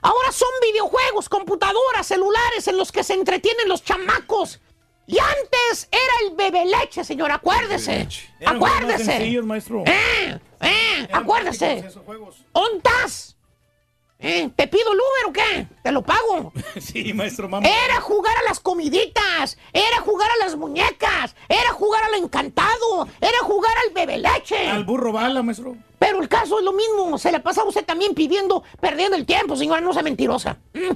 Ahora son videojuegos, computadoras, celulares en los que se entretienen los chamacos. Y antes era el bebé leche, señor, acuérdese. Acuérdese. sencillos, maestro. Eh, eh, acuérdese. ¿Ontas? ¿Eh? ¿Te pido el Uber o qué? Te lo pago. Sí, maestro, mamá. Era jugar a las comiditas, era jugar a las muñecas, era jugar al encantado, era jugar al bebé leche. Al burro bala, maestro. Pero el caso es lo mismo, se la pasa usted también pidiendo, perdiendo el tiempo, señora, no sea mentirosa. Mm.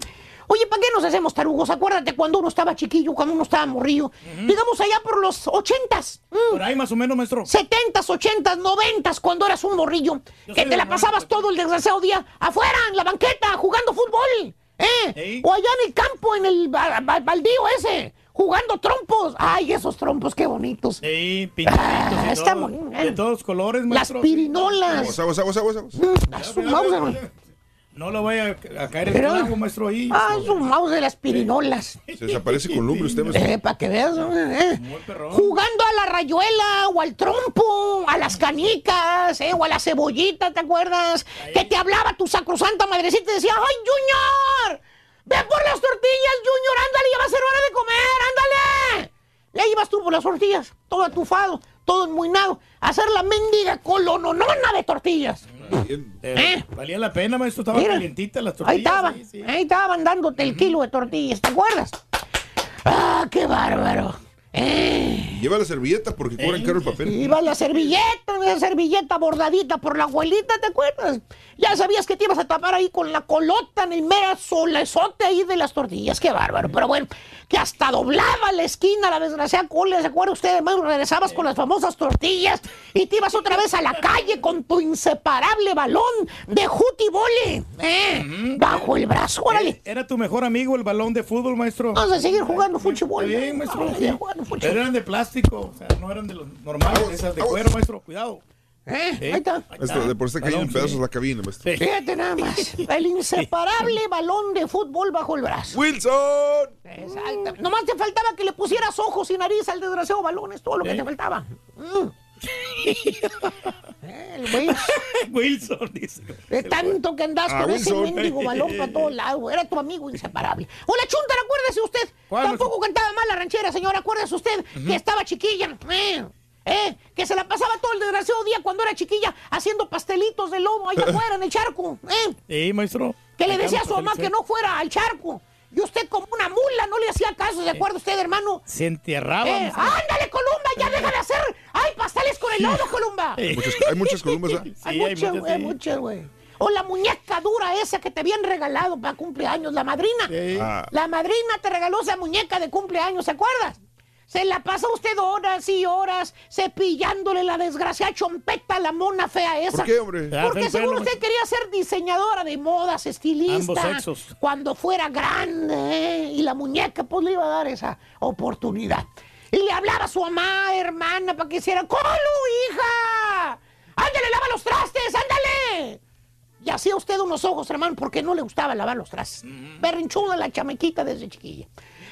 Oye, ¿para qué nos hacemos tarugos? Acuérdate cuando uno estaba chiquillo, cuando uno estaba morrillo. Digamos allá por los ochentas. mm, Por ahí más o menos, maestro. Setentas, ochentas, noventas, cuando eras un morrillo. Yo que te la pasabas todo el desgraciado día afuera, en la banqueta, jugando fútbol. ¿Eh? O allá en el campo, en el ba- ba- baldío ese, jugando trompos. Ay, esos trompos, qué bonitos. Sí, pintaditos y está todo. De todos colores, Las maestro. pirinolas. Aguas, aguas, aguas, aguas, No lo vaya a, caer el clavo, maestro, ahí. Ah, su mouse de las pirinolas. Se desaparece con lumbre usted, maestro. Eh, para que veas. ¿no? Eh. Jugando a la rayuela o al trompo, a las canicas, eh, o a la cebollita, ¿te acuerdas? Que te hablaba tu sacrosanta madrecita y decía, ¡ay, Junior! ¡Ve por las tortillas, Junior! ¡Ándale, ya va a ser hora de comer! ¡Ándale! Ya ibas tú por las tortillas, todo atufado, todo enmuinado, a hacer la mendiga colononona de tortillas. Eh, Valía la pena, maestro. Estaba Mira, calientita las tortillas. Ahí estaba, sí, sí. ahí estaban dándote el kilo de tortillas, ¿te acuerdas? ¡Ah, qué bárbaro! Eh, Lleva la servilleta porque cobran caro el papel. iba la servilleta, la servilleta bordadita por la abuelita, ¿te acuerdas? Ya sabías que te ibas a tapar ahí con la colota en el mera solezote ahí de las tortillas, qué bárbaro. Pero bueno, que hasta doblaba la esquina la desgraciada cola, ¿se acuerda usted? Además, regresabas con las famosas tortillas y te ibas otra vez a la calle con tu inseparable balón de jutibole, ¿eh? Bajo el brazo, órale. Era tu mejor amigo el balón de fútbol, maestro. Vamos a seguir jugando fútbol. Bien, maestro. Vamos a seguir jugando fútbol. Pero eran de plástico, o sea, no eran de los normales, esas de cuero, maestro. Cuidado. ¿Eh? Ahí está. Maestro, de por este cayó en Balón, pedazos sí. la cabina, maestro. Fíjate nada más. El inseparable balón de fútbol bajo el brazo. ¡Wilson! Exacto. Nomás te faltaba que le pusieras ojos y nariz al desgraciado balón. Es todo lo que ¿Eh? te faltaba. Mm. El Wilson. Wilson, dice. De tanto que andas Ah, con ese Wilson. mendigo balón para todos lados. Era tu amigo inseparable. Hola, Chuntar, acuérdese usted. ¿Cuál, Tampoco cantaba mal la ranchera, señor. Acuérdese usted que estaba chiquilla. Eh, eh, que se la pasaba todo el desgraciado día cuando era chiquilla haciendo pastelitos de lomo allá afuera en el charco. Eh, Sí, maestro. que le decía a su mamá que no fuera al charco. Y usted como una mula no le hacía caso, ¿se acuerda usted, hermano? Se enterraba. Eh. ¡Ándale, Columba! ¡Ya deja de hacer! ¡Ay, pasteles con el lodo, Columba! Muchas- hay muchas columnas, ¿ah? Sí, hay hay muchas, muchas, güey, sí. muchas, güey. O la muñeca dura esa que te habían regalado para cumpleaños, la madrina. Sí. Ah, La madrina te regaló esa muñeca de cumpleaños, ¿se acuerdas? Se la pasa usted horas y horas cepillándole la desgraciada chompeta a la mona fea esa. ¿Por qué, hombre? Ah, Porque el seguro usted quería ser diseñadora de modas, estilista. Ambos sexos. Cuando fuera grande. ¿eh? Y la muñeca pues le iba a dar esa oportunidad. Y le hablaba a su mamá, hermana, para que hiciera, ¡Colu, hija! ¡Ándale, lava los trastes, ándale! Y hacía usted unos ojos, hermano, porque no le gustaba lavar los trastes. Berrinchuda la chamequita desde chiquilla.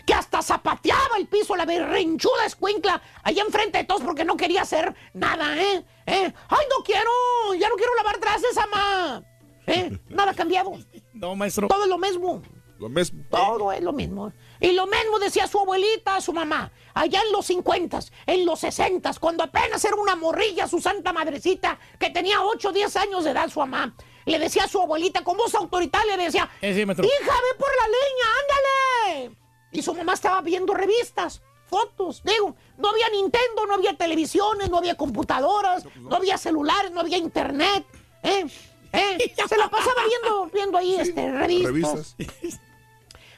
Que hasta zapateaba el piso, la berrinchuda escuincla, allá enfrente de todos porque no quería hacer nada, ¿eh? ¿Eh? ¡Ay, no quiero! ¡Ya no quiero lavar trastes, mamá! ¿Eh? Nada ha cambiado. No, maestro. Todo es lo mismo. lo mismo. Todo es lo mismo. Y lo mismo decía su abuelita, su mamá, allá en los 50, en los 60, cuando apenas era una morrilla, su santa madrecita, que tenía 8 o 10 años de edad, su mamá. Le decía a su abuelita con voz autoritaria, le decía, Eh, sí, maestro. hija, ve por la leña, ándale. Y su mamá estaba viendo revistas, fotos, digo, no había Nintendo, no había televisiones, no había computadoras, no había celulares, no había internet, ¿eh? ¿Eh? Se la pasaba viendo, viendo ahí este, Revistas.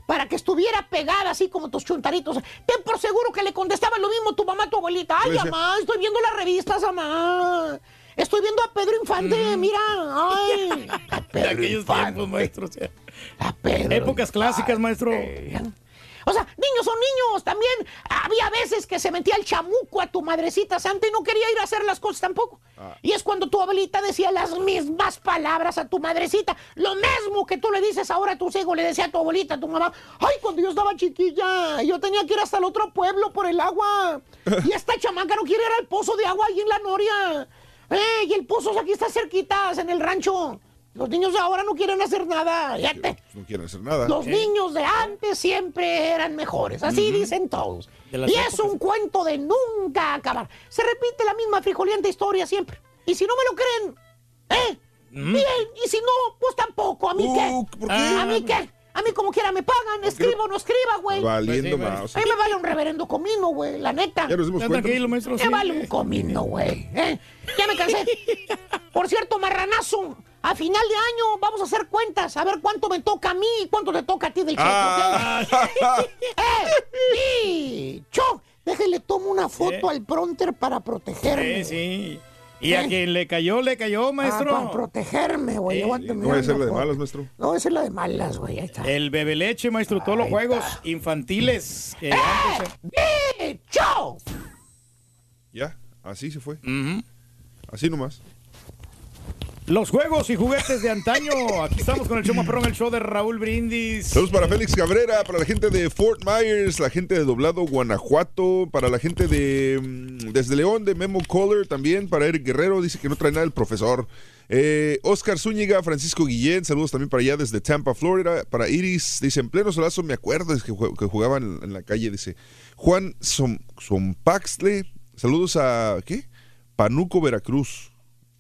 para que estuviera pegada así como tus chuntaritos. Ten por seguro que le contestaba lo mismo tu mamá, tu abuelita. Ay, decía- mamá, estoy viendo las revistas, mamá. Estoy viendo a Pedro Infante, mira. Ay, a Pedro Infante. tiempos, maestro. o sea, A Pedro épocas clásicas, maestro. O sea, niños son niños. También había veces que se metía el chamuco a tu madrecita santa y no quería ir a hacer las cosas tampoco. Y es cuando tu abuelita decía las mismas palabras a tu madrecita. Lo mismo que tú le dices ahora a tus hijos, le decía a tu abuelita, a tu mamá. Ay, cuando yo estaba chiquilla, yo tenía que ir hasta el otro pueblo por el agua. Y esta chamaca no quiere ir al pozo de agua ahí en la Noria. Eh, y el pozo aquí está cerquitas, en el rancho. Los niños de ahora no quieren hacer nada. Fíjate. No quieren hacer nada. Los niños de antes siempre eran mejores, así dicen todos. Y es un cuento de nunca acabar. Se repite la misma frijolienta historia siempre. Y si no me lo creen, ¿eh? Bien, y si no, pues tampoco. ¿A mí qué? ¿por qué? ¿A mí qué? A mí como quiera me pagan, escriba o no escriba, güey. Valiendo Pues sí, más. A mí me vale un reverendo comino, güey, la neta. Ya nos dimos cuenta. tranquilo, maestro, Me sí. vale un comino, güey. ¿eh? Ya me cansé. Por cierto, marranazo, a final de año vamos a hacer cuentas, a ver cuánto me toca a mí y cuánto te toca a ti del cheque, Ah. ¿ok? ¡Eh! ¡Y! ¡Cho! Déjale, tomo una foto al pronter para protegerme. Sí, sí. Y a quien le cayó, le cayó, maestro. Ah, para protegerme, güey. Aguántame, No voy a ser una la de malas, maestro. No, es la de malas, güey. Ahí está. El bebe leche, maestro, todos los juegos infantiles. que antes se- ¡Eh! ¡Cho! Ya, así se fue. Así nomás. Los juegos y juguetes de antaño. Aquí estamos con el show más el show de Raúl Brindis. Saludos para Félix Cabrera, para la gente de Fort Myers, la gente de Doblado, Guanajuato, para la gente de mm, desde León, de Memo Collar también, para Eric Guerrero, dice que no trae nada el profesor. Eh, Oscar Zúñiga, Francisco Guillén, saludos también para allá desde Tampa, Florida. Para Iris, dice, en pleno solazo me acuerdo es que, que jugaban en, la calle, dice. Juan Som, Sompaxle, saludos a, ¿qué? Panuco, Veracruz.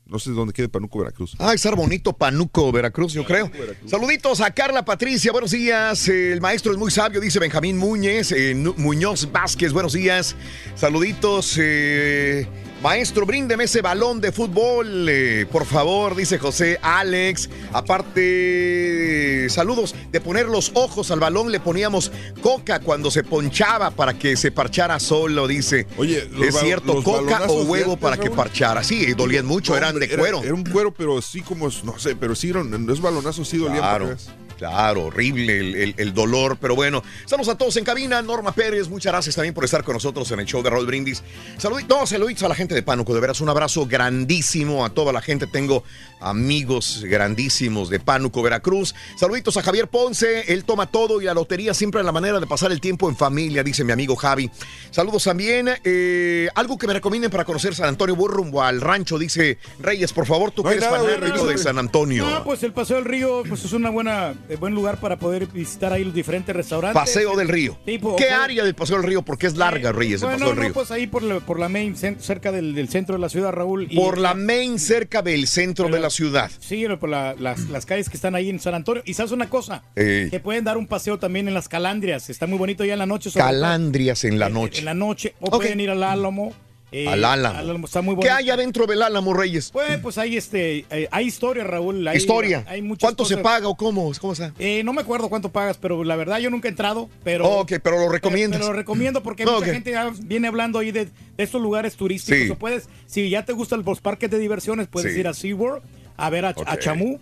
No sé dónde quede Panuco, Veracruz. Ah, estar bonito Panuco, Veracruz, yo creo. Saluditos a Carla Patricia, buenos días. El maestro es muy sabio, dice Benjamín Muñez. eh, Muñoz Vázquez, buenos días. Saluditos. eh, maestro, bríndeme ese balón de fútbol, eh, por favor, dice José Alex. Aparte, saludos. De poner los ojos al balón le poníamos coca cuando se ponchaba para que se parchara solo, dice. Oye, los ¿es cierto? ¿Coca o huevo para que parchara? Sí, dolían mucho, eran de cuero. Era, un cuero, pero sí como, no sé, pero sí los balonazos sí dolían. Claro. Claro, horrible el, el- el dolor, pero bueno. Saludos a todos en cabina. Norma Pérez, muchas gracias también por estar con nosotros en el show de Raúl Brindis. Saluditos, no, saluditos a la gente de Pánuco, de veras un abrazo grandísimo a toda la gente. Tengo amigos grandísimos de Pánuco, Veracruz. Saluditos a Javier Ponce, él toma todo y la lotería siempre es la manera de pasar el tiempo en familia, dice mi amigo Javi. Saludos también, eh, algo que me recomienden para conocer San Antonio, voy rumbo al rancho, dice Reyes, por favor, tú No que eres nada, fanático de San Antonio. Ah, pues el Paseo del Río pues es una buena eh, buen lugar para poder visitar ahí los diferentes restaurantes. Paseo del Río. Tipo, ¿Qué área del Paseo del Río? Porque es larga, Reyes, el Bueno, Paseo del no, Río. pues ahí por la, por la main, cerca del, del centro de la ciudad, Raúl. y- Por la main, cerca del centro de la ciudad. Sí, por la- las, las calles que están ahí en San Antonio. Y sabes una cosa, Ey. que pueden dar un paseo también en las Calandrias. Está muy bonito ya en la noche. Calandrias en la noche. En la noche. O pueden ir al Álamo. Eh, Al Álamo. Está muy ¿Qué hay adentro del Álamo, Reyes? Pues, pues hay este, eh, hay historia, Raúl. hay- Historia. Hay ¿Cuánto se cosas. paga o cómo? ¿Cómo está? Eh, no me acuerdo cuánto pagas, pero la verdad yo nunca he entrado. Pero, Ok, pero lo recomiendas. Pero, lo recomiendo porque mucha gente ya viene hablando ahí de, de estos lugares turísticos. Sí. O puedes, si ya te gustan los parques de diversiones, puedes Sí. ir a SeaWorld a ver a, a. Chamú.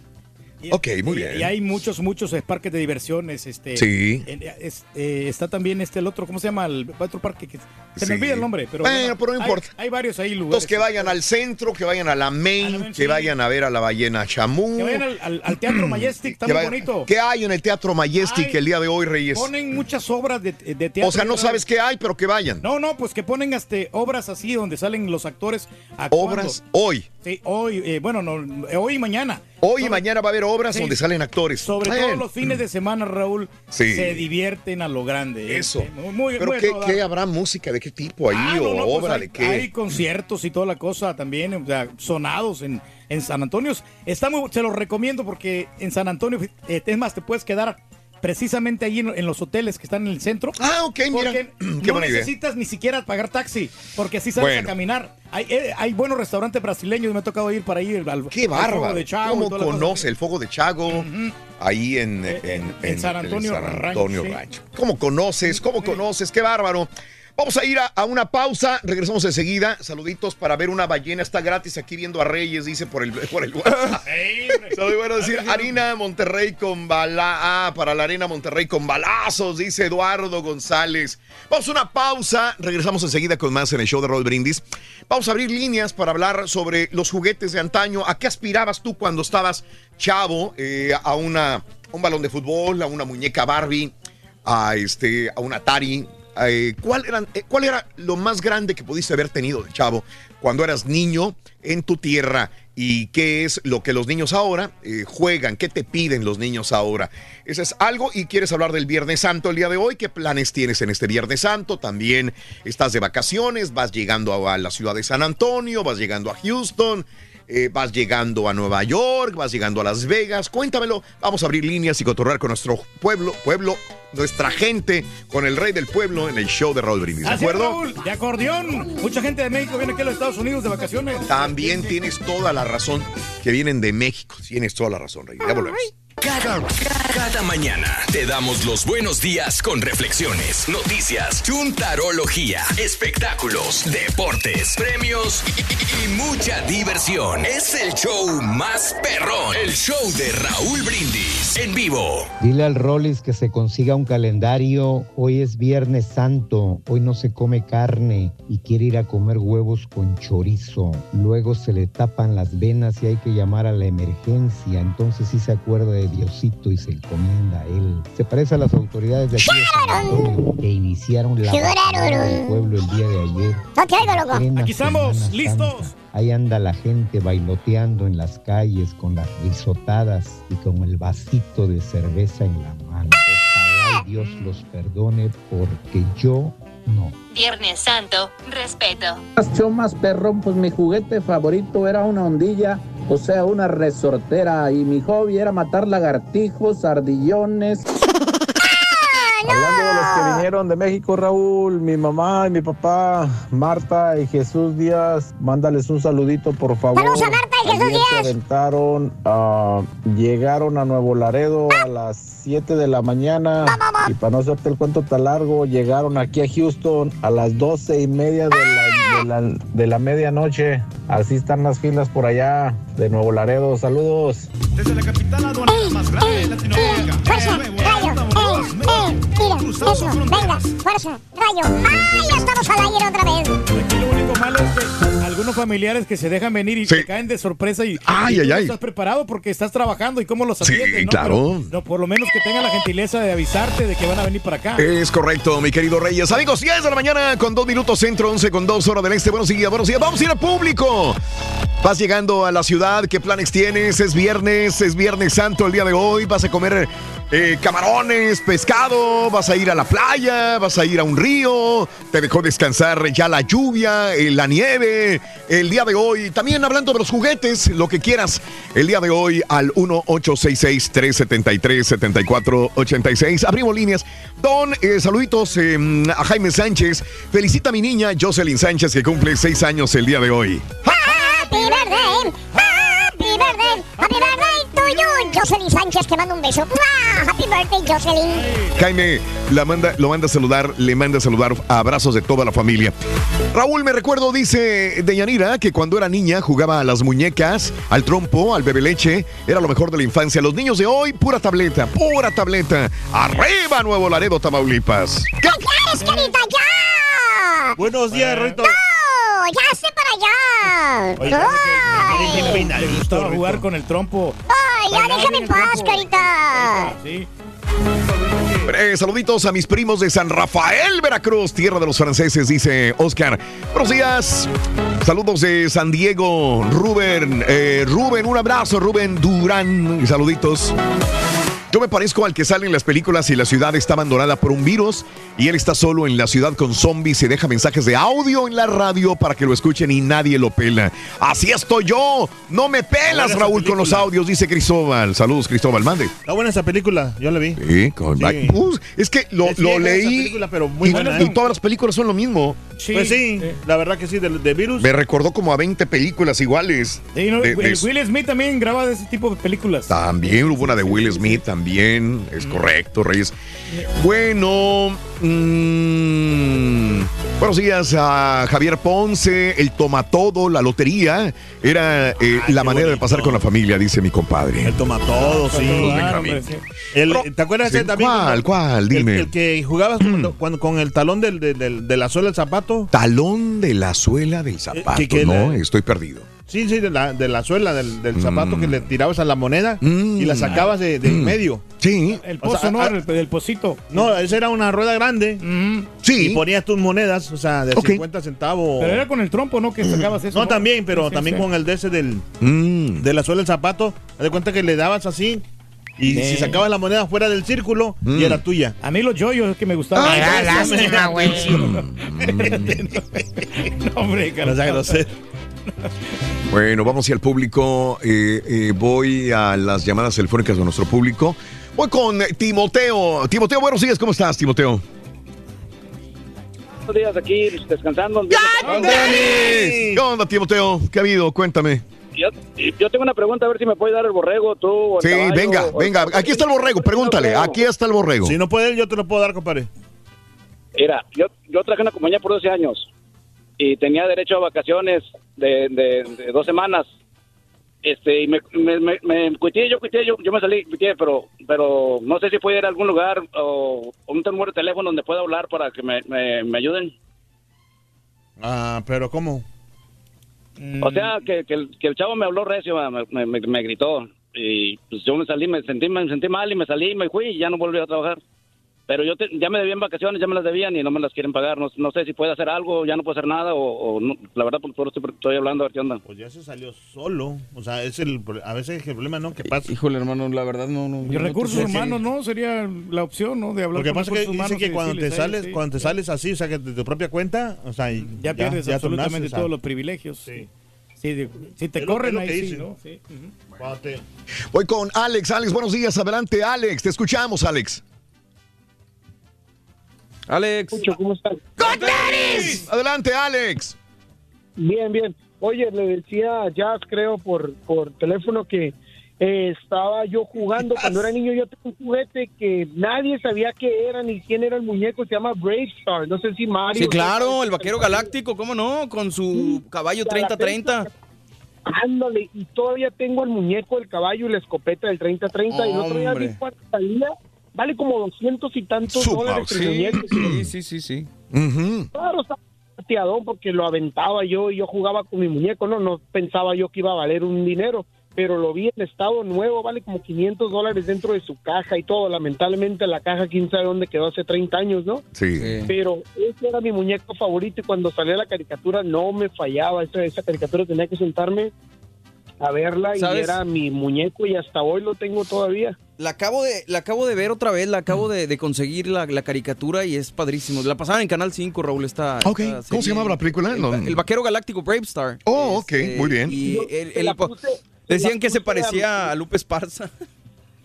Ok, muy y- bien. Y hay muchos, muchos parques de diversiones. Este, Sí. es- eh, está también este el otro, ¿cómo se llama? El otro parque que se Sí. me olvida el nombre, pero Bueno, pero no hay- importa. Hay, varios ahí lugares. Entonces que vayan al centro, que vayan a la main, que vayan a ver a la ballena chamú. Que vayan al, al- al Teatro Majestic, está muy bonito. ¿Qué hay en el Teatro Majestic Hay- el día de hoy, Reyes? Ponen muchas obras de, de teatro. O sea, no sabes qué hay, pero que vayan. No, no, pues que ponen este, obras así donde salen los actores actuando. Obras hoy. Sí, hoy, eh, bueno, no, eh, hoy y mañana. Hoy y mañana va a haber obras Sí. donde salen actores. Sobre Bien. todo los fines de semana, Raúl, Sí. se divierten a lo grande. Eso. Este, muy, muy- Pero muy a ¿qué, habrá música? ¿De qué tipo ahí? Ah, ¿O no, pues obra hay, de qué? Hay conciertos y toda la cosa también, o sea, sonados en, en San Antonio. Está muy, se los recomiendo porque en San Antonio, eh, es más, te puedes quedar precisamente ahí en, en los hoteles que están en el centro. Ah, ok, mira. Qué no buena idea. necesitas ni siquiera pagar taxi, porque así sales Bueno. a caminar. Hay, eh, hay buenos restaurantes brasileños, me ha tocado ir para ir al Qué al Fuego bárbaro. de Chago ¿Cómo conoce el fuego de Chago? Ahí en, en, en San Antonio San Rancho, Antonio. Rancho. ¿Cómo conoces? ¿Cómo conoces? Qué bárbaro. Vamos a ir a, a una pausa, regresamos enseguida. Saluditos para ver una ballena, está gratis aquí viendo a Reyes, dice por el, por el WhatsApp. Saludos, bueno decir, harina Monterrey con bala, ah, para la arena Monterrey con balazos, dice Eduardo González. Vamos a una pausa, regresamos enseguida con más en el show de Roll Brindis. Vamos a abrir líneas para hablar sobre los juguetes de antaño. ¿A qué aspirabas tú cuando estabas chavo? Eh, a una, un balón de fútbol, a una muñeca Barbie, a, este, a un Atari. Eh, ¿cuál, eh, ¿Cuál era lo más grande que pudiste haber tenido chavo cuando eras niño en tu tierra? ¿Y qué es lo que los niños ahora eh, juegan? ¿Qué te piden los niños ahora? Ese es algo. Y quieres hablar del Viernes Santo el día de hoy. ¿Qué planes tienes en este Viernes Santo? También estás de vacaciones, vas llegando a la ciudad de San Antonio, vas llegando a Houston. Eh, vas llegando a Nueva York, vas llegando a Las Vegas, cuéntamelo, vamos a abrir líneas y cotorrear con nuestro pueblo, pueblo, nuestra gente, con el rey del pueblo en el show de Raúl Brindis, ¿de Así es, acuerdo? Raúl, de acordeón. Mucha gente de México viene aquí a los Estados Unidos de vacaciones. También tienes toda la razón que vienen de México. Tienes toda la razón, Rey. Ya volvemos. Cada, mañana te damos los buenos días con reflexiones, noticias, chuntarología, espectáculos, deportes, premios y mucha diversión. Es el show más perrón, el show de Raúl Brindis en vivo. Dile al Rollis que se consiga un calendario. Hoy es Viernes Santo. Hoy no se come carne y quiere ir a comer huevos con chorizo. Luego se le tapan las venas y hay que llamar a la emergencia. Entonces sí se acuerda de Diosito y se encomienda a él. Se parece a las autoridades de aquí de San Antonio que iniciaron la del pueblo el día de ayer. No te oigo, loco. Plena Aquí estamos, listos. Ahí anda la gente bailoteando en las calles con las risotadas y con el vasito de cerveza en la mano. Ojalá Dios los perdone porque yo no. Viernes Santo, respeto. Yo más perrón, pues mi juguete favorito era una ondilla, o sea, una resortera. Y mi hobby era matar lagartijos, ardillones. Hablando de los que vinieron de México, Raúl, mi mamá y mi papá, Marta y Jesús Díaz, mándales un saludito, por favor. Saludos a Marta Jesús Díaz. aventaron, ah, llegaron a Nuevo Laredo a las 7 de la mañana. Y para no hacerte el cuento tan largo, llegaron aquí a Houston a las 12 y media de la, de la, de la medianoche. Así están las filas por allá de Nuevo Laredo. Saludos. Desde la capital aduanera más grande de Latinoamérica. Eh, mira, eso, venga, fuerza, rayo. ¡Ay, estamos al aire otra vez! Aquí lo único malo es que algunos familiares que se dejan venir y te caen de sorpresa y, Ay, y tú ay, no ay. estás preparado porque estás trabajando y cómo los Sí, atienden, ¿no? claro. Pero, no, por lo menos que tengan la gentileza de avisarte de que van a venir para acá. Es correcto, mi querido Reyes. Amigos, 10 de la mañana con 2 minutos centro, 11 con 2 horas del este. Buenos días, buenos días. Vamos a ir al público. Vas llegando a la ciudad, ¿qué planes tienes? Es viernes, es viernes santo el día de hoy. Vas a comer eh, camarones, pescado, vas a ir a la playa, vas a ir a un río. Te dejó descansar ya la lluvia, eh, la nieve. El día de hoy, también hablando de los juguetes, lo que quieras. El día de hoy al 1-866-373-7486. Abrimos líneas. Don, eh, saluditos eh, a Jaime Sánchez. Felicita a mi niña Jocelyn Sánchez que cumple seis años el día de hoy. Happy birthday, you. Jocelyn Sánchez, te mando un beso. ¡Mua! Happy birthday, Jocelyn. Jaime la manda, lo manda a saludar, le manda a saludar abrazos de toda la familia. Raúl, me recuerdo, dice Deyanira, que cuando era niña jugaba a las muñecas, al trompo, al bebe leche. Era lo mejor de la infancia. Los niños de hoy, pura tableta, pura tableta. Arriba, Nuevo Laredo, Tamaulipas. ¿Qué quieres, carita? ¡Ya! Buenos días, Rito. ¡No! ¡Ya esté para allá! Oye, ¡Ay! Le gustaba jugar con el trompo. ¡Ay, ya déjame en paz, carita! Sí. Eh, saluditos a mis primos de San Rafael, Veracruz, tierra de los franceses, dice Oscar. Buenos días. Saludos de San Diego, Rubén. eh, Rubén, un abrazo, Rubén Durán. Saluditos. Yo me parezco al que sale en las películas y la ciudad está abandonada por un virus y él está solo en la ciudad con zombies y deja mensajes de audio en la radio para que lo escuchen y nadie lo pela. Así estoy yo. No me pelas, Raúl, con los audios, dice Cristóbal. Saludos, Cristóbal, mande. Está buena esa película, yo la vi. Sí, con Sí. Uh, es que lo, Es lo leí película, pero muy y, buena, y ¿eh? todas las películas son lo mismo. Pues sí, la verdad que sí, de, de virus. Me recordó como a 20 películas iguales. Sí, no, De- el de- Will Smith también graba de ese tipo de películas. También hubo una de Will Smith, también. Es correcto, Reyes. Bueno, mm, buenos días a Javier Ponce, el tomatodo, la lotería. Era eh, la manera de pasar con la familia, dice mi compadre. El tomatodo, sí. Claro, sí. El- ¿Te acuerdas Sí, ese también? ¿cuál, cuál? Dime. El, que jugabas cuando, cuando- con el talón del, del- del- de la suela del zapato. Talón de la suela del zapato. que- que no, la- estoy perdido. Sí, sí, de la, de la suela del, del zapato que le tirabas a la moneda y la sacabas de, de en medio. Sí. El O pozo, sea, ¿no? ah, el, del pocito. No, esa era una rueda grande. Sí. Y ponías tus monedas, o sea, de Ok. 50 centavos. Pero era con el trompo, ¿no? Que sacabas eso. No, también, pero Sí, también sí. con el de ese del, Mm. de la suela del zapato. Haz de cuenta que le dabas así y Sí. si sacabas la moneda fuera del círculo, Mm. y era tuya. A mí los yoyos es que me gustaban. Ay, lástima, güey. no, hombre, No sea grosero. Bueno, vamos hacia el público. eh, eh, voy a las llamadas telefónicas de nuestro público. Voy con eh, Timoteo. Timoteo, buenos días. ¿Cómo estás, Timoteo? Buenos días aquí descansando. ¿Qué onda, Timoteo? ¿Qué ha habido? Cuéntame. Yo, yo tengo una pregunta, a ver si me puede dar el borrego tú o el Sí, caballo, venga, o- venga. Aquí está el borrego. Pregúntale. Aquí está el borrego. Si no puede yo te lo puedo dar, compadre. Mira, yo, yo traje una compañía por 12 años y tenía derecho a vacaciones de, de, de dos semanas. Este, y me, me, me, me cuité, yo cuité, yo, yo me salí, cuité, pero, pero no sé si puede ir a algún lugar o, o un número de teléfono donde pueda hablar para que me, me, me ayuden. Ah, pero ¿cómo? O sea, que, que, el, que el chavo me habló recio, me, me, me- me gritó. Y pues yo me salí, me sentí, me sentí mal y me salí, me fui y ya no volví a trabajar. Pero yo te- ya me debían vacaciones, ya me las debían y no me las quieren pagar. No, no sé si puede hacer algo, ya no puedo hacer nada o, o no. la verdad, por por eso estoy, estoy hablando a ver qué onda. Pues ya se salió solo. O sea, es el, a veces el problema, ¿no? ¿Qué pasa? Híjole, hermano, la verdad no. no Y recursos humanos, ¿no? Sería la opción, ¿no? De hablar Lo que con pasa es que dice que cuando te sales, cuando te sales así, o sea, que de tu propia cuenta, o sea, y ya, pierdes ya absolutamente todos los privilegios. Sí. Sí, de- si te Es lo- corren lo ahí que sí, dicen. ¿no? Sí. te- Voy con Alex. Alex, buenos días. Adelante, Alex. Te escuchamos, Alex. Alex. ¿Cómo estás? Adelante, Alex. Bien, bien. Oye, le decía a Jazz, creo, por, por teléfono que eh, estaba yo jugando. Cuando era niño yo tenía un juguete que nadie sabía qué era ni quién era el muñeco. Se llama Brave Star. No sé si Mario... Sí, claro, el vaquero galáctico, ¿cómo no? Con su caballo 30-30. Ándale, y todavía tengo el muñeco, el caballo y la escopeta del 30-30. y el otro día vi cuánto salía. Vale como doscientos y tantos dólares el sí, muñeco. sí, sí, sí, sí. Claro, estaba pateadón porque lo aventaba yo y yo jugaba con mi muñeco, no, no pensaba yo que iba a valer un dinero, pero lo vi en estado nuevo, vale como 500 dólares dentro de su caja y todo. Lamentablemente la caja, quién sabe dónde quedó hace 30 años, ¿no? Sí. Pero ese era mi muñeco favorito y cuando salía la caricatura no me fallaba. Esa, esa caricatura tenía que sentarme a verla y era mi muñeco y hasta hoy lo tengo todavía. La acabo de, la acabo de ver otra vez, la acabo de, de conseguir la, la caricatura y es padrísimo. La pasaban en Canal 5, Raúl, Ok, esta ¿cómo se llamaba la película? El, No. el vaquero galáctico Brave Star. Oh, ok, Este, muy bien. Y el- puse- decían que se puse a- parecía a Lupe Esparza.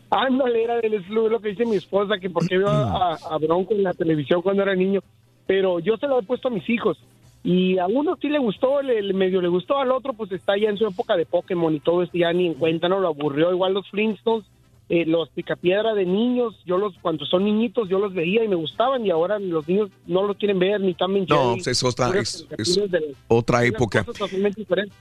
Ándale, era del lo que dice mi esposa, que porque vio a, a Bronco en la televisión cuando era niño. Pero yo se lo he puesto a mis hijos. Y a uno sí le gustó, le, le- medio le gustó, al otro pues está ya en su época de Pokémon y todo esto ya ni en cuenta, no lo aburrió. Igual los Flintstones, eh, los Picapiedra de niños, yo los, cuando son niñitos, yo los veía y me gustaban y ahora los niños no los quieren ver ni también No, pues es otra, es- es otra época.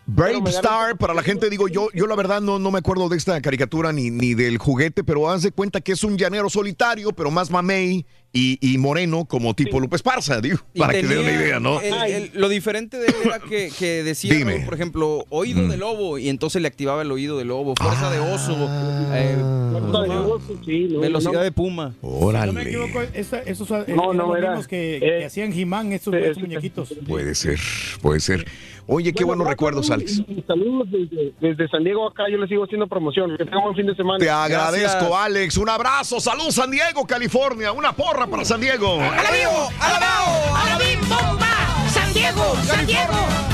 Brave Star, para la gente, digo, yo, yo la verdad no, no me acuerdo de esta caricatura ni, ni del juguete, pero haz de cuenta que es un llanero solitario, pero más mamey y, y moreno, como tipo Lupe Esparza, digo, Y para que se den una idea, ¿no? el- el- lo diferente de él era que, que decía, Dime. Por ejemplo, oído de lobo, y entonces le activaba el oído de lobo, fuerza de oso, Ah. eh, Fuerza de oso, sí, no, velocidad no. de puma. Si no me equivoco, esa- esos eh, No, eran no, los era- que, eh, que hacían He-Man, estos, estos muñequitos. Puede ser, puede ser. Oye, qué buenos recuerdos, Alex. Y Saludos desde, desde San Diego acá, yo les sigo haciendo promoción. Que tengan buen fin de semana. Te agradezco, Alex. Un abrazo. Salud, San Diego, California. Una porra para San Diego. ¡Alabío! ¡Alabao! ¡Alabim bomba! ¡San Diego! ¡San Diego!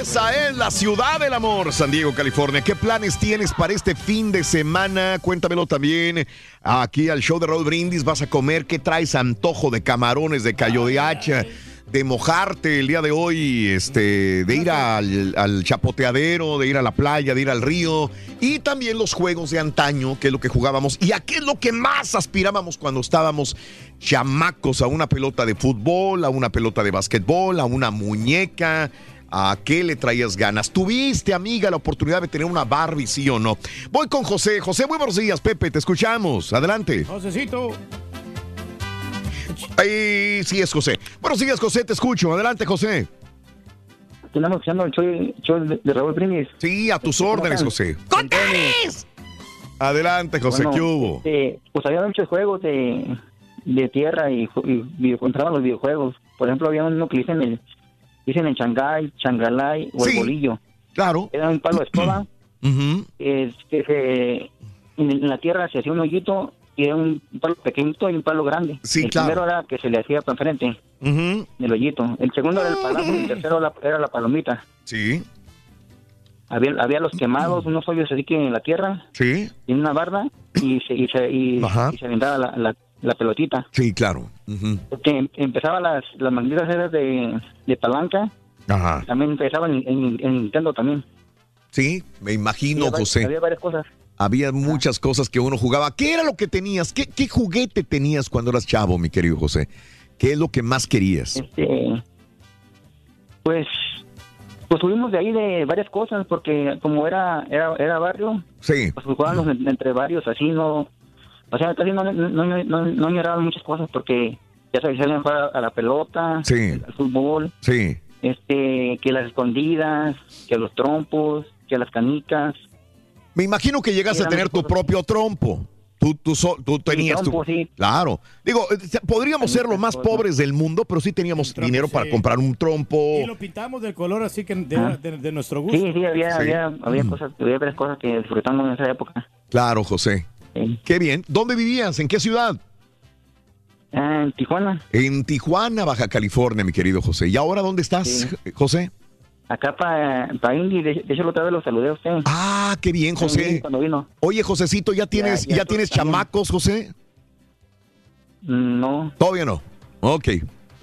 Esa es la ciudad del amor, San Diego, California. ¿Qué planes tienes para este fin de semana? Cuéntamelo también aquí al show de Roll Brindis. ¿Vas a comer? ¿Qué traes? Antojo de camarones, de callo de hacha, de mojarte el día de hoy, este, de ir al, al chapoteadero, de ir a la playa, de ir al río. Y también los juegos de antaño, que es lo que jugábamos. ¿Y a qué es lo que más aspirábamos cuando estábamos chamacos? A una pelota de fútbol, a una pelota de básquetbol, a una muñeca. ¿A qué le traías ganas? ¿Tuviste, amiga, la oportunidad de tener una Barbie, sí o no? Voy con José. José, muy buenos días, Pepe, te escuchamos. Adelante. Josecito. Ahí sí es José. Buenos días, José, te escucho. Adelante, José. Estamos escuchando el show, de, de Raúl Brindis. Sí, a tus órdenes, José. ¡Contanes! Adelante, José, ¿qué hubo? este, pues había muchos juegos de, de tierra y, y entraban los videojuegos. Por ejemplo, había uno que dicen el, dicen el Shanghai, Changalai o el bolillo. Claro. Era un palo de escoba. Ujú. es que se, en, en la tierra se hacía un hoyito y era un palo pequeñito y un palo grande. Sí, el claro. primero era que se le hacía para enfrente, Ujú. el hoyito. El segundo era el palazo y el tercero la- era la palomita. Sí, Había, había los quemados, unos hoyos así que en la tierra, sí, en una barda, y se, y se, y, se aventaba la, la, la pelotita. sí, claro. Ujú. Porque em- empezaba las, las esas de, de palanca, Ajá. también empezaban en, en- en Nintendo también. Sí, me imagino, Había José. Había varias cosas. Había muchas cosas que uno jugaba. ¿Qué era lo que tenías? ¿Qué, qué juguete tenías cuando eras chavo, mi querido José? ¿Qué es lo que más querías? Este, pues, pues tuvimos de ahí de varias cosas, porque como era era, era barrio, Sí. pues jugábamos en- entre varios, así no, o sea, casi no, no, no, no, no ignoraban muchas cosas, porque ya se a jugar a la pelota, Sí. al fútbol, Sí. este, que las escondidas, que los trompos, que las canicas. Me imagino que llegas a tener tu propio trompo. Tú, tú, so- tú tenías tu... trompo, sí. Claro. Digo, eh, podríamos ser los más pobres del mundo, pero sí teníamos dinero para comprar un trompo. Y lo pintamos del color así que de, Ah. de- de nuestro gusto. Sí, sí, había, Sí. había, había Mm. cosas, había varias cosas que disfrutamos en esa época. Claro, José. Qué bien. ¿Dónde vivías? ¿En qué ciudad? Ah, en Tijuana. En Tijuana, Baja California, mi querido José. ¿Y ahora dónde estás, José? Acá para pa Indy, de, hecho la otra vez lo saludé a usted. Ah, qué bien, José. Cuando vino. Oye, Josecito, ¿ya tienes, ya, ya tienes chamacos, José? No. Todavía no. Ok.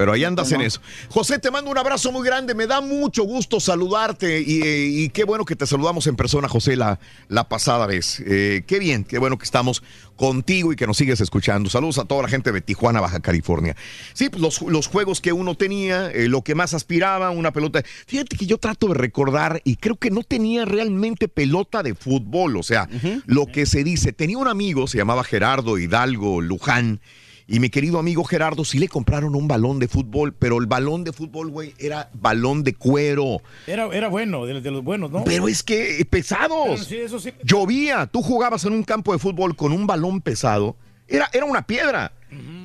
Pero ahí andas en eso. José, te mando un abrazo muy grande. Me da mucho gusto saludarte y, eh, y qué bueno que te saludamos en persona, José, la, la pasada vez. Eh, qué bien, qué bueno que estamos contigo y que nos sigues escuchando. Saludos a toda la gente de Tijuana, Baja California. Sí, pues los, los juegos que uno tenía, eh, lo que más aspiraba, una pelota. Fíjate que yo trato de recordar y creo que no tenía realmente pelota de fútbol. O sea, lo que se dice, tenía un amigo, se llamaba Gerardo Hidalgo Luján. Y mi querido amigo Gerardo sí le compraron un balón de fútbol, pero el balón de fútbol, güey, era balón de cuero. Era, era bueno, de, de los buenos, ¿no? Pero es que eh, pesados. Pero sí, eso sí. Llovía, tú jugabas en un campo de fútbol con un balón pesado, era, era una piedra.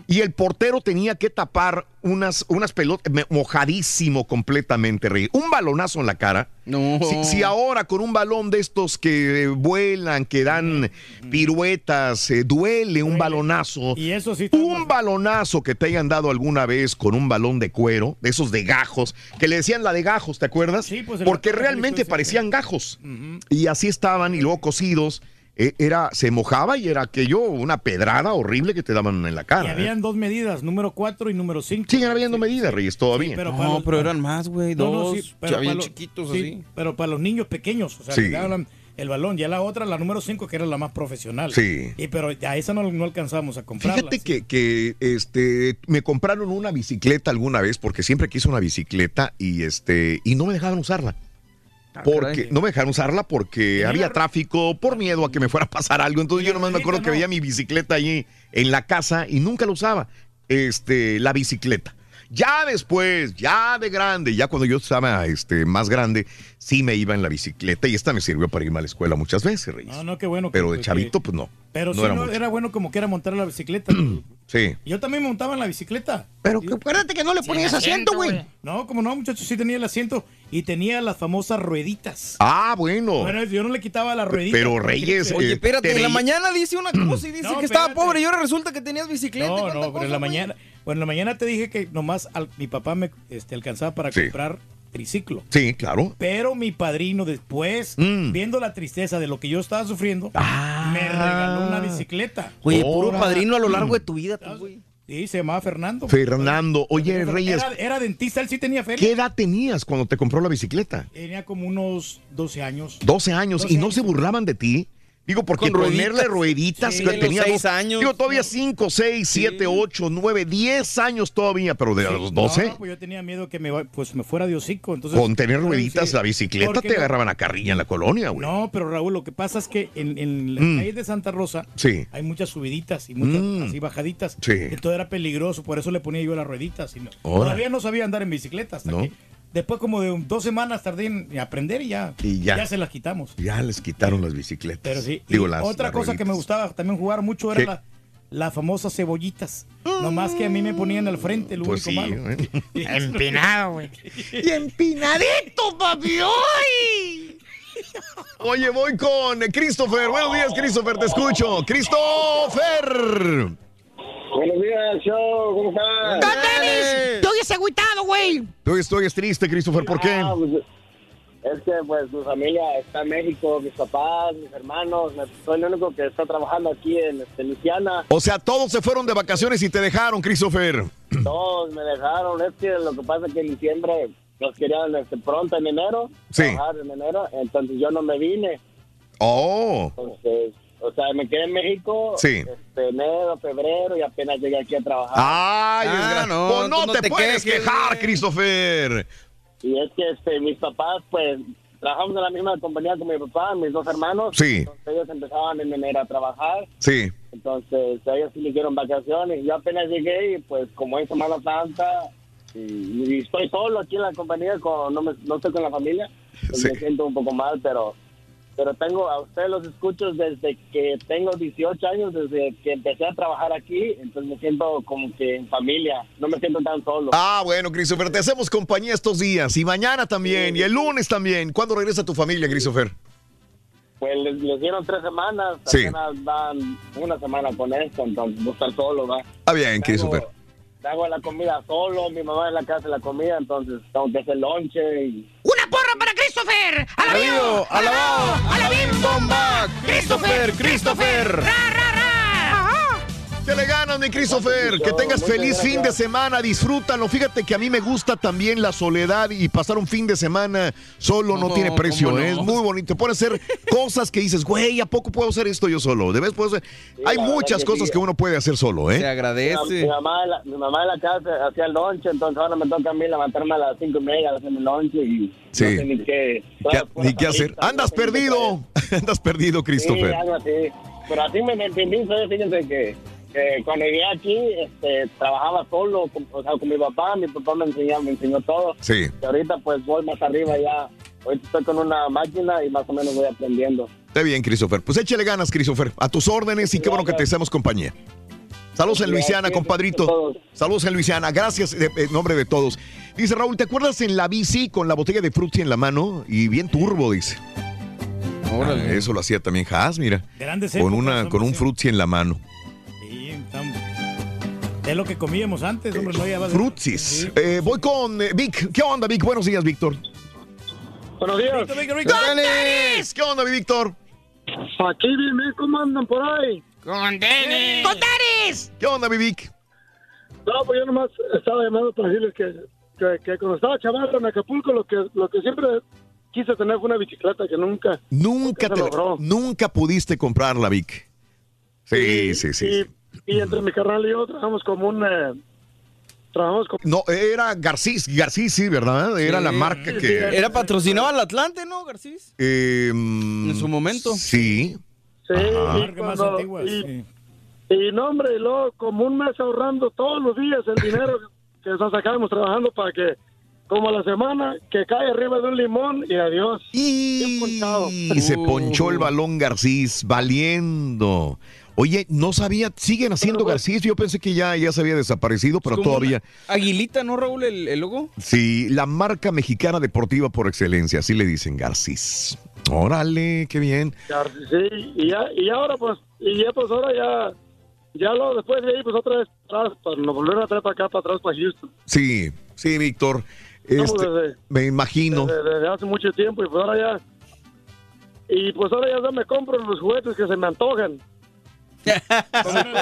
Y el portero tenía que tapar unas, unas pelotas, mojadísimo completamente, rey. Un balonazo en la cara. No. Si, si ahora con un balón de estos que vuelan, que dan piruetas, eh, duele un balonazo. Y eso sí. Un balonazo que te hayan dado alguna vez con un balón de cuero, de esos de gajos, que le decían la de gajos, ¿te acuerdas? pues, el Porque realmente parecían gajos. Y así estaban y luego cosidos. Eh, era, se mojaba y era aquello, una pedrada horrible que te daban en la Y cara. ¿eh? habían dos medidas, número 4 y número 5. Siguen habiendo medidas, Reyes, todavía. pero No, los- pero eran más, güey, No, no, dos, sí, pero ya bien para los- chiquitos sí, así. Pero para los niños pequeños, o sea, Sí. le daban el balón. Ya la otra, la número 5, que era la más profesional. Sí. Y pero a esa no, no alcanzamos a comprarla. Fíjate que, que, este me compraron una bicicleta alguna vez porque siempre quise una bicicleta y este y no me dejaban usarla. Porque caray. no me dejaron usarla porque había tráfico, por miedo a que me fuera a pasar algo. Entonces yo nomás me acuerdo que veía mi bicicleta allí en la casa y nunca la usaba. Este, la bicicleta. Ya después, ya de grande, ya cuando yo estaba este, más grande, sí me iba en la bicicleta y esta me sirvió para irme a la escuela muchas veces, Reyes. No, no, qué bueno. que- Pero de que- chavito, pues no. Pero no sí, era no, era bueno como que era montar la bicicleta. Sí. Yo también me montaba en la bicicleta. Pero que acuérdate que no le ponías asiento, güey. No, como no, muchachos, sí tenía el asiento y tenía las famosas rueditas. Ah, bueno. Bueno, yo no le quitaba la ruedita. Pero Reyes, Oye, eh, espérate, te en la mañana dice una cosa y dice No, que estaba espérate. pobre y ahora resulta que tenías bicicleta. No, no, pero en la mañana, bueno, en la mañana te dije que nomás al- mi papá me este, alcanzaba para Sí. comprar triciclo. Sí, claro. Pero mi padrino después, Mm. viendo la tristeza de lo que yo estaba sufriendo, Ah. me regaló una bicicleta. Oye, puro padrino a lo largo de tu vida, tú, güey. Sí, se llamaba Fernando. Fernando, oye, Reyes, Era, era dentista, él sí tenía feria. ¿qué edad tenías cuando te compró la bicicleta? Tenía como unos 12 años. 12 años. ¿Y no se burlaban de ti? Digo, porque Con ponerle rueditas. rueditas Sí, que tenía seis dos- años. Digo, todavía 5, 6, 7, 8, 9, 10 años todavía, pero de los 12. No, pues yo tenía miedo que me, va- pues me fuera de hocico. Entonces, Con tener Sí, rueditas, la bicicleta Porque te no- agarraban a carrilla en la colonia, güey. No, pero Raúl, lo que pasa es que en, en las Mm. calles de Santa Rosa Sí. hay muchas subiditas y muchas Mm. así bajaditas. Sí. Entonces era peligroso, por eso le ponía yo las rueditas. y no- todavía no sabía andar en bicicleta hasta ¿No? que después como de dos semanas tardé en aprender y ya, Y ya. se las quitamos. Ya les quitaron las bicicletas. Pero sí. Y Digo, las, otra las cosa que me gustaba también jugar mucho era la, las famosas cebollitas. Nomás que a mí me ponían al frente, lo Pues único sí, malo. Empinado, güey. Y empinadito, papi. ¡Ay! Oye, voy con Christopher. Buenos días, Christopher, te escucho. Christopher. Buenos días, show, ¿cómo estás? ¡Con tenis! ¡Tú oyes agüitado, güey! Tú estoy triste, Christopher, ¿por qué? Ah, pues, es que pues mi familia está en México, mis papás, mis hermanos, soy el único que está trabajando aquí en este, Luisiana. O sea, todos se fueron de vacaciones y te dejaron, Christopher. Todos me dejaron, es que lo que pasa es que en diciembre los querían este, pronto en enero, Sí. trabajar en enero, entonces yo no me vine, Oh. entonces, o sea, me quedé en México, Sí. este, enero, febrero y apenas llegué aquí a trabajar. Ay, Ah, no, Pues no, te, te puedes quejes, quejar, Christopher. Y es que este, mis papás, pues, trabajamos en la misma compañía con mi papá, mis dos hermanos. Sí. Entonces, ellos empezaban en enero a trabajar. Sí. Entonces, ellos sí le hicieron vacaciones. Yo apenas llegué y, pues, como es Semana Santa, y, y estoy solo aquí en la compañía, con, no, me, no estoy con la familia, pues Sí. me siento un poco mal, pero pero tengo, a ustedes los escucho desde que tengo 18 años, desde que empecé a trabajar aquí, entonces me siento como que en familia, no me siento tan solo. Ah, bueno, Christopher, te hacemos compañía estos días y mañana también y el lunes también. ¿Cuándo regresa tu familia, Christopher? Pues les, les dieron tres semanas, Sí. van una semana con esto, entonces voy a estar solo, ¿va? Está bien, Christopher. Hago la comida solo, mi mamá en la casa la comida, entonces tengo que hacer lonche y... ¡Una porra para Christopher! ¡Alabío! ¡Alabao! ¡Alabim bomba! ¡Christopher! ¡Christopher! Que le ganas, mi Christopher. Que tengas Muchas feliz gracias. fin de semana. Disfrútalo. Fíjate que a mí me gusta también la soledad y pasar un fin de semana solo no, No, tiene precio. ¿cómo no? ¿eh? Es muy bonito. Puedes hacer cosas que dices, güey, ¿a poco puedo hacer esto yo solo? De vez puedo hacer. Hay muchas que cosas sí. que uno puede hacer solo, ¿eh? Se agradece. Mi, mi mamá, la- mi mamá en la casa hacía el lonche, entonces ahora me toca a mí levantarme a las cinco y media a hacer el lonche y Sí. no sé ni qué... ¿Qué- ni qué hacer. Andas perdido. Andas perdido, Sí, Christopher. algo así. Pero así me entendí, fíjense que, cuando llegué aquí, este, trabajaba solo, con, o sea, con mi papá, mi papá me enseñó, me enseñó todo. Sí. Y ahorita pues voy más arriba ya, ahorita estoy con una máquina y más o menos voy aprendiendo. Está bien, Christopher. Pues échale ganas, Christopher. A tus órdenes y qué bueno que te hacemos compañía. Saludos en Luisiana, compadrito. Saludos en Luisiana. Gracias eh, en nombre de todos. Dice Raúl, ¿te acuerdas en la bici con la botella de frutti en la mano? Y bien turbo, dice. Ah, eso lo hacía también Haas, mira. Grandes Con, épocas, una, con un frutti en la mano. Es lo que comíamos antes, hombre, no Frutsis. Sí. Eh, voy con eh, Vic. ¿Qué onda, Vic? Buenos días, Víctor. Buenos días. ¡Tenis! ¿Qué onda, mi Víctor? Aquí dime cómo andan por ahí. ¡Con tenis! ¡Con tenis! ¿Qué onda, mi Vic? No, pues yo nomás estaba llamando para decirles que, que, que cuando estaba chaval en Acapulco, lo que, lo que siempre quise tener fue una bicicleta que nunca. Nunca, te- logró. nunca pudiste comprarla, Vic. Sí, sí, sí. Y, y entre mi carnal y yo trabajamos como un. eh, trabajamos como. No, era Garcís, Garcís, sí, ¿verdad? Era Sí. la marca que... Era patrocinado al Atlante, ¿no, Garcís? eh, mm, En su momento. Sí. Sí, Ajá. y, Marca más cuando- y, sí. y no, hombre, y luego como un mes ahorrando todos los días el dinero que nos sacábamos trabajando para que, como a la semana, que cae arriba de un limón y adiós. Ponchado. Y se ponchó el balón Garcís, valiendo. Oye, no sabía, siguen haciendo Garcís. Yo pensé que ya, ya se había desaparecido, pero todavía. Aguilita, ¿no, Raúl, el, el logo? Sí, la marca mexicana deportiva por excelencia, así le dicen Garcís. Órale, qué bien. Sí, y ya, y ahora pues, y ya pues ahora ya, ya lo después de ahí pues otra vez atrás, para nos volver a traer para acá, para atrás, para Houston. Sí, sí, Víctor. Este, desde- me imagino. Desde, desde hace mucho tiempo y pues ahora ya. Y pues ahora ya me compro los juguetes que se me antojan.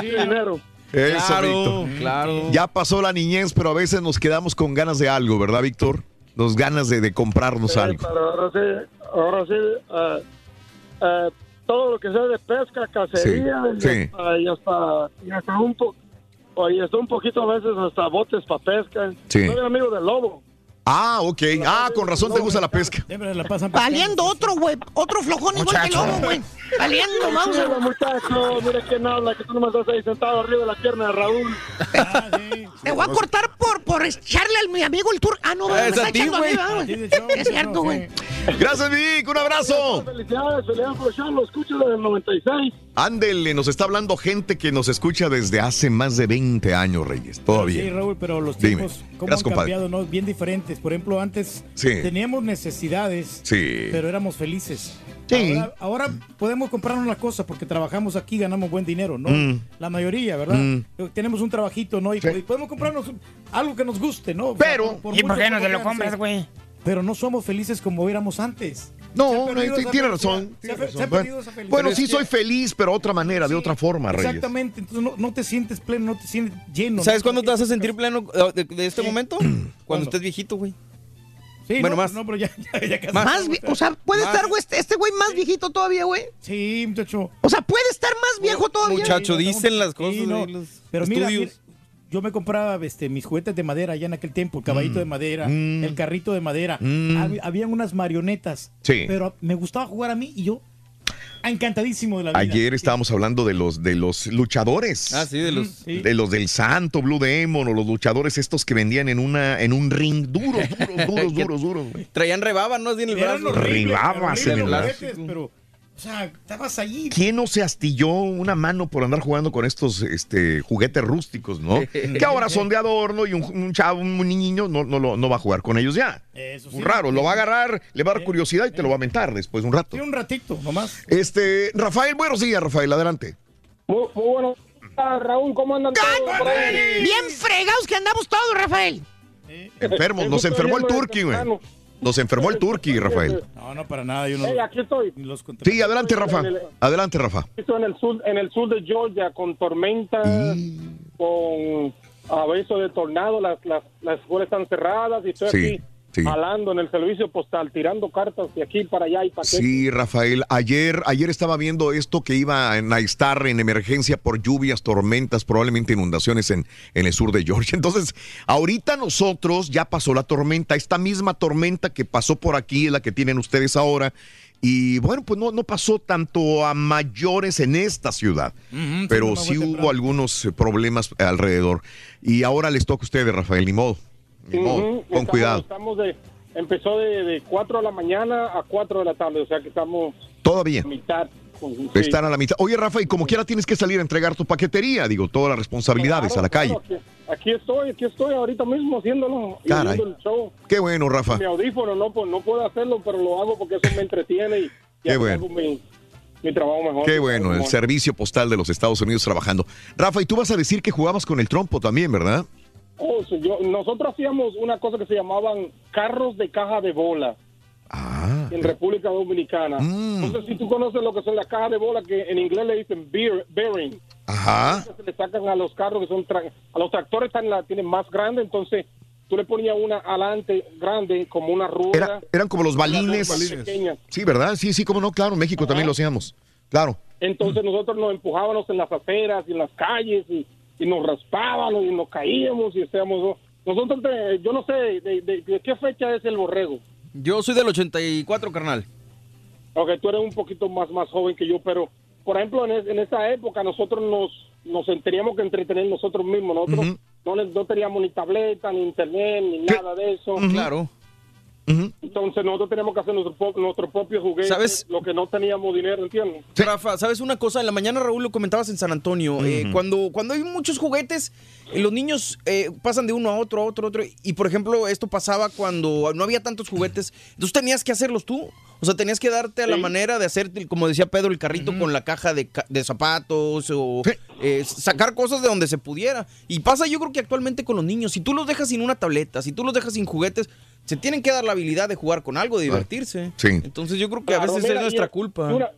Dinero. Eso, Claro, Víctor. claro. Ya pasó la niñez, pero a veces nos quedamos con ganas de algo, ¿verdad, Víctor? Nos ganas de, de comprarnos Sí, algo. pero ahora sí, ahora sí, eh, eh, todo lo que sea de pesca, cacería, y, Sí. Hasta, y hasta, y hasta un po y hasta un poquito a veces hasta botes para pesca. Sí. Soy amigo del lobo. Ah, ok. Ah, con razón te gusta la pesca. Siempre la pasan Valiendo otro, güey. Otro flojón igual que el lobo, güey. Valiendo, vamos Tranquilo, muchacho, mira quién habla, que tú nomás estás ahí sentado arriba de la pierna de Raúl. Te voy a cortar por, por echarle al mi amigo el tour. Ah, no, me Es está a echando a mí, güey. ¿verdad, A Es cierto, güey. Gracias, Vic. Un abrazo. Felicidades, felicidades por el show, lo escucho desde el 96. Ándele, nos está hablando gente que nos escucha desde hace más de 20 años, Reyes. Sí, Todavía. Raúl, pero los Dime. tiempos, ¿cómo Gracias, han compadre. cambiado? ¿no? Bien diferentes. Por ejemplo, antes Sí. teníamos necesidades, Sí. pero éramos felices. Sí. Ahora, ahora podemos comprarnos la cosa porque trabajamos aquí, ganamos buen dinero, ¿no? Mm. La mayoría, ¿verdad? Mm. Tenemos un trabajito, ¿no? Y podemos comprarnos algo que nos guste, ¿no? Pero- Por ¿Y por qué no te lo compras, sí. güey? Pero no somos felices como éramos antes. No, esa tiene razón. Se tiene ha, se razón. ha Bueno, perdido esa felicidad. bueno, sí soy feliz, pero otra manera, de otra forma, Reyes. Exactamente, entonces no, no te sientes pleno, no te sientes lleno. ¿Sabes ¿no? cuándo te vas a sentir pleno eh, de, de este momento? Cuando estés viejito, güey. Sí, bueno, no, más. No, pero ya, ya, ya casi. Más, vi- o sea, puede Más. estar, güey, este este güey más viejito todavía, güey. Sí, muchacho. O sea, puede estar más viejo todavía. Muchacho, dicen las cosas. sí, no. los Pero mira, estudios. mira, yo me compraba este, mis juguetes de madera allá en aquel tiempo, el caballito de madera, el carrito de madera. Mm. Hab- Habían unas marionetas. Sí. Pero me gustaba jugar a mí y yo encantadísimo de la vida. Ayer estábamos hablando de los de los luchadores. Ah, sí, de los. Sí. De los del Santo, Blue Demon, o los luchadores estos que vendían en una en un ring duros, duros, duros, duros, duros. Traían rebaba, ¿no? En el brazo. Ribabas en el brazo. pero, o sea, estabas allí. ¿Quién no se astilló una mano por andar jugando con estos este, juguetes rústicos, no? que ahora son de adorno y un, un chavo, un niño no, no, lo- no va a jugar con ellos ya. Eso sí. Un raro, lo va a agarrar, le va a dar curiosidad y te lo va a mentar después de un rato. Sí, un ratito, nomás. Este, Rafael, buenos días, Rafael, adelante. Muy, muy bueno. Ah, Raúl, ¿cómo andan todos? por ahí? Bien fregados que andamos todos, Rafael. Enfermos, nos enfermó el Turqui, güey. Nos enfermó el Turqui, Rafael. No, no, para nada. Yo no Hey, aquí estoy. los. Sí, adelante, Rafa. Adelante, Rafa. Estoy en el sur, en el sur de Georgia con tormenta, con aviso de tornado, las, las, las escuelas están cerradas y estoy Sí, aquí sí. jalando en el servicio postal, tirando cartas de aquí para allá y para Sí, Rafael, ayer, ayer estaba viendo esto que iba a estar en emergencia por lluvias, tormentas, probablemente inundaciones en, en el sur de Georgia. Entonces, ahorita nosotros ya pasó la tormenta, esta misma tormenta que pasó por aquí es la que tienen ustedes ahora. Y bueno, pues no, no pasó tanto a mayores en esta ciudad, pero sí hubo temprano. algunos eh, problemas alrededor. Y ahora les toca a ustedes, Rafael, ni modo. Modo, con estamos- cuidado. Estamos de, empezó de, de 4 de la mañana a 4 de la tarde, o sea que estamos Todavía. a mitad. sí. Están a la mitad. Oye, Rafa, y como quiera tienes que salir a entregar tu paquetería, digo, todas las responsabilidades Claro, a la calle. claro, aquí, aquí estoy, aquí estoy ahorita mismo haciéndolo. Caray. el show. Qué bueno, Rafa. Mi audífono no, pues, no puedo hacerlo, pero lo hago porque eso me entretiene y, y Qué bueno. mi, mi trabajo mejor. Qué bueno, el Como- servicio postal de los Estados Unidos trabajando. Rafa, y tú vas a decir que jugabas con el trompo también, ¿verdad? Oh, yo- nosotros hacíamos una cosa que se llamaban carros de caja de bola Ah. en República Dominicana. Mm. No sé si tú conoces lo que son las cajas de bola que en inglés le dicen bear- bearing. Ajá. Se le sacan a los carros que son a los tractores están la tienen más grande, entonces tú le ponías una adelante grande como una rueda. Era- eran como los balines. Pequeña. Sí, ¿verdad? Sí, sí, cómo no, claro, en México también lo hacíamos. Claro. Entonces nosotros nos empujábamos en las aceras y en las calles y, y nos raspábamos y nos caíamos y estábamos... Nosotros, de- yo no sé, de, de- de qué fecha es el borrego? Yo soy del 84, carnal. Ok, tú eres un poquito más, más joven que yo, pero por ejemplo, en, es- en esa época nosotros nos, nos teníamos que entretener nosotros mismos. Nosotros Ujú. no, le- no teníamos ni tableta, ni internet, ni nada de eso. Claro. Entonces nosotros teníamos que hacer nuestro, nuestro propio juguete, ¿Sabes? lo que no teníamos dinero, ¿entiendes? Rafa, ¿sabes una cosa? En la mañana, Raúl, lo comentabas en San Antonio. eh, cuando, cuando hay muchos juguetes, eh, los niños eh, pasan de uno a otro, a otro, a otro. Y, por ejemplo, esto pasaba cuando no había tantos juguetes. Entonces tenías que hacerlos tú. O sea, tenías que darte a la manera de hacer, como decía Pedro, el carrito con la caja de, ca- de zapatos o eh, sacar cosas de donde se pudiera. Y pasa yo creo que actualmente con los niños. Si tú los dejas sin una tableta, si tú los dejas sin juguetes, se tienen que dar la habilidad de jugar con algo, de divertirse. Sí. Entonces yo creo que a veces mira, es nuestra y- culpa. Y una,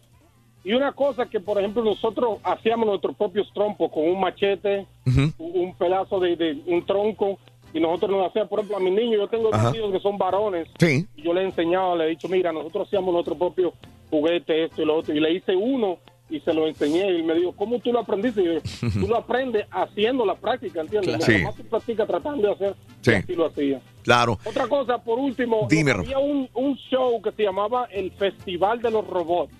y una cosa que, por ejemplo, nosotros hacíamos nuestros propios trompos con un machete, un un pedazo de, de un tronco, y nosotros nos hacíamos, por ejemplo, a mis niños, yo tengo Ajá. dos hijos que son varones, Sí. y yo le he enseñado, le he dicho, mira, nosotros hacíamos nuestro propio juguete, esto y lo otro, y le hice uno y se lo enseñé, y él me dijo, ¿cómo tú lo aprendiste? Y yo, tú lo aprendes haciendo la práctica, ¿entiendes? Claro. Sí. más tú practicas tratando de hacer, Sí. y así lo hacía. Claro. Otra cosa, por último, Dime, había un, un show que se llamaba el Festival de los Robots.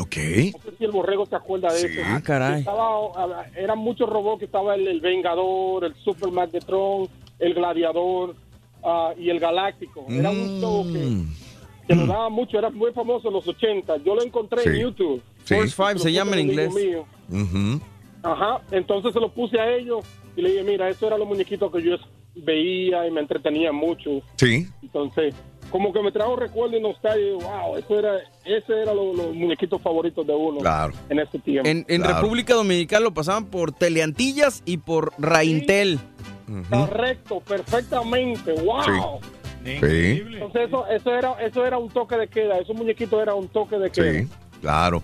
Ok. No sé si el borrego se acuerda de eso. Ah, caray. Estaba, eran muchos robots que estaba el, el Vengador, el Super Magnetron, el Gladiador ah, y el Galáctico. Era un show que, que lo daba mucho, era muy famoso en los 80. Yo lo encontré en. YouTube. Sí. Force Y Five lo se puse llama en inglés. Ajá, entonces se lo puse a ellos y le dije, mira, estos eran los muñequitos que yo veía y me entretenía mucho. Sí. Entonces, como que me trajo recuerdo y nostalgia. Wow, eso era, ese era lo- los muñequitos favoritos de uno Claro. en ese tiempo. En, en República Dominicana lo pasaban por Teleantillas y por Raintel. Correcto, perfectamente. Wow. Sí. Entonces eso, eso era, eso era un toque de queda. Esos muñequitos era un toque de queda. Sí. Claro.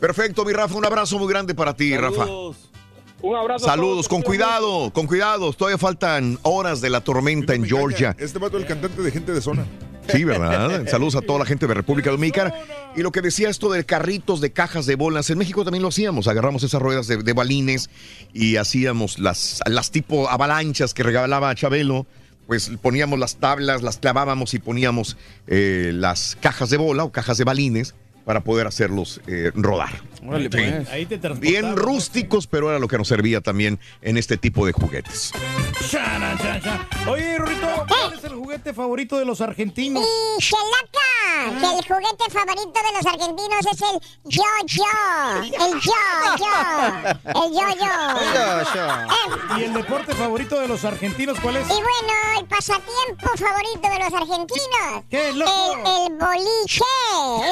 Perfecto, mi Rafa. Un abrazo muy grande para ti, Rafa. Un abrazo. a Saludos, con cuidado, con cuidado. Todavía faltan horas de la tormenta en Georgia. Este vato es el cantante de gente de zona. Sí, ¿verdad? Saludos a toda la gente de República Dominicana. Y lo que decía esto de carritos de cajas de bolas, en México también lo hacíamos. Agarramos esas ruedas de, de balines y hacíamos las, las tipo avalanchas que regalaba Chabelo. Pues poníamos las tablas, las clavábamos y poníamos eh, las cajas de bola o cajas de balines para poder hacerlos eh, rodar. Órale, Sí. pues. Ahí te Bien rústicos, pero era lo que nos servía también en este tipo de juguetes. Chana. Oye, Rorito, ¿cuál es el juguete favorito de los argentinos? Y Chelaca, que el juguete favorito de los argentinos es el yo-yo. El yo-yo. El yo-yo. ¿Y el deporte favorito de los argentinos cuál es? Y bueno, el pasatiempo favorito de los argentinos. ¿Qué, loco? El, el boliche.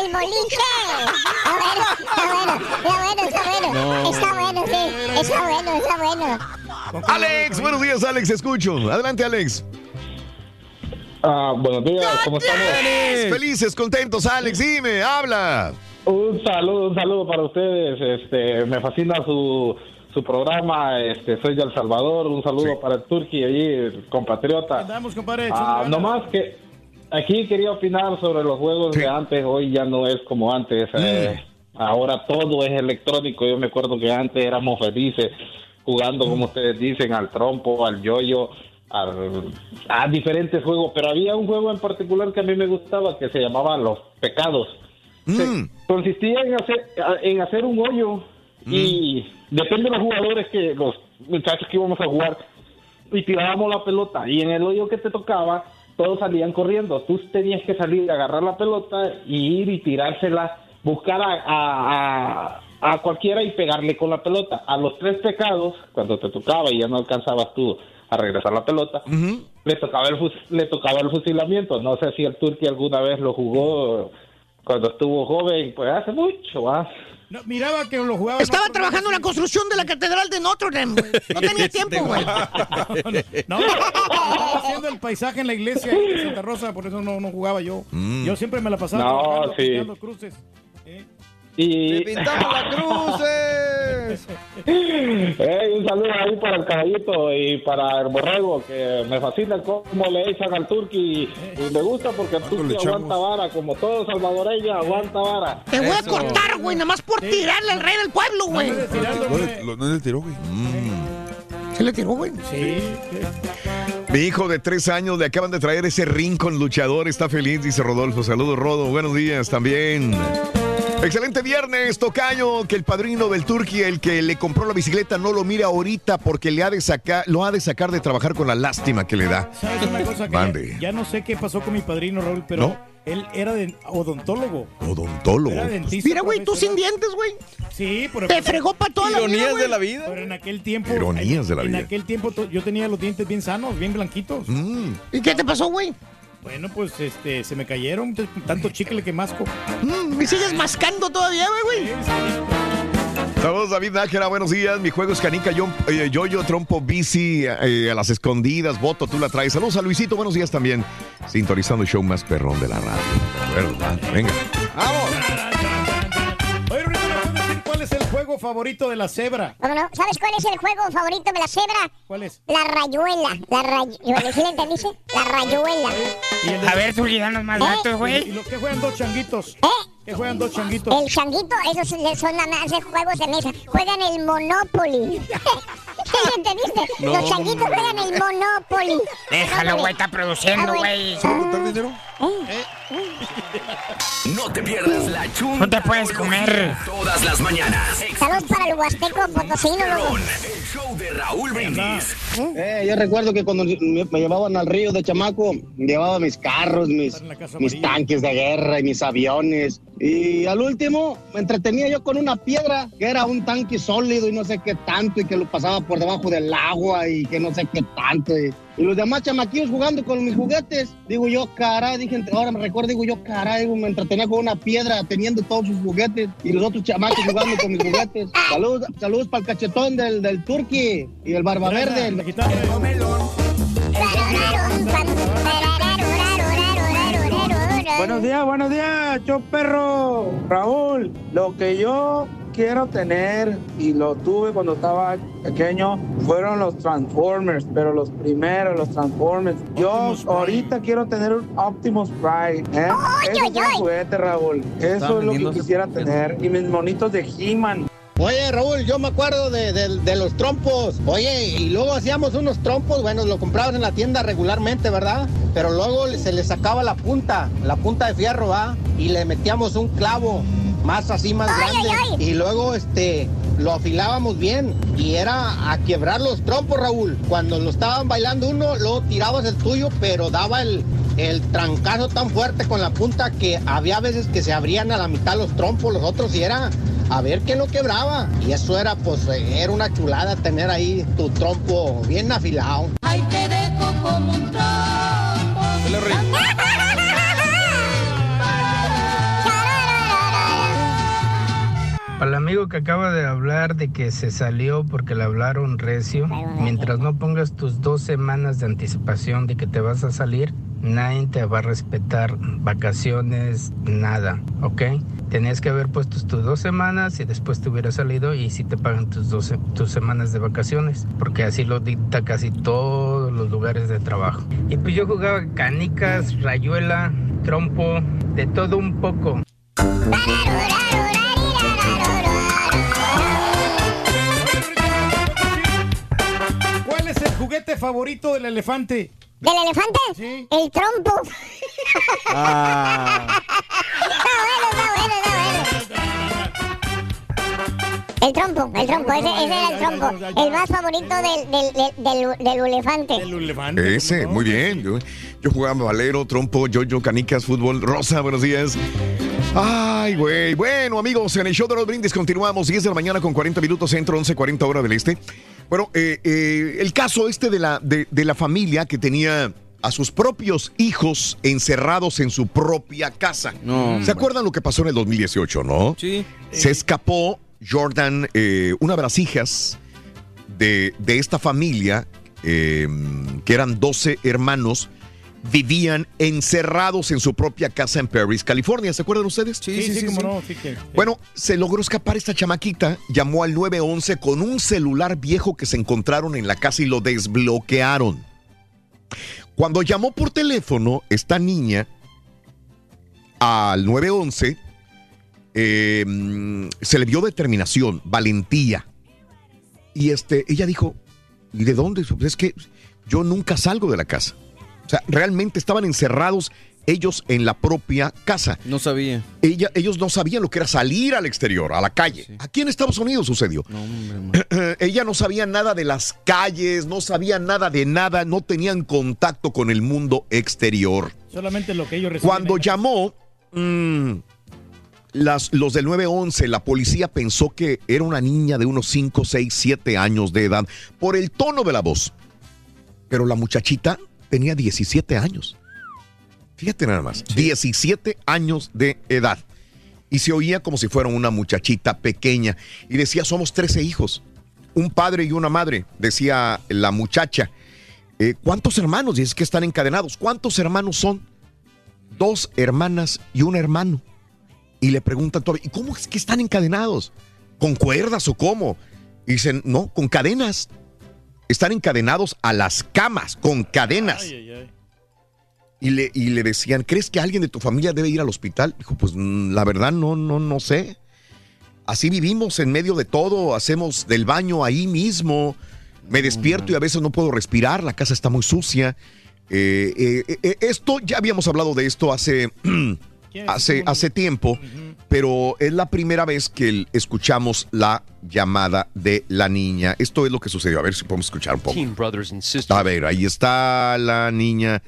El boliche. Bueno, está bueno, está bueno, está bueno. No. Está bueno, sí. Está bueno, está bueno. Alex, buenos días, Alex, escucho. Adelante, Alex. Ah, buenos días, ¿cómo estamos? Felices, contentos, Alex, dime, habla. Un saludo, un saludo para ustedes. Este, me fascina su, su programa. Este, soy de El Salvador. Un saludo para el Turqui allí, el compatriota. Andamos, compadre. Ah, echando no ganas. más que aquí quería opinar sobre los juegos de antes. Hoy ya no es como antes. Eh, ahora todo es electrónico. Yo me acuerdo que antes éramos felices jugando, como ustedes dicen, al trompo, al yoyo, al- a diferentes juegos. Pero había un juego en particular que a mí me gustaba que se llamaba Los Pecados. Se- consistía en hacer, en hacer un hoyo y depende de los jugadores que los muchachos que íbamos a jugar y tirábamos la pelota y en el hoyo que te tocaba todos salían corriendo tú tenías que salir agarrar la pelota y ir y tirársela buscar a, a, a- a cualquiera y pegarle con la pelota a los tres pecados cuando te tocaba y ya no alcanzabas tú a regresar la pelota le tocaba el le tocaba el fusilamiento no sé si el Turqui alguna vez lo jugó cuando estuvo joven pues hace mucho ¿va? No, miraba que lo jugaba. Estaba trabajando en la construcción de la catedral de Notre Dame, güey. No tenía tiempo, güey. No, estaba haciendo el paisaje en la iglesia de Santa Rosa, por eso no, no jugaba yo. Yo siempre me la pasaba No, trabajando, sí. pintando cruces. Y pintamos las cruces un saludo ahí para el caballito y para el borrego, que me fascina cómo le echan al turqui y, me gusta porque el turqui aguanta vara, como todo salvadoreño aguanta vara. Te voy a cortar, güey, nada más por tirarle al rey del pueblo, güey. No no le tiró, güey. ¿Se le tiró, güey? Sí. Mi hijo de tres años le acaban de traer ese ring con luchador, está feliz, dice Rodolfo. Saludos, Rodo. Buenos días también. Excelente viernes, Tocayo, que el padrino del Turqui, el que le compró la bicicleta, no lo mira ahorita porque le ha de sacar, lo ha de sacar de trabajar con la lástima que le da. ¿Sabes una cosa que ya, ya no sé qué pasó con mi padrino Raúl, pero ¿No? él era de odontólogo. Odontólogo. Era dentista. Mira, güey, tú sin dientes, güey. Sí, pero Te fregó para toda la vida, güey. vida. Pero en aquel tiempo. Ironías de la en vida. aquel tiempo yo tenía los dientes bien sanos, bien blanquitos. Mm. ¿Y qué te pasó, güey? Bueno, pues este, se me cayeron tanto chicle que masco. Mm, ¿Y sigues mascando todavía, güey, güey? Saludos, David Nájera, buenos días. Mi juego es canica, yo, eh, yo, trompo, bici, eh, a las escondidas, voto, tú la traes. Saludos a Luisito, buenos días también. Sintonizando el show más perrón de la radio. ¿Verdad? Venga. ¡Vamos! Juego favorito de la cebra? ¿Cómo no? ¿Sabes cuál es el juego favorito de la cebra? ¿Cuál es? La rayuela. La rayuela. ¿Sí le entendiste? La rayuela. A ver, tú danos más datos, güey. ¿Y lo que juegan dos changuitos? ¿Eh? ¿Qué juegan dos changuitos? El changuito, esos son nada más de juegos de mesa. Juegan el Monopoly. ¿Sí le entendiste? No, Los changuitos juegan el Monopoly. Déjalo, güey, está produciendo, Ah, güey. ¿Solo contar dinero? No te pierdas la chunta. No te puedes comer. Todas las mañanas. Saludos para el Huasteco Potosino. El show de Raúl Brindis. Eh, yo recuerdo que cuando me, me llevaban al río de chamaco, llevaba mis carros, mis, mis tanques de guerra y mis aviones. Y al último me entretenía yo con una piedra que era un tanque sólido y no sé qué tanto y que lo pasaba por debajo del agua y que no sé qué tanto. Y, y los demás chamaquillos jugando con mis juguetes. Digo yo, caray, dije, ahora me recuerdo, digo yo, caray, digo, me entretenía con una piedra teniendo todos sus juguetes y los otros chamacos jugando con mis juguetes. Saludos, saludos para el cachetón del, del Turqui y el barba verde. el- Buenos días, buenos días, yo perro. Raúl, lo que yo quiero tener y lo tuve cuando estaba pequeño fueron los Transformers, pero los primeros, los Transformers. Yo ahorita quiero tener un Optimus Prime. ¿eh? Eso es un juguete, Raúl. Eso es lo que quisiera tener. Y mis monitos de He-Man. Oye, Raúl, yo me acuerdo de, de- de los trompos. Oye, y luego hacíamos unos trompos, bueno, lo comprabas en la tienda regularmente, ¿verdad? Pero luego se le sacaba la punta, la punta de fierro, ¿va? Y le metíamos un clavo más así, más grande. Y luego, este, lo afilábamos bien. Y era a quebrar los trompos, Raúl. Cuando lo estaban bailando uno, luego tirabas el tuyo, pero daba el, el trancazo tan fuerte con la punta que había veces que se abrían a la mitad los trompos, los otros, y era a ver quién lo quebraba. Y eso era, pues, era una chulada tener ahí tu trompo bien afilado. Ahí te dejo como un trompo. Al amigo que acaba de hablar de que se salió porque le hablaron recio, mientras no pongas tus dos semanas de anticipación de que te vas a salir, nadie te va a respetar vacaciones, nada, ¿ok? Tenías que haber puesto tus dos semanas y después te hubieras salido y si te pagan tus dos tus semanas de vacaciones, porque así lo dicta casi todos los lugares de trabajo. Y pues yo jugaba canicas, rayuela, trompo, de todo un poco. ¿Cuál es el juguete favorito del elefante? ¿Del elefante? Sí. El trompo. Ah. Está bueno, está bueno, está bueno. El trompo, el trompo, ese, ese era el trompo. El más favorito del, del, del, del, del elefante. Ese, muy bien. Yo, yo jugaba valero, trompo, yo-yo, canicas, fútbol. Rosa, buenos días. Ay, güey. Bueno, amigos, en el show de los brindis continuamos. 10 de la mañana con 40 minutos, centro, 11, 40 hora del este. Bueno, eh, eh, el caso este de la, de, de la familia que tenía a sus propios hijos encerrados en su propia casa. ¿Se acuerdan lo que pasó en el 2018, no? Sí. Se escapó Jordan, eh, una de las hijas de, de esta familia, eh, que eran 12 hermanos, vivían encerrados en su propia casa en Paris, California. ¿Se acuerdan ustedes? Sí, sí, sí, cómo no, sí que- Bueno, se logró escapar esta chamaquita, llamó al 911 con un celular viejo que se encontraron en la casa y lo desbloquearon. Cuando llamó por teléfono esta niña al 911, eh, mm, se le vio determinación, valentía. Y este, ella dijo, ¿y de dónde? Es que yo nunca salgo de la casa. O sea, realmente estaban encerrados ellos en la propia casa. No sabía. Ella, ellos no sabían lo que era salir al exterior, a la calle. Aquí en Estados Unidos sucedió. Ella no sabía nada de las calles, no sabía nada de nada, no tenían contacto con el mundo exterior. Solamente lo que ellos reciben. Cuando llamó, mm, las, los del 911, la policía pensó que era una niña de unos 5, 6, 7 años de edad por el tono de la voz. Pero la muchachita tenía 17 años. Fíjate nada más, 17 años de edad. y se oía como si fuera una muchachita pequeña. Y decía, somos 13 hijos, un padre y una madre, decía la muchacha. Eh, ¿Cuántos hermanos? Y es que están encadenados. ¿Cuántos hermanos son? Dos hermanas y un hermano. Y le preguntan todavía, ¿y cómo es que están encadenados? ¿Con cuerdas o cómo? Y dicen, no, con cadenas. Están encadenados a las camas, con cadenas. Y le, y le decían, ¿crees que alguien de tu familia debe ir al hospital? Dijo, pues mm, la verdad no, no, no sé. Así vivimos en medio de todo, hacemos del baño ahí mismo. Me despierto y a veces no puedo respirar, la casa está muy sucia. Eh, eh, eh, esto, ya habíamos hablado de esto hace, hace, hace tiempo, pero es la primera vez que escuchamos la llamada de la niña. Esto es lo que sucedió. A ver si podemos escuchar un poco. A ver, ahí está la niña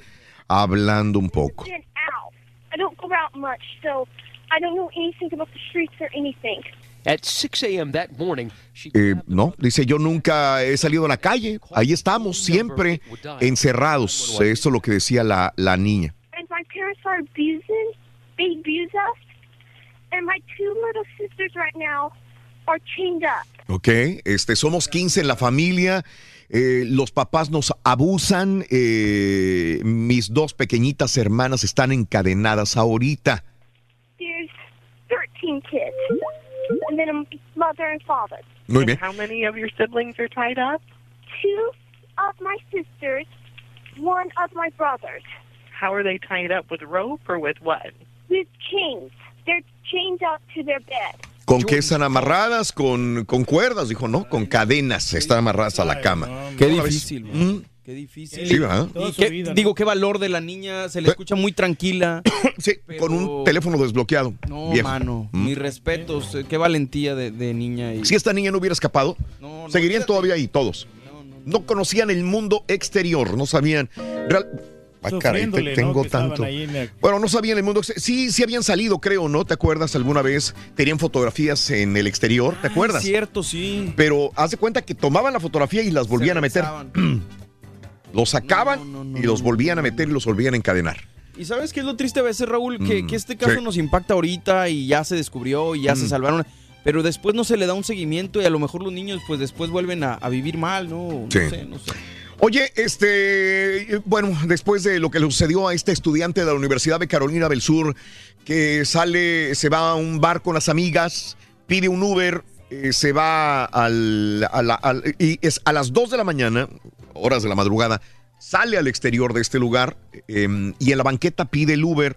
hablando un poco. been out. I don't go out much, so I don't know anything about the streets or anything. At 6 a.m. that morning, she Eh, no, dice, yo nunca he salido a la calle. Ahí estamos, siempre encerrados. Eso es lo que decía la, la niña. And my parents are abusing, they abuse us. And my two little sisters right now are chained up. Ok, este, somos 15 en la familia. eh, los papás nos abusan. eh, mis dos pequeñitas hermanas están encadenadas ahorita. There's 13 kids. And then a mother and father. Muy bien. How many of your siblings are tied up? Two of my sisters, one of my brothers. How are they tied up with rope or with what? With chains. They're chained up to their bed. ¿Con qué están amarradas? Con, con cuerdas, dijo, no, con cadenas. Están amarradas a la cama. Difícil, Mm. man. Qué difícil. Sí, ¿verdad? Y qué- digo, qué valor de la niña. Se le escucha muy tranquila. sí, con un teléfono desbloqueado. No, viejo. mano. Mm. Mis respetos. eh, Qué valentía de, de niña. y- Si esta niña no hubiera escapado, seguirían todavía ahí todos. No, conocían el mundo exterior, no sabían. real- Ay, caray, te- tengo tanto. la- Bueno, no sabían el mundo. Sí, sí habían salido, creo, ¿no? ¿Te acuerdas alguna vez? Tenían fotografías en el exterior, ¿te acuerdas? Cierto, sí. Pero haz de cuenta que tomaban la fotografía y las volvían a meter. los sacaban y los volvían a meter y los volvían a encadenar. Y sabes qué es lo triste a veces, Raúl, que, Mm, que este caso sí. nos impacta ahorita y ya se descubrió y ya se Mm. salvaron. Pero después no se le da un seguimiento y a lo mejor los niños pues después vuelven a, a vivir mal, ¿no? Sí. No sé, no sé. Oye, este, bueno, después de lo que le sucedió a este estudiante de la Universidad de Carolina del Sur, que sale, se va a un bar con las amigas, pide un Uber, eh, se va al, a la- al- y es a las 2 de la mañana, horas de la madrugada, sale al exterior de este lugar eh, y en la banqueta pide el Uber.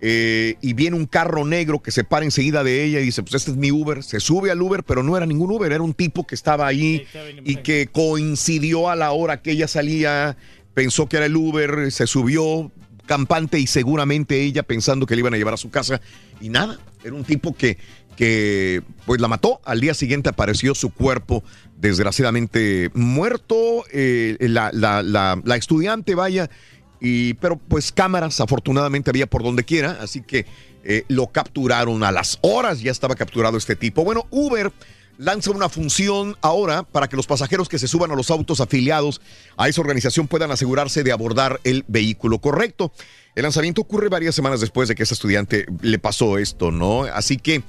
Eh, y viene un carro negro que se para enseguida de ella y dice, pues este es mi Uber. Se sube al Uber, pero no era ningún Uber, era un tipo que estaba ahí y que coincidió a la hora que ella salía, pensó que era el Uber, se subió campante y seguramente ella pensando que le iban a llevar a su casa y nada, era un tipo que, que pues la mató. Al día siguiente apareció su cuerpo desgraciadamente muerto, eh, la, la- la- la estudiante vaya, y, pero pues cámaras afortunadamente había por donde quiera, así que eh, lo capturaron a las horas, ya estaba capturado este tipo. Bueno, Uber lanza una función ahora para que los pasajeros que se suban a los autos afiliados a esa organización puedan asegurarse de abordar el vehículo correcto. El lanzamiento ocurre varias semanas después de que ese estudiante le pasó esto, ¿no? Así que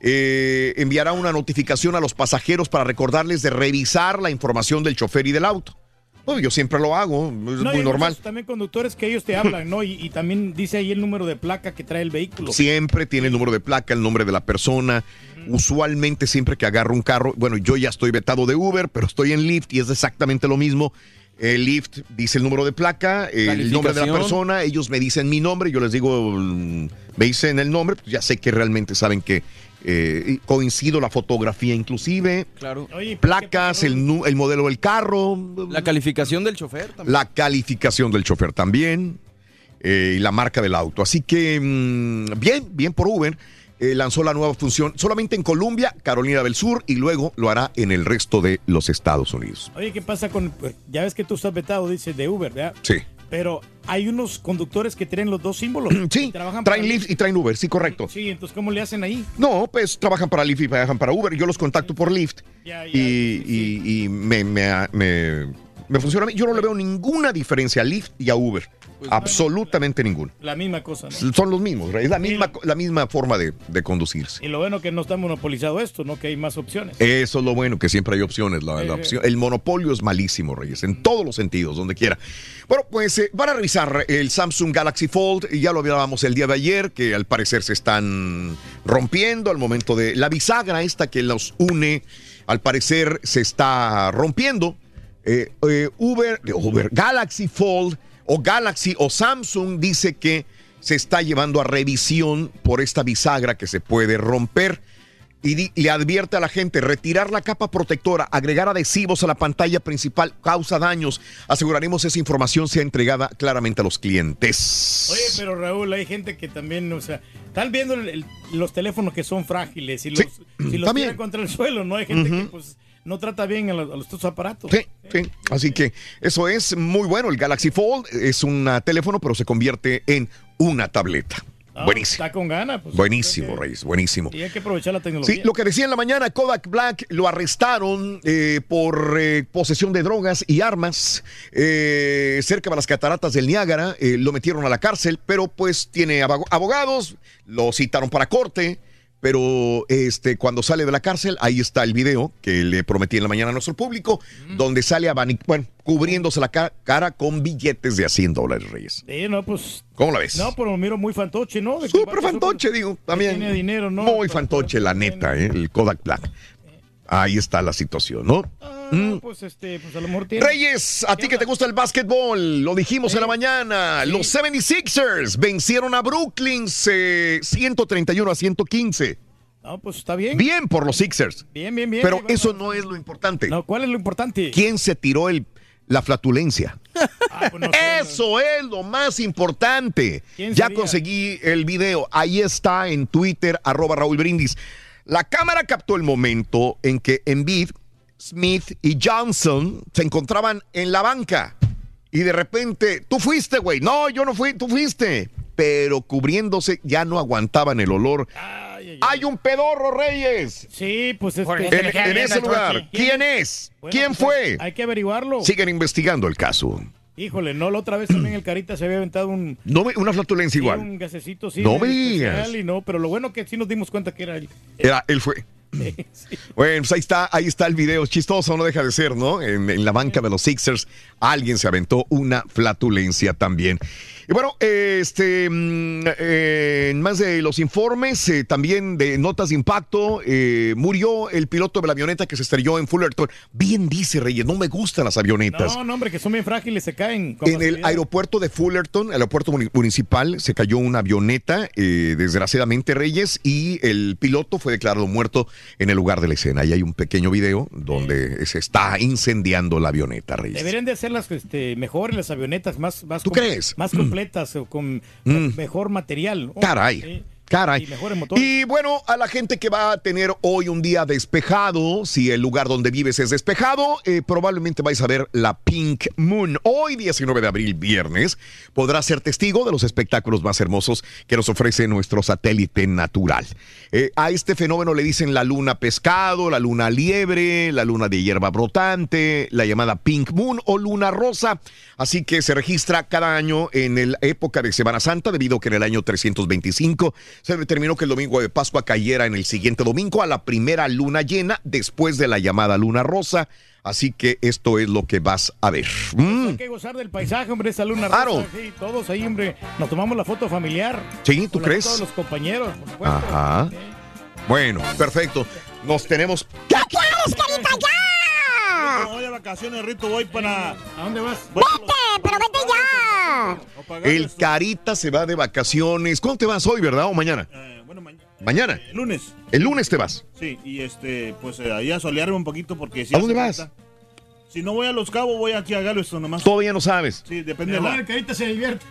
eh, enviará una notificación a los pasajeros para recordarles de revisar la información del chofer y del auto. Bueno, yo siempre lo hago, es No, muy normal. También conductores que ellos te hablan, ¿no? Y, y también dice ahí el número de placa que trae el vehículo. Siempre tiene el número de placa, el nombre de la persona. Usualmente siempre que agarro un carro, bueno, yo ya estoy vetado de Uber, pero estoy en Lyft y es exactamente lo mismo. El Lyft dice el número de placa, el nombre de la persona, ellos me dicen mi nombre, yo les digo, mm, me dicen el nombre, pues ya sé que realmente saben que eh, coincido la fotografía inclusive, Claro. placas, el, nu- el modelo del carro, La calificación del chofer también. la calificación del chofer también eh, y la marca del auto. Así que mm, bien, bien por Uber. eh, lanzó la nueva función solamente en Colombia, Carolina del Sur y luego lo hará en el resto de los Estados Unidos. Oye, ¿qué pasa con.? Ya ves que tú estás vetado, dice, de Uber, ¿verdad? Sí. Pero hay unos conductores que tienen los dos símbolos. Sí, trabajan traen para- Lyft y traen Uber, sí, correcto. Sí, entonces, ¿cómo le hacen ahí? No, pues trabajan para Lyft y trabajan para Uber. Yo los contacto por Lyft Ya, ya, y, y- y me, me- me- Me funciona a mí. Yo no le veo ninguna diferencia a Lyft y a Uber. Pues, Absolutamente ninguna. La misma cosa, ¿no? Son los mismos, es la misma, la misma forma de, de conducirse. Y lo bueno que no está monopolizado esto, ¿no? Que hay más opciones. Eso es lo bueno, que siempre hay opciones. La, la Eh. opción- el monopolio es malísimo, Reyes, en todos los sentidos, donde quiera. Bueno, pues eh, van a revisar el Samsung Galaxy Fold. Ya lo hablábamos el día de ayer, que al parecer se están rompiendo al momento de la bisagra esta que los une. Al parecer se está rompiendo. Eh, eh, Uber, Uber, Galaxy Fold o Galaxy o Samsung dice que se está llevando a revisión por esta bisagra que se puede romper y le advierte a la gente retirar la capa protectora, agregar adhesivos a la pantalla principal causa daños. Aseguraremos esa información sea entregada claramente a los clientes. Oye, pero Raúl, hay gente que también, o sea, están viendo el- los teléfonos que son frágiles y los, si los también. tiran contra el suelo, ¿no? Hay gente que pues no trata bien a los, a los- estos aparatos. Sí, sí. Así que eso es muy bueno. El Galaxy Fold es un teléfono, pero se convierte en una tableta. Ah, Buenísimo. Está con ganas, pues. Buenísimo, Reyes, buenísimo. Y hay que aprovechar la tecnología. Sí, lo que decía en la mañana, Kodak Black lo arrestaron eh, por eh, posesión de drogas y armas eh, cerca de las cataratas del Niágara. eh, lo metieron a la cárcel, pero pues tiene abo- abogados, lo citaron para corte. Pero este, cuando sale de la cárcel, ahí está el video que le prometí en la mañana a nuestro público, donde sale abani- bueno, cubriéndose la ca- cara con billetes de a 100 dólares, Reyes. Sí, no, pues. ¿Cómo la ves? No, pero lo miro muy fantoche, ¿no? De Súper fantoche, digo, también. Tiene dinero, ¿no? Muy fantoche, la neta, ¿eh? el Kodak Black. Ahí está la situación, ¿no? Mm. Pues este, pues a lo mejor tiene. Reyes, a ti que te gusta el básquetbol, lo dijimos en la mañana, los 76ers vencieron a Brooklyn eh, 131 a 115. No, pues está bien. Bien por los Sixers. Bien, bien, bien. Pero eso no es lo importante. No, ¿cuál es lo importante? ¿Quién se tiró el, la flatulencia? Ah, pues Eso es lo más importante. ¿Quién Ya conseguí el video. Ahí está en Twitter, arroba Raúl Brindis. La cámara captó el momento en que Embiid, Smith y Johnson se encontraban en la banca. Y de repente, tú fuiste, güey. No, yo no fui, tú fuiste. Pero cubriéndose ya no aguantaban el olor. Hay un pedorro, Reyes. Sí, pues este. En, en ese lugar. ¿Quién es? Bueno, ¿Quién pues, fue? Hay que averiguarlo. Siguen investigando el caso. Híjole, no, la otra vez también el Carita se había aventado un. No me- una flatulencia sí, igual. Un gasecito, sí. No me digas. Y no, pero lo bueno que sí nos dimos cuenta que era él. Era, él fue. Bueno, pues ahí está, ahí está el video. Chistoso, no deja de ser, ¿no? En, en la banca de los Sixers, alguien se aventó una flatulencia también. Y bueno, este, eh, en más de los informes, eh, también de notas de impacto, eh, murió el piloto de la avioneta que se estrelló en Fullerton. Bien dice Reyes, no me gustan las avionetas. No, no, hombre, que son bien frágiles, se caen. con En el aeropuerto de Fullerton, el aeropuerto muni- municipal, se cayó una avioneta, eh, desgraciadamente Reyes, y el piloto fue declarado muerto en el lugar de la escena. Ahí hay un pequeño video donde se está incendiando la avioneta, Reyes. Deberían de hacerlas este, mejor las avionetas, más, más, ¿Tú crees? más completas o con Mm. mejor material. Oh, Caray. Caray. Y mejores motores. Y bueno, a la gente que va a tener hoy un día despejado, si el lugar donde vives es despejado, eh, probablemente vais a ver la Pink Moon. Hoy, 19 de abril, viernes, podrás ser testigo de los espectáculos más hermosos que nos ofrece nuestro satélite natural. Eh, a este fenómeno le dicen la luna pescado, la luna liebre, la luna de hierba brotante, la llamada Pink Moon o luna rosa. Así que se registra cada año en la época de Semana Santa, debido a que en el año 325 se determinó que el domingo de Pascua cayera en el siguiente domingo a la primera luna llena después de la llamada luna rosa. Así que esto es lo que vas a ver. Mm. Hay que gozar del paisaje, hombre, esa luna Claro. rosa, sí, todos ahí, hombre, nos tomamos la foto familiar. Sí, ¿tú crees? de los compañeros, por supuesto. Ajá. Bueno, perfecto. Nos tenemos. ¿Qué quieres, carita, ya? Voy de vacaciones, Rito, voy para... ¿A dónde vas? Vete, pero vete ya. El Carita se va de vacaciones. ¿Cuándo te vas hoy, verdad? ¿O mañana? ¿Mañana? El lunes. El lunes te vas. Sí, y este, pues eh, ahí a solearme un poquito porque si ¿A dónde vas? falta. Si no voy a Los Cabos, voy aquí a Galveston nomás. Todavía no sabes. Sí, depende de, la, el Carita se divierte.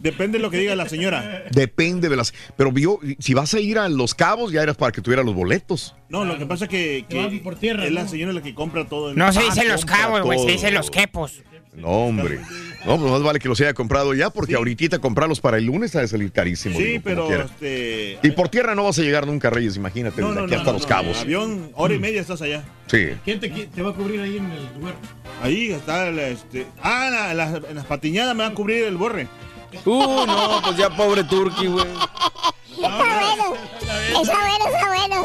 depende de lo que diga la señora. Depende de las. Pero vio, si vas a ir a Los Cabos, ya eras para que tuvieras los boletos. No, lo que pasa es que, que por tierra, es la ¿no? señora la que compra todo. el- No se Ah, dice los compra cabos, güey, se dice los quepos. No, hombre. No, pues más vale que los haya comprado ya, porque ahorita comprarlos para el lunes ha de salir carísimo. Sí, digo, pero este. Y por tierra no vas a llegar nunca, Reyes, imagínate, No, no, aquí no, hasta no, los no, cabos. Avión, hora y media estás allá. Sí. ¿Quién te, va a cubrir ahí en el lugar? Ahí está, la, este. Ah, la- la- en las patiñadas me van a cubrir el borre. Uh, no, pues ya pobre Turkey, güey. Está bueno. Está bueno, está bueno.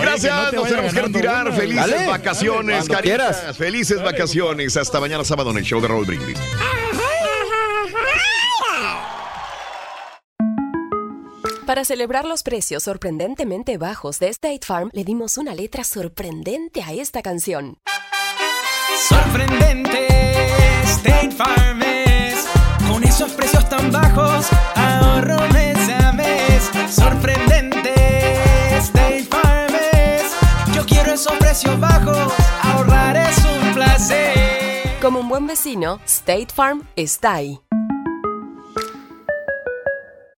Gracias, nos tenemos que retirar. Felices Dale. vacaciones, caritas. Felices vacaciones. Hasta mañana sábado en el show de Roll Brindis. Para celebrar los precios sorprendentemente bajos de State Farm, le dimos una letra sorprendente a esta canción. Sorprendente, State Farm es. Con esos precios tan bajos, ahorro mes. Sorprendente, State Farm es. Yo quiero esos precios bajos, ahorrar es un placer. Como un buen vecino, State Farm está ahí.